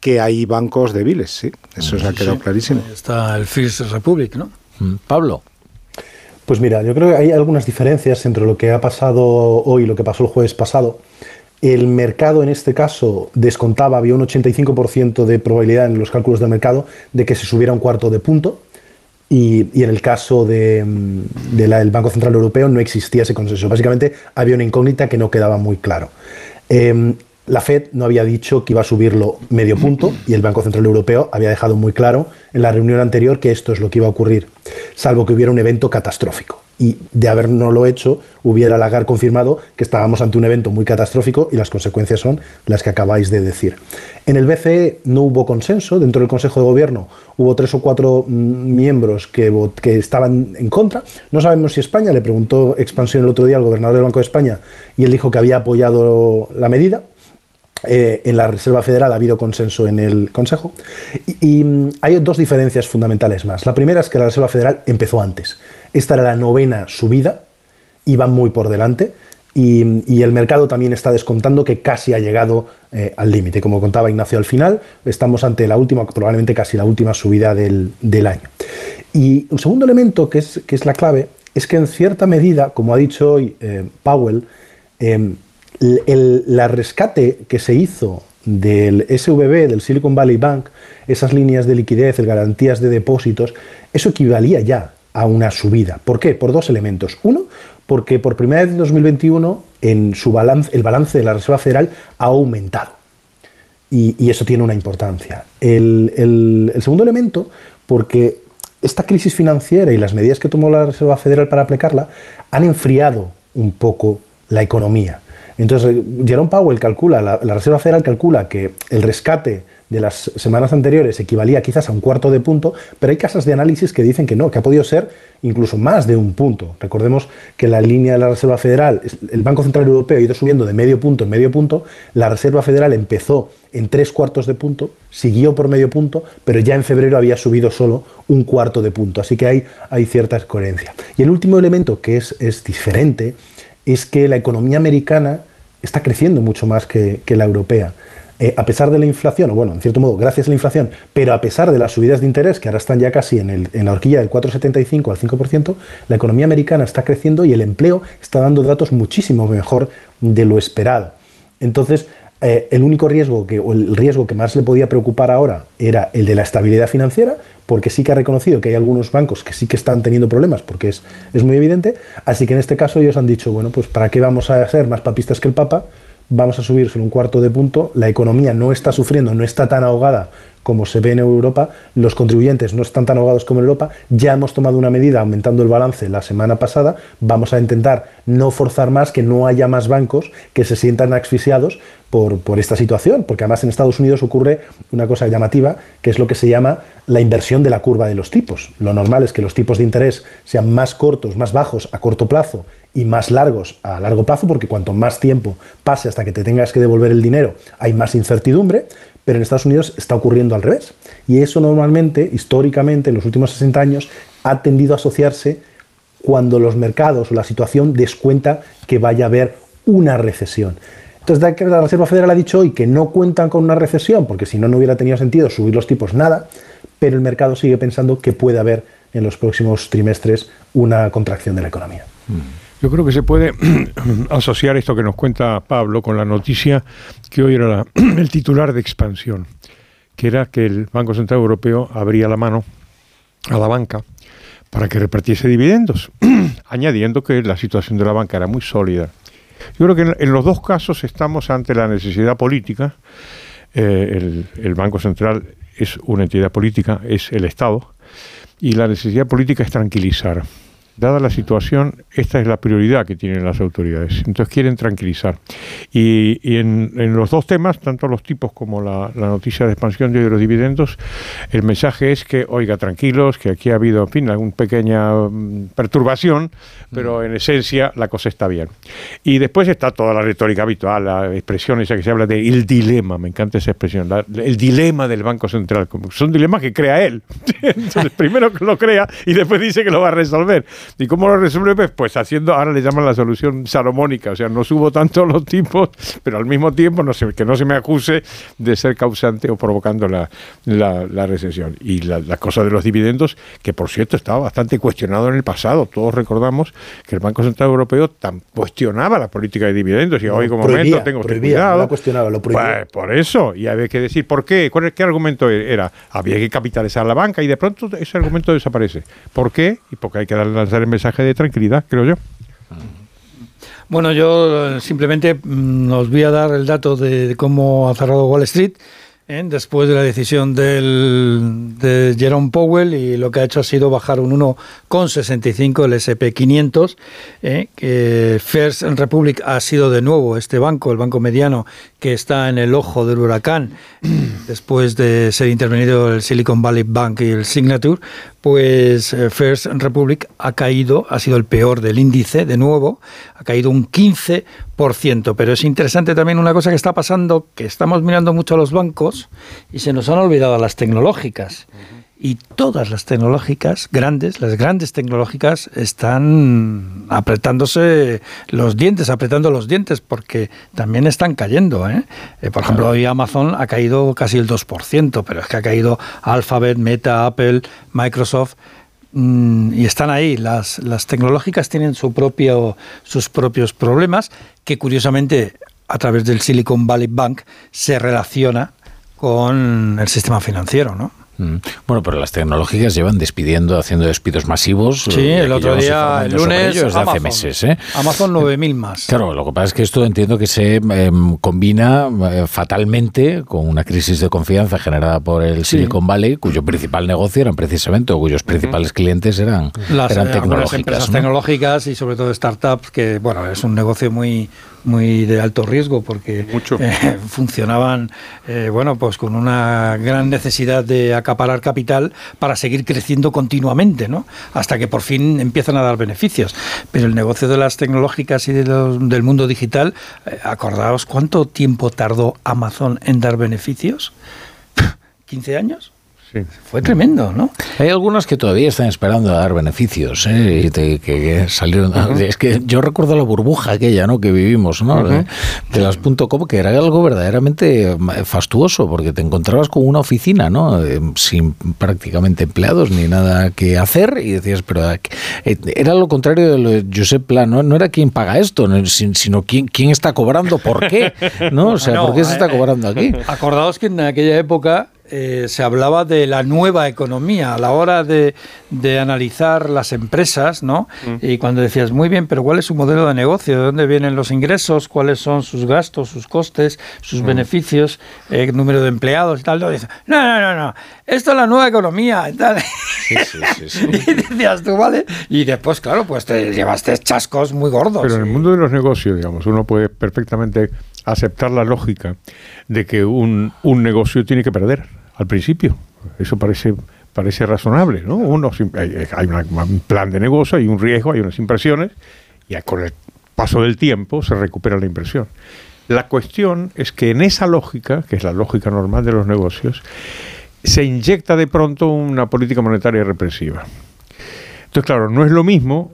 Speaker 90: que hay bancos débiles, sí. Eso se ha quedado clarísimo.
Speaker 44: Está el First Republic, ¿no?
Speaker 2: Pablo.
Speaker 92: Pues mira, yo creo que hay algunas diferencias entre lo que ha pasado hoy y lo que pasó el jueves pasado. El mercado en este caso descontaba, había un 85% de probabilidad en los cálculos del mercado de que se subiera un cuarto de punto. Y, en el caso la- del Banco Central Europeo no existía ese consenso. Básicamente había una incógnita que no quedaba muy claro. Em, la Fed no había dicho que iba a subirlo medio punto y el Banco Central Europeo había dejado muy claro en la reunión anterior que esto es lo que iba a ocurrir, salvo que hubiera un evento catastrófico. Y de habernoslo hecho, hubiera Lagarde confirmado que estábamos ante un evento muy catastrófico y las consecuencias son las que acabáis de decir. En el BCE no hubo consenso, dentro del Consejo de Gobierno hubo tres o cuatro mm, miembros que, que estaban en contra. No sabemos si España, le preguntó Expansión el otro día al gobernador del Banco de España y él dijo que había apoyado la medida. Eh, en la Reserva Federal ha habido consenso en el Consejo. Y, mm, hay dos diferencias fundamentales más. La primera es que la Reserva Federal empezó antes. Esta era la novena subida, iba muy por delante. Y, el mercado también está descontando que casi ha llegado eh, al límite. Como contaba Ignacio al final, estamos ante la última, probablemente casi la última subida del, año. Y un segundo elemento que es, que es, la clave es que en cierta medida, como ha dicho hoy eh, Powell, eh, el, rescate que se hizo del SVB, del Silicon Valley Bank, esas líneas de liquidez, garantías de depósitos, eso equivalía ya a una subida. ¿Por qué? Por dos elementos. Uno, porque por primera vez en 2021 en su balance, el balance de la Reserva Federal ha aumentado. Y, eso tiene una importancia. El, el, el, segundo elemento, porque esta crisis financiera y las medidas que tomó la Reserva Federal para aplicarla han enfriado un poco la economía. Entonces, Jerome Powell calcula, la, Reserva Federal calcula que el rescate de las semanas anteriores equivalía quizás a un cuarto de punto, pero hay casas de análisis que dicen que no, que ha podido ser incluso más de un punto. Recordemos que la línea de la Reserva Federal, el Banco Central Europeo ha ido subiendo de medio punto en medio punto, la Reserva Federal empezó en tres cuartos de punto, siguió por medio punto, pero ya en febrero había subido solo un cuarto de punto, así que hay, hay cierta coherencia. Y el último elemento que es, es diferente es que la economía americana está creciendo mucho más que, que la europea eh, a pesar de la inflación, o bueno, en cierto modo, gracias a la inflación, pero a pesar de las subidas de interés, que ahora están ya casi en, el, en la horquilla del 4,75 al 5%, la economía americana está creciendo y el empleo está dando datos muchísimo mejor de lo esperado. Entonces, eh, el único riesgo que, o el riesgo que más le podía preocupar ahora era el de la estabilidad financiera, porque sí que ha reconocido que hay algunos bancos que sí que están teniendo problemas, porque es, es muy evidente. Así que en este caso ellos han dicho, bueno, pues ¿para qué vamos a ser más papistas que el Papa? vamos a subir solo un cuarto de punto, la economía no está sufriendo, no está tan ahogada como se ve en Europa, los contribuyentes no están tan ahogados como en Europa, ya hemos tomado una medida aumentando el balance la semana pasada, vamos a intentar no forzar más, que no haya más bancos que se sientan asfixiados por, por esta situación, porque además en Estados Unidos ocurre una cosa llamativa, que es lo que se llama la inversión de la curva de los tipos. Lo normal es que los tipos de interés sean más cortos, más bajos a corto plazo y más largos a largo plazo, porque cuanto más tiempo pase hasta que te tengas que devolver el dinero, hay más incertidumbre, pero en Estados Unidos está ocurriendo al revés. Y eso normalmente, históricamente, en los últimos 60 años, ha tendido a asociarse cuando los mercados o la situación descuenta que vaya a haber una recesión. Entonces, la Reserva Federal ha dicho hoy que no cuentan con una recesión, porque si no, no hubiera tenido sentido subir los tipos nada, pero el mercado sigue pensando que puede haber en los próximos trimestres una contracción de la economía.
Speaker 91: Yo creo que se puede [CLEARS THROAT] asociar esto que nos cuenta Pablo con la noticia que hoy era la, [CLEARS THROAT] el titular de expansión, que era que el Banco Central Europeo abría la mano a la banca para que repartiese dividendos, [CLEARS THROAT] añadiendo que la situación de la banca era muy sólida. Yo creo que en, los dos casos estamos ante la necesidad política. Eh, el, el Banco Central es una entidad política, es el Estado, y la necesidad política es tranquilizar dada la situación, esta es la prioridad que tienen las autoridades. Entonces quieren tranquilizar. Y, y en, en, los dos temas, tanto los tipos como la, la, noticia de expansión de los dividendos, el mensaje es que, oiga, tranquilos, que aquí ha habido, en fin, alguna pequeña um, perturbación, pero mm. en esencia la cosa está bien. Y después está toda la retórica habitual, la expresión esa que se habla de el dilema, me encanta esa expresión, la, el dilema del Banco Central. Son dilemas que crea él. [LAUGHS] Entonces, primero lo crea y después dice que lo va a resolver. ¿Y cómo lo resuelve? Pues, pues haciendo, ahora le llaman la solución salomónica, o sea, no subo tanto los tipos, pero al mismo tiempo no se, que no se me acuse de ser causante o provocando la, la, la recesión. Y la, la, cosa de los dividendos, que por cierto estaba bastante cuestionado en el pasado, todos recordamos que el Banco Central Europeo tan cuestionaba la política de dividendos y hoy como momento tengo que cuidado.
Speaker 92: No cuestionaba, lo
Speaker 91: pues, por eso, y había que decir, ¿por qué? ¿Cuál, ¿Qué argumento era? Había que capitalizar la banca y de pronto ese argumento desaparece. ¿Por qué? Y porque hay que el mensaje de tranquilidad, creo yo.
Speaker 44: Bueno, yo simplemente mm, os voy a dar el dato de cómo ha cerrado Wall Street. ¿eh? después de la decisión del, de Jerome Powell y lo que ha hecho ha sido bajar un 1,65 el SP500, ¿eh? que First Republic ha sido de nuevo este banco, el banco mediano, que está en el ojo del huracán [CLEARS THROAT] después de ser intervenido el Silicon Valley Bank y el Signature, pues eh, First Republic ha caído, ha sido el peor del índice, de nuevo, ha caído un 15%. Pero es interesante también una cosa que está pasando, que estamos mirando mucho a los bancos y se nos han olvidado las tecnológicas y todas las tecnológicas grandes, las grandes tecnológicas están apretándose los dientes, apretando los dientes porque también están cayendo. ¿eh? Eh, por ejemplo, hoy Amazon ha caído casi el 2%, pero es que ha caído Alphabet, Meta, Apple, Microsoft mm, y están ahí. Las, las tecnológicas tienen su propio, sus propios problemas que curiosamente a través del Silicon Valley Bank se relaciona con el sistema financiero, ¿no?
Speaker 2: Mm. Bueno, pero las tecnológicas llevan despidiendo, haciendo despidos masivos.
Speaker 44: Sí, el otro día, el lunes,
Speaker 2: desde hace meses. ¿eh?
Speaker 44: Amazon 9.000 más.
Speaker 2: Claro, lo que pasa es que esto entiendo que se em, combina eh, fatalmente con una crisis de confianza generada por el Silicon Valley, cuyo principal negocio eran precisamente, o cuyos principales clientes eran,
Speaker 44: las,
Speaker 2: eran
Speaker 44: eh,
Speaker 2: tecnológicas.
Speaker 44: empresas tecnológicas y sobre todo startups, que bueno, es un negocio muy muy de alto riesgo porque eh, [LAUGHS] funcionaban eh, bueno pues con una gran necesidad de acaparar capital para seguir creciendo continuamente no hasta que por fin empiezan a dar beneficios. Pero el negocio de las tecnológicas y del mundo digital eh, acordaos cuánto tiempo tardó Amazon en dar beneficios [LAUGHS] 15 años fue tremendo, ¿no?
Speaker 2: Hay algunos que todavía están esperando a dar beneficios, ¿eh? y que, salieron. Es que yo recuerdo la burbuja aquella, ¿no? Que vivimos, ¿no? De las .com, que era algo verdaderamente eh, fastuoso, porque te encontrabas con una oficina, ¿no? Eh, sin prácticamente empleados ni nada que hacer, y decías, pero eh, era lo contrario de lo de Josep Plan, ¿no? No era quien paga esto, sino quién, quién está cobrando, por qué, ¿no? O sea, ¿por qué se está cobrando aquí?
Speaker 44: Acordaos que en aquella época eh, se hablaba de la nueva economía a la hora de, analizar las empresas, ¿no? Mm. Y cuando decías, muy bien, pero ¿cuál es su modelo de negocio? ¿De dónde vienen los ingresos? ¿Cuáles son sus gastos, sus costes, sus mm. beneficios, el eh, número de empleados y tal? No, no, no, no, esto es la nueva economía y tal. Sí, sí, sí, [LAUGHS] y decías tú, ¿vale? Y después, claro, pues te llevaste chascos muy gordos.
Speaker 91: Pero en el mundo de los negocios, digamos, uno puede perfectamente aceptar la lógica de que un, un negocio tiene que perder al principio. Eso parece parece razonable, ¿no? Uno, hay un plan de negocio, hay un riesgo, hay unas impresiones, y con el paso del tiempo se recupera la impresión. La cuestión es que en esa lógica, que es la lógica normal de los negocios, se inyecta de pronto una política monetaria represiva. Entonces, claro, no es lo mismo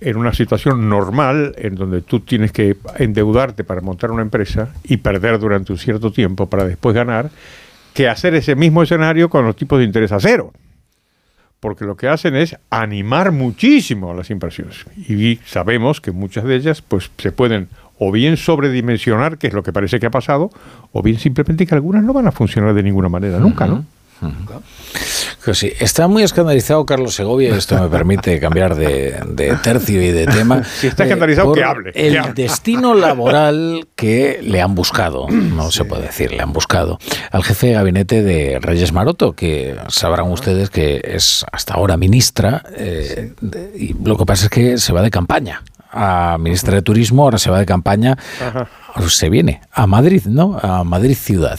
Speaker 91: en una situación normal en donde tú tienes que endeudarte para montar una empresa y perder durante un cierto tiempo para después ganar, que hacer ese mismo escenario con los tipos de interés a cero. Porque lo que hacen es animar muchísimo a las inversiones. Y sabemos que muchas de ellas pues, se pueden o bien sobredimensionar, que es lo que parece que ha pasado, o bien simplemente que algunas no van a funcionar de ninguna manera, nunca, ¿no?
Speaker 2: Sí, está muy escandalizado Carlos Segovia, y esto me permite cambiar de, tercio y de tema. [LAUGHS]
Speaker 91: Si está escandalizado, que hable.
Speaker 2: El destino laboral que le han buscado, no se puede decir, le han buscado al jefe de gabinete de Reyes Maroto, que sabrán ustedes que es hasta ahora ministra, eh, y lo que pasa es que se va de campaña a ministra de Turismo, ahora se va de campaña, se viene a Madrid, ¿no? A Madrid ciudad.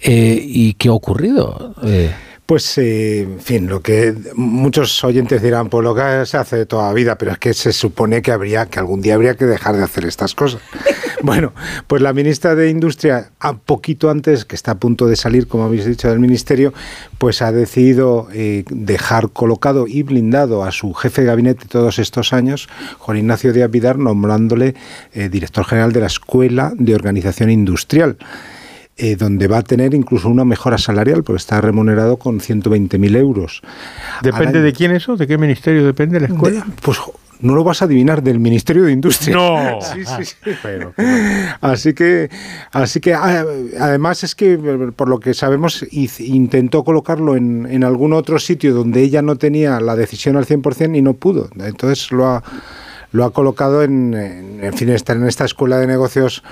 Speaker 2: Eh, ¿Y qué ha ocurrido?
Speaker 90: Eh, pues, eh, en fin, lo que muchos oyentes dirán, pues lo que se hace toda la vida, pero es que se supone que habría, que algún día habría que dejar de hacer estas cosas. [LAUGHS] bueno, pues la ministra de Industria, a poquito antes, que está a punto de salir, como habéis dicho, del ministerio, pues ha decidido eh, dejar colocado y blindado a su jefe de gabinete todos estos años, Juan Ignacio Díaz Vidar, nombrándole eh, director general de la Escuela de Organización Industrial. Eh, donde va a tener incluso una mejora salarial, porque está remunerado con 120.000 euros.
Speaker 91: ¿Depende de quién eso? ¿De qué ministerio depende la escuela?
Speaker 90: pues no lo vas a adivinar, del Ministerio de Industria.
Speaker 91: No. [LAUGHS]
Speaker 90: sí, sí, sí. así que, así que ah, además es que, por lo que sabemos, intentó colocarlo en, en algún otro sitio donde ella no tenía la decisión al 100% y no pudo. Entonces lo ha lo ha colocado en, en, fin, estar en esta escuela de negocios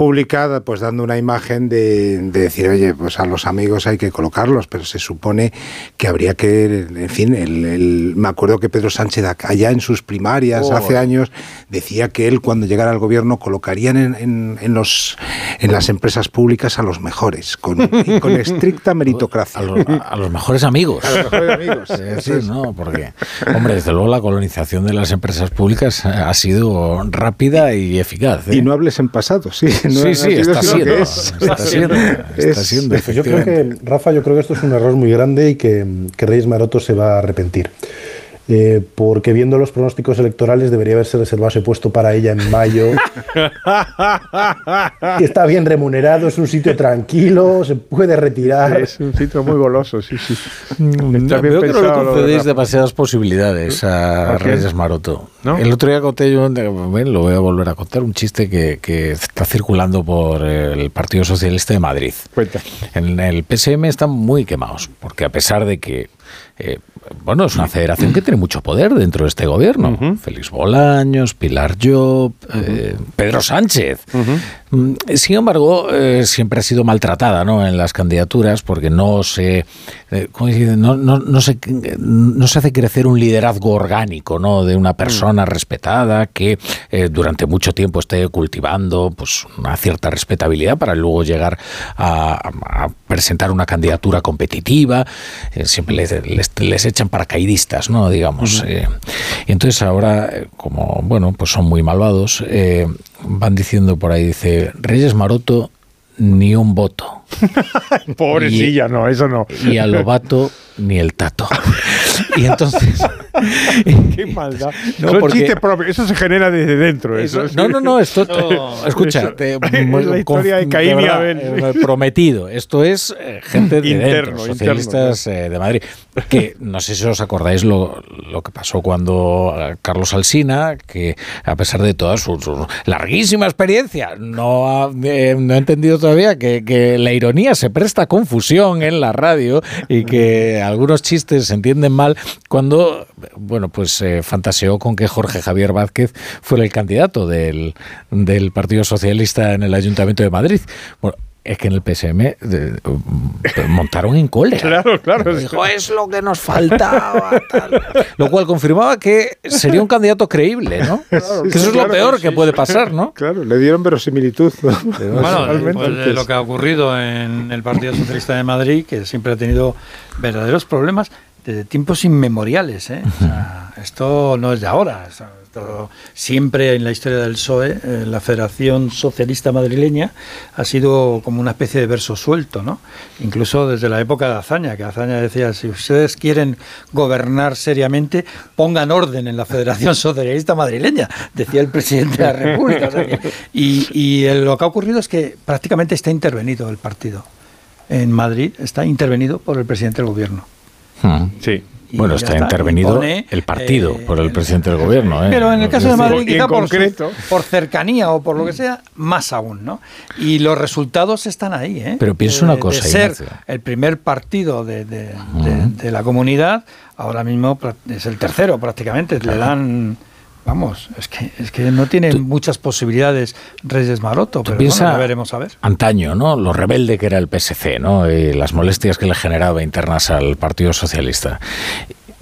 Speaker 90: publicada pues dando una imagen de, de, decir, oye, pues a los amigos hay que colocarlos, pero se supone que habría que, en fin, el, el, me acuerdo que Pedro Sánchez allá en sus primarias oh. hace años decía que él cuando llegara al gobierno colocarían en, en, en los, en las empresas públicas a los mejores, con, con estricta meritocracia.
Speaker 2: A los, a los, mejores amigos.
Speaker 90: A los mejores amigos.
Speaker 2: Sí, no, porque, hombre, desde luego la colonización de las empresas públicas ha sido rápida y eficaz. ¿eh?
Speaker 90: Y no hables en pasado, sí. No
Speaker 2: sí, sí, está siendo, está siendo. Está siendo,
Speaker 92: yo creo que, Rafa, yo creo que esto es un error muy grande y que, que Reyes Maroto se va a arrepentir. Eh, porque viendo los pronósticos electorales debería haberse reservado ese puesto para ella en mayo. [LAUGHS] Está bien remunerado, es un sitio tranquilo, se puede retirar.
Speaker 91: Es un sitio muy goloso, sí, sí.
Speaker 2: Está bien yo creo que le concedéis demasiadas posibilidades a. Reyes Maroto. ¿No? El otro día conté yo, bueno, lo voy a volver a contar, un chiste que, que está circulando por el Partido Socialista de Madrid.
Speaker 91: Cuenta.
Speaker 2: En el PSM están muy quemados, porque a pesar de que eh, bueno, es una federación que tiene mucho poder dentro de este gobierno. Uh -huh. Félix Bolaños, Pilar Job, eh, Pedro Sánchez. Uh -huh. Sin embargo, eh, siempre ha sido maltratada ¿no? en las candidaturas porque no se, eh, no, no, no, se, no se hace crecer un liderazgo orgánico ¿no? de una persona uh -huh. respetada que eh, durante mucho tiempo esté cultivando pues, una cierta respetabilidad para luego llegar a, a presentar una candidatura competitiva. Eh, siempre les, les, les, echan paracaidistas, ¿no? Digamos. Y entonces ahora, como, bueno, pues son muy malvados, van diciendo por ahí, dice, Reyes Maroto, ni un voto. [LAUGHS]
Speaker 91: Pobrecilla, y, no, eso no.
Speaker 2: Y a Lobato, ni el tato. [LAUGHS] y entonces. [LAUGHS]
Speaker 91: Qué [LAUGHS] maldad. No, Son porque, propio. Eso se genera desde dentro. Eso,
Speaker 2: eso no, no, no. Esto. [LAUGHS] No, escucha, eso, te,
Speaker 91: es la historia de Caín y Abel.
Speaker 2: Eh, prometido. Esto es eh, gente de interno, dentro, socialistas interno, eh, de Madrid. Que no sé si os acordáis lo, lo que pasó cuando Carlos Alsina, que a pesar de toda su, su larguísima experiencia, no ha, eh, no ha entendido todavía que, que la ironía se presta a confusión en la radio y que algunos chistes se entienden mal cuando, bueno, pues eh, fantaseó con que Jorge Javier Vázquez fuera el candidato del, del Partido Socialista en el Ayuntamiento de Madrid. Bueno, es que en el PSM de, de, montaron en cólera.
Speaker 91: Claro, claro.
Speaker 2: Dijo, es lo que nos faltaba. Tal. Lo cual confirmaba que sería un candidato creíble, ¿no? [LAUGHS] Claro, que eso sí, es lo peor sí, que puede pasar, ¿no?
Speaker 90: Claro, le dieron verosimilitud. ¿no?
Speaker 44: Bueno, después de lo que ha ocurrido en el Partido Socialista de Madrid, que siempre ha tenido verdaderos problemas desde tiempos inmemoriales. ¿eh? O sea, esto no es de ahora. O sea, todo, siempre en la historia del PSOE, eh, la Federación Socialista Madrileña ha sido como una especie de verso suelto, ¿no? Incluso desde la época de Azaña, que Azaña decía, si ustedes quieren gobernar seriamente, pongan orden en la Federación [LAUGHS] Socialista Madrileña, decía el presidente de la República. O sea que, y, y lo que ha ocurrido es que prácticamente está intervenido el partido. En Madrid está intervenido por el presidente del gobierno.
Speaker 2: Hmm. Sí. Bueno, está, está, intervenido impone, el partido eh, por el presidente del gobierno. ¿eh?
Speaker 44: Pero en el caso de Madrid, quizá por, su, por, cercanía o por lo que sea, más aún, ¿no? Y los resultados están ahí, ¿eh?
Speaker 2: Pero pienso una cosa,
Speaker 44: de ser Ignacio. el primer partido de, de, uh -huh. de, de, la comunidad, ahora mismo es el tercero prácticamente. Claro. Le dan Vamos, es que, es que no tiene muchas posibilidades Reyes Maroto, pero
Speaker 2: piensa
Speaker 44: bueno, veremos a ver.
Speaker 2: Antaño, ¿no? Lo rebelde que era el PSC, ¿no? Y las molestias que le generaba internas al Partido Socialista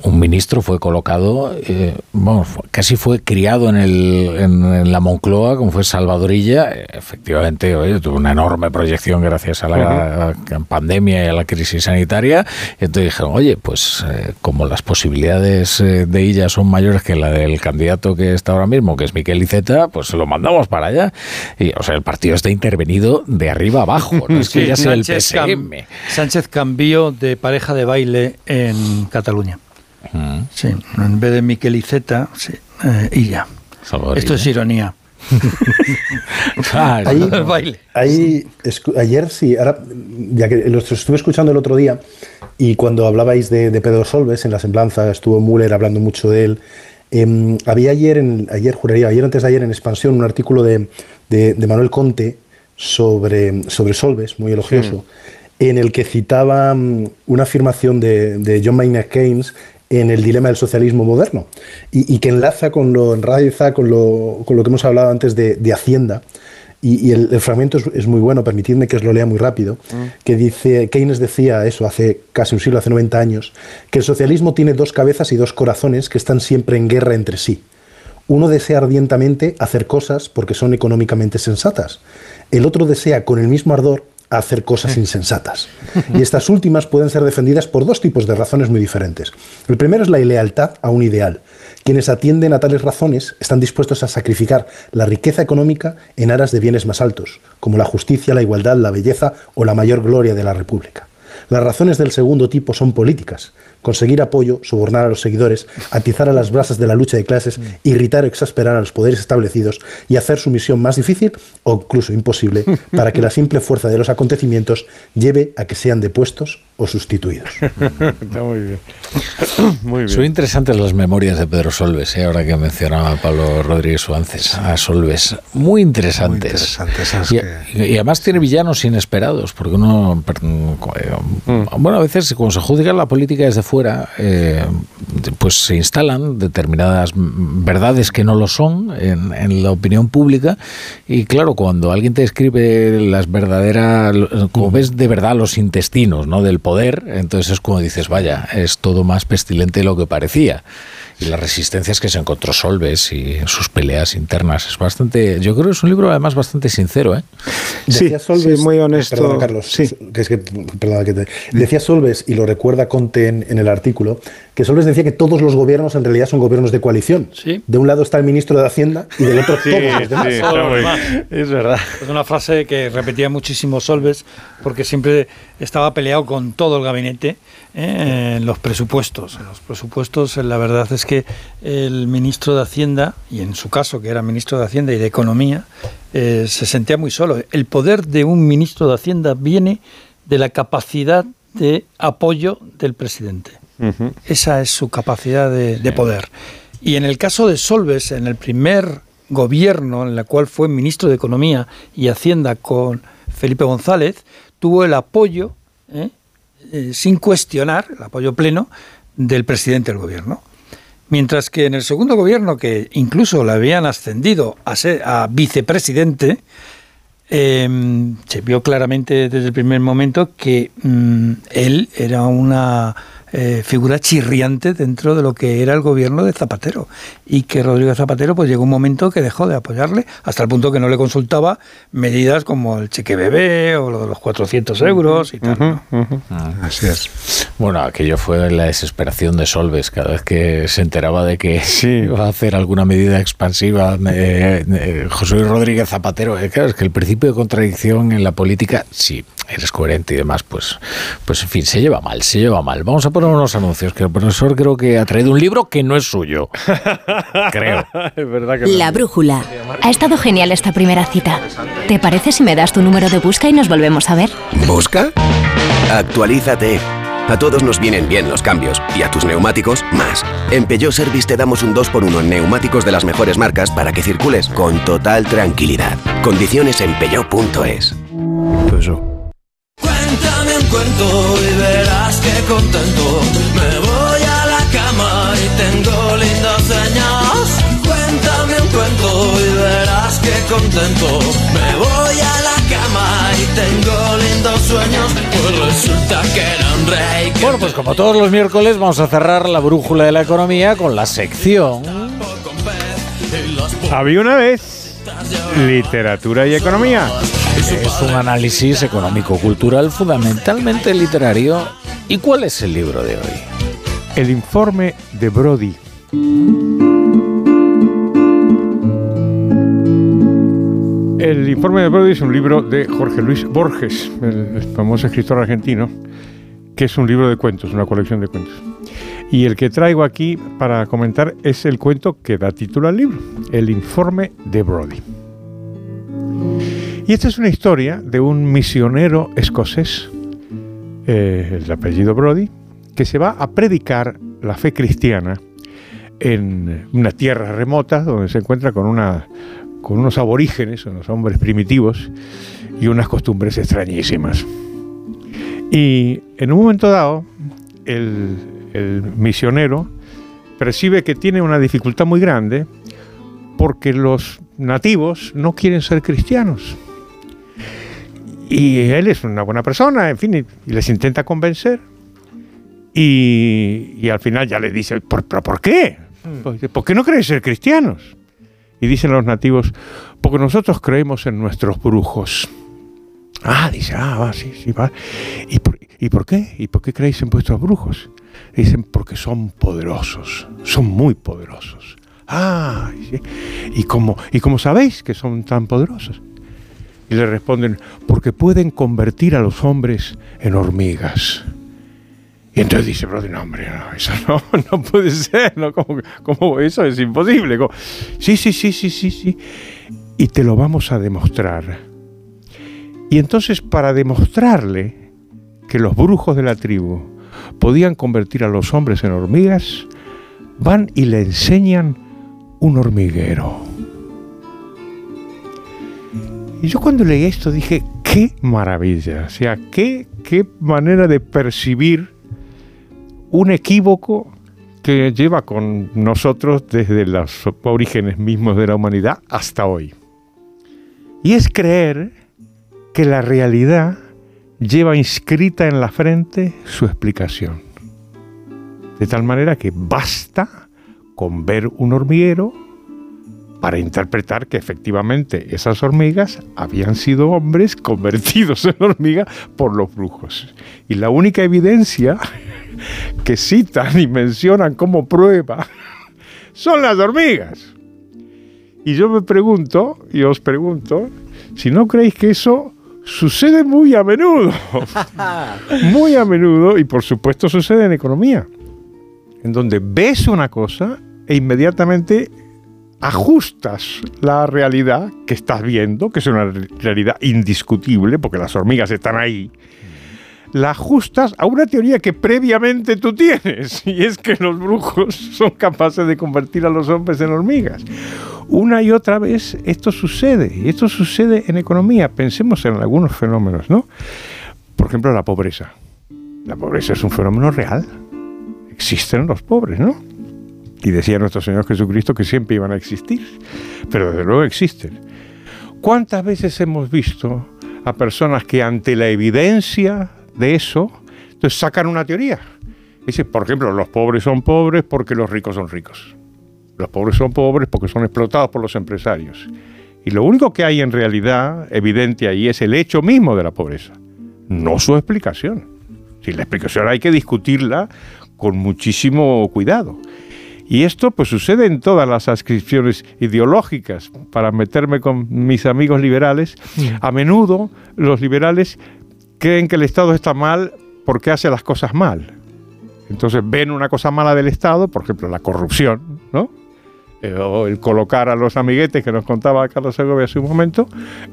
Speaker 2: un ministro fue colocado, eh, bueno, casi fue criado en, el, en, en, la Moncloa, como fue Salvadorilla. Efectivamente, oye, tuvo una enorme proyección gracias a la uh -huh. pandemia y a la crisis sanitaria. Entonces dijeron, oye, pues eh, como las posibilidades eh, de ella son mayores que la del candidato que está ahora mismo, que es Miquel Iceta, pues lo mandamos para allá. Y, o sea, el partido está intervenido de arriba abajo, no es que sí, ya sea el PSM.
Speaker 44: Cam Sánchez cambió de pareja de baile en Cataluña. Sí, en vez de Miquel Iceta, sí, eh, Illa. Esto es ironía. [LAUGHS]
Speaker 92: ah, ahí, baile. ahí ayer sí, ahora, ya que los estuve escuchando el otro día y cuando hablabais de, de Pedro Solves en la semblanza, estuvo Müller hablando mucho de él. Eh, había ayer, en, ayer juraría, ayer antes de ayer en Expansión, un artículo de, de, de Manuel Conte sobre, sobre Solves, muy elogioso, sí. en el que citaba um, una afirmación de, de John Maynard Keynes en el dilema del socialismo moderno y, y que enlaza con lo, enraiza con lo, con lo que hemos hablado antes de, de Hacienda Y, el, fragmento es, muy bueno, permitidme que os lo lea muy rápido, mm. que dice, Keynes decía eso hace casi un siglo, hace 90 años, que el socialismo tiene dos cabezas y dos corazones que están siempre en guerra entre sí. Uno desea ardientemente hacer cosas porque son económicamente sensatas. El otro desea con el mismo ardor hacer cosas insensatas. Y estas últimas pueden ser defendidas por dos tipos de razones muy diferentes. El primero es la ilealtad a un ideal. Quienes atienden a tales razones están dispuestos a sacrificar la riqueza económica en aras de bienes más altos, como la justicia, la igualdad, la belleza o la mayor gloria de la República. Las razones del segundo tipo son políticas. Conseguir apoyo, sobornar a los seguidores, atizar a las brasas de la lucha de clases, irritar o exasperar a los poderes establecidos y hacer su misión más difícil o incluso imposible para que la simple fuerza de los acontecimientos lleve a que sean depuestos o sustituidos.
Speaker 91: Está muy bien. [COUGHS] muy bien.
Speaker 2: Son interesantes las memorias de Pedro Solves, ¿eh? ahora que mencionaba Pablo Rodríguez Suárez a Solves. Muy interesantes. y, además tiene villanos inesperados, porque uno. Mm. Bueno, a veces cuando se juzga la política desde fuera, eh, pues se instalan determinadas verdades que no lo son en, en, la opinión pública. Y claro, cuando alguien te describe las verdaderas. como ves de verdad los intestinos ¿no? del poder, entonces es como dices, vaya, es todo más pestilente de lo que parecía y las resistencias que se encontró Solves y sus peleas internas. Es bastante, yo creo que es un libro además bastante sincero. ¿eh?
Speaker 92: Sí, Solves, muy honesto. Perdona, Carlos. Sí. Que es que, perdona, que te, decía Solves, y lo recuerda Conte en, el artículo, que Solves decía que todos los gobiernos en realidad son gobiernos de coalición.
Speaker 44: ¿Sí?
Speaker 92: De un lado está el ministro de Hacienda y del otro [LAUGHS] todos los demás.
Speaker 44: es verdad. Es una frase que repetía muchísimo Solves porque siempre estaba peleado con todo el gabinete ¿eh? en los presupuestos. En los presupuestos, la verdad es que el ministro de Hacienda, y en su caso que era ministro de Hacienda y de Economía, eh, se sentía muy solo. El poder de un ministro de Hacienda viene de la capacidad de apoyo del presidente. Esa es su capacidad de, poder. Y en el caso de Solves, en el primer gobierno en el cual fue ministro de Economía y Hacienda con Felipe González, tuvo el apoyo ¿eh? Eh, sin cuestionar el apoyo pleno del presidente del gobierno. Mientras que en el segundo gobierno, que incluso le habían ascendido a, ser, a vicepresidente, em, se vio claramente desde el primer momento que mm, él era una eh, figura chirriante dentro de lo que era el gobierno de Zapatero y que Rodrigo Zapatero pues llegó un momento que dejó de apoyarle hasta el punto que no le consultaba medidas como el cheque bebé o lo de los 400 euros y tal.
Speaker 2: Ah, así es. Bueno, aquello fue la desesperación de Solves cada vez que se enteraba de que [LAUGHS] iba a hacer alguna medida expansiva eh, eh, José Luis Rodríguez Zapatero. claro, es que el principio de contradicción en la política, sí, eres coherente y demás, pues, pues en fin, se lleva mal, se lleva mal. Vamos a poner unos anuncios, que el profesor creo que ha traído un libro que no es suyo. [LAUGHS] creo.
Speaker 95: es verdad que La brújula. Ha estado genial esta primera cita. ¿Te parece si me das tu número de busca y nos volvemos a ver?
Speaker 100: ¿Busca? Actualízate. A todos nos vienen bien los cambios y a tus neumáticos más. En Peugeot Service te damos un 2x1 en neumáticos de las mejores marcas para que circules con total tranquilidad. Condiciones en peugeot.es.
Speaker 101: Cuéntame un cuento y verás que contento me voy a la cama y tengo lindos sueños. Cuéntame un cuento y verás que contento me voy a la cama y tengo lindos sueños. Pues resulta que era un rey.
Speaker 2: Bueno, pues como todos los miércoles vamos a cerrar la brújula de la economía con la sección.
Speaker 91: Había una vez literatura y economía.
Speaker 2: Es un análisis económico-cultural fundamentalmente literario. ¿Y cuál es el libro de hoy?
Speaker 91: El informe de Brody. El informe de Brody es un libro de Jorge Luis Borges, el famoso escritor argentino, que es un libro de cuentos, una colección de cuentos. Y el que traigo aquí para comentar es el cuento que da título al libro, El informe de Brody. Y esta es una historia de un misionero escocés, eh, el apellido Brody, que se va a predicar la fe cristiana en una tierra remota donde se encuentra con, una, con unos aborígenes, unos hombres primitivos y unas costumbres extrañísimas. Y en un momento dado, el misionero percibe que tiene una dificultad muy grande porque los nativos no quieren ser cristianos. Y él es una buena persona, en fin, y, y les intenta convencer. Y, y al final ya le dice, ¿por, pero ¿por qué? Pues, ¿Por qué no queréis ser cristianos? Y dicen los nativos, porque nosotros creemos en nuestros brujos. Ah, dice, ah, va, sí, sí, va. ¿Y por, ¿Y por qué? ¿Y por qué creéis en vuestros brujos? Dicen, porque son poderosos, son muy poderosos. Ah, sí. ¿Y cómo, ¿y cómo sabéis que son tan poderosos? Y le responden, porque pueden convertir a los hombres en hormigas. Y entonces dice, brother, no, hombre, no, eso no, [LAUGHS] no puede ser, ¿no? ¿Cómo, cómo eso es imposible? Sí, sí, sí, sí, sí, sí. Y te lo vamos a demostrar. Y entonces, para demostrarle que los brujos de la tribu podían convertir a los hombres en hormigas, van y le enseñan un hormiguero. Y yo cuando leí esto dije, qué maravilla, o sea, qué, qué manera de percibir un equívoco que lleva con nosotros desde los orígenes mismos de la humanidad hasta hoy. Y es creer que la realidad lleva inscrita en la frente su explicación. De tal manera que basta con ver un hormiguero para interpretar que efectivamente esas hormigas habían sido hombres [LAUGHS] convertidos en hormigas por los brujos. Y la única evidencia [LAUGHS] que citan y mencionan como prueba [LAUGHS] son las hormigas. Y yo me pregunto, y os pregunto, si no creéis que eso sucede muy a menudo, muy a menudo, y por supuesto sucede en economía, en donde ves una cosa e inmediatamente ajustas la realidad que estás viendo, que es una realidad indiscutible, porque las hormigas están ahí, la ajustas a una teoría que previamente tú tienes, [LAUGHS] y es que los brujos son capaces de convertir a los hombres en hormigas. Una y otra vez esto sucede, y esto sucede en economía. Pensemos en algunos fenómenos, ¿no? Por ejemplo, la pobreza. La pobreza es un fenómeno real. Existen los pobres, ¿no? Y decía nuestro Señor Jesucristo que siempre iban a existir, pero desde luego existen. ¿Cuántas veces hemos visto a personas que ante la evidencia de eso, entonces sacan una teoría? Dice, por ejemplo, los pobres son pobres porque los ricos son ricos. Los pobres son pobres porque son explotados por los empresarios. Y lo único que hay en realidad evidente ahí es el hecho mismo de la pobreza, no su explicación. Si la explicación hay que discutirla con muchísimo cuidado. Y esto pues sucede en todas las ascripciones ideológicas. Para meterme con mis amigos liberales, a menudo los liberales creen que el Estado está mal porque hace las cosas mal. Entonces ven una cosa mala del Estado, por ejemplo la corrupción, ¿no? Eh, o el colocar a los amiguetes que nos contaba Carlos Segovia hace un momento,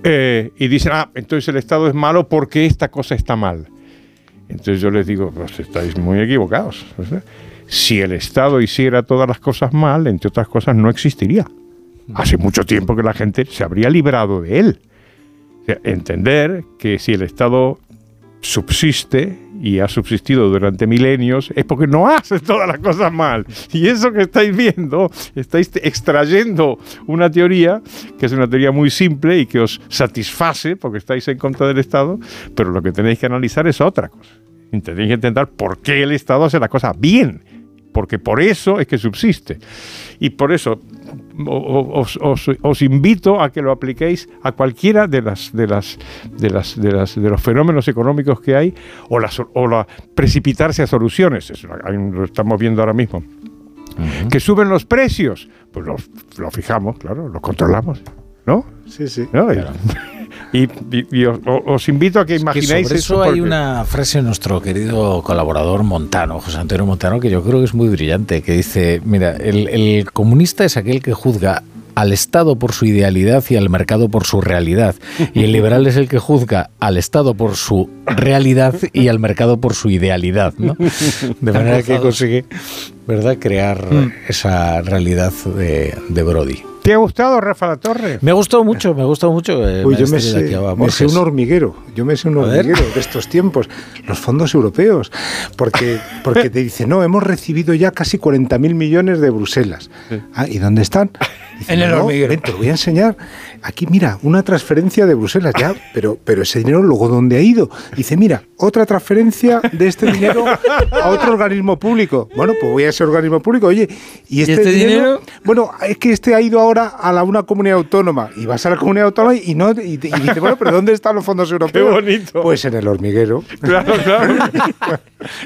Speaker 91: eh, y dicen, ah, entonces el Estado es malo porque esta cosa está mal. Entonces yo les digo, pues estáis muy equivocados. Si el Estado hiciera todas las cosas mal, entre otras cosas, no existiría. Hace mucho tiempo que la gente se habría librado de él. Entender que si el Estado subsiste y ha subsistido durante milenios es porque no hace todas las cosas mal. Y eso que estáis viendo, estáis extrayendo una teoría que es una teoría muy simple y que os satisface porque estáis en contra del Estado, pero lo que tenéis que analizar es otra cosa. Tenéis que entender por qué el Estado hace la cosa bien, porque por eso es que subsiste. Y por eso os, os, os, invito a que lo apliquéis a cualquiera de las de las de las de, las, de los fenómenos económicos que hay o las o la precipitarse a soluciones. Eso lo estamos viendo ahora mismo. Uh -huh. Que suben los precios, pues lo, lo, fijamos, claro, lo controlamos, ¿no?
Speaker 90: Sí, sí.
Speaker 91: ¿No? Claro. [LAUGHS] Y, y, y os, os, invito a que imaginéis
Speaker 2: es que
Speaker 91: eso.
Speaker 2: Sobre eso hay una frase de nuestro querido colaborador Montano, José Antonio Montano, que yo creo que es muy brillante, que dice, mira, el, el comunista es aquel que juzga al Estado por su idealidad y al mercado por su realidad. Y el liberal es el que juzga al Estado por su realidad y al mercado por su idealidad. ¿no? De manera que consigue ¿verdad? crear mm. esa realidad de, de Brody.
Speaker 91: ¿Te ha gustado Rafa La Torre?
Speaker 2: Me ha gustado mucho, me ha gustado mucho.
Speaker 90: Eh, Uy, yo me sé, me sé, un hormiguero, yo me sé un hormiguero de estos tiempos, los fondos europeos, porque, porque te dice, no, hemos recibido ya casi 40.000 millones de Bruselas. Sí. Ah, ¿Y dónde están? [LAUGHS]
Speaker 44: En el
Speaker 90: "No,
Speaker 44: hormiguero".
Speaker 90: ven, te lo voy a enseñar. Aquí, mira, una transferencia de Bruselas, ya, [LAUGHS] pero, pero ese dinero luego, ¿dónde ha ido? Dice, mira, otra transferencia de este dinero a otro organismo público. Bueno, pues voy a ese organismo público, oye, ¿y este,
Speaker 44: este dinero?
Speaker 90: Bueno, es que este ha ido ahora a la, una comunidad autónoma. Y vas a la comunidad autónoma y no y, y dice, bueno, pero ¿dónde están los fondos [LAUGHS] europeos?
Speaker 91: bonito.
Speaker 90: Pues en el hormiguero.
Speaker 91: Claro, claro. [LAUGHS]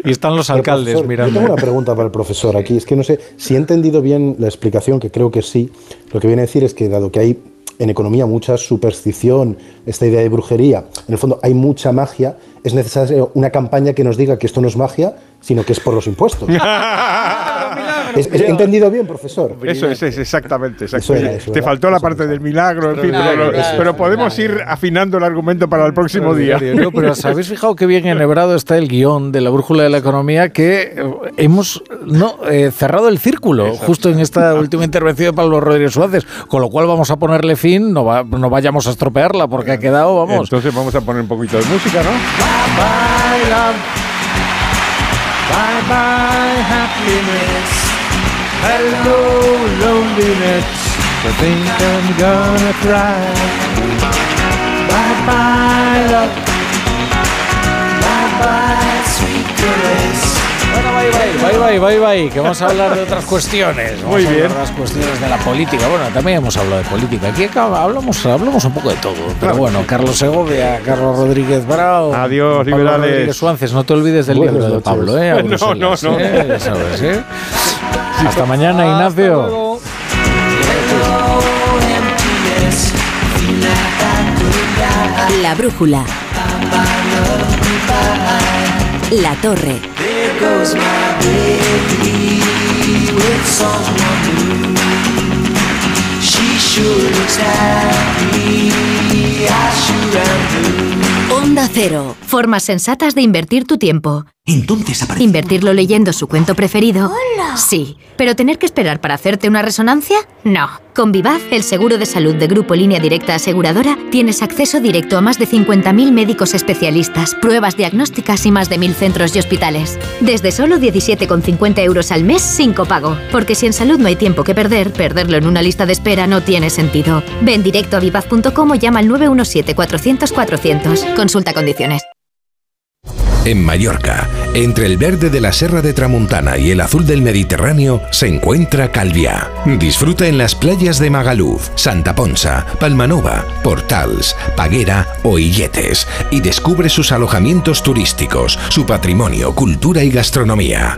Speaker 2: Y están los alcaldes
Speaker 92: profesor,
Speaker 2: mirando.
Speaker 92: Yo tengo una pregunta para el profesor aquí. Es que no sé si he entendido bien la explicación, que creo que sí. Lo que viene a decir es que, dado que hay en economía mucha superstición, esta idea de brujería, en el fondo hay mucha magia, es necesaria una campaña que nos diga que esto no es magia, sino que es por los impuestos. [LAUGHS] [LAUGHS] Es- es- ¿He entendido bien, profesor?
Speaker 91: Eso es, es exactamente.
Speaker 92: Eso
Speaker 91: exacto.
Speaker 92: era, eso
Speaker 91: Te faltó la parte del milagro, en fin, pero, podemos ir afinando el argumento para el próximo día.
Speaker 2: No, pero ¿os habéis fijado qué bien enhebrado está el guion de la brújula de la economía que eh, hemos no eh, cerrado el círculo justo en esta última intervención de Pablo Rodríguez Suárez, con lo cual vamos a ponerle fin, no, va- no vayamos a estropearla porque ha quedado, vamos.
Speaker 91: Entonces vamos a poner un poquito de música, ¿no?
Speaker 101: Bye love. Bye bye happiness. Hello loneliness. I think I'm gonna cry. Bye bye love. Bye bye sweet caress.
Speaker 2: Bueno, bye bye, bye bye, bye bye, que vamos a hablar de otras cuestiones. [LAUGHS] Vamos
Speaker 91: Muy
Speaker 2: a hablar
Speaker 91: bien.
Speaker 2: de las cuestiones de la política. Bueno, también hemos hablado de política. Aquí hablamos, hablamos un poco de todo. Pero bueno, Carlos Segovia, Carlos Rodríguez Bravo.
Speaker 91: Adiós,
Speaker 2: Pablo
Speaker 91: liberales.
Speaker 2: Rodríguez Suárez, no te olvides del
Speaker 92: Buenas
Speaker 2: libro de. Pablo, ¿eh? [LAUGHS]
Speaker 91: No, no, no.
Speaker 2: ¿eh? Sabes, ¿eh? Hasta mañana, Ignacio.
Speaker 95: La brújula. La torre.
Speaker 101: Goes my baby with someone new. She sure looks happy.
Speaker 95: Onda Cero.
Speaker 19: Formas sensatas de invertir tu tiempo.
Speaker 102: Entonces aparece.
Speaker 19: ¿Invertirlo leyendo su cuento preferido? Sí. ¿Pero tener que esperar para hacerte una resonancia? No. Con Vivaz, el seguro de salud de Grupo Línea Directa Aseguradora, tienes acceso directo a más de 50.000 médicos especialistas, pruebas diagnósticas y más de 1.000 centros y hospitales. Desde solo 17,50 euros al mes sin copago. Porque si en salud no hay tiempo que perder, perderlo en una lista de espera no tiene sentido. Ven directo a llama al 917-400-400. Consulta condiciones.
Speaker 71: En Mallorca, entre el verde de la Serra de Tramuntana y el azul del Mediterráneo, se encuentra Calviá. Disfruta en las playas de Magaluf, Santa Ponsa, Palmanova, Portals, Paguera o Illetes y descubre sus alojamientos turísticos, su patrimonio, cultura y gastronomía.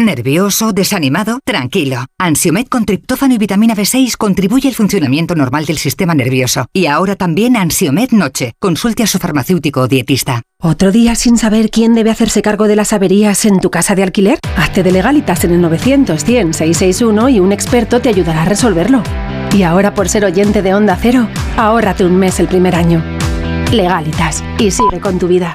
Speaker 103: ¿Nervioso? ¿Desanimado? Tranquilo. Ansiomed con triptófano y vitamina B6 contribuye al funcionamiento normal del sistema nervioso. Y ahora también Ansiomed Noche. Consulte a su farmacéutico o dietista.
Speaker 104: ¿Otro día sin saber quién debe hacerse cargo de las averías en tu casa de alquiler? Hazte de legalitas en el 900 100 661 y un experto te ayudará a resolverlo. Y ahora por ser oyente de Onda Cero, ahórrate un mes el primer año. Legalitas y sigue con tu vida.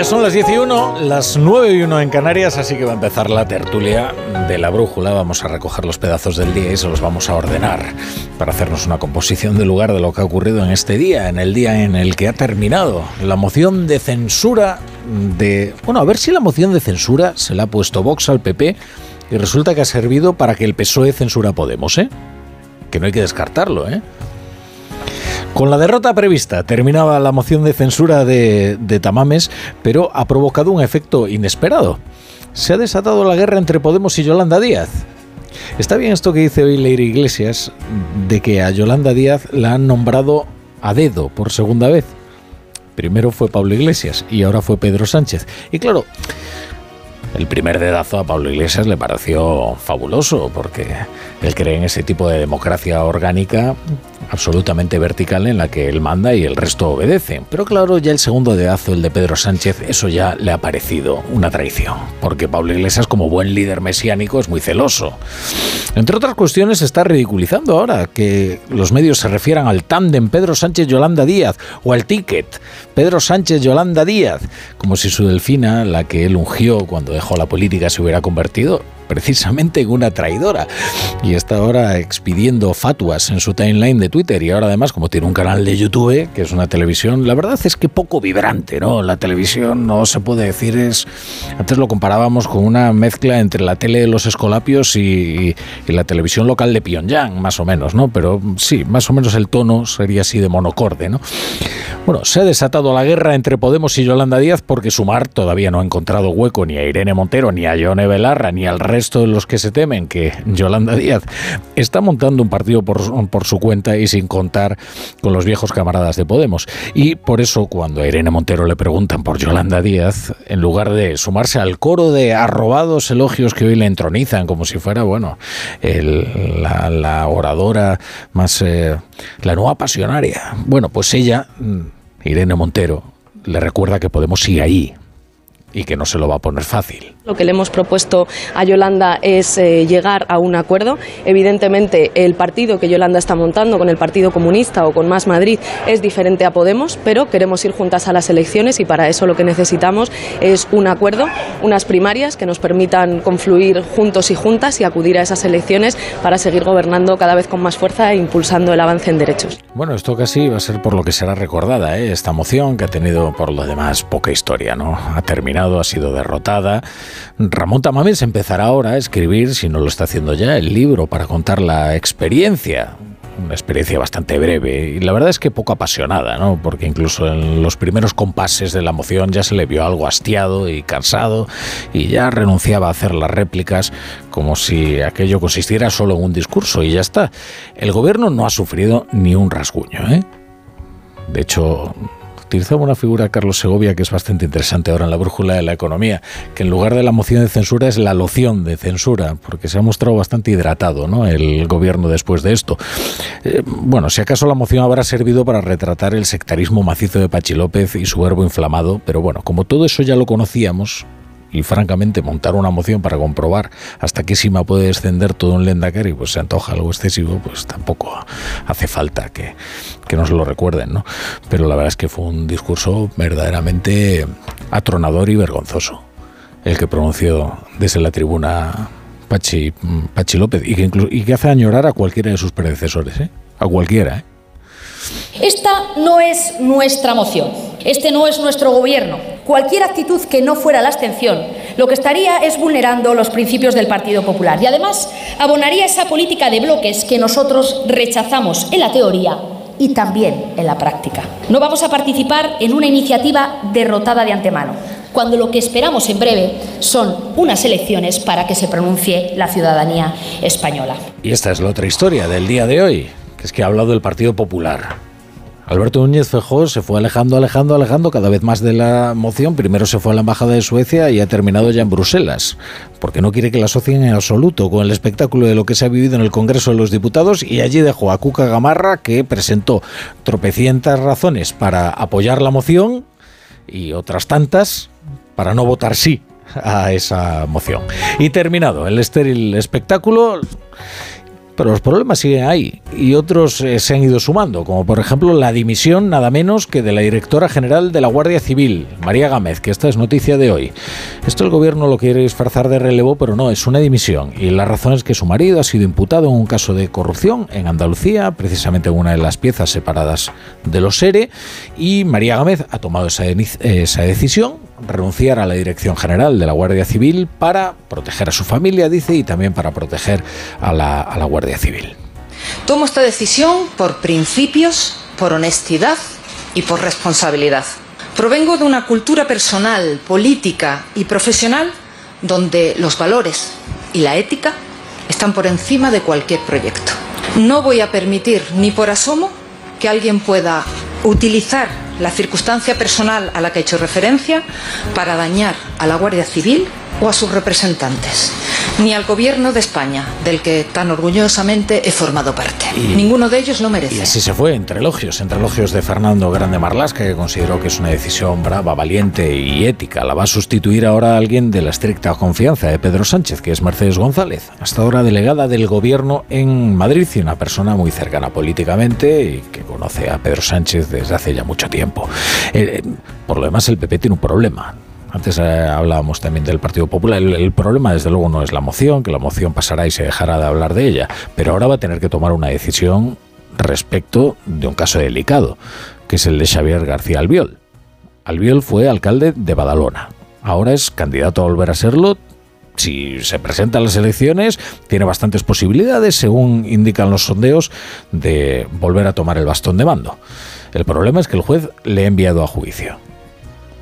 Speaker 2: Ya son las 10 y 1, las 9 y 1 en Canarias, así que va a empezar la tertulia de la brújula. Vamos a recoger los pedazos del día y se los vamos a ordenar para hacernos una composición del lugar de lo que ha ocurrido en este día, en el día en el que ha terminado la moción de censura de... Bueno, a ver si la moción de censura se la ha puesto Vox al PP y resulta que ha servido para que el PSOE censura a Podemos, ¿eh? Que no hay que descartarlo, ¿eh? Con la derrota prevista terminaba la moción de censura de, Tamames, pero ha provocado un efecto inesperado. Se ha desatado la guerra entre Podemos y Yolanda Díaz. Está bien esto que dice hoy Leire Iglesias, de que a Yolanda Díaz la han nombrado a dedo por segunda vez. Primero fue Pablo Iglesias y ahora fue Pedro Sánchez. Y claro, el primer dedazo a Pablo Iglesias le pareció fabuloso, porque él cree en ese tipo de democracia orgánica absolutamente vertical en la que él manda y el resto obedece. Pero claro, ya el segundo dedazo, el de Pedro Sánchez, eso ya le ha parecido una traición, porque Pablo Iglesias, como buen líder mesiánico, es muy celoso. Entre otras cuestiones, está ridiculizando ahora que los medios se refieran al tándem Pedro Sánchez-Yolanda Díaz o al ticket Pedro Sánchez-Yolanda Díaz, como si su delfina, la que él ungió cuando dejó la política, se hubiera convertido precisamente en una traidora. Y está ahora expidiendo fatuas en su timeline de Twitter y ahora además como tiene un canal de YouTube, que es una televisión, la verdad es que poco vibrante, ¿no? La televisión no se puede decir es... Antes lo comparábamos con una mezcla entre la tele de los escolapios y, la televisión local de Pyongyang, más o menos, ¿no? Pero sí, más o menos el tono sería así de monocorde, ¿no? Bueno, se ha desatado la guerra entre Podemos y Yolanda Díaz porque Sumar todavía no ha encontrado hueco ni a Irene Montero, ni a Yone Belarra, ni al resto de los que se temen que Yolanda Díaz está montando un partido por, su cuenta y sin contar con los viejos camaradas de Podemos. Y por eso cuando a Irene Montero le preguntan por Yolanda Díaz, en lugar de sumarse al coro de arrobados elogios que hoy le entronizan como si fuera, bueno, la, oradora más... Eh, la nueva pasionaria. Bueno, pues ella, Irene Montero, le recuerda que Podemos sigue ahí y que no se lo va a poner fácil.
Speaker 105: Lo que le hemos propuesto a Yolanda es eh, llegar a un acuerdo. Evidentemente, el partido que Yolanda está montando con el Partido Comunista o con Más Madrid es diferente a Podemos, pero queremos ir juntas a las elecciones y para eso lo que necesitamos es un acuerdo, unas primarias que nos permitan confluir juntos y juntas y acudir a esas elecciones para seguir gobernando cada vez con más fuerza e impulsando el avance en derechos.
Speaker 2: Bueno, esto casi va a ser por lo que será recordada, ¿eh? esta moción que ha tenido por lo demás poca historia, ¿no? Ha terminado, ha sido derrotada. Ramón Tamames empezará ahora a escribir, si no lo está haciendo ya, el libro para contar la experiencia una experiencia bastante breve y la verdad es que poco apasionada, ¿no? Porque incluso en los primeros compases de la moción ya se le vio algo hastiado y cansado y ya renunciaba a hacer las réplicas como si aquello consistiera solo en un discurso y ya está. El gobierno no ha sufrido ni un rasguño, ¿eh? De hecho, utilizaba una figura Carlos Segovia que es bastante interesante ahora en la brújula de la economía, que en lugar de la moción de censura es la loción de censura, porque se ha mostrado bastante hidratado ¿no? el gobierno después de esto. Eh, bueno, si acaso la moción habrá servido para retratar el sectarismo macizo de Pachi López y su verbo inflamado, pero bueno, como todo eso ya lo conocíamos, y francamente montar una moción para comprobar hasta qué cima puede descender todo un Lendakari, pues se antoja algo excesivo, pues tampoco hace falta que, que nos lo recuerden, ¿no? Pero la verdad es que fue un discurso verdaderamente atronador y vergonzoso el que pronunció desde la tribuna Pachi, Pachi López y que, incluso, y que hace añorar a cualquiera de sus predecesores, ¿eh? A cualquiera, ¿eh?
Speaker 106: Esta no es nuestra moción, este no es nuestro gobierno. Cualquier actitud que no fuera la abstención lo que estaría es vulnerando los principios del Partido Popular y además abonaría esa política de bloques que nosotros rechazamos en la teoría y también en la práctica. No vamos a participar en una iniciativa derrotada de antemano, cuando lo que esperamos en breve son unas elecciones para que se pronuncie la ciudadanía española.
Speaker 2: Y esta es la otra historia del día de hoy, es que ha hablado del Partido Popular. Alberto Núñez Feijóo se fue alejando, alejando, alejando cada vez más de la moción. Primero se fue a la Embajada de Suecia y ha terminado ya en Bruselas, porque no quiere que la asocien en absoluto con el espectáculo de lo que se ha vivido en el Congreso de los Diputados y allí dejó a Cuca Gamarra, que presentó tropecientas razones para apoyar la moción y otras tantas para no votar sí a esa moción. Y terminado el estéril espectáculo pero los problemas siguen ahí y otros eh, se han ido sumando, como por ejemplo la dimisión nada menos que de la directora general de la Guardia Civil, María Gámez, que esta es noticia de hoy. Esto el gobierno lo quiere disfrazar de relevo, pero no, es una dimisión y la razón es que su marido ha sido imputado en un caso de corrupción en Andalucía, precisamente en una de las piezas separadas de los SERE, y María Gámez ha tomado esa, esa decisión, renunciar a la dirección general de la Guardia Civil para proteger a su familia, dice, y también para proteger a la, a la Guardia Civil.
Speaker 107: Tomo esta decisión por principios, por honestidad y por responsabilidad. Provengo de una cultura personal, política y profesional donde los valores y la ética están por encima de cualquier proyecto. No voy a permitir ni por asomo que alguien pueda utilizar la circunstancia personal a la que he hecho referencia para dañar a la Guardia Civil o a sus representantes, ni al Gobierno de España, del que tan orgullosamente he formado parte. Ninguno de ellos lo merece.
Speaker 2: Y así se fue, entre elogios, entre elogios de Fernando Grande Marlasca, que consideró que es una decisión brava, valiente y ética. La va a sustituir ahora alguien de la estricta confianza de Pedro Sánchez, que es Mercedes González, hasta ahora delegada del Gobierno en Madrid y una persona muy cercana políticamente y que conoce a Pedro Sánchez desde hace ya mucho tiempo. Eh, por lo demás, el PP tiene un problema antes eh, hablábamos también del Partido Popular. El, problema, desde luego, no es la moción, que la moción pasará y se dejará de hablar de ella, pero ahora va a tener que tomar una decisión respecto de un caso delicado, que es el de Xavier García Albiol. Albiol fue alcalde de Badalona. Ahora es candidato a volver a serlo. Si se presenta a las elecciones, tiene bastantes posibilidades, según indican los sondeos, de volver a tomar el bastón de mando. El problema es que el juez le ha enviado a juicio.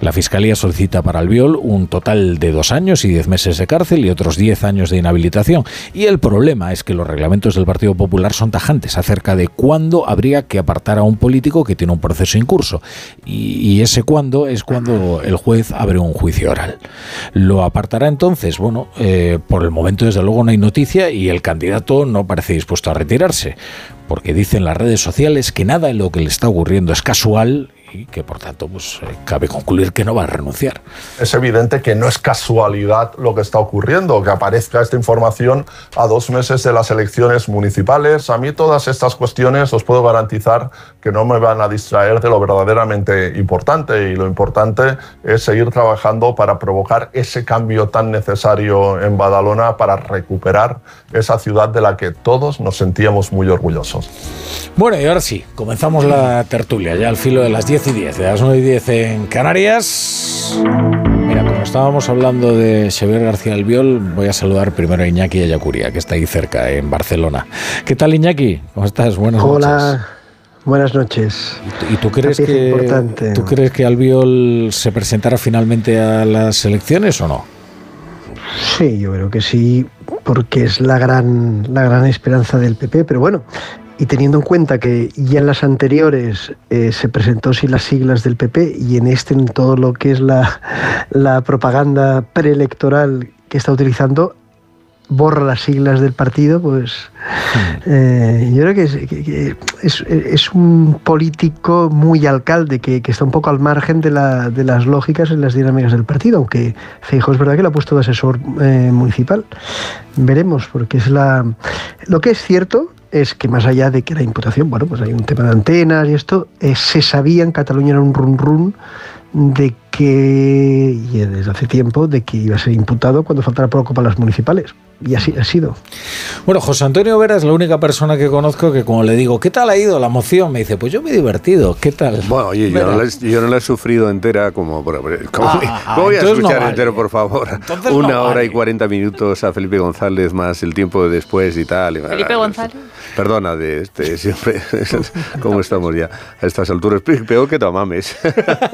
Speaker 2: La Fiscalía solicita para Albiol un total de dos años y diez meses de cárcel y otros diez años de inhabilitación. Y el problema es que los reglamentos del Partido Popular son tajantes acerca de cuándo habría que apartar a un político que tiene un proceso en curso. Y, ese cuándo es cuando el juez abre un juicio oral. ¿Lo apartará entonces? Bueno, eh, por el momento desde luego no hay noticia y el candidato no parece dispuesto a retirarse porque dicen las redes sociales que nada en lo que le está ocurriendo es casual y que por tanto pues, eh, cabe concluir que no va a renunciar.
Speaker 12: Es evidente que no es casualidad lo que está ocurriendo, que aparezca esta información a dos meses de las elecciones municipales. A mí todas estas cuestiones os puedo garantizar que no me van a distraer de lo verdaderamente importante y lo importante es seguir trabajando para provocar ese cambio tan necesario en Badalona para recuperar esa ciudad de la que todos nos sentíamos muy orgullosos.
Speaker 2: Bueno, y ahora sí, comenzamos la tertulia ya al filo de las 10 y 10, de las 9 y 10 en Canarias. Mira, como estábamos hablando de Xavier García Albiol, voy a saludar primero a Iñaki Ayacuría, que está ahí cerca, en Barcelona. ¿Qué tal, Iñaki? ¿Cómo estás? Buenas
Speaker 68: Hola.
Speaker 2: noches.
Speaker 68: Buenas noches.
Speaker 2: ¿Y tú crees, que, ¿tú crees que Albiol se presentará finalmente a las elecciones o no?
Speaker 68: Sí, yo creo que sí, porque es la gran, la gran esperanza del PP, pero bueno, y teniendo en cuenta que ya en las anteriores eh, se presentó sin las siglas del PP y en este en todo lo que es la, la propaganda preelectoral que está utilizando, borra las siglas del partido, pues eh, yo creo que, es, es, un político muy alcalde que, que está un poco al margen de, la, de, las lógicas y las dinámicas del partido, aunque Feijóo es verdad que lo ha puesto de asesor eh, municipal. Veremos, porque es la... Lo que es cierto es que más allá de que la imputación, bueno, pues hay un tema de antenas y esto, eh, se sabía en Cataluña era un run run de que, y desde hace tiempo, de que iba a ser imputado cuando faltara poco para las municipales. Y así ha sido.
Speaker 2: Bueno, José Antonio Vera es la única persona que conozco que como le digo, ¿qué tal ha ido la moción? Me dice, pues yo me he divertido, ¿qué tal?
Speaker 108: Bueno, oye, yo no, la, he sufrido entera como... ¿Cómo, ah, voy a escuchar entero, por favor? Una hora y cuarenta minutos a Felipe González más el tiempo de después y tal.
Speaker 109: Felipe González.
Speaker 108: Perdona, de este, siempre... [LAUGHS] ¿Cómo estamos ya a estas alturas? Peor que Tamames.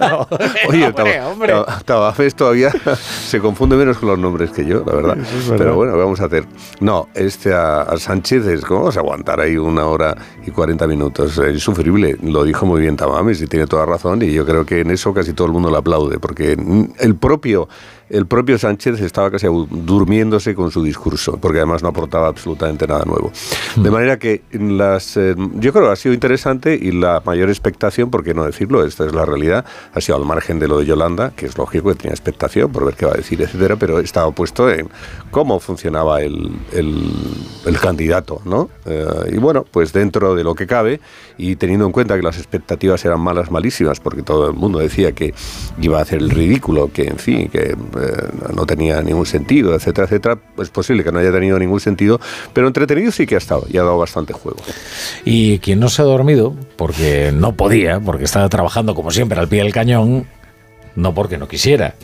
Speaker 108: [LAUGHS] oye, Tamames todavía [LAUGHS] se confunde menos con los nombres que yo, la verdad. Pero bueno, vamos a hacer? No, este a, Sánchez es como vamos a aguantar ahí una hora y 40 minutos. Es insufrible. Lo dijo muy bien Tamames y tiene toda razón. Y yo creo que en eso casi todo el mundo le aplaude, porque el propio el propio Sánchez estaba casi durmiéndose con su discurso, porque además no aportaba absolutamente nada nuevo. De manera que las, eh, yo creo que ha sido interesante y la mayor expectación, por qué no decirlo, esta es la realidad, ha sido al margen de lo de Yolanda, que es lógico que tenía expectación por ver qué va a decir, etcétera, pero estaba puesto en cómo funcionaba el, el, el candidato, ¿no? Eh, y bueno, pues dentro de lo que cabe y teniendo en cuenta que las expectativas eran malas, malísimas, porque todo el mundo decía que iba a hacer el ridículo, que en fin, que eh, no tenía ningún sentido, etcétera, etcétera, es posible que no haya tenido ningún sentido, pero entretenido sí que ha estado y ha dado bastante juego.
Speaker 2: Y quien no se ha dormido, porque no podía, porque estaba trabajando como siempre al pie del cañón, no porque no quisiera,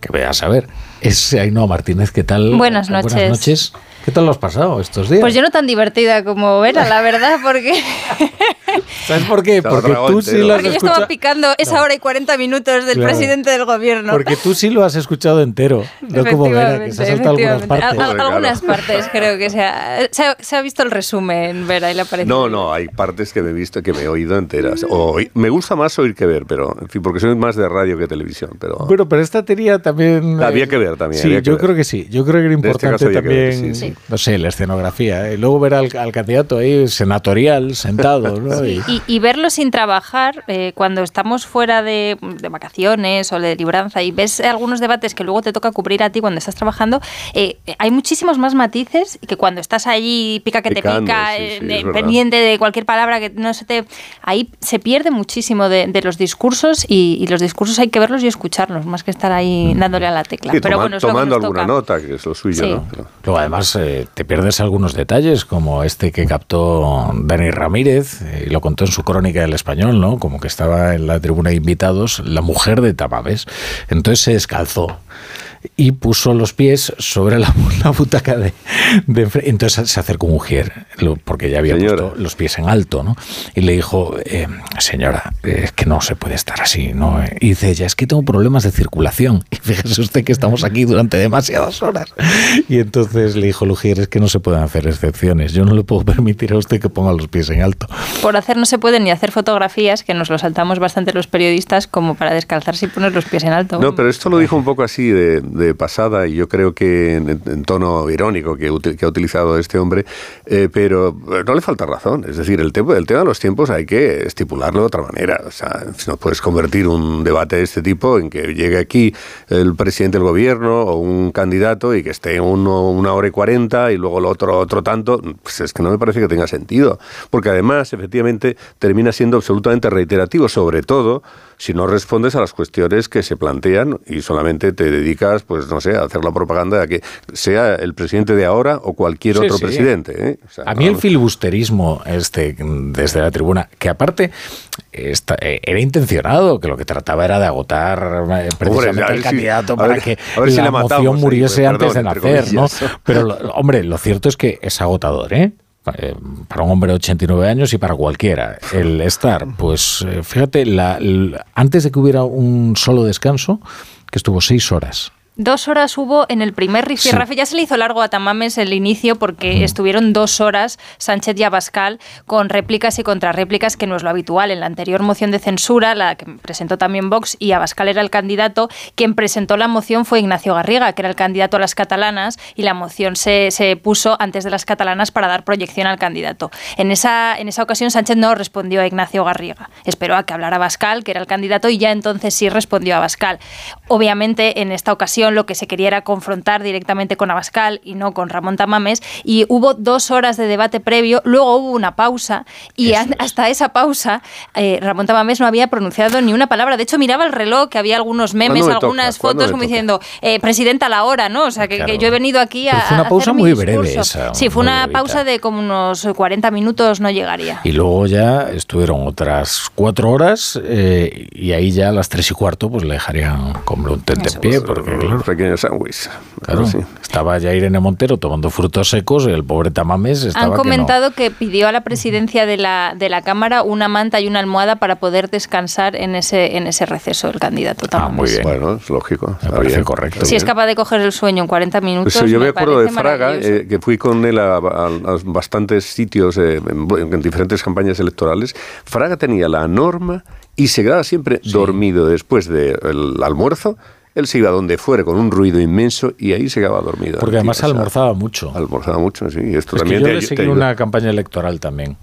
Speaker 2: que vea a saber, es Ainhoa Martínez. ¿Qué tal?
Speaker 5: Buenas
Speaker 2: Buenas
Speaker 5: noches.
Speaker 2: noches. ¿Qué tal lo has pasado estos días?
Speaker 5: Pues yo no tan divertida como Vera, la verdad, porque, [LAUGHS]
Speaker 2: ¿Sabes por qué? Porque tú sí lo has
Speaker 5: porque yo
Speaker 2: escuchado.
Speaker 5: estaba picando esa hora y 40 minutos del
Speaker 2: Claro.
Speaker 5: presidente del gobierno.
Speaker 2: Porque tú sí lo has escuchado entero, no como Vera, que se ha saltado algunas partes.
Speaker 5: Al- al- algunas partes creo que se ha, se, ha, se ha visto el resumen, Vera, y le ha parecido.
Speaker 108: No, no, hay partes que me he visto, que me he oído enteras. O me gusta más oír que ver, pero, en fin, porque soy más de radio que televisión, pero...
Speaker 2: Bueno, pero esta tenía también.
Speaker 108: Había que ver también,
Speaker 2: Sí, yo
Speaker 108: ver.
Speaker 2: creo que sí. Yo creo que era
Speaker 108: este
Speaker 2: importante
Speaker 108: que ver,
Speaker 2: también,
Speaker 108: sí, sí.
Speaker 2: No sé, la escenografía. ¿eh? Y luego ver al, al candidato ahí senatorial, sentado, ¿no?
Speaker 5: Sí,
Speaker 2: Y-
Speaker 5: y, verlo sin trabajar, eh, cuando estamos fuera de, de vacaciones o de libranza y ves algunos debates que luego te toca cubrir a ti cuando estás trabajando, eh, hay muchísimos más matices que cuando estás allí pica que
Speaker 108: Picando,
Speaker 5: te pica,
Speaker 108: sí, sí,
Speaker 5: pendiente de cualquier palabra que no se te... Ahí se pierde muchísimo de, de los discursos y, y los discursos hay que verlos y escucharlos, más que estar ahí dándole a la tecla.
Speaker 108: Sí,
Speaker 5: Pero
Speaker 108: toma-
Speaker 5: bueno, es lo que
Speaker 108: tomando alguna
Speaker 5: toca.
Speaker 108: nota, que es lo suyo,
Speaker 5: Sí.
Speaker 108: ¿no? Pero-
Speaker 2: Luego, además, eh, te pierdes algunos detalles, como este que captó Dani Ramírez, eh, y lo contó en su crónica del español, ¿no? Como que estaba en la tribuna de invitados la mujer de Tamames. Entonces se descalzó y puso los pies sobre la, [LAUGHS] la butaca de, de Entonces se acercó Mujer, lo- porque ya había puesto los pies en alto, ¿no? Y le dijo, eh, señora, es que no se puede estar así, ¿no? Y dice ella, es que tengo problemas de circulación. [LAUGHS] Y fíjese usted que estamos aquí durante demasiadas horas. Y entonces le dijo Lugier, es que no se pueden hacer excepciones. Yo no le puedo [LAUGHS] permitir a usted que ponga los pies en alto.
Speaker 5: Por hacer no se puede ni hacer fotografías, que nos lo saltamos bastante los periodistas, como para descalzarse y poner los pies en alto.
Speaker 108: No, pero esto lo dijo un poco así de, de pasada y yo creo que en, tono irónico que, ha utilizado este hombre, eh, pero eh, no le falta razón. Es decir, el, tema el tema de los tiempos hay que estipularlo de otra manera. O sea, si no puedes convertir un debate de este tipo en que llegue aquí el presidente del gobierno o un candidato y que esté uno una hora y cuarenta y luego el otro otro tanto, pues es que no me parece que tenga sentido. Porque además, efectivamente, termina siendo absolutamente reiterativo, sobre todo si no respondes a las cuestiones que se plantean y solamente te dedicas, pues no sé, hacer la propaganda de que sea el presidente de ahora o cualquier
Speaker 2: Sí,
Speaker 108: otro
Speaker 2: sí.
Speaker 108: presidente. ¿eh? O sea,
Speaker 2: A mí el filibusterismo este desde la tribuna, que aparte esta- eh, era intencionado, que lo que trataba era de agotar eh, precisamente al
Speaker 108: si-
Speaker 2: candidato para
Speaker 108: ver-
Speaker 2: que
Speaker 108: si
Speaker 2: la
Speaker 108: matamos
Speaker 2: moción muriese
Speaker 108: perdón,
Speaker 2: antes de nacer, ¿no? Pero lo- hombre, lo cierto es que es agotador, ¿eh? Para un hombre de 89 años y para cualquiera. El estar, pues fíjate, la- antes de que hubiera un solo descanso, que estuvo seis horas.
Speaker 5: Dos horas hubo en el primer rifirrafe. Ya se le hizo largo a Tamames el inicio porque estuvieron dos horas Sánchez y Abascal con réplicas y contrarréplicas, que no es lo habitual. En la anterior moción de censura, la que presentó también Vox y Abascal era el candidato, quien presentó la moción fue Ignacio Garriga, que era el candidato a las catalanas, y la moción se, se puso antes de las catalanas para dar proyección al candidato. En esa, en esa ocasión Sánchez no respondió a Ignacio Garriga. Esperó a que hablara Abascal, que era el candidato, y ya entonces sí respondió a Abascal. Obviamente, en esta ocasión lo que se quería era confrontar directamente con Abascal y no con Ramón Tamames, y hubo dos horas de debate previo, luego hubo una pausa, y hasta esa pausa eh, Ramón Tamames no había pronunciado ni una palabra. De hecho, miraba el reloj, que había algunos memes,
Speaker 108: ¿Cuándo me toca?
Speaker 5: algunas
Speaker 108: ¿Cuándo
Speaker 5: fotos como
Speaker 108: toca?
Speaker 5: diciendo, eh, presidenta a la hora, ¿no? O sea, que, que
Speaker 2: Claro.
Speaker 5: yo he venido aquí a.
Speaker 2: Pero fue una pausa muy breve esa,
Speaker 5: Sí, fue una
Speaker 2: brevita.
Speaker 5: pausa de como unos 40 minutos, no llegaría.
Speaker 2: Y luego ya estuvieron otras cuatro horas eh, y ahí ya a las tres y cuarto pues le dejarían como un tentempié. Porque, claro,
Speaker 108: pequeño sándwich.
Speaker 2: claro,
Speaker 108: Sí.
Speaker 2: estaba ya Irene Montero tomando frutos secos y el pobre Tamames estaba
Speaker 5: Han
Speaker 2: que no.
Speaker 5: comentado que, pidió a la presidencia de la, de la Cámara una manta y una almohada para poder descansar en ese, en ese receso el candidato.
Speaker 2: Ah,
Speaker 5: Tamames.
Speaker 2: muy bien.
Speaker 108: Bueno, es lógico.
Speaker 2: Me
Speaker 108: está
Speaker 2: parece
Speaker 108: bien.
Speaker 2: correcto.
Speaker 5: Si es capaz de coger el sueño en 40 minutos.
Speaker 108: Pues yo me, acuerdo de Fraga, eh, que fui con él a, a- a bastantes sitios eh, en, en diferentes campañas electorales. Fraga tenía la norma y se quedaba siempre dormido después del almuerzo él se iba donde fuera con un ruido inmenso y ahí se quedaba dormido.
Speaker 2: Porque además almorzaba mucho.
Speaker 108: Almorzaba mucho, sí. Esto
Speaker 2: Es que
Speaker 108: también
Speaker 2: yo
Speaker 108: te
Speaker 2: le
Speaker 108: te
Speaker 2: seguí una campaña electoral también.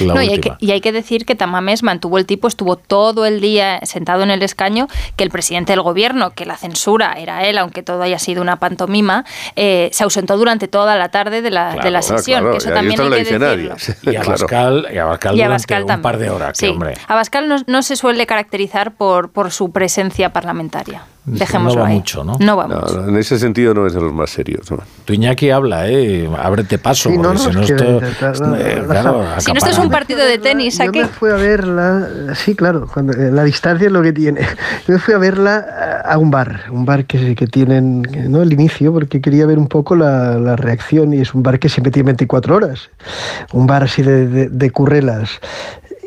Speaker 2: La
Speaker 5: No, y, hay que, y hay que decir que Tamames mantuvo el tipo, estuvo todo el día sentado en el escaño, que el presidente del gobierno, que la censura era él, aunque todo haya sido una pantomima, eh, se ausentó durante toda la tarde de la, de la sesión,
Speaker 108: claro,
Speaker 5: que eso
Speaker 108: y
Speaker 5: también
Speaker 108: esto
Speaker 5: hay que decirlo. [LAUGHS]
Speaker 2: Y a
Speaker 108: Claro.
Speaker 2: Bascal, y a Bascal
Speaker 5: Y a
Speaker 2: durante
Speaker 5: Abascal
Speaker 2: un par de horas, que
Speaker 5: Sí.
Speaker 2: hombre.
Speaker 5: Abascal no, no se suele caracterizar por, por su presencia parlamentaria. Dejémoslo
Speaker 2: no va
Speaker 5: ahí.
Speaker 2: mucho, ¿no?
Speaker 5: No va
Speaker 108: No,
Speaker 5: mucho.
Speaker 108: no, en ese sentido no es de los más serios. ¿no?
Speaker 2: Tu Iñaki habla, ¿eh? Ábrete paso,
Speaker 68: Sí, no,
Speaker 2: si no esto...
Speaker 68: intentar-
Speaker 2: eh, claro.
Speaker 5: Si no, esto es un partido de tenis
Speaker 68: Yo
Speaker 5: aquí.
Speaker 68: me fui a verla, sí, claro, cuando, eh, la distancia es lo que tiene. [LAUGHS] Yo me fui a verla a un bar, un bar que, que tienen, no el inicio, porque quería ver un poco la, la reacción y es un bar que siempre tiene 24 horas, un bar así de, de- de currelas.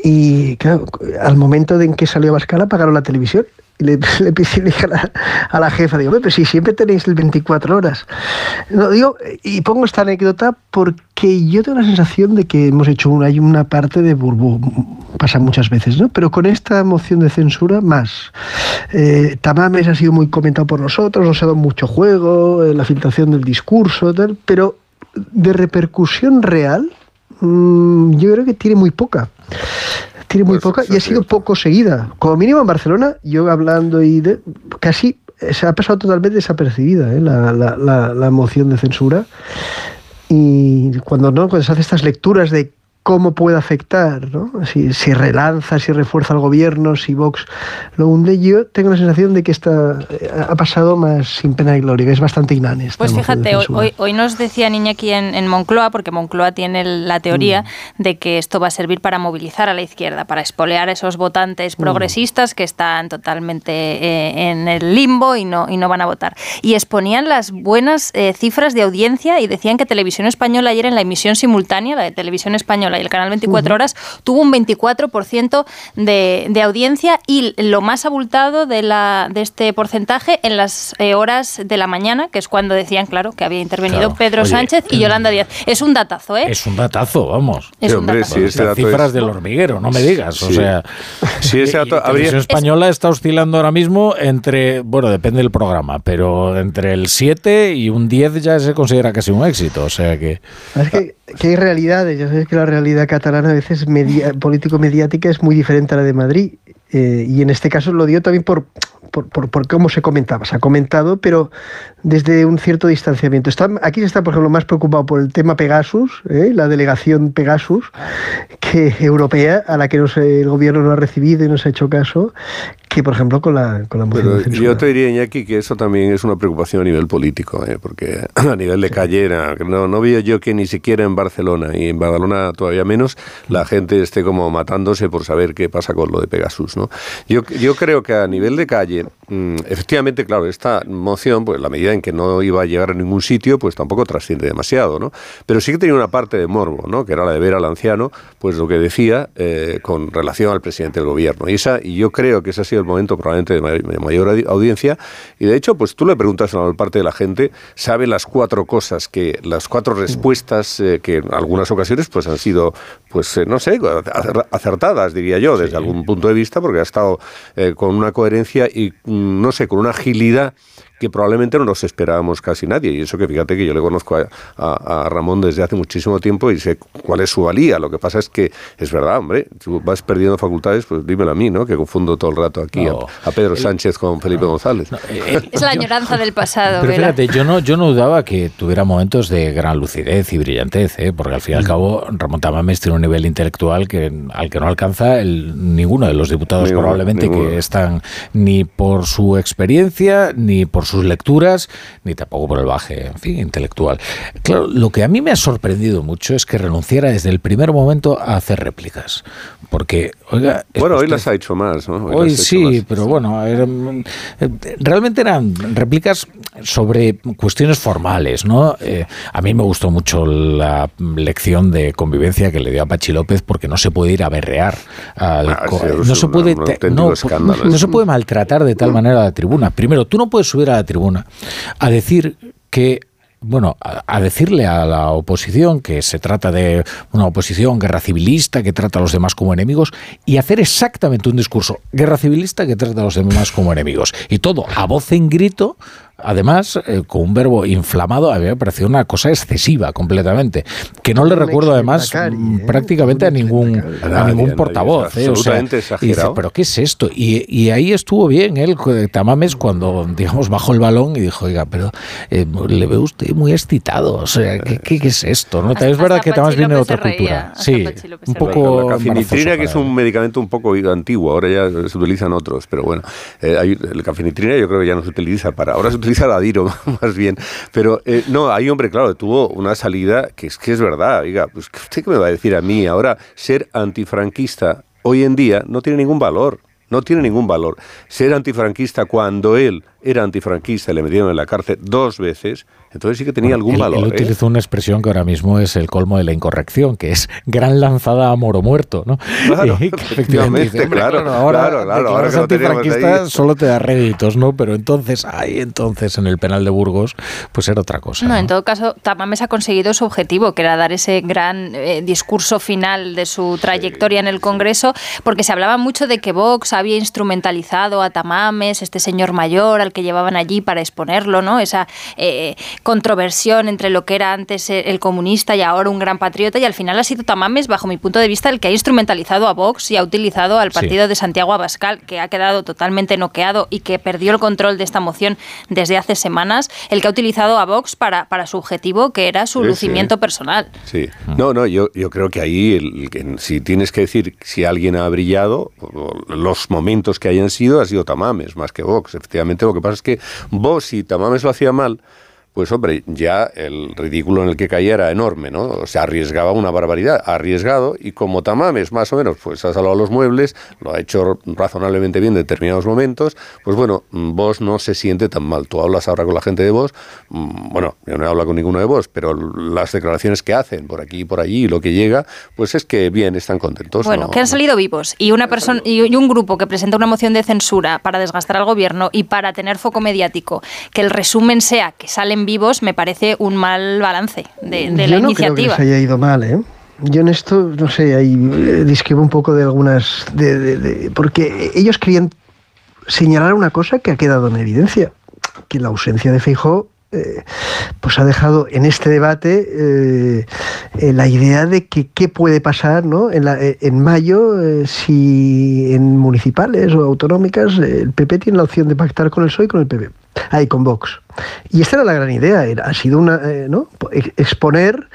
Speaker 68: Y claro, al momento de en que salió Bascal apagaron la televisión. Y le, le, le a la, a la jefa, digo, "Hombre, pero si siempre tenéis el 24 horas. No, digo, y pongo esta anécdota porque yo tengo la sensación de que hemos hecho una, una parte de burbu, pasa muchas veces, ¿no? Pero con esta moción de censura, más. Eh, Tamames ha sido muy comentado por nosotros, nos ha dado mucho juego, eh, la filtración del discurso, pero de repercusión real, mm, yo creo que tiene muy poca. Tiene muy poca y ha sido poco seguida. Como mínimo en Barcelona, yo hablando y de, casi eh, se ha pasado totalmente desapercibida ¿eh? la, la, la, la moción de censura. Y cuando no, cuando se hace estas lecturas de cómo puede afectar, ¿no? si, si relanza, si refuerza al gobierno, si Vox lo hunde, yo tengo la sensación de que esta eh, ha pasado más sin pena y gloria, que es bastante inane.
Speaker 5: Pues fíjate, hoy, hoy, nos decía Iñaki en, en Moncloa, porque Moncloa tiene la teoría de que esto va a servir para movilizar a la izquierda, para espolear a esos votantes progresistas que están totalmente eh, en el limbo y no, y no van a votar. Y exponían las buenas eh, cifras de audiencia y decían que Televisión Española ayer en la emisión simultánea, la de Televisión Española y el canal 24 Horas, tuvo un 24% de, de audiencia y lo más abultado de, la, de este porcentaje en las eh, horas de la mañana, que es cuando decían, claro, que había intervenido
Speaker 2: Claro.
Speaker 5: Pedro
Speaker 2: Oye,
Speaker 5: Sánchez y Yolanda Díaz. Es un datazo, ¿eh?
Speaker 2: Es un datazo, vamos.
Speaker 5: Es Sí, un hombre, datazo.
Speaker 108: sí, ese dato
Speaker 2: cifras
Speaker 108: es-
Speaker 2: del hormiguero, no me digas. O
Speaker 108: Sí.
Speaker 2: sea, [LAUGHS]
Speaker 108: Sí, ese dato
Speaker 2: y
Speaker 108: habría-
Speaker 2: Televisión Española está oscilando ahora mismo entre, bueno, depende del programa, pero entre el 7 y un 10 ya se considera casi un éxito. O sea que.
Speaker 68: Es que, que hay realidades, ya sabes que la realidad catalana a veces político-mediática es muy diferente a la de Madrid. eh, y en este caso lo dio también por, por, por- por cómo se comentaba. Se ha comentado, pero desde un cierto distanciamiento. Está, aquí se está, por ejemplo, más preocupado por el tema Pegasus, ¿eh? la delegación Pegasus, que europea, a la que el gobierno no ha recibido y no se ha hecho caso, que, por ejemplo, con la, con la moción de
Speaker 108: yo te diría, Iñaki, que eso también es una preocupación a nivel político, ¿eh? porque [CLEARS THROAT] a nivel de calle, era- no, no veo yo que ni siquiera en Barcelona, y en Badalona todavía menos, la gente esté como matándose por saber qué pasa con lo de Pegasus. ¿no? Yo, yo creo que a nivel de calle, mm, efectivamente, claro, esta moción, pues la medida en que no iba a llegar a ningún sitio, pues tampoco trasciende demasiado, ¿no? Pero sí que tenía una parte de morbo, ¿no? Que era la de ver al anciano, pues lo que decía eh, con relación al presidente del gobierno. Y, esa, y yo creo que ese ha sido el momento probablemente de may- de mayor audi- audiencia. Y de hecho, pues tú le preguntas a la mayor parte de la gente, sabe las cuatro cosas, que las cuatro respuestas eh, que en algunas ocasiones pues han sido, pues eh, no sé, acer- acertadas, diría yo, desde algún punto de vista, porque ha estado con una coherencia y, mm, no sé, con una agilidad que probablemente no nos esperábamos casi nadie. Y eso que fíjate que yo le conozco a, a- a Ramón desde hace muchísimo tiempo y sé cuál es su valía. Lo que pasa es que es verdad, hombre, tú vas perdiendo facultades, pues dímelo a mí, ¿no? Que confundo todo el rato aquí
Speaker 2: No.
Speaker 108: a, a Pedro Sánchez con Felipe González.
Speaker 5: Es la añoranza del pasado.
Speaker 2: Pero fíjate, yo no, yo no dudaba que tuviera momentos de gran lucidez y brillantez, ¿eh? porque al fin y al cabo Ramón Tamames tiene un nivel intelectual que, al que no alcanza el, ninguno de los diputados
Speaker 108: Ninguno,
Speaker 2: probablemente
Speaker 108: ninguno.
Speaker 2: que están ni por su experiencia, ni por sus lecturas, ni tampoco por el baje, en fin, intelectual. Claro, lo que a mí me ha sorprendido mucho es que renunciara desde el primer momento a hacer réplicas. Porque, oiga...
Speaker 108: Bueno, hoy las ha hecho más, ¿no?
Speaker 2: Hoy sí,
Speaker 108: más.
Speaker 2: pero bueno, eran- realmente eran réplicas sobre cuestiones formales, ¿no? Eh, a mí me gustó mucho la lección de convivencia que le dio a Pachi López porque no se puede ir a berrear. al
Speaker 108: Ah, sí,
Speaker 2: no se puede, no, se puede maltratar de tal manera a la tribuna. Primero, tú no puedes subir a la tribuna a decir que bueno, a, decirle a la oposición que se trata de una oposición guerra civilista que trata a los demás como enemigos y hacer exactamente un discurso guerra civilista que trata a los demás como enemigos. Y todo a voz en grito además, eh, con un verbo inflamado, a mí me pareció una cosa excesiva completamente, que no le recuerdo además mm, prácticamente a ningún, a
Speaker 108: Nadie,
Speaker 2: ningún
Speaker 108: no,
Speaker 2: portavoz.
Speaker 108: es
Speaker 2: eh, o sea,
Speaker 108: absolutamente
Speaker 2: y dice,
Speaker 108: exagerado.
Speaker 2: pero ¿qué es esto? Y, y ahí estuvo bien él, eh, Tamames, cuando, digamos, bajó el balón y dijo, oiga, pero eh, le veo usted muy excitado, o sea, ¿qué, qué- qué es esto? ¿no? es verdad que Tamames viene de otra cultura. Sí, un poco
Speaker 108: La cafinitrina, que es un medicamento un poco antiguo, ahora ya se utilizan otros, pero bueno, eh, hay, el cafinitrina yo creo que ya no se utiliza para, ahora se utiliza la Diro [LAUGHS] más bien, pero eh, no, hay hombre, claro, tuvo una salida que es que es verdad, oiga, pues ¿usted qué me va a decir a mí? Ahora, ser antifranquista hoy en día no tiene ningún valor. No tiene ningún valor. Ser antifranquista cuando él era antifranquista y le metieron en la cárcel dos veces, entonces sí que tenía algún
Speaker 2: él,
Speaker 108: valor.
Speaker 2: él
Speaker 108: ¿eh?
Speaker 2: utilizó una expresión que ahora mismo es el colmo de la incorrección, que es gran lanzada a moro muerto, ¿no?
Speaker 108: Claro, [LAUGHS]
Speaker 2: Y que
Speaker 108: efectivamente,
Speaker 2: dice, "Hombre,
Speaker 108: claro,
Speaker 2: ahora
Speaker 108: claro, claro, ahora que
Speaker 2: antifranquista
Speaker 108: ahí".
Speaker 2: solo te da réditos, ¿no? Pero entonces, ahí entonces en el penal de Burgos, pues era otra cosa.
Speaker 5: No, en todo caso, Tamames ha conseguido su objetivo, que era dar ese gran eh, discurso final de su trayectoria en el Congreso, porque se hablaba mucho de que Vox había instrumentalizado a Tamames, este señor mayor al que llevaban allí para exponerlo, ¿no? Esa eh, controversión entre lo que era antes eh, el comunista y ahora un gran patriota, y al final ha sido Tamames, bajo mi punto de vista, el que ha instrumentalizado a Vox y ha utilizado al
Speaker 109: Sí.
Speaker 5: partido de Santiago Abascal, que ha quedado totalmente noqueado y que perdió el control de esta moción desde hace semanas, el que ha utilizado a Vox para, para su objetivo, que era su
Speaker 108: Sí, sí.
Speaker 5: lucimiento personal.
Speaker 108: Sí. No, no, yo, yo creo que ahí, el- si tienes que decir si alguien ha brillado, los momentos que hayan sido, ha sido Tamames más que Vox. Efectivamente, lo que pasa es que Vox, si Tamames lo hacía mal, pues hombre, ya el ridículo en el que caía era enorme, ¿no? O sea, arriesgaba una barbaridad, arriesgado, y como Tamames más o menos pues ha salvado los muebles, lo ha hecho razonablemente bien en determinados momentos, pues bueno, mm, vos no se siente tan mal. Tú hablas ahora con la gente de vos, mm, bueno, yo no he hablado con ninguno de vos, pero las declaraciones que hacen por aquí y por allí, lo que llega, pues es que bien, están contentos.
Speaker 5: Bueno,
Speaker 108: ¿no?
Speaker 5: que han salido vivos y una persona y un grupo que presenta una moción de censura para desgastar al gobierno y para tener foco mediático, que el resumen sea que salen vivos, me parece un mal balance de, de la
Speaker 68: Yo no creo que
Speaker 5: iniciativa.
Speaker 68: les haya ido mal, ¿eh? Yo en esto, no sé, ahí eh, discrepo un poco de algunas... De, de- de- porque ellos querían señalar una cosa que ha quedado en evidencia, que la ausencia de Feijó eh, pues ha dejado en este debate eh, eh, la idea de que qué puede pasar ¿no? en, la- en mayo si en municipales o autonómicas el PP tiene la opción de pactar con el PSOE y con el PP. Ahí, con Vox. Y esta era la gran idea, era, ha sido una, eh, ¿no? Ex- exponer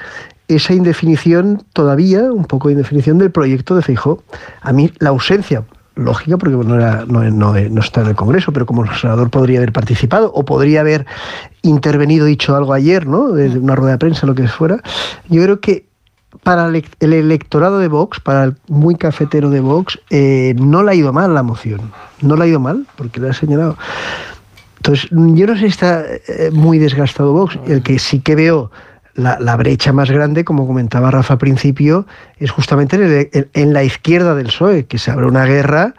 Speaker 68: esa indefinición todavía, un poco de indefinición del proyecto de Feijó. A mí la ausencia, lógica, porque no, no, no- está en el Congreso, pero como senador podría haber participado o podría haber intervenido, dicho algo ayer, ¿no? De de una rueda de prensa, lo que fuera. Yo creo que para el el electorado de Vox, para el muy cafetero de Vox, eh, no le ha ido mal la moción. No le ha ido mal, porque le ha señalado. Entonces, yo no sé si está eh, muy desgastado Vox. El que sí que veo la, brecha más grande, como comentaba Rafa al principio, es justamente en, el- en- la izquierda del PSOE, que se abre una guerra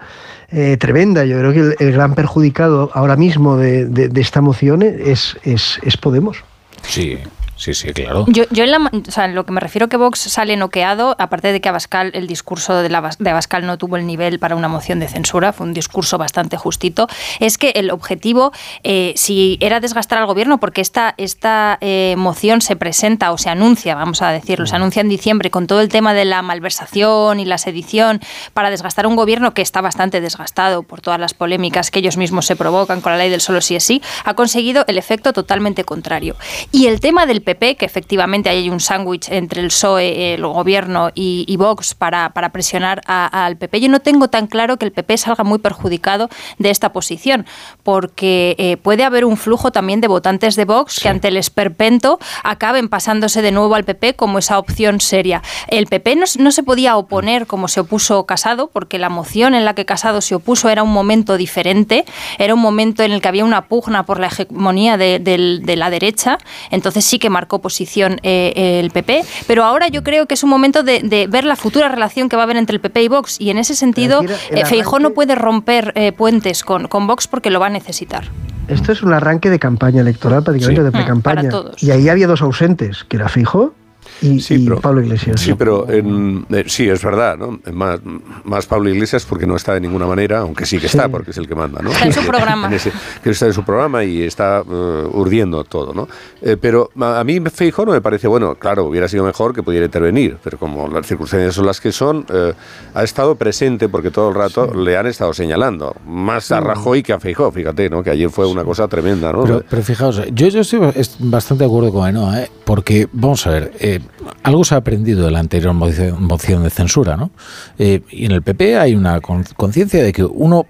Speaker 68: eh, tremenda. Yo creo que el, gran perjudicado ahora mismo de, de- de esta moción es, es, es Podemos.
Speaker 2: Sí, sí, sí, claro.
Speaker 5: Yo, yo en, la, o sea, en lo que me refiero que Vox sale noqueado, aparte de que Abascal, el discurso de, la, de Abascal no tuvo el nivel para una moción de censura, fue un discurso bastante justito, es que el objetivo, eh, si era desgastar al gobierno, porque esta, esta eh, moción se presenta o se anuncia, vamos a decirlo, se anuncia en diciembre con todo el tema de la malversación y la sedición para desgastar un gobierno que está bastante desgastado por todas las polémicas que ellos mismos se provocan con la ley del solo sí es sí, ha conseguido el efecto totalmente contrario. Y el tema del PP, que efectivamente hay un sándwich entre el PSOE, el gobierno y, y Vox para, para presionar al PP, yo no tengo tan claro que el PP salga muy perjudicado de esta posición, porque eh, puede haber un flujo también de votantes de Vox que ante el esperpento acaben pasándose de nuevo al PP como esa opción seria. El PP no, no se podía oponer como se opuso Casado, porque la moción en la que Casado se opuso era un momento diferente, era un momento en el que había una pugna por la hegemonía de, de la derecha, entonces sí que marcó posición eh, el PP, pero ahora yo creo que es un momento de, de ver la futura relación que va a haber entre el PP y Vox, y en ese sentido eh, Feijó no puede romper eh, puentes con, con Vox porque lo va a necesitar.
Speaker 68: Esto es un arranque de campaña electoral, prácticamente
Speaker 108: Sí.
Speaker 68: de
Speaker 108: para
Speaker 68: pre-campaña.
Speaker 108: todos.
Speaker 68: Y ahí había dos ausentes, que era Fijo y, y Pablo Iglesias.
Speaker 108: Sí, pero en- eh, sí, es verdad, ¿no? Más, más Pablo Iglesias porque no está de ninguna manera, aunque sí que está, porque es el que manda, ¿no?
Speaker 5: Está en su [LAUGHS] programa.
Speaker 108: En ese- que está en su programa y está eh, urdiendo todo, ¿no? Eh, pero a, a mí Feijóo no me parece, bueno, claro, hubiera sido mejor que pudiera intervenir, pero como las circunstancias son las que son, eh, ha estado presente porque todo el rato le han estado señalando, más a Rajoy que a Feijóo, fíjate, ¿no? Que ayer fue una cosa tremenda, ¿no?
Speaker 2: Pero, pero fijaos, yo, yo estoy bast- bastante de acuerdo con Ainhoa, ¿eh? porque, vamos a ver, eh, algo se ha aprendido de la anterior moción, de censura, ¿no? Eh, y en el PP hay una con- conciencia de que uno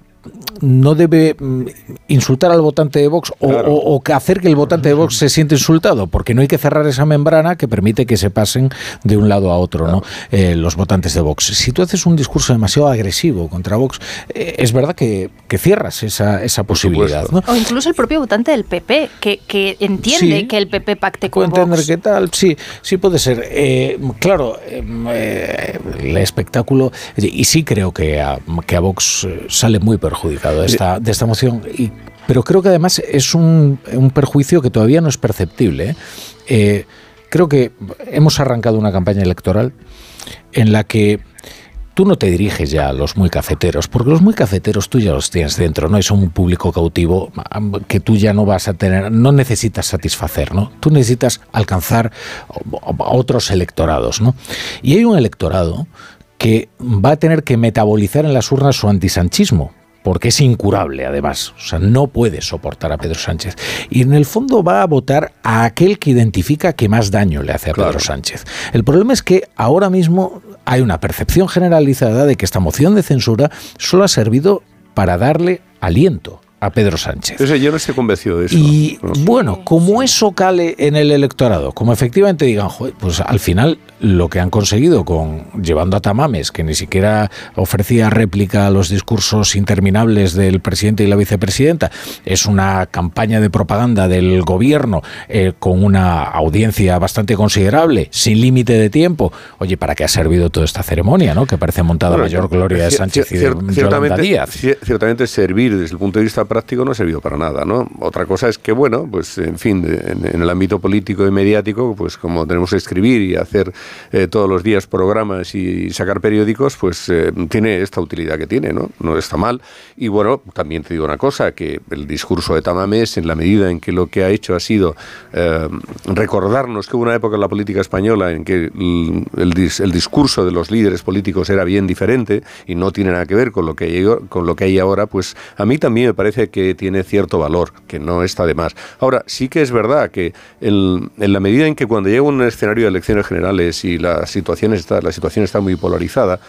Speaker 2: no debe mm, insultar al votante de Vox o, o- o que hacer que el votante de Vox se siente insultado, porque no hay que cerrar esa membrana que permite que se pasen de un lado a otro ¿no? Eh, los votantes de Vox. Si tú haces un discurso demasiado agresivo contra Vox, eh, es verdad que, que cierras esa, esa posibilidad. ¿no?
Speaker 5: O incluso el propio votante del PP, que, que entiende
Speaker 2: Sí.
Speaker 5: que el PP pacte
Speaker 2: Puedo
Speaker 5: con
Speaker 2: entender
Speaker 5: Vox.
Speaker 2: qué tal, sí, sí puede ser. Eh, claro, eh, eh, el espectáculo, y sí creo que a, que a Vox sale muy perjudicado de esta, de esta moción, y, pero creo que además es un, un perjuicio que todavía no es perceptible. ¿eh? Eh, creo que hemos arrancado una campaña electoral en la que tú no te diriges ya a los muy cafeteros, porque los muy cafeteros tú ya los tienes dentro, ¿no? Es un público cautivo que tú ya no vas a tener, no necesitas satisfacer, ¿no? Tú necesitas alcanzar a otros electorados, ¿no? Y hay un electorado que va a tener que metabolizar en las urnas su antisanchismo, porque es incurable además, o sea, no puede soportar a Pedro Sánchez. Y en el fondo va a votar a aquel que identifica que más daño le hace a Pedro Sánchez. El problema es que ahora mismo hay una percepción generalizada de que esta moción de censura solo ha servido para darle aliento a Pedro Sánchez.
Speaker 108: Yo no estoy convencido de eso.
Speaker 2: Y bueno, como eso cale en el electorado, como efectivamente digan, "Joder, pues al final lo que han conseguido con llevando a Tamames, que ni siquiera ofrecía réplica a los discursos interminables del presidente y la vicepresidenta, es una campaña de propaganda del gobierno eh, con una audiencia bastante considerable, sin límite de tiempo. Oye, ¿para qué ha servido toda esta ceremonia, no? Que parece montada a
Speaker 108: Bueno,
Speaker 2: mayor gloria de Sánchez y de Yolanda Díaz.
Speaker 108: cier- ciertamente servir desde el punto de vista práctico no ha servido para nada, ¿no? Otra cosa es que, bueno, pues en fin, en, el ámbito político y mediático, pues como tenemos que escribir y hacer eh, todos los días programas y sacar periódicos, pues eh, tiene esta utilidad que tiene, ¿no? No está mal. Y bueno, también te digo una cosa, que el discurso de Tamames, en la medida en que lo que ha hecho ha sido eh, recordarnos que hubo una época en la política española en que el, el dis- el discurso de los líderes políticos era bien diferente y no tiene nada que ver con lo que con lo que hay ahora, pues a mí también me parece que tiene cierto valor, que no está de más. Ahora, sí que es verdad que en, en la medida en que cuando llega un escenario de elecciones generales y la situación está, la situación está muy polarizada,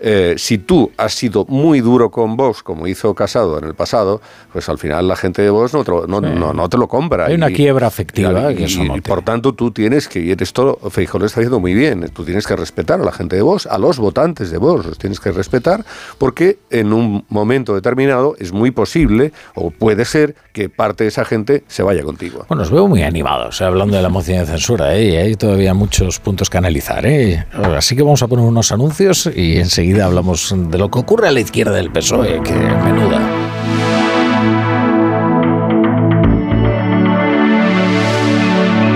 Speaker 108: eh, si tú has sido muy duro con Vox, como hizo Casado en el pasado, pues al final la gente de Vox no te lo, no,
Speaker 2: Sí.
Speaker 108: no- no te lo compra.
Speaker 2: Hay una quiebra afectiva
Speaker 108: y-
Speaker 2: que eso no
Speaker 108: y por tanto tú tienes que, y esto Feijóo lo está haciendo muy bien, tú tienes que respetar a la gente de Vox, a los votantes de Vox, los tienes que respetar, porque en un momento determinado es muy posible, o puede ser, que parte de esa gente se vaya contigo.
Speaker 2: Bueno, os veo muy animados eh, hablando de la moción de censura, ¿eh? y hay todavía muchos puntos que analizar. ¿eh? Así que vamos a poner unos anuncios y enseguida hablamos de lo que ocurre a la izquierda del PSOE, que menuda.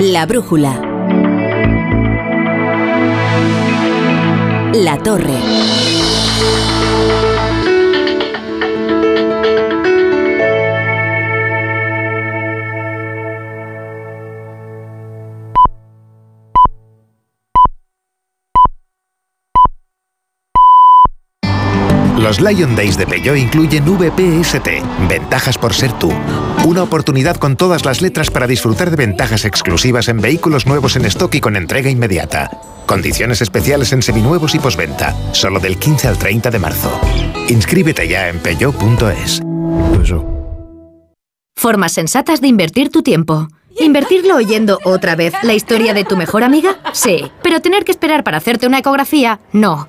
Speaker 95: La brújula. La torre.
Speaker 71: Los Lion Days de Peugeot incluyen VPST, ventajas por ser tú. Una oportunidad con todas las letras para disfrutar de ventajas exclusivas en vehículos nuevos en stock y con entrega inmediata. Condiciones especiales en seminuevos y posventa, solo del 15 al 30 de marzo. Inscríbete ya en peugeot.es.
Speaker 19: Formas sensatas de invertir tu tiempo. ¿Invertirlo oyendo otra vez la historia de tu mejor amiga? Sí. Pero tener que esperar para hacerte una ecografía? No.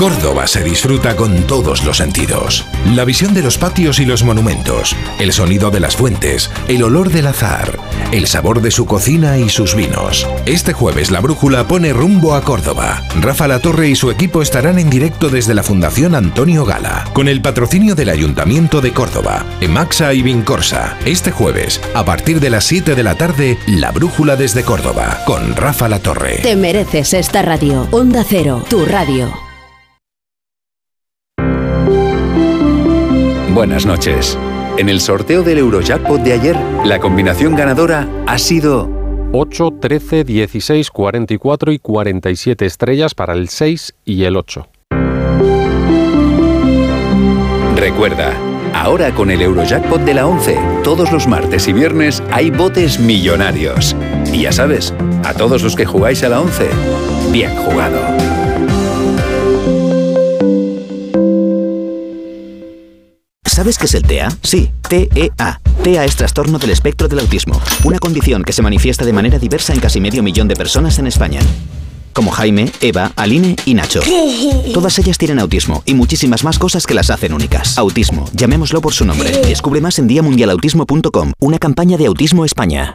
Speaker 71: Córdoba se disfruta con todos los sentidos. La visión de los patios y los monumentos, el sonido de las fuentes, el olor del azar, el sabor de su cocina y sus vinos. Este jueves la brújula pone rumbo a Córdoba. Rafa La Torre y su equipo estarán en directo desde la Fundación Antonio Gala, con el patrocinio del Ayuntamiento de Córdoba, Emaxa y Vincorsa. Este jueves, a partir de las 7 de la tarde, la brújula desde Córdoba, con Rafa La Torre.
Speaker 95: Te mereces esta radio. Onda Cero, tu radio.
Speaker 109: Buenas noches. En el sorteo del Eurojackpot de ayer, la combinación ganadora ha sido
Speaker 110: 8, 13, 16, 44 y 47 estrellas para el 6 y el 8.
Speaker 109: Recuerda, ahora con el Eurojackpot de la 11, todos los martes y viernes hay botes millonarios. Y ya sabes, a todos los que jugáis a la 11, bien jugado.
Speaker 111: ¿Sabes qué es el TEA? Sí, TEA. TEA es trastorno del espectro del autismo, una condición que se manifiesta de manera diversa en casi medio millón de personas en España. Como Jaime, Eva, Aline y Nacho. Todas ellas tienen autismo y muchísimas más cosas que las hacen únicas. Autismo, llamémoslo por su nombre. Descubre más en diamundialautismo.com, una campaña de Autismo España.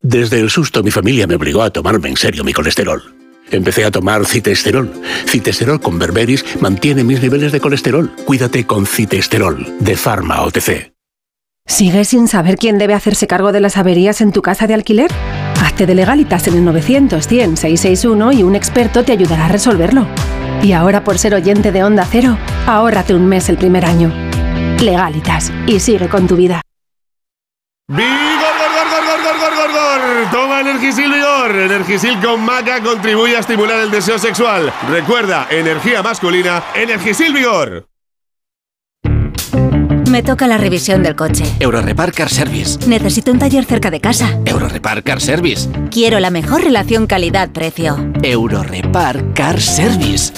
Speaker 112: Desde el susto mi familia me obligó a tomarme en serio mi colesterol. Empecé a tomar citesterol. Citesterol con berberis mantiene mis niveles de colesterol. Cuídate con citesterol de Pharma OTC.
Speaker 104: ¿Sigues sin saber quién debe hacerse cargo de las averías en tu casa de alquiler? Hazte de legalitas en el 900 100 661 y un experto te ayudará a resolverlo. Y ahora por ser oyente de Onda Cero, ahórrate un mes el primer año. Legalitas y sigue con tu vida.
Speaker 113: ¡Vigor, gor, gor, gor, gor, gor, gor, gor! Toma Energisil Vigor. Energisil con maca contribuye a estimular el deseo sexual. Recuerda, energía masculina, Energisil Vigor.
Speaker 114: Me toca la revisión del coche.
Speaker 102: Eurorepar Car Service.
Speaker 114: Necesito un taller cerca de casa.
Speaker 102: Eurorepar Car Service.
Speaker 114: Quiero la mejor relación calidad-precio.
Speaker 102: Eurorepar Car Service.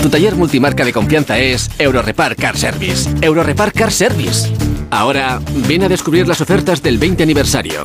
Speaker 102: Tu taller multimarca de confianza es Eurorepar Car Service. Eurorepar Car Service. Ahora, ven a descubrir las ofertas del 20 aniversario.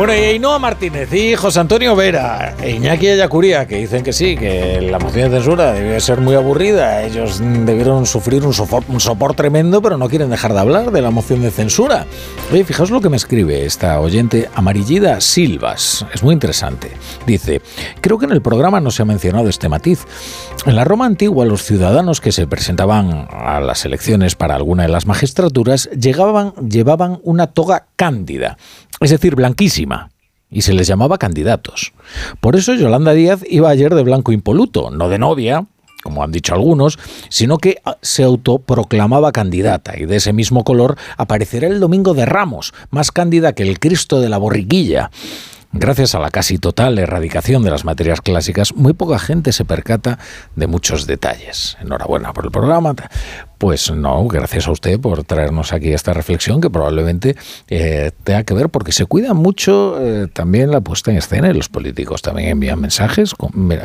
Speaker 2: Bueno, y Ainhoa Martínez y José Antonio Vera e Iñaki Ayacuría, que dicen que sí, que la moción de censura debe ser muy aburrida. Ellos debieron sufrir un sopor, un sopor tremendo, pero no quieren dejar de hablar de la moción de censura. Oye, fijaos lo que me escribe esta oyente amarillida Silvas. Es muy interesante. Dice, creo que en el programa no se ha mencionado este matiz. En la Roma antigua, los ciudadanos que se presentaban a las elecciones para alguna de las magistraturas llegaban, llevaban una toga cándida, es decir, blanquísima y se les llamaba candidatos. Por eso Yolanda Díaz iba ayer de blanco impoluto, no de novia, como han dicho algunos, sino que ah, se autoproclamaba candidata y de ese mismo color aparecerá el domingo de Ramos, más cándida que el Cristo de la borriquilla. Gracias a la casi total erradicación de las materias clásicas, muy poca gente se percata de muchos detalles. Enhorabuena por el programa. Pues no, gracias a usted por traernos aquí esta reflexión que probablemente eh, tenga que ver porque se cuida mucho eh, también la puesta en escena y los políticos también envían mensajes.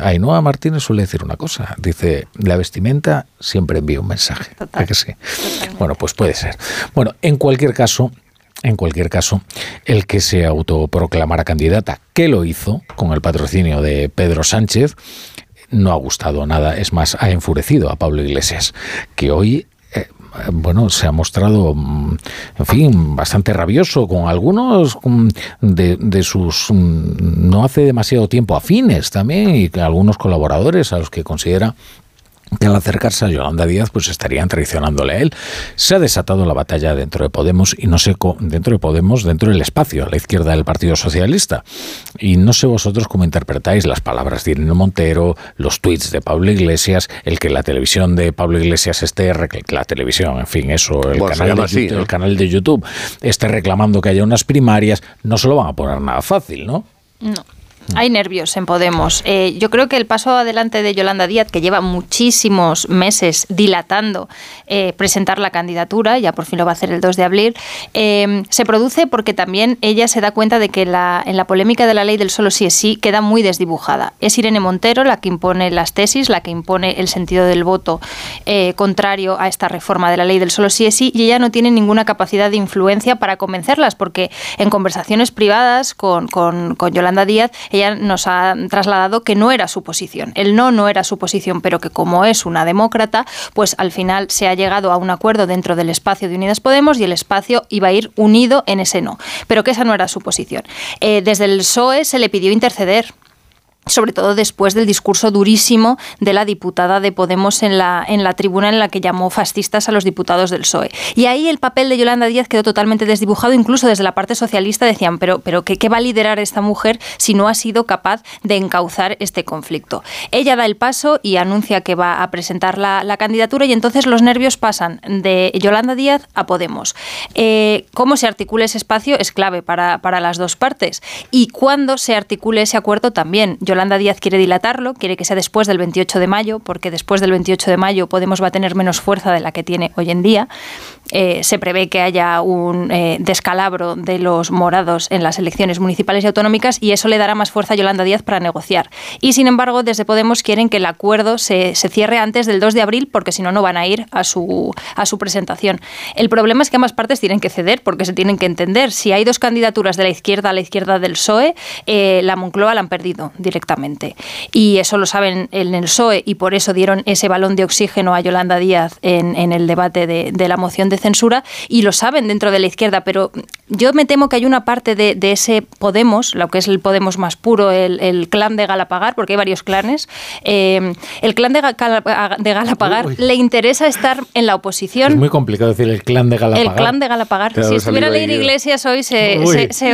Speaker 2: Ainhoa Martínez suele decir una cosa, dice, la vestimenta siempre envía un mensaje. ¿A que [LAUGHS] sí? Bueno, pues puede ser. Bueno, en cualquier caso, en cualquier caso, el que se autoproclamara candidata, que lo hizo con el patrocinio de Pedro Sánchez, no ha gustado nada. Es más, ha enfurecido a Pablo Iglesias, que hoy eh, bueno, se ha mostrado, mm, en fin, bastante rabioso con algunos mm, de, de, sus mm, no hace demasiado tiempo afines también y algunos colaboradores a los que considera que al acercarse a Yolanda Díaz pues estarían traicionándole a él. Se ha desatado la batalla dentro de Podemos y no sé dentro de Podemos, dentro del espacio, a la izquierda del Partido Socialista. Y no sé vosotros cómo interpretáis las palabras de Irene Montero, los tweets de Pablo Iglesias, el que la televisión de Pablo Iglesias esté, la televisión, en fin, eso, el, canal, de YouTube, el canal de YouTube esté reclamando que haya unas primarias, no se lo van a poner nada fácil, ¿no?
Speaker 5: No. Hay nervios en Podemos. Eh, yo creo que el paso adelante de Yolanda Díaz, que lleva muchísimos meses dilatando eh, presentar la candidatura, ya por fin lo va a hacer el 2 de abril, eh, se produce porque también ella se da cuenta de que la, en la polémica de la ley del solo sí es sí queda muy desdibujada. Es Irene Montero la que impone las tesis, la que impone el sentido del voto contrario a esta reforma de la ley del solo sí es sí, y ella no tiene ninguna capacidad de influencia para convencerlas, porque en conversaciones privadas con, con, con Yolanda Díaz, ella nos ha trasladado que no era su posición. El no no era su posición, pero que como es una demócrata, pues al final se ha llegado a un acuerdo dentro del espacio de Unidas Podemos y el espacio iba a ir unido en ese no. Pero que esa no era su posición. Eh, desde el PSOE se le pidió interceder sobre todo después del discurso durísimo de la diputada de Podemos en la, en la tribuna en la que llamó fascistas a los diputados del PSOE. Y ahí el papel de Yolanda Díaz quedó totalmente desdibujado, incluso desde la parte socialista decían, pero, pero ¿qué, ¿qué va a liderar esta mujer si no ha sido capaz de encauzar este conflicto? Ella da el paso y anuncia que va a presentar la, la candidatura y entonces los nervios pasan de Yolanda Díaz a Podemos. Eh, ¿Cómo se articula ese espacio? Es clave para, para las dos partes. Y cuándo se articule ese acuerdo también. Díaz quiere dilatarlo, quiere que sea después del 28 de mayo, porque después del 28 de mayo Podemos va a tener menos fuerza de la que tiene hoy en día. Eh, se prevé que haya un eh, descalabro de los morados en las elecciones municipales y autonómicas y eso le dará más fuerza a Yolanda Díaz para negociar. Y sin embargo, desde Podemos quieren que el acuerdo se, cierre antes del 2 de abril porque si no, no van a ir a su, a su presentación. El problema es que ambas partes tienen que ceder porque se tienen que entender. Si hay dos candidaturas de la izquierda a la izquierda del PSOE, eh, la Moncloa la han perdido directamente y eso lo saben en el PSOE y por eso dieron ese balón de oxígeno a Yolanda Díaz en, el debate de, la moción de censura y lo saben dentro de la izquierda, pero yo me temo que hay una parte de, ese Podemos, lo que es el Podemos más puro, el, clan de Galapagar, porque hay varios clanes, eh, el clan de, Galapagar le interesa estar en la oposición.
Speaker 2: Es muy complicado decir el clan de Galapagar.
Speaker 5: El clan de Galapagar. si estuviera Leir Iglesias hoy se,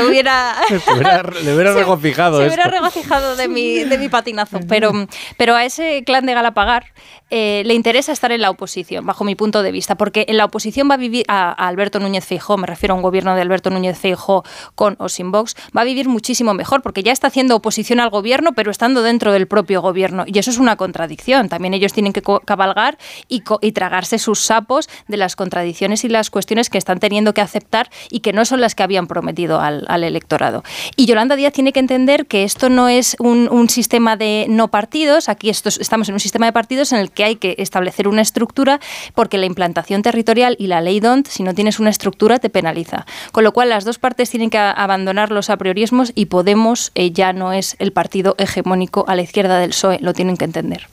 Speaker 5: hubiera... [LAUGHS]
Speaker 2: Le hubiera [LAUGHS] regocijado
Speaker 5: Se hubiera regocijado de mi de mi patinazo. Pero, pero a ese clan de Galapagar eh, le interesa estar en la oposición, bajo mi punto de vista, porque en la oposición va a vivir a, Alberto Núñez Feijó, me refiero a un gobierno de Alberto Núñez Feijó con o sin Vox, va a vivir muchísimo mejor, porque ya está haciendo oposición al gobierno, pero estando dentro del propio gobierno. Y eso es una contradicción. También ellos tienen que cabalgar y, tragarse sus sapos de las contradicciones y las cuestiones que están teniendo que aceptar y que no son las que habían prometido al, electorado. Y Yolanda Díaz tiene que entender que esto no es un sistema de no partidos, aquí estamos en un sistema de partidos en el que hay que establecer una estructura porque la implantación territorial y la ley DONT, si no tienes una estructura, te penaliza. Con lo cual las dos partes tienen que abandonar los apriorismos y Podemos eh, ya no es el partido hegemónico a la izquierda del PSOE, lo tienen que entender.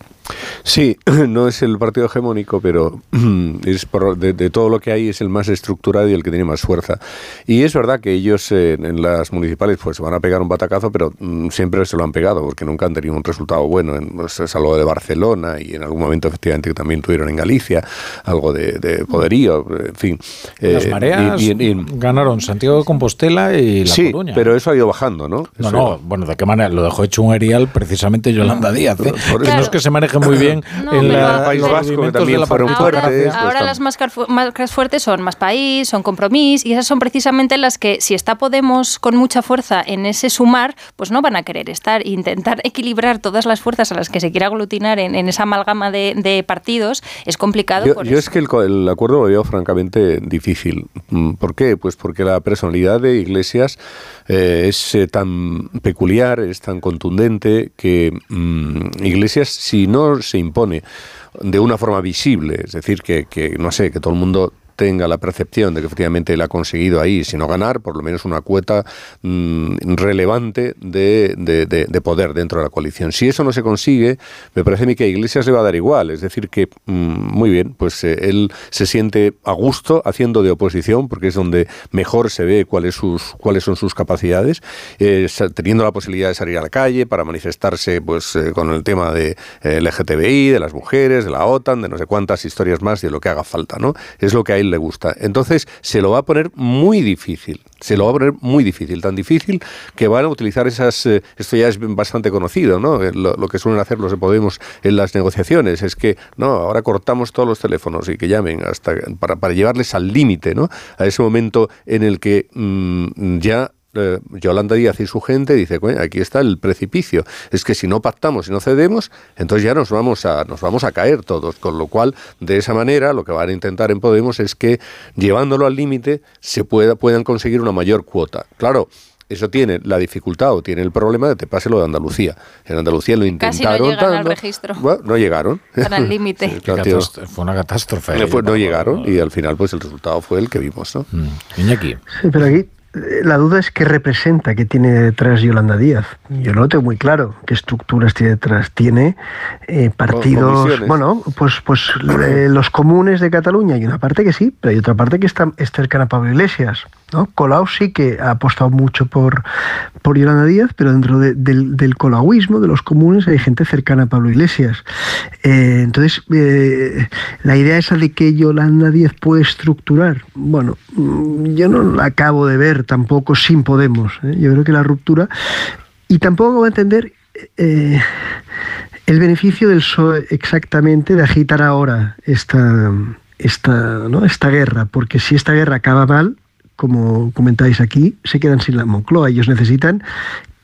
Speaker 108: Sí, [CLEARS THROAT] no es el partido hegemónico, pero [CLEARS THROAT] es de, todo lo que hay es el más estructurado y el que tiene más fuerza. Y es verdad que ellos eh, en las municipales pues se van a pegar un batacazo, pero mm, siempre se lo han pegado porque nunca han tenido un resultado bueno. En, pues, salvo de Barcelona y en algún momento efectivamente también tuvieron en Galicia algo de, poderío, en fin.
Speaker 2: Las eh, mareas ganaron Santiago de Compostela y La
Speaker 108: sí,
Speaker 2: Coruña.
Speaker 108: pero eso ha ido bajando, ¿no?
Speaker 2: No, no, bueno, ¿de qué manera? Lo dejó hecho un erial precisamente Yolanda Díaz. ¿eh? No es que se maneje muy bien [LAUGHS] en el País Vasco, que también
Speaker 5: fueron fuertes. Ahora, las marcas fuertes son Más País, son Compromís, y esas son precisamente las que, si está Podemos con mucha fuerza en ese sumar, pues no van a querer estar. Intentar [LAUGHS] equilibrar todas las fuerzas a las que se quiera aglutinar en, esa amalgama de, partidos es complicado.
Speaker 108: Yo, es que el, acuerdo lo veo francamente difícil. Mm, ¿Por qué? Pues porque la personalidad de Iglesias eh, es eh, tan peculiar, es tan contundente, que mm, Iglesias, si no se impone de una forma visible, es decir, que, que, no sé, que todo el mundo tenga la percepción de que efectivamente él ha conseguido ahí, si no ganar, por lo menos una cuota mm, relevante de, de, poder dentro de la coalición. Si eso no se consigue, me parece a mí que a Iglesias le va a dar igual. Es decir, que mm, muy bien, pues eh, él se siente a gusto haciendo de oposición, porque es donde mejor se ve cuáles, sus, cuáles son sus capacidades, eh, teniendo la posibilidad de salir a la calle para manifestarse pues eh, con el tema de LGTBI, de las mujeres, de la OTAN, de no sé cuántas historias más, de lo que haga falta, ¿no? Es lo que a él le gusta. Entonces, se lo va a poner muy difícil. Se lo va a poner muy difícil, tan difícil que van a utilizar esas. esto ya es bastante conocido, ¿no? Lo, que suelen hacer los de Podemos en las negociaciones es que, no, ahora cortamos todos los teléfonos y que llamen hasta para, para llevarles al límite, ¿no? A ese momento en el que mm, ya eh, Yolanda Díaz y su gente dice, aquí está el precipicio. Es que si no pactamos y no cedemos, entonces ya nos vamos a nos vamos a caer todos. Con lo cual, de esa manera, lo que van a intentar en Podemos es que llevándolo al límite se pueda puedan conseguir una mayor cuota. Claro, eso tiene la dificultad o tiene el problema de te pase lo de Andalucía. En Andalucía lo intentaron.
Speaker 5: Casi no al registro.
Speaker 108: Bueno, no llegaron.
Speaker 5: al [LAUGHS] límite.
Speaker 2: fue una catástrofe.
Speaker 108: no llegaron y al final pues el resultado fue el que vimos. ¿no?
Speaker 2: Mm. Iñaki.
Speaker 68: Sí, pero aquí la duda es qué representa, qué tiene detrás Yolanda Díaz. Yo no lo tengo muy claro qué estructuras tiene detrás. Tiene eh, partidos, bueno, pues, pues eh, los comunes de Cataluña hay una parte que sí, pero hay otra parte que está, es cercana a Pablo Iglesias. ¿no? Colau sí que ha apostado mucho por, por Yolanda Díaz, pero dentro del, del colauismo, de los comunes, hay gente cercana a Pablo Iglesias. Eh, entonces, la idea esa de que Yolanda Díaz puede estructurar, bueno, mm, yo no la acabo de ver tampoco sin Podemos. ¿eh? Yo creo que la ruptura. Y tampoco va a entender eh, el beneficio del PSOE exactamente de agitar ahora esta, esta, ¿no? esta guerra, porque si esta guerra acaba mal, como comentáis aquí, se quedan sin la Moncloa. Ellos necesitan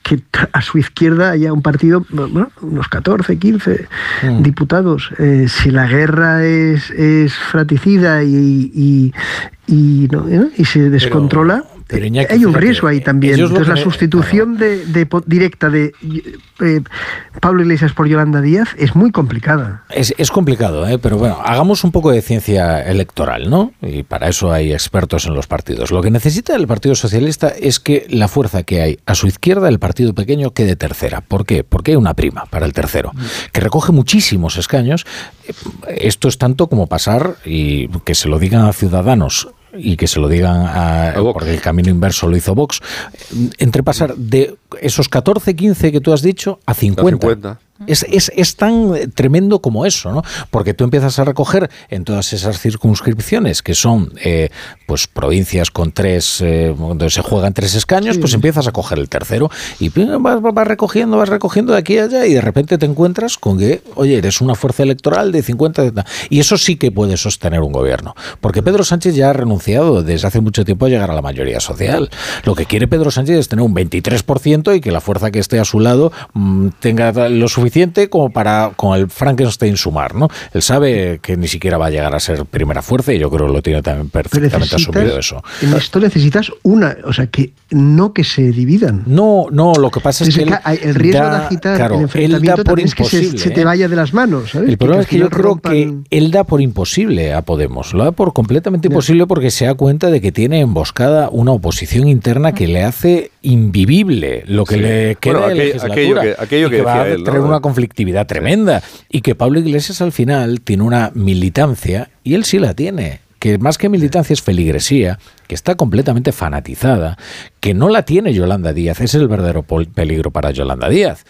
Speaker 68: que a su izquierda haya un partido, bueno, unos 14, 15 mm. diputados. Eh, si la guerra es, es fraticida y, y, y se descontrola, hay un riesgo ahí también. Entonces, la sustitución de, directa de eh, Pablo Iglesias por Yolanda Díaz es muy complicada.
Speaker 2: Es, complicado, ¿eh? pero bueno, hagamos un poco de ciencia electoral, ¿no? Y para eso hay expertos en los partidos. Lo que necesita el Partido Socialista es que la fuerza que hay a su izquierda, el partido pequeño, quede tercera. ¿Por qué? Porque hay una prima para el tercero, que recoge muchísimos escaños. Esto es tanto como pasar, y que se lo digan a ciudadanos, y que se lo digan a, porque el camino inverso lo hizo Vox, entre pasar de esos 14, 15 que tú has dicho a 50. A 50. Es, es, es, tan tremendo como eso, ¿no? Porque tú empiezas a recoger en todas esas circunscripciones que son eh, pues provincias con tres, eh, donde se juegan tres escaños, pues empiezas a coger el tercero y vas, vas, recogiendo, vas recogiendo de aquí a allá y de repente te encuentras con que, oye, eres una fuerza electoral de 50. Y eso sí que puede sostener un gobierno. Porque Pedro Sánchez ya ha renunciado desde hace mucho tiempo a llegar a la mayoría social. Lo que quiere Pedro Sánchez es tener un 23% y que la fuerza que esté a su lado mm, tenga lo suficiente suficiente como para con el Frankenstein sumar, ¿no? Él sabe que ni siquiera va a llegar a ser primera fuerza y yo creo que lo tiene también perfectamente asumido eso.
Speaker 68: En esto necesitas una, o sea, que no que se dividan.
Speaker 2: No, no, lo que pasa es, que
Speaker 68: el riesgo de agitar el enfrentamiento es que se, te ¿eh? vaya de las manos.
Speaker 2: El problema es que yo creo que él da por imposible a Podemos, lo da por completamente imposible porque se da cuenta de que tiene emboscada una oposición interna que le hace invivible lo que le queda de legislatura
Speaker 108: aquello que,
Speaker 2: va a tener una conflictividad tremenda y que Pablo Iglesias al final tiene una militancia y él sí la tiene que más que militancia es feligresía, que está completamente fanatizada, que no la tiene Yolanda Díaz, ese es el verdadero peligro para Yolanda Díaz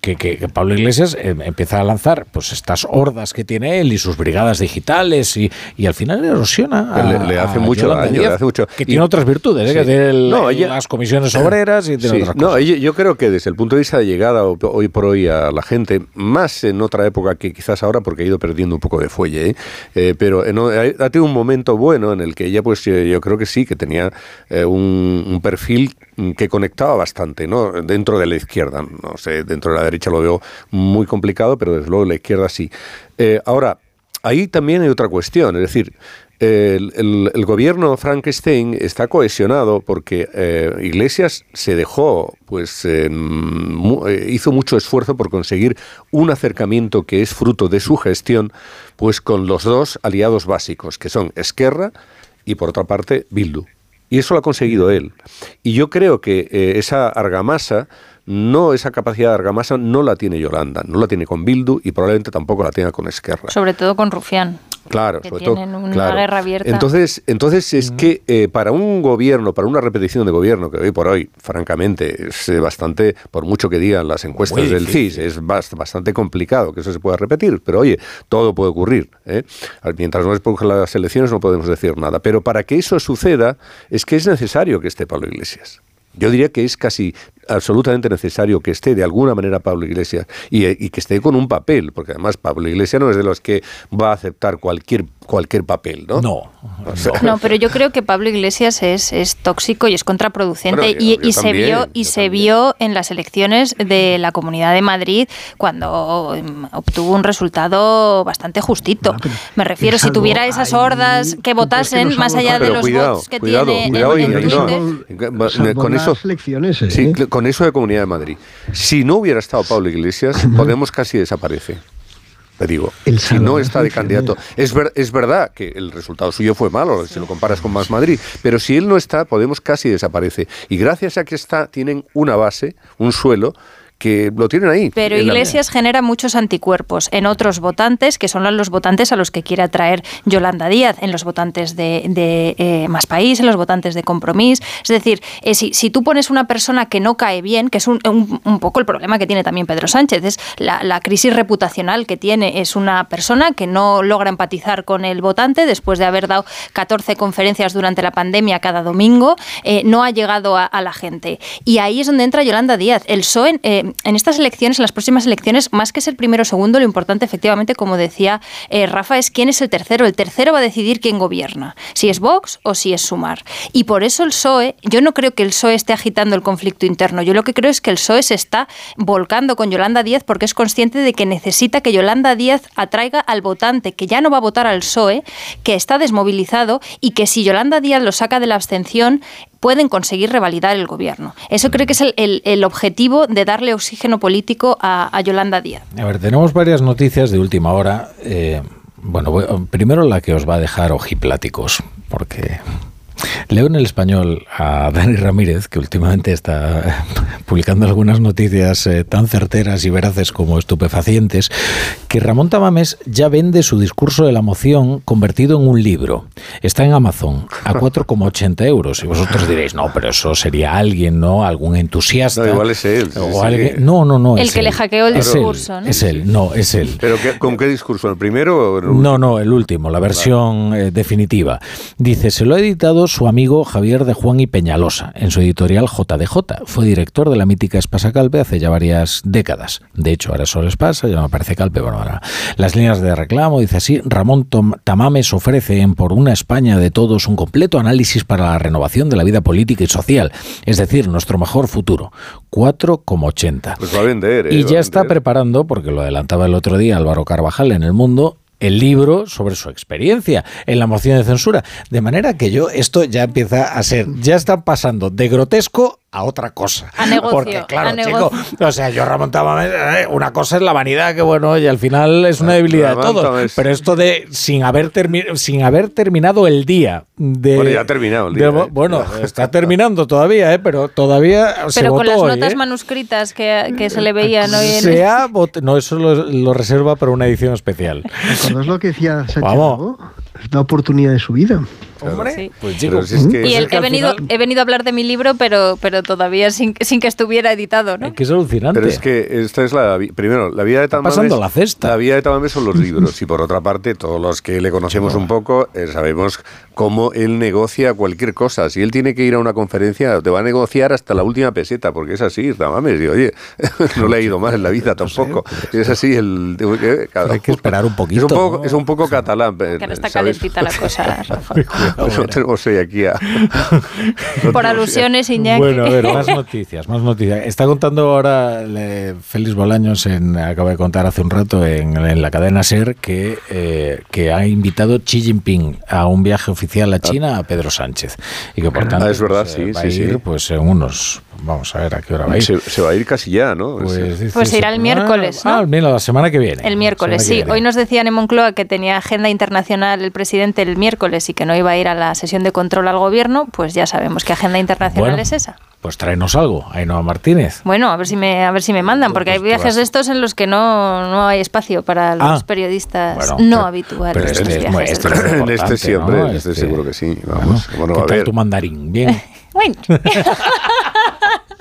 Speaker 2: que, Pablo Iglesias eh, empieza a lanzar pues estas hordas que tiene él y sus brigadas digitales y, y al final erosiona.
Speaker 108: le, hace mucho daño, le hace mucho.
Speaker 2: Que tiene otras virtudes, ¿eh? que tiene las comisiones obreras y tiene otras cosas.
Speaker 108: No, yo, creo que desde el punto de vista de llegada hoy por hoy a la gente, más en otra época que quizás ahora, porque ha ido perdiendo un poco de fuelle, ¿eh? pero ha tenido un momento bueno en el que ella, pues yo creo que sí, que tenía un, un perfil que conectaba bastante, ¿no? Dentro de la izquierda, no sé, dentro de la derecha lo veo muy complicado, pero desde luego la izquierda sí. Eh, ahora, ahí también hay otra cuestión, es decir, el, el- el gobierno Frankenstein está cohesionado porque eh, Iglesias se dejó, pues eh, eh, hizo mucho esfuerzo por conseguir un acercamiento que es fruto de su gestión, pues con los dos aliados básicos, que son Esquerra y por otra parte Bildu. Y eso lo ha conseguido él. Y yo creo que eh, esa argamasa, no esa capacidad de argamasa, no la tiene Yolanda, no la tiene con Bildu y probablemente tampoco la tenga con Esquerra.
Speaker 5: Sobre todo con Rufián.
Speaker 108: Claro,
Speaker 5: que
Speaker 108: sobre todo.
Speaker 5: tienen una
Speaker 108: claro.
Speaker 5: guerra abierta.
Speaker 108: Entonces, entonces es que eh, para un gobierno, para una repetición de gobierno, que hoy por hoy, francamente, es eh, bastante, por mucho que digan las encuestas
Speaker 2: Muy
Speaker 108: del
Speaker 2: difícil.
Speaker 108: CIS, es bast- bastante complicado que eso se pueda repetir. Pero oye, todo puede ocurrir. ¿eh? Mientras no se produzcan las elecciones no podemos decir nada. Pero para que eso suceda, es que es necesario que esté Pablo Iglesias. Yo diría que es casi absolutamente necesario que esté de alguna manera Pablo Iglesias y, eh, y que esté con un papel, porque además Pablo Iglesias no es de los que va a aceptar cualquier cualquier papel, ¿no?
Speaker 2: No.
Speaker 5: No, pero yo creo que Pablo Iglesias es, es tóxico y es contraproducente
Speaker 108: Bueno, yo-
Speaker 5: y,
Speaker 108: yo
Speaker 5: y se vio y se vio en las elecciones de la Comunidad de Madrid cuando em, obtuvo un resultado bastante justito. Me refiero, si tuviera esas
Speaker 68: ahí,
Speaker 5: hordas que votasen
Speaker 68: no
Speaker 5: más allá de los
Speaker 108: cuidado,
Speaker 5: votos que
Speaker 108: cuidado,
Speaker 5: tiene en-
Speaker 108: cuidado,
Speaker 5: en.
Speaker 68: Salvo
Speaker 108: con
Speaker 68: las
Speaker 108: eso,
Speaker 68: elecciones, ¿eh?
Speaker 108: sí, con eso de Comunidad de Madrid. Si no hubiera estado Pablo Iglesias, [LAUGHS] Podemos casi desaparece. Te digo,
Speaker 68: El
Speaker 108: si no está de candidato. Es, ver- es verdad que el resultado suyo fue malo, si lo comparas con Más Madrid, pero si él no está, Podemos casi desaparece. Y gracias a que está, tienen una base, un suelo, que lo tienen ahí.
Speaker 5: Pero Iglesias genera muchos anticuerpos en otros votantes, que son los votantes a los que quiere atraer Yolanda Díaz, en los votantes de, de, eh, Más País, en los votantes de Compromís. Es decir, eh, si, si tú pones una persona que no cae bien, que es un, un- un poco el problema que tiene también Pedro Sánchez, es la, la crisis reputacional que tiene, es una persona que no logra empatizar con el votante después de haber dado 14 conferencias durante la pandemia cada domingo, eh, no ha llegado a, a la gente. Y ahí es donde entra Yolanda Díaz. El PSOE, en estas elecciones, en las próximas elecciones, más que ser primero o segundo, lo importante, efectivamente, como decía eh, Rafa, es quién es el tercero. El tercero va a decidir quién gobierna, si es Vox o si es Sumar. Y por eso el PSOE, yo no creo que el PSOE esté agitando el conflicto interno. Yo lo que creo es que el PSOE se está volcando con Yolanda Díaz porque es consciente de que necesita que Yolanda Díaz atraiga al votante que ya no va a votar al PSOE, que está desmovilizado y que si Yolanda Díaz lo saca de la abstención, pueden conseguir revalidar el gobierno. Eso creo que es el, objetivo de darle oxígeno político a, Yolanda Díaz.
Speaker 2: A ver, tenemos varias noticias de última hora. Eh, bueno, primero la que os va a dejar ojipláticos, porque leo en el español a Dani Ramírez, que últimamente está publicando algunas noticias eh, tan certeras y veraces como estupefacientes, que Ramón Tamames ya vende su discurso de la moción convertido en un libro. Está en Amazon a [LAUGHS] 4,80 euros. Y vosotros diréis, no, pero eso sería alguien, ¿no? Algún entusiasta.
Speaker 108: No, igual es él, sí,
Speaker 2: O
Speaker 108: sí.
Speaker 2: alguien- No, no, no.
Speaker 5: El
Speaker 2: es
Speaker 5: que le hackeó el
Speaker 2: Es él,
Speaker 5: discurso, ¿no?
Speaker 2: Es él, no, es él.
Speaker 108: ¿Pero qué- con qué discurso? ¿El primero o el último?
Speaker 2: No, no, el último, la versión eh, definitiva. Dice, se lo ha editado su amigo Javier de Juan y Peñalosa en su editorial JDJ. Fue director de la mítica Espasa Calpe hace ya varias décadas. De hecho, ahora solo Espasa, ya no aparece Calpe. Bueno, ahora. Las líneas de reclamo, dice así, Ramón Tom- Tamames ofrece en Por una España de todos un completo análisis para la renovación de la vida política y social, es decir, nuestro mejor futuro. 4,80.
Speaker 108: Pues va a vender, ¿eh?
Speaker 2: Y ya está preparando, porque lo adelantaba el otro día Álvaro Carvajal en El Mundo, el libro sobre su experiencia en la moción de censura. De manera que yo, esto ya empieza a ser, ya están pasando de grotesco a otra cosa.
Speaker 5: A negocio,
Speaker 2: Porque claro,
Speaker 5: a
Speaker 2: chico,
Speaker 5: negocio.
Speaker 2: o sea, yo remontaba, eh, una cosa es la vanidad, que bueno, y al final es una debilidad de todos. Pero esto de sin haber, termi- sin haber terminado el día de...
Speaker 108: Bueno, ya ha terminado el
Speaker 2: de-
Speaker 108: día, ¿eh?
Speaker 2: Bueno, [LAUGHS] está terminando todavía, ¿eh? pero todavía se
Speaker 5: Pero con
Speaker 2: votó
Speaker 5: las
Speaker 2: hoy,
Speaker 5: notas
Speaker 2: ¿eh?
Speaker 5: manuscritas que, que se le veían hoy en...
Speaker 2: Se ha No, eso lo, lo reserva para una edición especial.
Speaker 68: ¿Recuerdas lo que decía Sánchez
Speaker 2: Vamos.
Speaker 68: Es la oportunidad de su vida.
Speaker 2: Hombre,
Speaker 5: Sí.
Speaker 2: pues chico,
Speaker 108: si es que-
Speaker 5: Y
Speaker 2: es
Speaker 5: el-
Speaker 2: que
Speaker 5: he, venido,
Speaker 2: final-
Speaker 5: he venido a hablar de mi libro, pero, pero todavía sin, sin que estuviera editado, ¿no?
Speaker 2: que es alucinante.
Speaker 108: Pero es que esta es la... Primero, la vida de Tamames...
Speaker 2: pasando la cesta.
Speaker 108: La vida de Tamames son los [LAUGHS] libros. Y por otra parte, todos los que le conocemos un poco, eh, sabemos cómo él negocia cualquier cosa. Si él tiene que ir a una conferencia, te va a negociar hasta la última peseta, porque es así, mames. Y, oye, [LAUGHS] no le ha ido mal en la vida [LAUGHS] tampoco. Es así el...
Speaker 2: Hay que esperar un poquito.
Speaker 108: Es un poco, es un poco catalán.
Speaker 5: Que no está calentita la cosa, Rafa.
Speaker 108: No tenemos hoy aquí a... [LAUGHS]
Speaker 5: Por alusiones, Iñaki.
Speaker 2: Bueno, a ver, [LAUGHS] más noticias, más noticias. Está contando ahora eh, Félix Bolaños, en, acaba de contar hace un rato en, en la cadena SER, que, eh, que ha invitado Xi Jinping a un viaje oficial a China a Pedro Sánchez. Y que por
Speaker 108: Ah,
Speaker 2: tanto
Speaker 108: es verdad,
Speaker 2: pues,
Speaker 108: sí,
Speaker 2: eh, va
Speaker 108: sí,
Speaker 2: a ir
Speaker 108: sí.
Speaker 2: pues en unos... Vamos a ver a qué hora va a ir.
Speaker 108: Se, se va a ir casi ya, ¿no?
Speaker 2: Pues, dice
Speaker 5: Pues irá el
Speaker 2: se-
Speaker 5: miércoles,
Speaker 2: Ah,
Speaker 5: ¿no?
Speaker 2: ah, mira, la semana que viene.
Speaker 5: El miércoles, sí. Hoy nos decían en Moncloa que tenía agenda internacional el presidente el miércoles y que no iba a ir a la sesión de control al gobierno, pues ya sabemos qué agenda internacional
Speaker 2: Bueno.
Speaker 5: es esa.
Speaker 2: Pues tráenos algo, Ainhoa Martínez.
Speaker 5: Bueno, a ver si me, a ver si me mandan, porque hay
Speaker 2: Pues
Speaker 5: viajes de estos en los que no, no hay espacio para los
Speaker 2: Ah,
Speaker 5: periodistas
Speaker 2: bueno,
Speaker 5: no
Speaker 2: pero-
Speaker 5: habituales.
Speaker 2: pero este es
Speaker 5: viajes
Speaker 2: este es
Speaker 108: En este siempre, este
Speaker 2: Este-
Speaker 108: seguro que sí. Vamos, bueno,
Speaker 2: ¿Qué
Speaker 108: a
Speaker 2: tal
Speaker 108: ver.
Speaker 2: tu mandarín? Bien. [LAUGHS] [LAUGHS]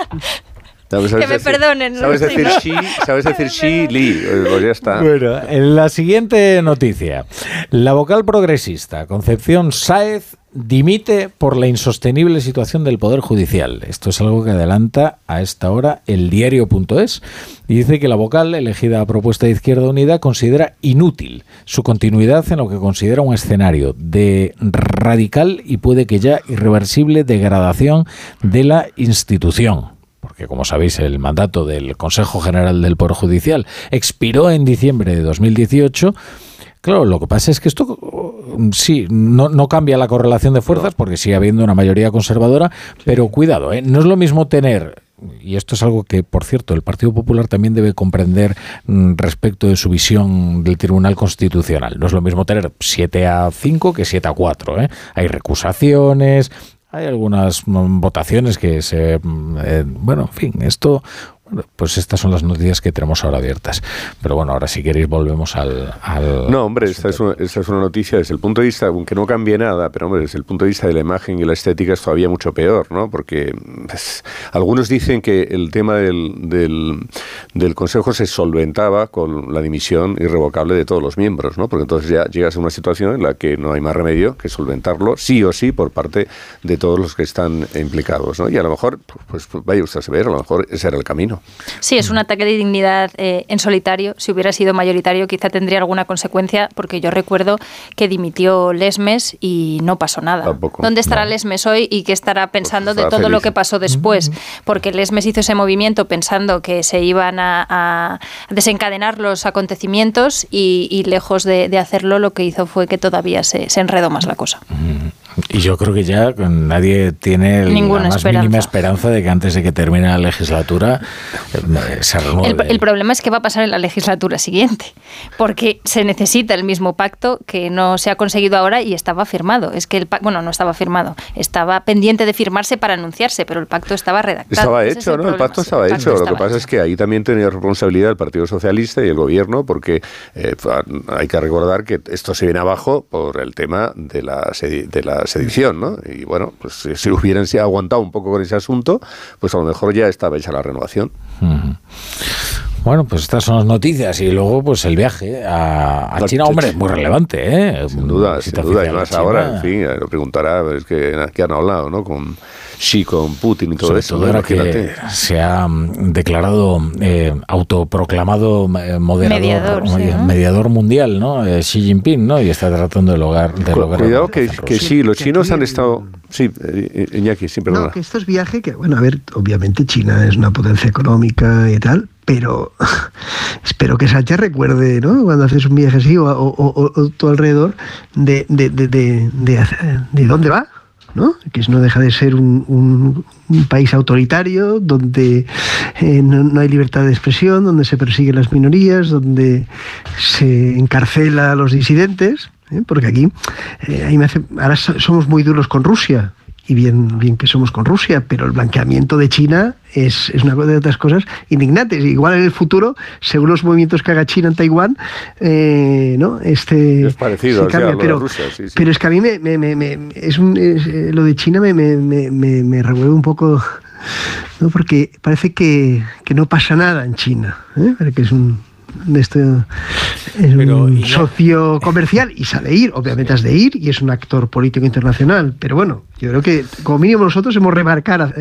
Speaker 5: Bueno, [LAUGHS]
Speaker 108: ¿Sabes,
Speaker 5: Que me perdonen, no
Speaker 108: ¿Sabes decir sí? ¿Sabes decir sí, Lee? Eh, Pues ya está.
Speaker 2: Bueno, en la siguiente noticia. La vocal progresista Concepción Sáez dimite por la insostenible situación del Poder Judicial. Esto es algo que adelanta a esta hora el diario.es y dice que la vocal, elegida a propuesta de Izquierda Unida, considera inútil su continuidad en lo que considera un escenario de radical y puede que ya irreversible degradación de la institución porque como sabéis el mandato del Consejo General del Poder Judicial expiró en diciembre de 2018. Claro, lo que pasa es que esto mm, sí, no, no cambia la correlación de fuerzas porque sigue habiendo una mayoría conservadora, pero cuidado, ¿eh? no es lo mismo tener y esto es algo que, por cierto, el Partido Popular también debe comprender mm, respecto de su visión del Tribunal Constitucional. No es lo mismo tener 7 a 5 que 7 a 4. ¿eh? Hay recusaciones, hay algunas mm, votaciones que se... mm, eh, bueno, en fin, esto... Pues estas son las noticias que tenemos ahora abiertas. Pero bueno, ahora si queréis volvemos al... al-
Speaker 108: No, hombre, esta es, una, esta es una noticia desde el punto de vista, aunque no cambie nada, pero hombre, desde el punto de vista de la imagen y la estética es todavía mucho peor, ¿no? Porque pues, algunos dicen que el tema del, del, del Consejo se solventaba con la dimisión irrevocable de todos los miembros, ¿no? Porque entonces ya llegas a una situación en la que no hay más remedio que solventarlo sí o sí por parte de todos los que están implicados, ¿no? Y a lo mejor, pues, pues vaya usted a saber, a lo mejor ese era el camino.
Speaker 5: Sí, es un ataque de dignidad eh, en solitario. Si hubiera sido mayoritario, quizá tendría alguna consecuencia, porque yo recuerdo que dimitió Lesmes y no pasó nada.
Speaker 108: Tampoco.
Speaker 5: ¿Dónde estará Lesmes hoy y qué estará pensando de todo lo que pasó después? Porque Lesmes hizo ese movimiento pensando que se iban a, a desencadenar los acontecimientos y, y lejos de, de hacerlo, lo que hizo fue que todavía se, se enredó más la cosa.
Speaker 2: Y yo creo que ya nadie tiene
Speaker 5: Ninguna
Speaker 2: la más
Speaker 5: esperanza.
Speaker 2: mínima esperanza de que antes de que termine la legislatura eh, se renueve.
Speaker 5: El, el problema es que va a pasar en la legislatura siguiente, porque se necesita el mismo pacto que no se ha conseguido ahora y estaba firmado. Es que el pacto, bueno, no estaba firmado, estaba pendiente de firmarse para anunciarse, pero el pacto estaba redactado.
Speaker 108: Estaba
Speaker 5: Ese es
Speaker 108: hecho,
Speaker 5: el
Speaker 108: ¿no? El pacto estaba
Speaker 5: el
Speaker 108: hecho.
Speaker 5: pacto
Speaker 108: Lo que pasa es que ahí también tenía responsabilidad el Partido Socialista y el gobierno, porque eh, hay que recordar que esto se viene abajo por el tema de la, de la sedición, ¿no? Y bueno, pues si, hubieran aguantado un poco con ese asunto, pues a lo mejor ya estaba hecha la renovación.
Speaker 2: Bueno, pues estas son las noticias y luego pues el viaje a, China,
Speaker 108: ch-
Speaker 2: hombre, muy relevante, ¿eh?
Speaker 108: Sin duda, sin duda. Y más ahora, en
Speaker 2: fin
Speaker 108: eh, lo preguntará, es que, que han hablado, ¿no? Con Xi, con Putin y todo
Speaker 2: Sobre
Speaker 108: eso.
Speaker 2: todo ahora que se ha mm, declarado eh, autoproclamado eh, moderador,
Speaker 5: Mediador, sí, ¿no?
Speaker 2: mediador mundial, ¿no? Eh, Xi Jinping, ¿no? Y está tratando de lograr, de
Speaker 108: Cu-
Speaker 2: lograr
Speaker 108: Cuidado que, sí, los
Speaker 68: que
Speaker 108: chinos
Speaker 68: aquí
Speaker 108: han estado... Sí, eh, Iñaki, sí, perdona.
Speaker 68: No, que esto es viaje que, bueno, a ver, obviamente China es una potencia económica y tal, pero [LAUGHS] espero que Sánchez recuerde, ¿no? Cuando haces un viaje así o, o, o- o tu alrededor, de, de, de, de, de hacer- de dónde va, ¿no? Que no deja de ser un, país autoritario, donde eh, no, hay libertad de expresión, donde se persiguen las minorías, donde se encarcela a los disidentes, ¿eh? porque aquí eh, ahí me hace- ahora so- somos muy duros con Rusia, y bien, bien que somos con Rusia, pero el blanqueamiento de China es, es una cosa de otras cosas indignantes. Igual en el futuro, según los movimientos que haga China en Taiwán, eh, ¿no? Este,
Speaker 108: Es parecido,
Speaker 68: se
Speaker 108: o sea,
Speaker 68: cambia, pero,
Speaker 108: Rusia, sí, sí.
Speaker 68: pero es que a mí me, me- me- me- es un- es, eh, lo de China me, me, me, me- me revuelve un poco, ¿no? porque parece que, que no pasa nada en China. ¿eh? Que es un, este es un socio comercial y sabe ir, obviamente has de ir y es un actor político internacional, pero bueno, yo creo que como mínimo nosotros hemos remarcar a,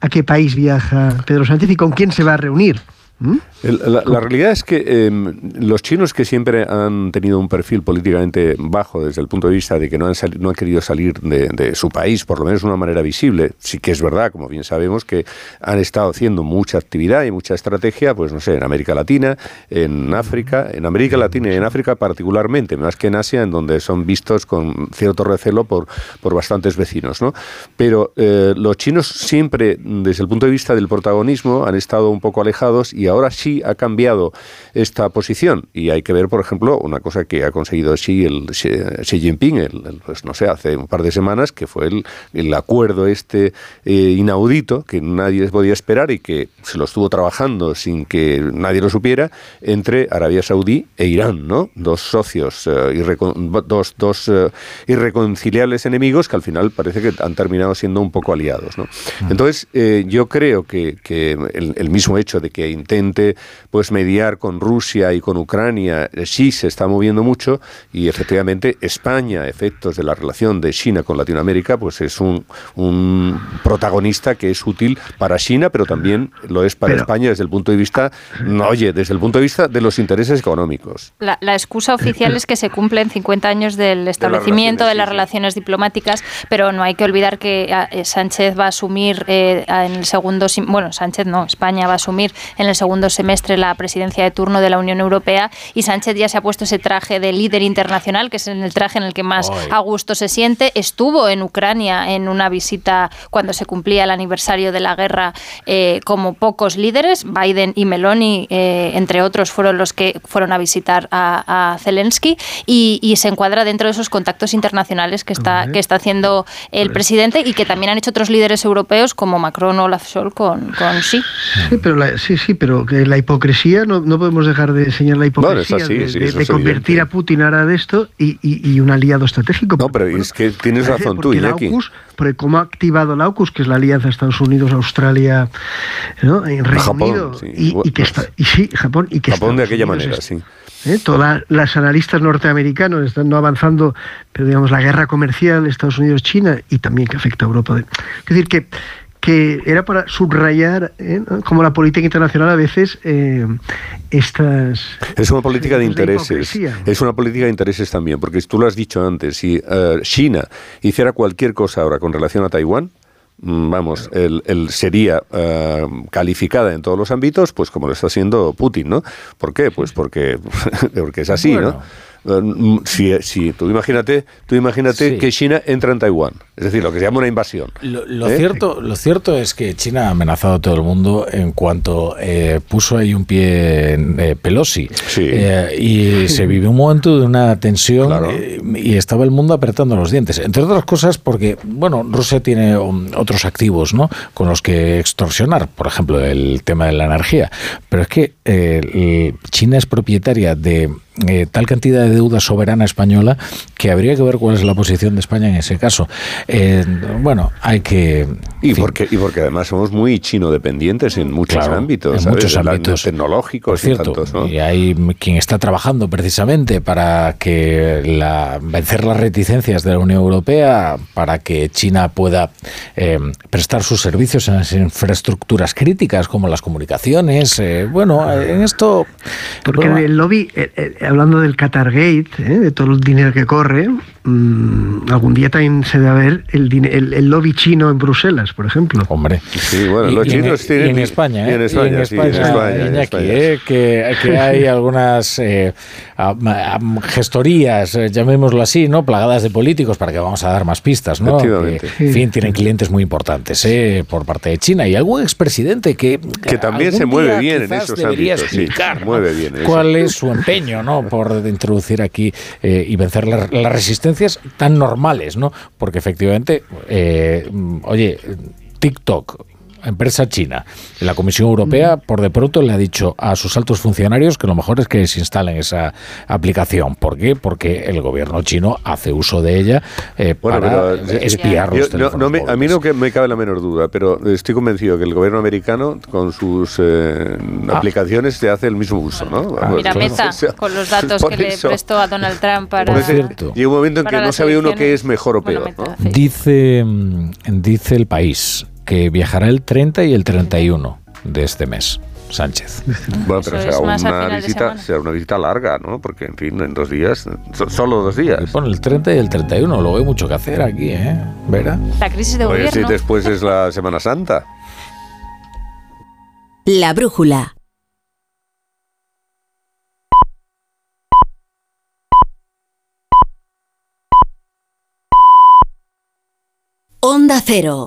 Speaker 68: a qué país viaja Pedro Sánchez y con quién se va a reunir. ¿Mm?
Speaker 108: La, realidad es que em, los chinos que siempre han tenido un perfil políticamente bajo desde el punto de vista de que no han, no han querido salir de, su país, por lo menos de una manera visible, sí que es verdad, como bien sabemos, que han estado haciendo mucha actividad y mucha estrategia, pues no sé, en América Latina, en África, en América Latina y en África particularmente, más que en Asia, en donde son vistos con cierto recelo por, por bastantes vecinos. ¿no? Pero eh, los chinos siempre, desde el punto de vista del protagonismo, han estado un poco alejados y ahora sí ha cambiado esta posición. Y hay que ver, por ejemplo, una cosa que ha conseguido Xi, el, Xi Jinping, el, pues no sé, hace un par de semanas, que fue el, el acuerdo este eh, inaudito que nadie podía esperar y que se lo estuvo trabajando sin que nadie lo supiera entre Arabia Saudí e Irán, ¿no? Dos socios, eh, dos, dos eh, irreconciliables enemigos que al final parece que han terminado siendo un poco aliados, ¿no? Entonces, yo creo que, que el, el mismo hecho de que intente pues mediar con Rusia y con Ucrania, eh, sí se está moviendo mucho y efectivamente España, efectos de la relación de China con Latinoamérica, pues es un, un protagonista que es útil para China, pero también lo es para España desde el punto de vista, no, oye, desde el punto de vista de los intereses económicos.
Speaker 5: La, excusa oficial es que se cumplen 50 años del establecimiento de las relaciones, diplomáticas, pero no hay que olvidar que eh, Sánchez va a asumir eh, en el segundo, bueno, Sánchez no, España va a asumir en el segundo semestre la presidencia de turno de la Unión Europea y Sánchez ya se ha puesto ese traje de líder internacional, que es el traje en el que más a gusto se siente. Estuvo en Ucrania en una visita cuando se cumplía el aniversario de la guerra eh, como pocos líderes. Biden y Meloni, eh, entre otros, fueron los que fueron a visitar a, Zelensky y, se encuadra dentro de esos contactos internacionales que está, que está haciendo el presidente y que también han hecho otros líderes europeos como Macron o Olaf Scholz con, con sí.
Speaker 68: Sí, pero sí, sí, pero que la hipocresía, no, no podemos dejar de enseñar la hipocresía de, convertir a Putin ahora de esto y, y, un aliado estratégico.
Speaker 108: No, pero es que tienes razón tú, Iñaki.
Speaker 68: porque cómo ha activado la AUKUS, que es la alianza Estados Unidos, Australia, ¿no? en Reino Japón, Unido, y, que está, y sí, Japón, y que
Speaker 108: Japón de aquella manera, sí.
Speaker 68: ¿eh? Todas las analistas norteamericanos están no avanzando, pero digamos, la guerra comercial Estados Unidos-China y también que afecta a Europa. Es decir, que que era para subrayar ¿eh? como la política internacional a veces eh, estas...
Speaker 108: Es una política de intereses. Es una política de intereses también, porque tú lo has dicho antes, si eh, China hiciera cualquier cosa ahora con relación a Taiwán, mm, vamos, el, sería calificada en todos los ámbitos, pues como lo está haciendo Putin, ¿no? ¿Por qué? Pues porque, [LAUGHS] porque es así, ¿no? Eh, si, si, tú imagínate, tú imagínate que China entra en Taiwán, es decir, lo que se llama una invasión.
Speaker 2: Lo, ¿Eh? cierto, lo cierto es que China ha amenazado a todo el mundo en cuanto eh, puso ahí un pie en Pelosi y se [LAUGHS] vivió un momento de una tensión y estaba el mundo apretando los dientes, entre otras cosas porque, bueno, Rusia tiene um, otros activos, ¿no? Con los que extorsionar, por ejemplo, el tema de la energía, pero es que China es propietaria de eh, tal cantidad de deuda soberana española que habría que ver cuál es la posición de España en ese caso. Eh, bueno, hay que...
Speaker 108: Y porque, y porque además somos muy chino dependientes en muchos ámbitos.
Speaker 2: En muchos ámbitos.
Speaker 108: Tecnológicos
Speaker 2: cierto, y, hay quien está trabajando precisamente para que la, vencer las reticencias de la Unión Europea, para que China pueda eh, prestar sus servicios en las infraestructuras críticas como las comunicaciones. bueno, en esto...
Speaker 68: Porque el lobby hablando del Qatargate, ¿eh? de todo el dinero que corre, mm, algún día también se debe ver el, el, lobby chino en Bruselas, por ejemplo.
Speaker 2: Hombre.
Speaker 108: Sí, bueno, los chinos
Speaker 2: tienen... en España, ¿eh?
Speaker 108: en España, en España,
Speaker 2: ¿eh? que, que, hay [LAUGHS] algunas eh, gestorías, llamémoslo así, ¿no? Plagadas de políticos para que vamos a dar más pistas, ¿no? Que, en fin, tienen clientes muy importantes ¿eh? por parte de China y algún expresidente que...
Speaker 108: Que también se mueve bien en esos ámbitos.
Speaker 2: Explicar,
Speaker 108: mueve bien
Speaker 2: ¿Cuál es su empeño, no? Por introducir aquí eh, y vencer las, resistencias tan normales, ¿no? Porque efectivamente, eh, oye, TikTok, empresa china. La Comisión Europea, por de pronto, le ha dicho a sus altos funcionarios que lo mejor es que se instalen esa aplicación. ¿Por qué? Porque el gobierno chino hace uso de ella eh, para espiar los
Speaker 108: yo, no, me, A mí no que me cabe la menor duda, pero estoy convencido que el gobierno americano, con sus eh,
Speaker 5: Ah.
Speaker 108: aplicaciones, te hace el mismo uso, ¿no? Vamos,
Speaker 5: Mira, Meta, [LAUGHS]
Speaker 108: o sea,
Speaker 5: con los datos que le prestó a Donald Trump para...
Speaker 108: Por llega un momento en que no sabe uno qué es mejor o
Speaker 5: Bueno,
Speaker 108: peor.
Speaker 5: Meta,
Speaker 108: ¿no?
Speaker 2: Dice, mm, dice el país que viajará el 30 y el 31 de este mes. Sánchez.
Speaker 108: Bueno, pero será una, visita, será una visita larga, ¿no? Porque, en fin, en dos días, so- solo dos días.
Speaker 2: Bueno, el 30 y el 31, luego hay mucho que hacer aquí, ¿eh? ¿Verá?
Speaker 5: La crisis de
Speaker 108: Oye, si después es la Semana Santa.
Speaker 1: La brújula. Onda Cero.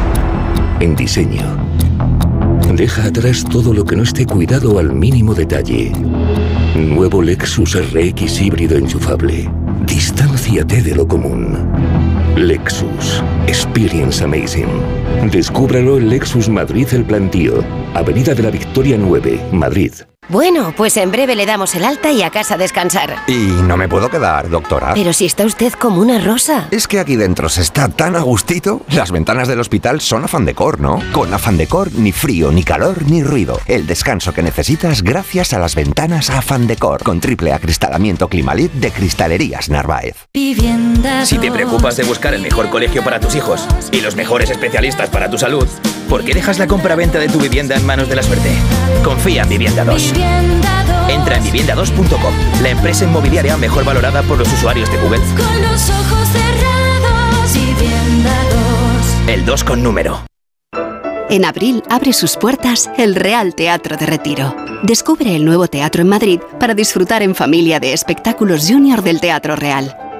Speaker 25: En diseño. Deja atrás todo lo que no esté cuidado al mínimo detalle. Nuevo Lexus RX híbrido enchufable. Distánciate de lo común. Lexus. Experience Amazing. Descúbralo en Lexus Madrid El Plantío. Avenida de la Victoria 9, Madrid.
Speaker 115: Bueno, pues en breve le damos el alta y a casa a descansar.
Speaker 35: Y no me puedo quedar, doctora.
Speaker 115: Pero si está usted como una rosa.
Speaker 35: Es que aquí dentro se está tan a gustito. Las ventanas del hospital son Afan Decor, ¿no? Con Afan Decor ni frío, ni calor, ni ruido. El descanso que necesitas gracias a las ventanas Afan Decor. Con triple acristalamiento Climalit de Cristalerías Narváez.
Speaker 116: Si te preocupas de buscar el mejor colegio para tus hijos y los mejores especialistas para tu salud, ¿por qué dejas la compra-venta de tu vivienda en manos de la suerte? Confía en Vivienda 2. Entra en vivienda2.com, la empresa inmobiliaria mejor valorada por los usuarios de Google.
Speaker 117: Con los ojos cerrados, vivienda 2.
Speaker 116: El 2 con número.
Speaker 115: En abril abre sus puertas el Real Teatro de Retiro. Descubre el nuevo teatro en Madrid para disfrutar en familia de espectáculos junior del Teatro Real.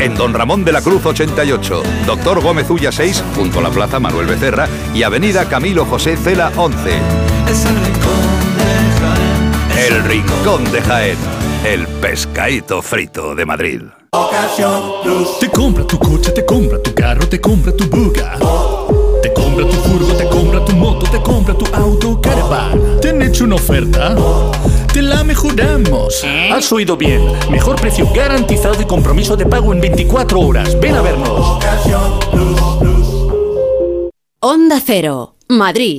Speaker 118: En Don Ramón de la Cruz 88, Doctor Gómez Ulla 6, junto a la Plaza Manuel Becerra y Avenida Camilo José Cela 11.
Speaker 119: Es el rincón de Jaén.
Speaker 118: El pescadito frito de Madrid.
Speaker 119: Te compra tu coche, te compra tu carro, te compra tu buga. Te compra tu furgo, te compra tu moto, te compra tu auto, caravan. ¿Te han hecho una oferta? Te la mejoramos. Has oído bien. Mejor precio garantizado y compromiso de pago en 24 horas. Ven a vernos.
Speaker 115: Onda Cero, Madrid.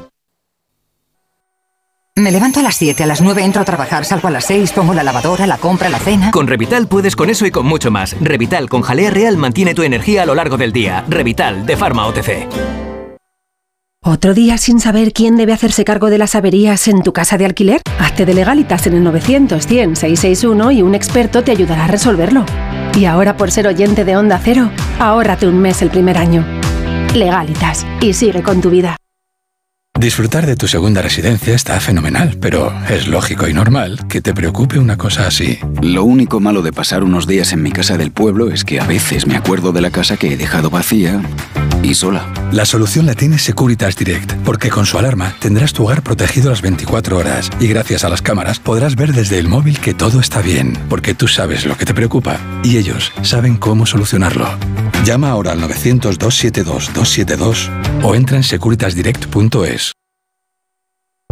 Speaker 120: Me levanto a las 7, a las 9 entro a trabajar, salgo a las 6, pongo la lavadora, la compra, la cena.
Speaker 116: Con Revital puedes con eso y con mucho más. Revital con jalea real mantiene tu energía a lo largo del día. Revital, de Pharma OTC.
Speaker 104: ¿Otro día sin saber quién debe hacerse cargo de las averías en tu casa de alquiler? Hazte de legalitas en el 900 100 661 y un experto te ayudará a resolverlo. Y ahora por ser oyente de Onda Cero, ahórrate un mes el primer año. Legalitas y sigue con tu vida.
Speaker 121: Disfrutar de tu segunda residencia está fenomenal, pero es lógico y normal que te preocupe una cosa así.
Speaker 122: Lo único malo de pasar unos días en mi casa del pueblo es que a veces me acuerdo de la casa que he dejado vacía y sola.
Speaker 121: La solución la tiene Securitas Direct, porque con su alarma tendrás tu hogar protegido las 24 horas y gracias a las cámaras podrás ver desde el móvil que todo está bien, porque tú sabes lo que te preocupa y ellos saben cómo solucionarlo. Llama ahora al 900-272-272 o entra en securitasdirect.es.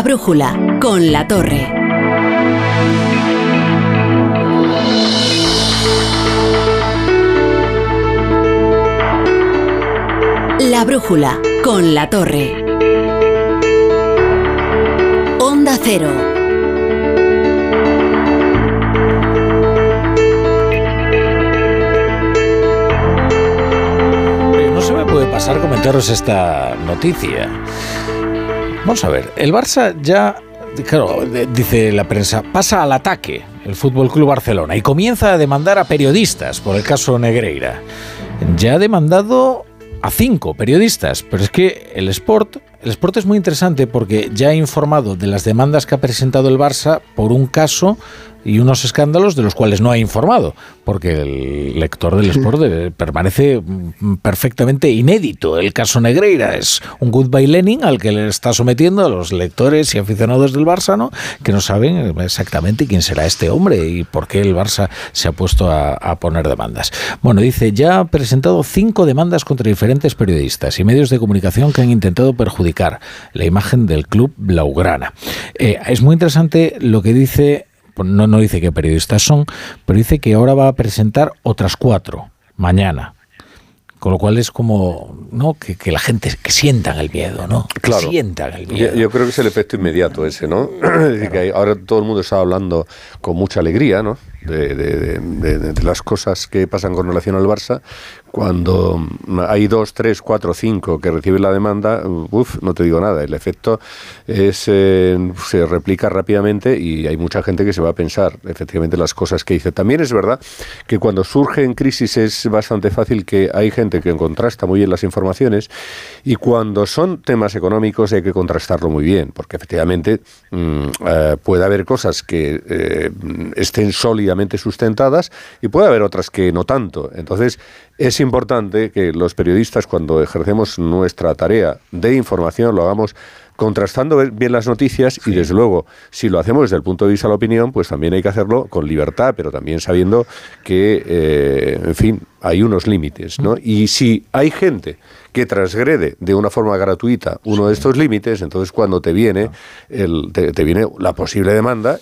Speaker 95: La brújula con la torre. La brújula con la torre. Onda Cero.
Speaker 2: No se me puede pasar comentaros esta noticia. Vamos a ver, el Barça ya, claro, dice la prensa, pasa al ataque el Fútbol Club Barcelona y comienza a demandar a periodistas por el caso Negreira. Ya ha demandado a cinco periodistas, pero es que el Sport, el Sport es muy interesante porque ya ha informado de las demandas que ha presentado el Barça por un caso y unos escándalos de los cuales no ha informado, porque el lector del Sport permanece perfectamente inédito. El caso Negreira es un goodbye Lenin al que le está sometiendo a los lectores y aficionados del Barça, ¿no? que no saben exactamente quién será este hombre y por qué el Barça se ha puesto a, a poner demandas. Bueno, dice, ya ha presentado cinco demandas contra diferentes periodistas y medios de comunicación que han intentado perjudicar la imagen del club Blaugrana. Eh, es muy interesante lo que dice no, no dice qué periodistas son, pero dice que ahora va a presentar otras cuatro mañana. Con lo cual es como ¿no? que, que la gente que sientan el miedo, ¿no? Que
Speaker 108: Claro.
Speaker 2: sientan el miedo.
Speaker 108: Yo, yo creo que es el efecto inmediato ese, ¿no? [CLEARS THROAT] Que ahora todo el mundo está hablando con mucha alegría, ¿no? De, de- de- de- de las cosas que pasan con relación al Barça. Cuando hay dos, tres, cuatro, cinco que reciben la demanda, uff, no te digo nada. El efecto es eh, se replica rápidamente y hay mucha gente que se va a pensar efectivamente las cosas que dice. También es verdad que cuando surgen crisis es bastante fácil que hay gente que contrasta muy bien las informaciones y cuando son temas económicos hay que contrastarlo muy bien, porque efectivamente mm, eh, puede haber cosas que eh, estén sólidamente sustentadas y puede haber otras que no tanto. Entonces es importante que los periodistas cuando ejercemos nuestra tarea de información lo hagamos contrastando bien las noticias y desde luego si lo hacemos desde el punto de vista de la opinión pues también hay que hacerlo con libertad pero también sabiendo que eh, en fin hay unos límites ¿no? y si hay gente que transgrede de una forma gratuita uno de estos límites entonces cuando te viene el, te, te viene la posible demanda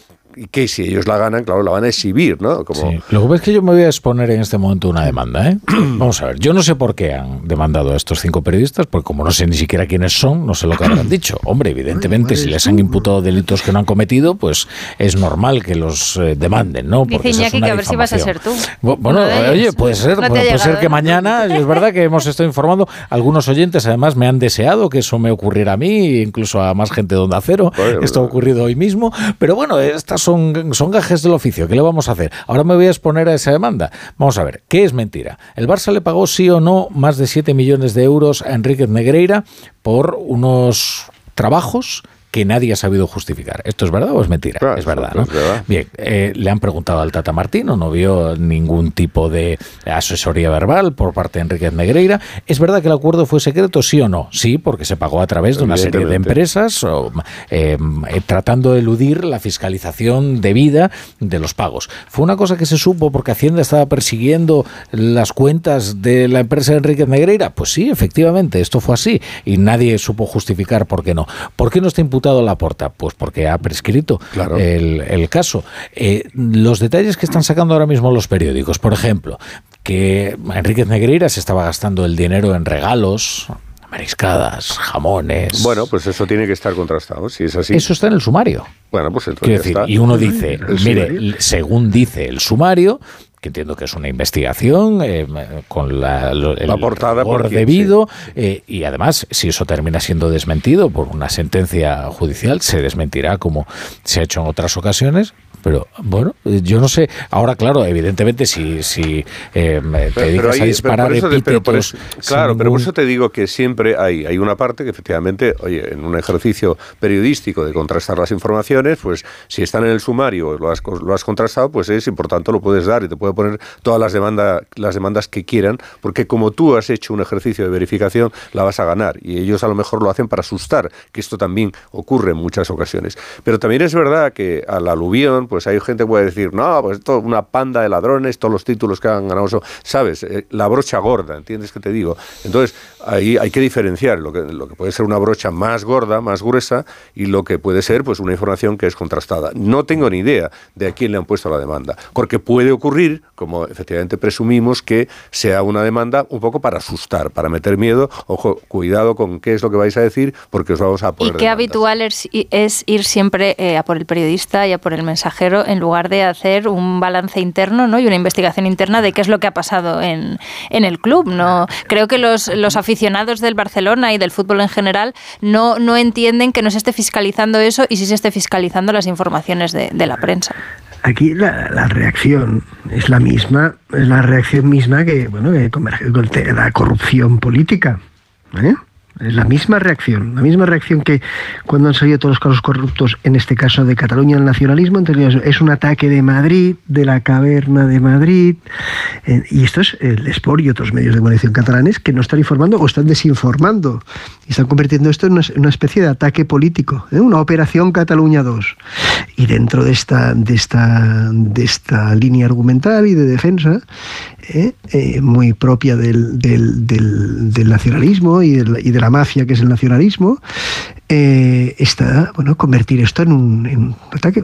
Speaker 108: que si ellos la ganan claro la van a exhibir ¿no? como
Speaker 2: Sí. Lo que pasa es que yo me voy a exponer en este momento una demanda. ¿eh? [CLEARS THROAT] Vamos a ver, yo no sé por qué han demandado a estos cinco periodistas, porque como no sé ni siquiera quiénes son, no sé lo que habrán [CLEARS THROAT] dicho. Hombre, evidentemente, si les han imputado delitos que no han cometido, pues es normal que los eh, demanden, ¿no?
Speaker 5: Dice
Speaker 2: Porque
Speaker 5: Iñaki
Speaker 2: una
Speaker 5: que a ver si vas a ser tú.
Speaker 2: Bu- Bueno, oye, puede ser,
Speaker 5: No
Speaker 2: puede, ser que mañana, es verdad que hemos estado informando, algunos oyentes además me han deseado que eso me ocurriera a mí, incluso a más gente de Onda Cero, esto ha ocurrido hoy mismo, pero bueno, estas son, gajes del oficio, ¿qué le vamos a hacer? Ahora me voy a exponer a esa demanda. Vamos a ver, ¿qué es mentira? ¿El Barça le pagó sí o no más de 7 millones de euros a Enriquez Negreira por unos trabajos que nadie ha sabido justificar. ¿Esto es verdad o es mentira? es verdad, ¿no? Bien, eh, le han preguntado al Tata Martino, no vio ningún tipo de asesoría verbal por parte de Enriquez Negreira. ¿Es verdad que el acuerdo fue secreto, sí o no? Sí, porque se pagó a través de una serie de empresas em, eh, tratando de eludir la fiscalización debida de los pagos. ¿Fue una cosa que se supo porque Hacienda estaba persiguiendo las cuentas de la empresa de Enriquez Negreira? Pues sí, efectivamente, esto fue así y nadie supo justificar por qué no. ¿Por qué no está imputado la porta? Pues porque ha prescrito el, caso. Eh, los detalles que están sacando ahora mismo los periódicos, por ejemplo, que Enriquez Negreira se estaba gastando el dinero en regalos, mariscadas, jamones.
Speaker 108: Bueno, pues eso tiene que estar contrastado, si es así.
Speaker 2: Eso está en el sumario.
Speaker 108: Bueno, pues entonces
Speaker 2: decir, Y uno dice, mire, según dice el sumario, que entiendo que es una investigación eh, con la, el
Speaker 108: portada por
Speaker 2: debido eh, y además si eso termina siendo desmentido por una sentencia judicial se desmentirá como se ha hecho en otras ocasiones pero bueno, yo no sé. Ahora, claro, evidentemente, si, si eh, te dedicas a disparar epítetos...
Speaker 108: claro, pero por eso te digo que siempre hay, hay una parte que efectivamente, oye, en un ejercicio periodístico de contrastar las informaciones, pues si están en el sumario lo has, lo has contrastado, pues es y por tanto lo puedes dar y te puede poner todas las, demandas las demandas que quieran, porque como tú has hecho un ejercicio de verificación, la vas a ganar. Y ellos a lo mejor lo hacen para asustar, que esto también ocurre en muchas ocasiones. Pero también es verdad que al aluvión, pues hay gente que puede decir, no, pues esto una panda de ladrones, todos los títulos que han ganado, ¿sabes? Eh, la brocha gorda, ¿entiendes qué te digo? Entonces, ahí hay que diferenciar lo que, lo que puede ser una brocha más gorda, más gruesa, y lo que puede ser pues una información que es contrastada. No tengo ni idea de a quién le han puesto la demanda, porque puede ocurrir, como efectivamente presumimos, que sea una demanda un poco para asustar, para meter miedo, ojo, cuidado con qué es lo que vais a decir, porque os vamos a poner...
Speaker 5: Y qué habitual es, ir siempre eh, a por el periodista y a por el en lugar de hacer un balance interno ¿no? y una investigación interna de qué es lo que ha pasado en, en el club. ¿no? Creo que los, los aficionados del Barcelona y del fútbol en general no, no entienden que no se esté fiscalizando eso y sí se esté fiscalizando las informaciones de, de la prensa.
Speaker 68: Aquí la, la, reacción es la misma, es la reacción misma que, bueno, que con la corrupción política. ¿eh? Es la misma reacción, la misma reacción que cuando han salido todos los casos corruptos, en este caso de Cataluña, el nacionalismo, entonces es un ataque de Madrid, de la caverna de Madrid, eh, y esto es el Sport y otros medios de comunicación catalanes que no están informando o están desinformando, y están convirtiendo esto en una, especie de ataque político, ¿eh? una operación Cataluña 2. Y dentro de esta, de esta, de esta línea argumental y de defensa, ¿eh? muy propia del, del, nacionalismo y, de la mafia que es el nacionalismo, eh, está, bueno, convertir esto en un, ataque.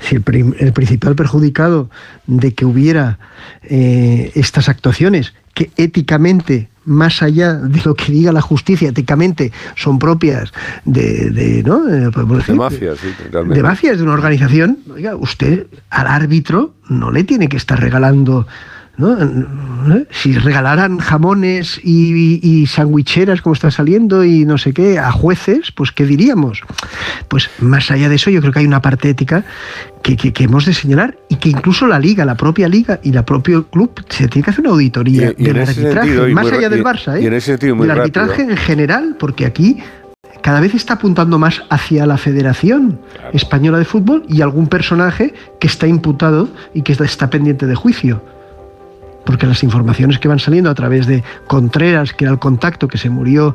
Speaker 68: si el, principal perjudicado de que hubiera eh, estas actuaciones que éticamente más allá de lo que diga la justicia, éticamente son propias de, de ¿no?
Speaker 108: Eh, de mafias,
Speaker 68: de mafias de una organización, oiga, usted al árbitro no le tiene que estar regalando ¿Eh? Si regalaran jamones y, y, sandwicheras como está saliendo y no sé qué a jueces, pues ¿qué diríamos? Pues más allá de eso yo creo que hay una parte ética que, que, hemos de señalar y que incluso la liga, la propia liga y la propio club se tiene que hacer una auditoría del arbitraje, más allá del Barça, ¿eh?
Speaker 108: en ese sentido
Speaker 68: muy arbitraje en general, porque aquí cada vez está apuntando más hacia la Federación Española de Fútbol y algún personaje que está imputado y que está pendiente de juicio porque las informaciones que van saliendo a través de Contreras, que era el contacto que se murió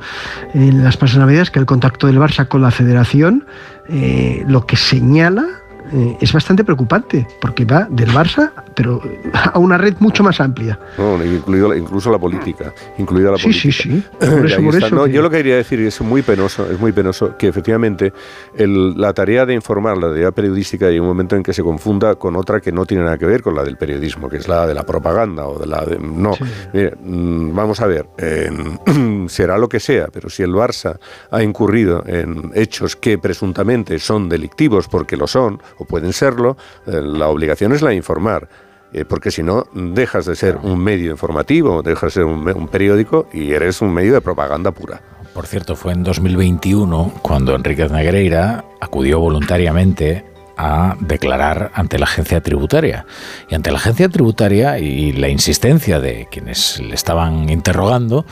Speaker 68: en las pasadas navidades, que era el contacto del Barça con la federación, eh, lo que señala eh, es bastante preocupante, porque va del Barça, pero [LAUGHS] a una red mucho más amplia.
Speaker 108: No, incluido, incluso la política, incluida la
Speaker 68: sí, Sí, sí, [CLEARS THROAT]
Speaker 108: Yo lo que quería decir, y es muy penoso, es muy penoso, que efectivamente la tarea de informar, la tarea periodística, hay un momento en que se confunda con otra que no tiene nada que ver con la del periodismo, que es la de la propaganda o de la de... No, mm, vamos a ver, [CLEARS THROAT] será lo que sea, pero si el Barça ha incurrido en hechos que presuntamente son delictivos porque lo son, o pueden serlo, eh, la obligación es la de informar. Eh, porque si no, dejas de ser un medio informativo, dejas de ser un, periódico y eres un medio de propaganda pura.
Speaker 2: Por cierto, fue en 2021 cuando Enriquez Negreira acudió voluntariamente a declarar ante la agencia tributaria. Y ante la agencia tributaria y la insistencia de quienes le estaban interrogando,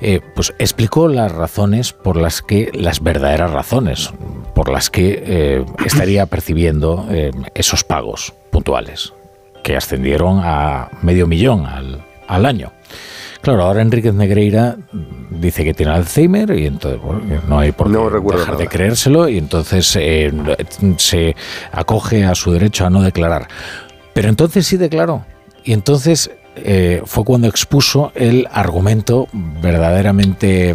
Speaker 2: eh, pues explicó las razones por las que, las verdaderas razones por las que eh, estaría percibiendo eh, esos pagos puntuales, que ascendieron a medio millón al, al año. Claro, ahora Enríquez Negreira dice que tiene Alzheimer y entonces bueno, no hay por qué dejar de creérselo y entonces eh, se acoge a su derecho a no declarar. Pero entonces sí declaró. Y entonces eh, fue cuando expuso el argumento verdaderamente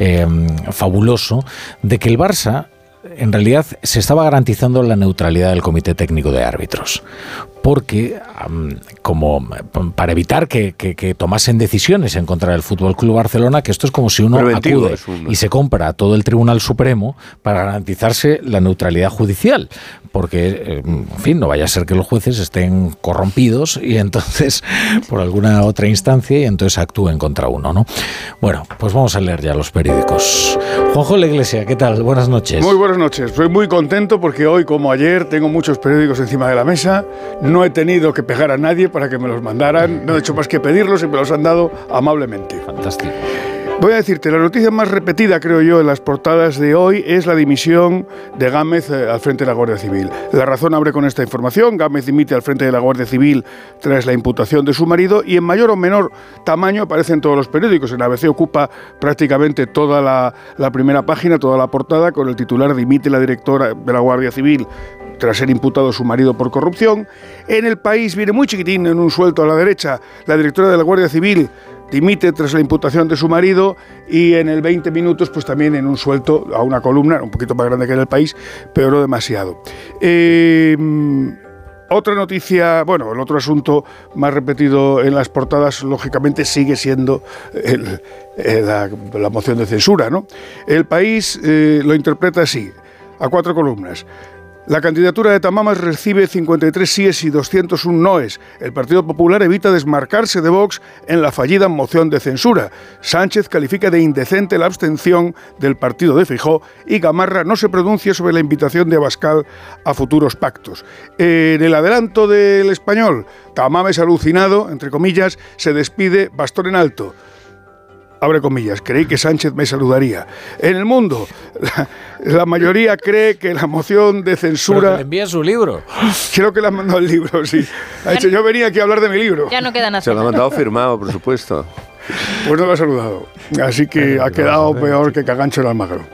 Speaker 2: eh, fabuloso de que el Barça en realidad se estaba garantizando la neutralidad del Comité Técnico de Árbitros porque como para evitar que, tomasen decisiones en contra del Fútbol Club Barcelona, que esto es como si uno acude y se compra todo el Tribunal Supremo para garantizarse la neutralidad judicial, porque eh, en fin, no vaya a ser que los jueces estén corrompidos y entonces [LAUGHS] por alguna otra instancia y entonces actúen contra uno, ¿no? Bueno, pues vamos a leer ya los periódicos. Juanjo La Iglesia, ¿qué tal? Buenas noches.
Speaker 64: Muy buenas noches. Estoy muy contento porque hoy como ayer tengo muchos periódicos encima de la mesa no he tenido que pegar a nadie para que me los mandaran, no he hecho más que pedirlos y me los han dado amablemente.
Speaker 2: Fantástico.
Speaker 64: Voy a decirte, la noticia más repetida, creo yo, en las portadas de hoy es la dimisión de Gámez eh, al frente de la Guardia Civil. La razón abre con esta información. Gámez dimite al frente de la Guardia Civil tras la imputación de su marido y en mayor o menor tamaño aparece en todos los periódicos. En ABC ocupa prácticamente toda la, la primera página, toda la portada, con el titular dimite la directora de la Guardia Civil tras ser imputado su marido por corrupción. En el país viene muy chiquitín, en un suelto a la derecha, la directora de la Guardia Civil dimite tras la imputación de su marido y en el 20 minutos pues también en un suelto a una columna, un poquito más grande que en el país, pero demasiado. Em, otra noticia, bueno, el otro asunto más repetido en las portadas, lógicamente, sigue siendo la, moción de censura. ¿no? El país eh, lo interpreta así, a cuatro columnas. La candidatura de Tamamas recibe 53 síes y 201 noes. El Partido Popular evita desmarcarse de Vox en la fallida moción de censura. Sánchez califica de indecente la abstención del partido de Fijó y Gamarra no se pronuncia sobre la invitación de Abascal a futuros pactos. En el adelanto del español, Tamames alucinado, entre comillas, se despide bastón en alto abre comillas, creí que Sánchez me saludaría. En el mundo, [LAUGHS] la, mayoría cree que la moción de censura...
Speaker 2: le envía su libro.
Speaker 64: Creo que le han mandado el libro, sí. Ha dicho, yo venía aquí a hablar de mi libro.
Speaker 5: Ya no queda nada.
Speaker 108: Se lo ha mandado firmado, por supuesto.
Speaker 64: Pues no lo ha saludado. Así que ha quedado peor que Cagancho el Almagro.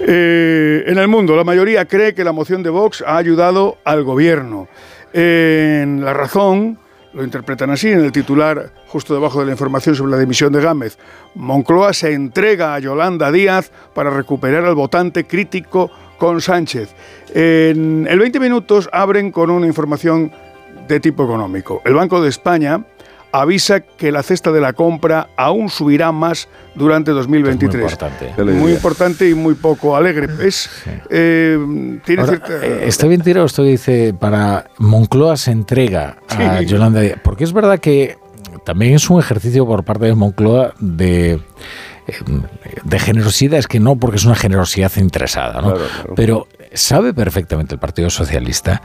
Speaker 64: Eh, en el mundo, la mayoría cree que la moción de Vox ha ayudado al gobierno. En La Razón, lo interpretan así en el titular, justo debajo de la información sobre la dimisión de Gámez. Moncloa se entrega a Yolanda Díaz para recuperar al votante crítico con Sánchez. En el 20 minutos abren con una información de tipo económico. El Banco de España avisa que la cesta de la compra aún subirá más durante 2023. muy
Speaker 2: importante.
Speaker 64: Muy importante y muy poco alegre. Es, eh, tiene
Speaker 2: eh, está bien tirado esto que dice, para Moncloa se entrega a Yolanda Díaz, porque es verdad que también es un ejercicio por parte de Moncloa de eh, de generosidad es que no porque es una generosidad interesada, ¿no? Pero sabe perfectamente el Partido Socialista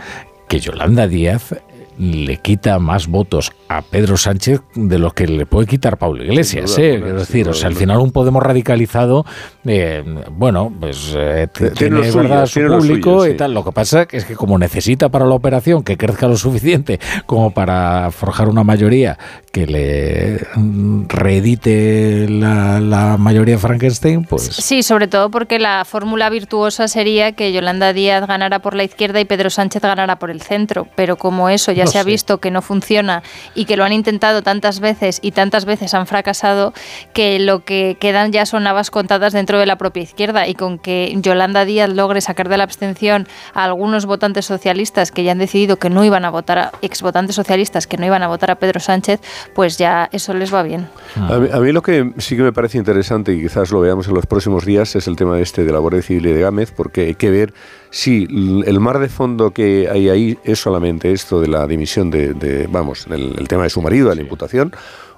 Speaker 2: que Yolanda Díaz le quita más votos a Pedro Sánchez de los que le puede quitar Pablo Iglesias. ¿eh? es decir, o sea, al final un Podemos radicalizado, eh, bueno, pues eh, tiene, verdad su público y tal. Lo que pasa es que como necesita para la operación que crezca lo suficiente como para forjar una mayoría que le reedite la, la mayoría Frankenstein, pues...
Speaker 5: Sí, sobre todo porque la fórmula virtuosa sería que Yolanda Díaz ganara por la izquierda y Pedro Sánchez ganara por el centro, pero como eso ya se ha visto que no funciona y que lo han intentado tantas veces y tantas veces han fracasado, que lo que quedan ya son navas contadas dentro de la propia izquierda. Y con que Yolanda Díaz logre sacar de la abstención a algunos votantes socialistas que ya han decidido que no iban a votar a ex votantes socialistas que no iban a votar a Pedro Sánchez, pues ya eso les va bien.
Speaker 108: A mí, lo que sí que me parece interesante y quizás lo veamos en los próximos días es el tema este de la Guardia Civil y de Gámez, porque hay que ver si el mar de fondo que hay ahí es solamente esto de la dimisión de, vamos, el, tema de su marido, de la imputación,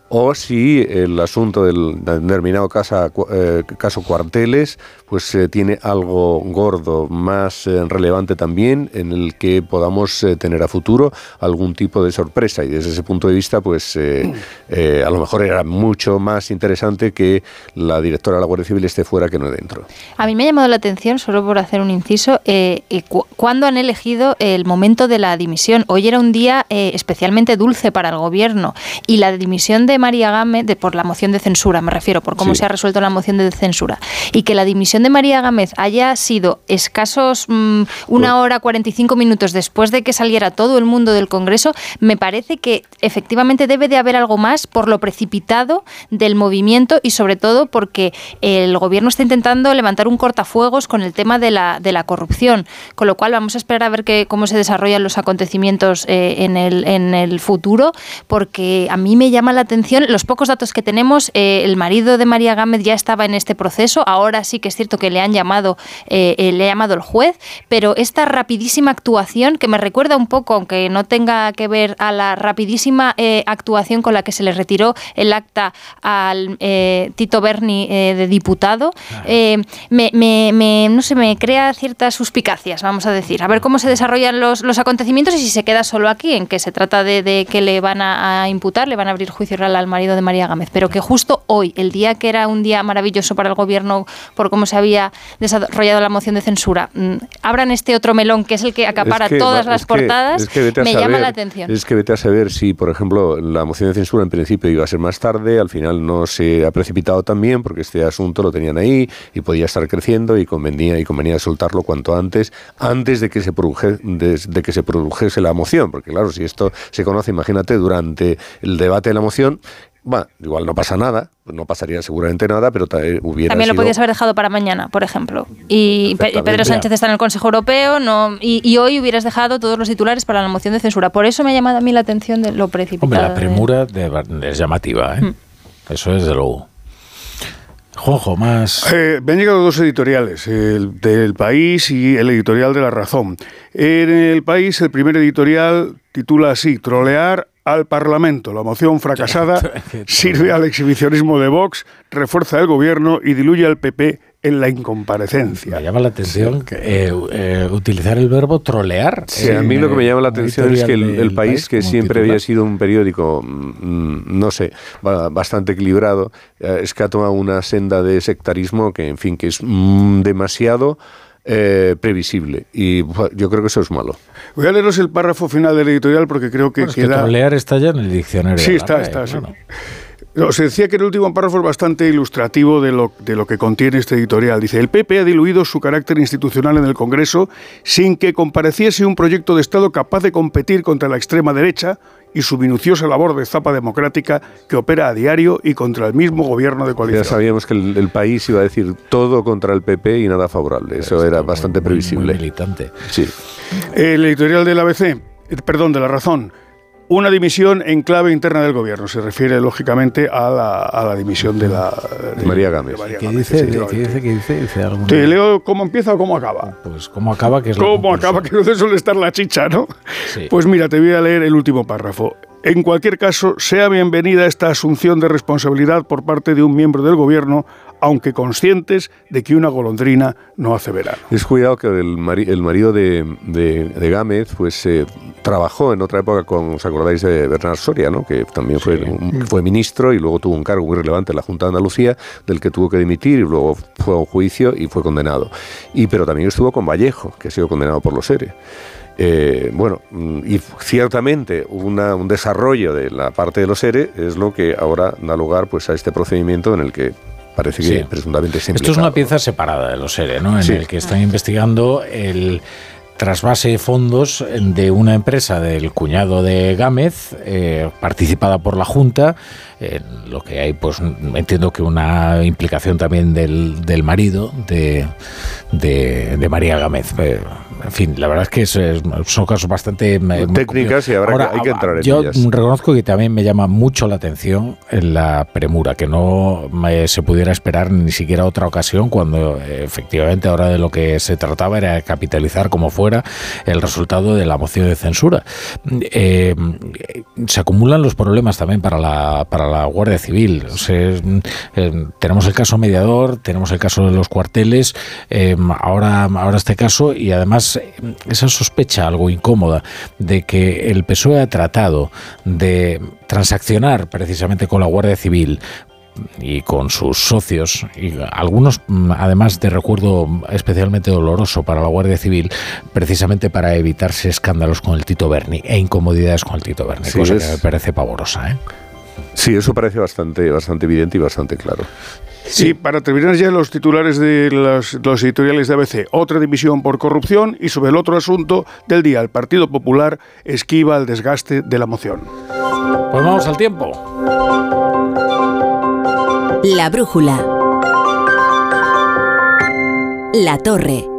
Speaker 108: o si el asunto del determinado casa, eh, caso cuarteles pues eh, tiene algo gordo más eh, relevante también en el que podamos tener a futuro algún tipo de sorpresa y desde ese punto de vista pues a lo mejor era mucho más interesante que la directora de la Guardia Civil esté fuera que no dentro.
Speaker 5: A mí me ha llamado la atención, solo por hacer un inciso, cuando han elegido el momento de la dimisión. Hoy era un día especialmente dulce para el gobierno y la dimisión de María Gámez, de, por la moción de censura, me refiero, por cómo se ha resuelto la moción de censura, y que la dimisión de María Gámez haya sido escasos mm, una pues hora 45 minutos después de que saliera todo el mundo del Congreso, me parece que efectivamente debe de haber algo más por lo precipitado del movimiento y sobre todo porque el gobierno está intentando levantar un cortafuegos con el tema de la, de la corrupción, con lo cual vamos a esperar a ver que, cómo se desarrollan los acontecimientos eh, en, el, en el futuro, porque a mí me llama la atención los pocos datos que tenemos, eh, el marido de María Gámez ya estaba en este proceso, ahora sí que es cierto que le han llamado, eh, eh, le ha llamado el juez, pero esta rapidísima actuación que me recuerda un poco, aunque no tenga que ver a la rapidísima actuación con la que se le retiró el acta al Tito Berni de diputado, me, no sé, me crea ciertas suspicacias, vamos a decir. A ver cómo se desarrollan los, los acontecimientos y si se queda solo aquí, en que se trata de, que le van a, a imputar, le van a abrir juicio real al marido de María Gámez, pero que justo hoy, el día que era un día maravilloso para el gobierno por cómo se había desarrollado la moción de censura, mm, abran este otro melón que es el que acapara todas las portadas, me llama la atención.
Speaker 108: Es que vete a saber si, por ejemplo, la moción de censura en principio iba a ser más tarde, al final no se ha precipitado también porque este asunto lo tenían ahí y podía estar creciendo y convenía y convenía soltarlo cuanto antes, antes de que se produjese, de que se produjese la moción, porque claro, si esto se conoce, imagínate, durante el debate de la moción, bueno, igual no pasa nada, no pasaría seguramente nada, pero hubiera
Speaker 5: También lo podías haber dejado para mañana, por ejemplo. Y Pedro Sánchez está en el Consejo Europeo no y, hoy hubieras dejado todos los titulares para la moción de censura. Por eso me ha llamado a mí la atención de lo precipitado.
Speaker 2: Hombre, la premura es llamativa, ¿eh? Mm. Eso es de luego. Juanjo, más.
Speaker 64: Eh, me han llegado dos editoriales, el del País y el editorial de La Razón. En el País, el primer editorial titula así: Trolear al Parlamento. La moción fracasada [LAUGHS] sirve al exhibicionismo de Vox, refuerza el gobierno y diluye al PP en la incomparecencia.
Speaker 2: Me llama la atención eh, eh, utilizar el verbo trolear.
Speaker 108: Sí, a mí lo que me llama la atención es que el, país, que siempre había sido un periódico, mm, no sé, bastante equilibrado, eh, es que ha tomado una senda de sectarismo que, en fin, que es mm, demasiado eh, previsible. Y yo creo que eso es malo.
Speaker 64: Voy a leeros el párrafo final del editorial porque creo que queda...
Speaker 2: que está ya en el diccionario.
Speaker 64: Sí, está, está. se decía que el último párrafo es bastante ilustrativo de lo, de lo que contiene este editorial. Dice, el PP ha diluido su carácter institucional en el Congreso sin que compareciese un proyecto de Estado capaz de competir contra la extrema derecha, y su minuciosa labor de zapa democrática que opera a diario y contra el mismo gobierno de coalición.
Speaker 108: Ya sabíamos que el, país iba a decir todo contra el PP y nada favorable. Eso era bastante previsible.
Speaker 2: militante.
Speaker 108: Sí.
Speaker 64: El editorial del ABC, eh, perdón, de La Razón, una dimisión en clave interna del gobierno. Se refiere, lógicamente, a la, a la dimisión de la...
Speaker 108: María Gámez.
Speaker 2: ¿Qué, dice, ¿Qué dice? ¿Qué dice?
Speaker 64: ¿Te leo cómo empieza o cómo acaba?
Speaker 2: Pues cómo acaba, que es
Speaker 64: ¿Cómo acaba? [LAUGHS] Que no suele estar la chicha, ¿no? Pues mira, te voy a leer el último párrafo. En cualquier caso, sea bienvenida esta asunción de responsabilidad por parte de un miembro del gobierno aunque conscientes de que una golondrina no hace verano.
Speaker 108: Es cuidado que el, marido de, de, Gámez pues, eh, trabajó en otra época con, ¿os acordáis de Bernard Soria, ¿no? que también fue, fue ministro y luego tuvo un cargo muy relevante en la Junta de Andalucía, del que tuvo que dimitir y luego fue a un juicio y fue condenado. Y, pero también estuvo con Vallejo, que ha sido condenado por los seres. Eh, bueno, y ciertamente un desarrollo de la parte de los ERE es lo que ahora da lugar pues, a este procedimiento en el que parece que presuntamente
Speaker 2: Esto es una pieza separada de los ERE, ¿no? En el que están investigando el trasvase de fondos de una empresa del cuñado de Gámez, eh, participada por la Junta, lo que hay, pues entiendo que una implicación también del, del marido de, de, María Gámez. Eh, en fin, la verdad es que son casos bastante
Speaker 108: eh, técnicas y ahora hay que entrar en
Speaker 2: yo reconozco que también me llama mucho la atención en la premura, que no se pudiera esperar ni siquiera otra ocasión cuando efectivamente ahora de lo que se trataba era capitalizar como fue fuera el resultado de la moción de censura. Eh, se acumulan los problemas también para la, para la Guardia Civil. Eh, tenemos el caso mediador, tenemos el caso de los cuarteles, eh, ahora, ahora este caso y además esa sospecha algo incómoda de que el PSOE ha tratado de transaccionar precisamente con la Guardia Civil y con sus socios, y algunos mm, además de recuerdo especialmente doloroso para la Guardia Civil, precisamente para evitarse escándalos con el Tito Berni e incomodidades con el Tito Berni, cosa que me parece pavorosa. ¿eh?
Speaker 108: Sí, eso parece bastante, bastante evidente y bastante claro.
Speaker 64: Sí, para terminar ya los titulares de los, los, editoriales de ABC, otra división por corrupción y sobre el otro asunto del día, el Partido Popular esquiva el desgaste de la moción.
Speaker 2: Pues vamos al tiempo.
Speaker 95: La brújula. La torre.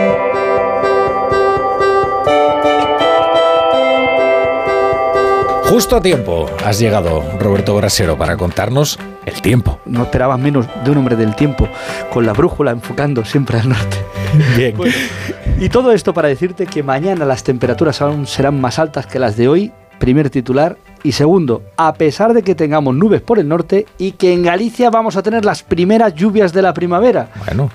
Speaker 2: Justo a tiempo has llegado, Roberto Brasero, para contarnos el tiempo.
Speaker 123: No esperabas menos de un hombre del tiempo, con la brújula enfocando siempre al norte.
Speaker 2: Bien.
Speaker 123: y todo esto para decirte que mañana las temperaturas aún serán más altas que las de hoy, primer titular, y segundo, a pesar de que tengamos nubes por el norte y que en Galicia vamos a tener las primeras lluvias de la primavera.
Speaker 2: Bueno.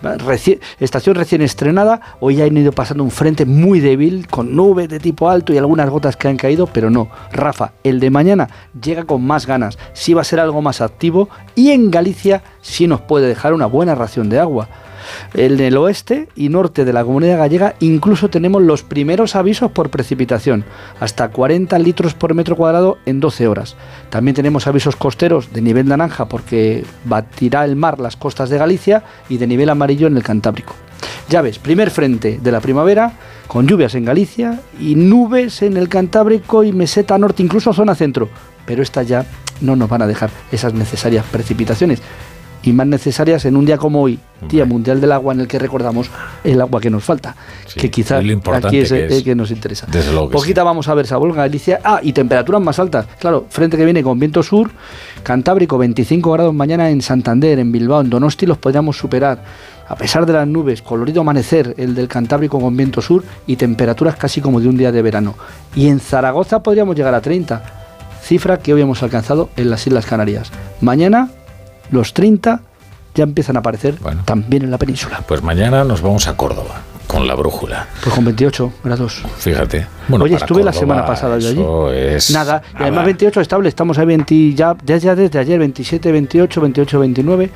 Speaker 123: estación recién estrenada, hoy han ido pasando un frente muy débil, con nubes de tipo alto y algunas gotas que han caído, pero no. Rafa, el de mañana llega con más ganas, sí va a ser algo más activo y en Galicia sí nos puede dejar una buena ración de agua. En el oeste y norte de la comunidad gallega incluso tenemos los primeros avisos por precipitación, hasta 40 litros por metro cuadrado en 12 horas. También tenemos avisos costeros de nivel naranja porque batirá el mar las costas de Galicia y de nivel amarillo en el Cantábrico. Ya ves, primer frente de la primavera, con lluvias en Galicia y nubes en el Cantábrico y meseta norte, incluso zona centro. Pero estas ya no nos van a dejar esas necesarias precipitaciones y más necesarias en un día como hoy, Día Mundial del Agua, en el que recordamos el agua que nos falta, que quizás aquí es, el que nos interesa. Poquita vamos a ver Sabor, Galicia. Ah, y temperaturas más altas. Claro, frente que viene con viento sur, Cantábrico 25 grados mañana en Santander, en Bilbao, en Donosti los podríamos superar. A pesar de las nubes, colorido amanecer, el del Cantábrico con viento sur y temperaturas casi como de un día de verano. Y en Zaragoza podríamos llegar a 30, cifra que hoy hemos alcanzado en las Islas Canarias. Mañana los 30 ya empiezan a aparecer también en la península.
Speaker 2: Pues mañana nos vamos a Córdoba con la brújula.
Speaker 123: Pues con 28 grados.
Speaker 2: Fíjate.
Speaker 123: Oye, estuve la semana pasada yo allí. Nada, y además 28 estable, estamos a 20 ya, ya, desde ayer 27, 28, 28, 29.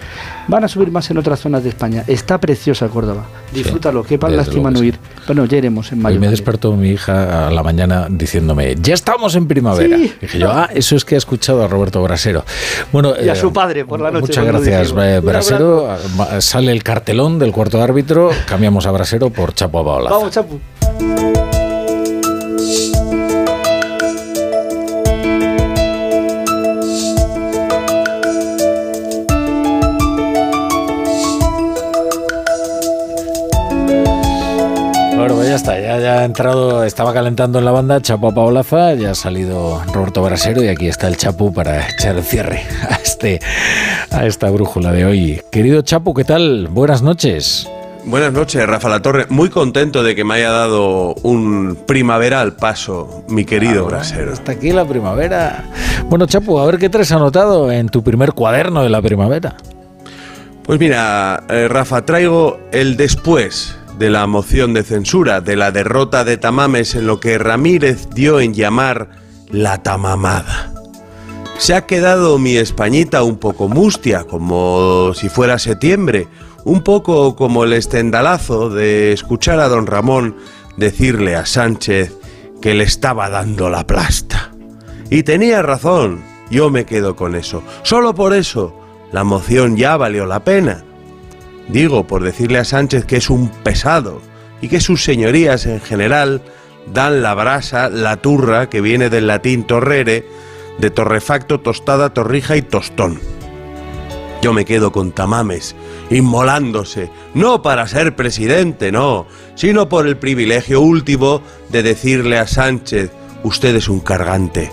Speaker 123: Van a subir más en otras zonas de España. Está preciosa Córdoba. Disfrútalo, qué para lástima no ir. Bueno, ya iremos en mayo.
Speaker 2: Y me despertó mi hija a la mañana diciéndome, ya estamos en primavera. Y dije yo, ah, eso es que he escuchado a Roberto Brasero. Bueno,
Speaker 123: y a su eh, padre por la noche.
Speaker 2: Muchas gracias, eh, Brasero. Sale el cartelón del cuarto árbitro, cambiamos a Brasero por Chapo Abaola.
Speaker 123: Vamos, Chapo.
Speaker 2: Bueno, pues ya está, ya, ya, ha entrado, estaba calentando en la banda Chapo Paolaza, ya ha salido Roberto Brasero y aquí está el Chapu para echar el cierre a, este, a esta brújula de hoy. Querido Chapu, ¿qué tal? Buenas noches.
Speaker 124: Buenas noches, Rafa La Torre. Muy contento de que me haya dado un primaveral paso, mi querido Brasero.
Speaker 2: Hasta aquí la primavera. Bueno, Chapu, a ver qué traes anotado en tu primer cuaderno de la primavera.
Speaker 124: Pues mira, eh, Rafa, traigo el después de la moción de censura, de la derrota de Tamames en lo que Ramírez dio en llamar la tamamada. Se ha quedado mi Españita un poco mustia, como si fuera septiembre, un poco como el estendalazo de escuchar a don Ramón decirle a Sánchez que le estaba dando la plasta. Y tenía razón, yo me quedo con eso. Solo por eso, la moción ya valió la pena. Digo, por decirle a Sánchez que es un pesado y que sus señorías en general dan la brasa, la turra, que viene del latín torrere, de torrefacto, tostada, torrija y tostón. Yo me quedo con Tamames, inmolándose, no para ser presidente, no, sino por el privilegio último de decirle a Sánchez, usted es un cargante.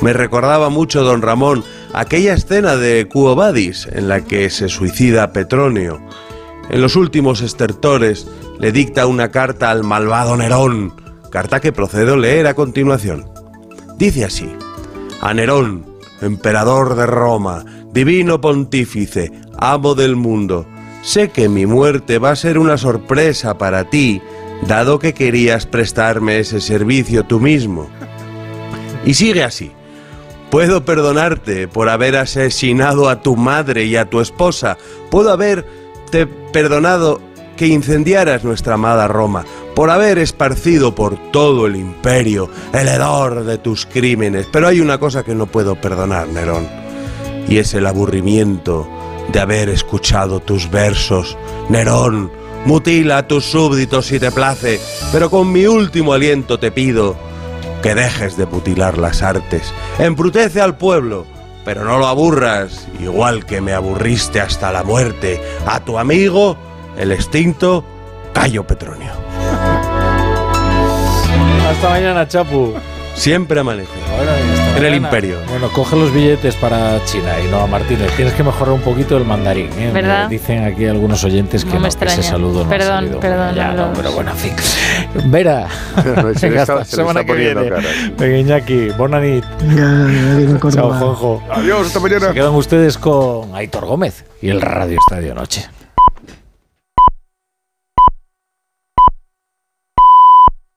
Speaker 124: Me recordaba mucho, don Ramón, aquella escena de Quo Vadis en la que se suicida Petronio. En los últimos estertores le dicta una carta al malvado Nerón, carta que procedo a leer a continuación. Dice así, a Nerón, emperador de Roma, divino pontífice, amo del mundo, sé que mi muerte va a ser una sorpresa para ti, dado que querías prestarme ese servicio tú mismo. Y sigue así. Puedo perdonarte por haber asesinado a tu madre y a tu esposa. Puedo haberte perdonado que incendiaras nuestra amada Roma, por haber esparcido por todo el imperio el hedor de tus crímenes. Pero hay una cosa que no puedo perdonar, Nerón, y es el aburrimiento de haber escuchado tus versos. Nerón, mutila a tus súbditos si te place, pero con mi último aliento te pido que dejes de mutilar las artes. Embrutece al pueblo, pero no lo aburras, igual que me aburriste hasta la muerte, a tu amigo, el extinto Cayo Petronio.
Speaker 2: Hasta mañana, Chapu.
Speaker 124: Siempre amanece. En el imperio.
Speaker 2: Bueno, coge los billetes para China y no a Martínez. Tienes que mejorar un poquito el mandarín. ¿eh?
Speaker 5: ¿Verdad?
Speaker 2: Dicen aquí algunos oyentes que,
Speaker 5: No me
Speaker 2: no, que ese saludo no
Speaker 5: Perdón,
Speaker 2: ha salido.
Speaker 5: perdón,
Speaker 2: Ya,
Speaker 5: no.
Speaker 2: pero bueno, en fin. Vera. [LAUGHS]
Speaker 108: Se le está- se
Speaker 2: semana
Speaker 108: está
Speaker 2: que viene. Venga, Iñaki, buena nit. Chao, Juanjo.
Speaker 64: Adiós, hasta mañana.
Speaker 2: Se quedan ustedes con Aitor Gómez y el Radio Estadio Noche.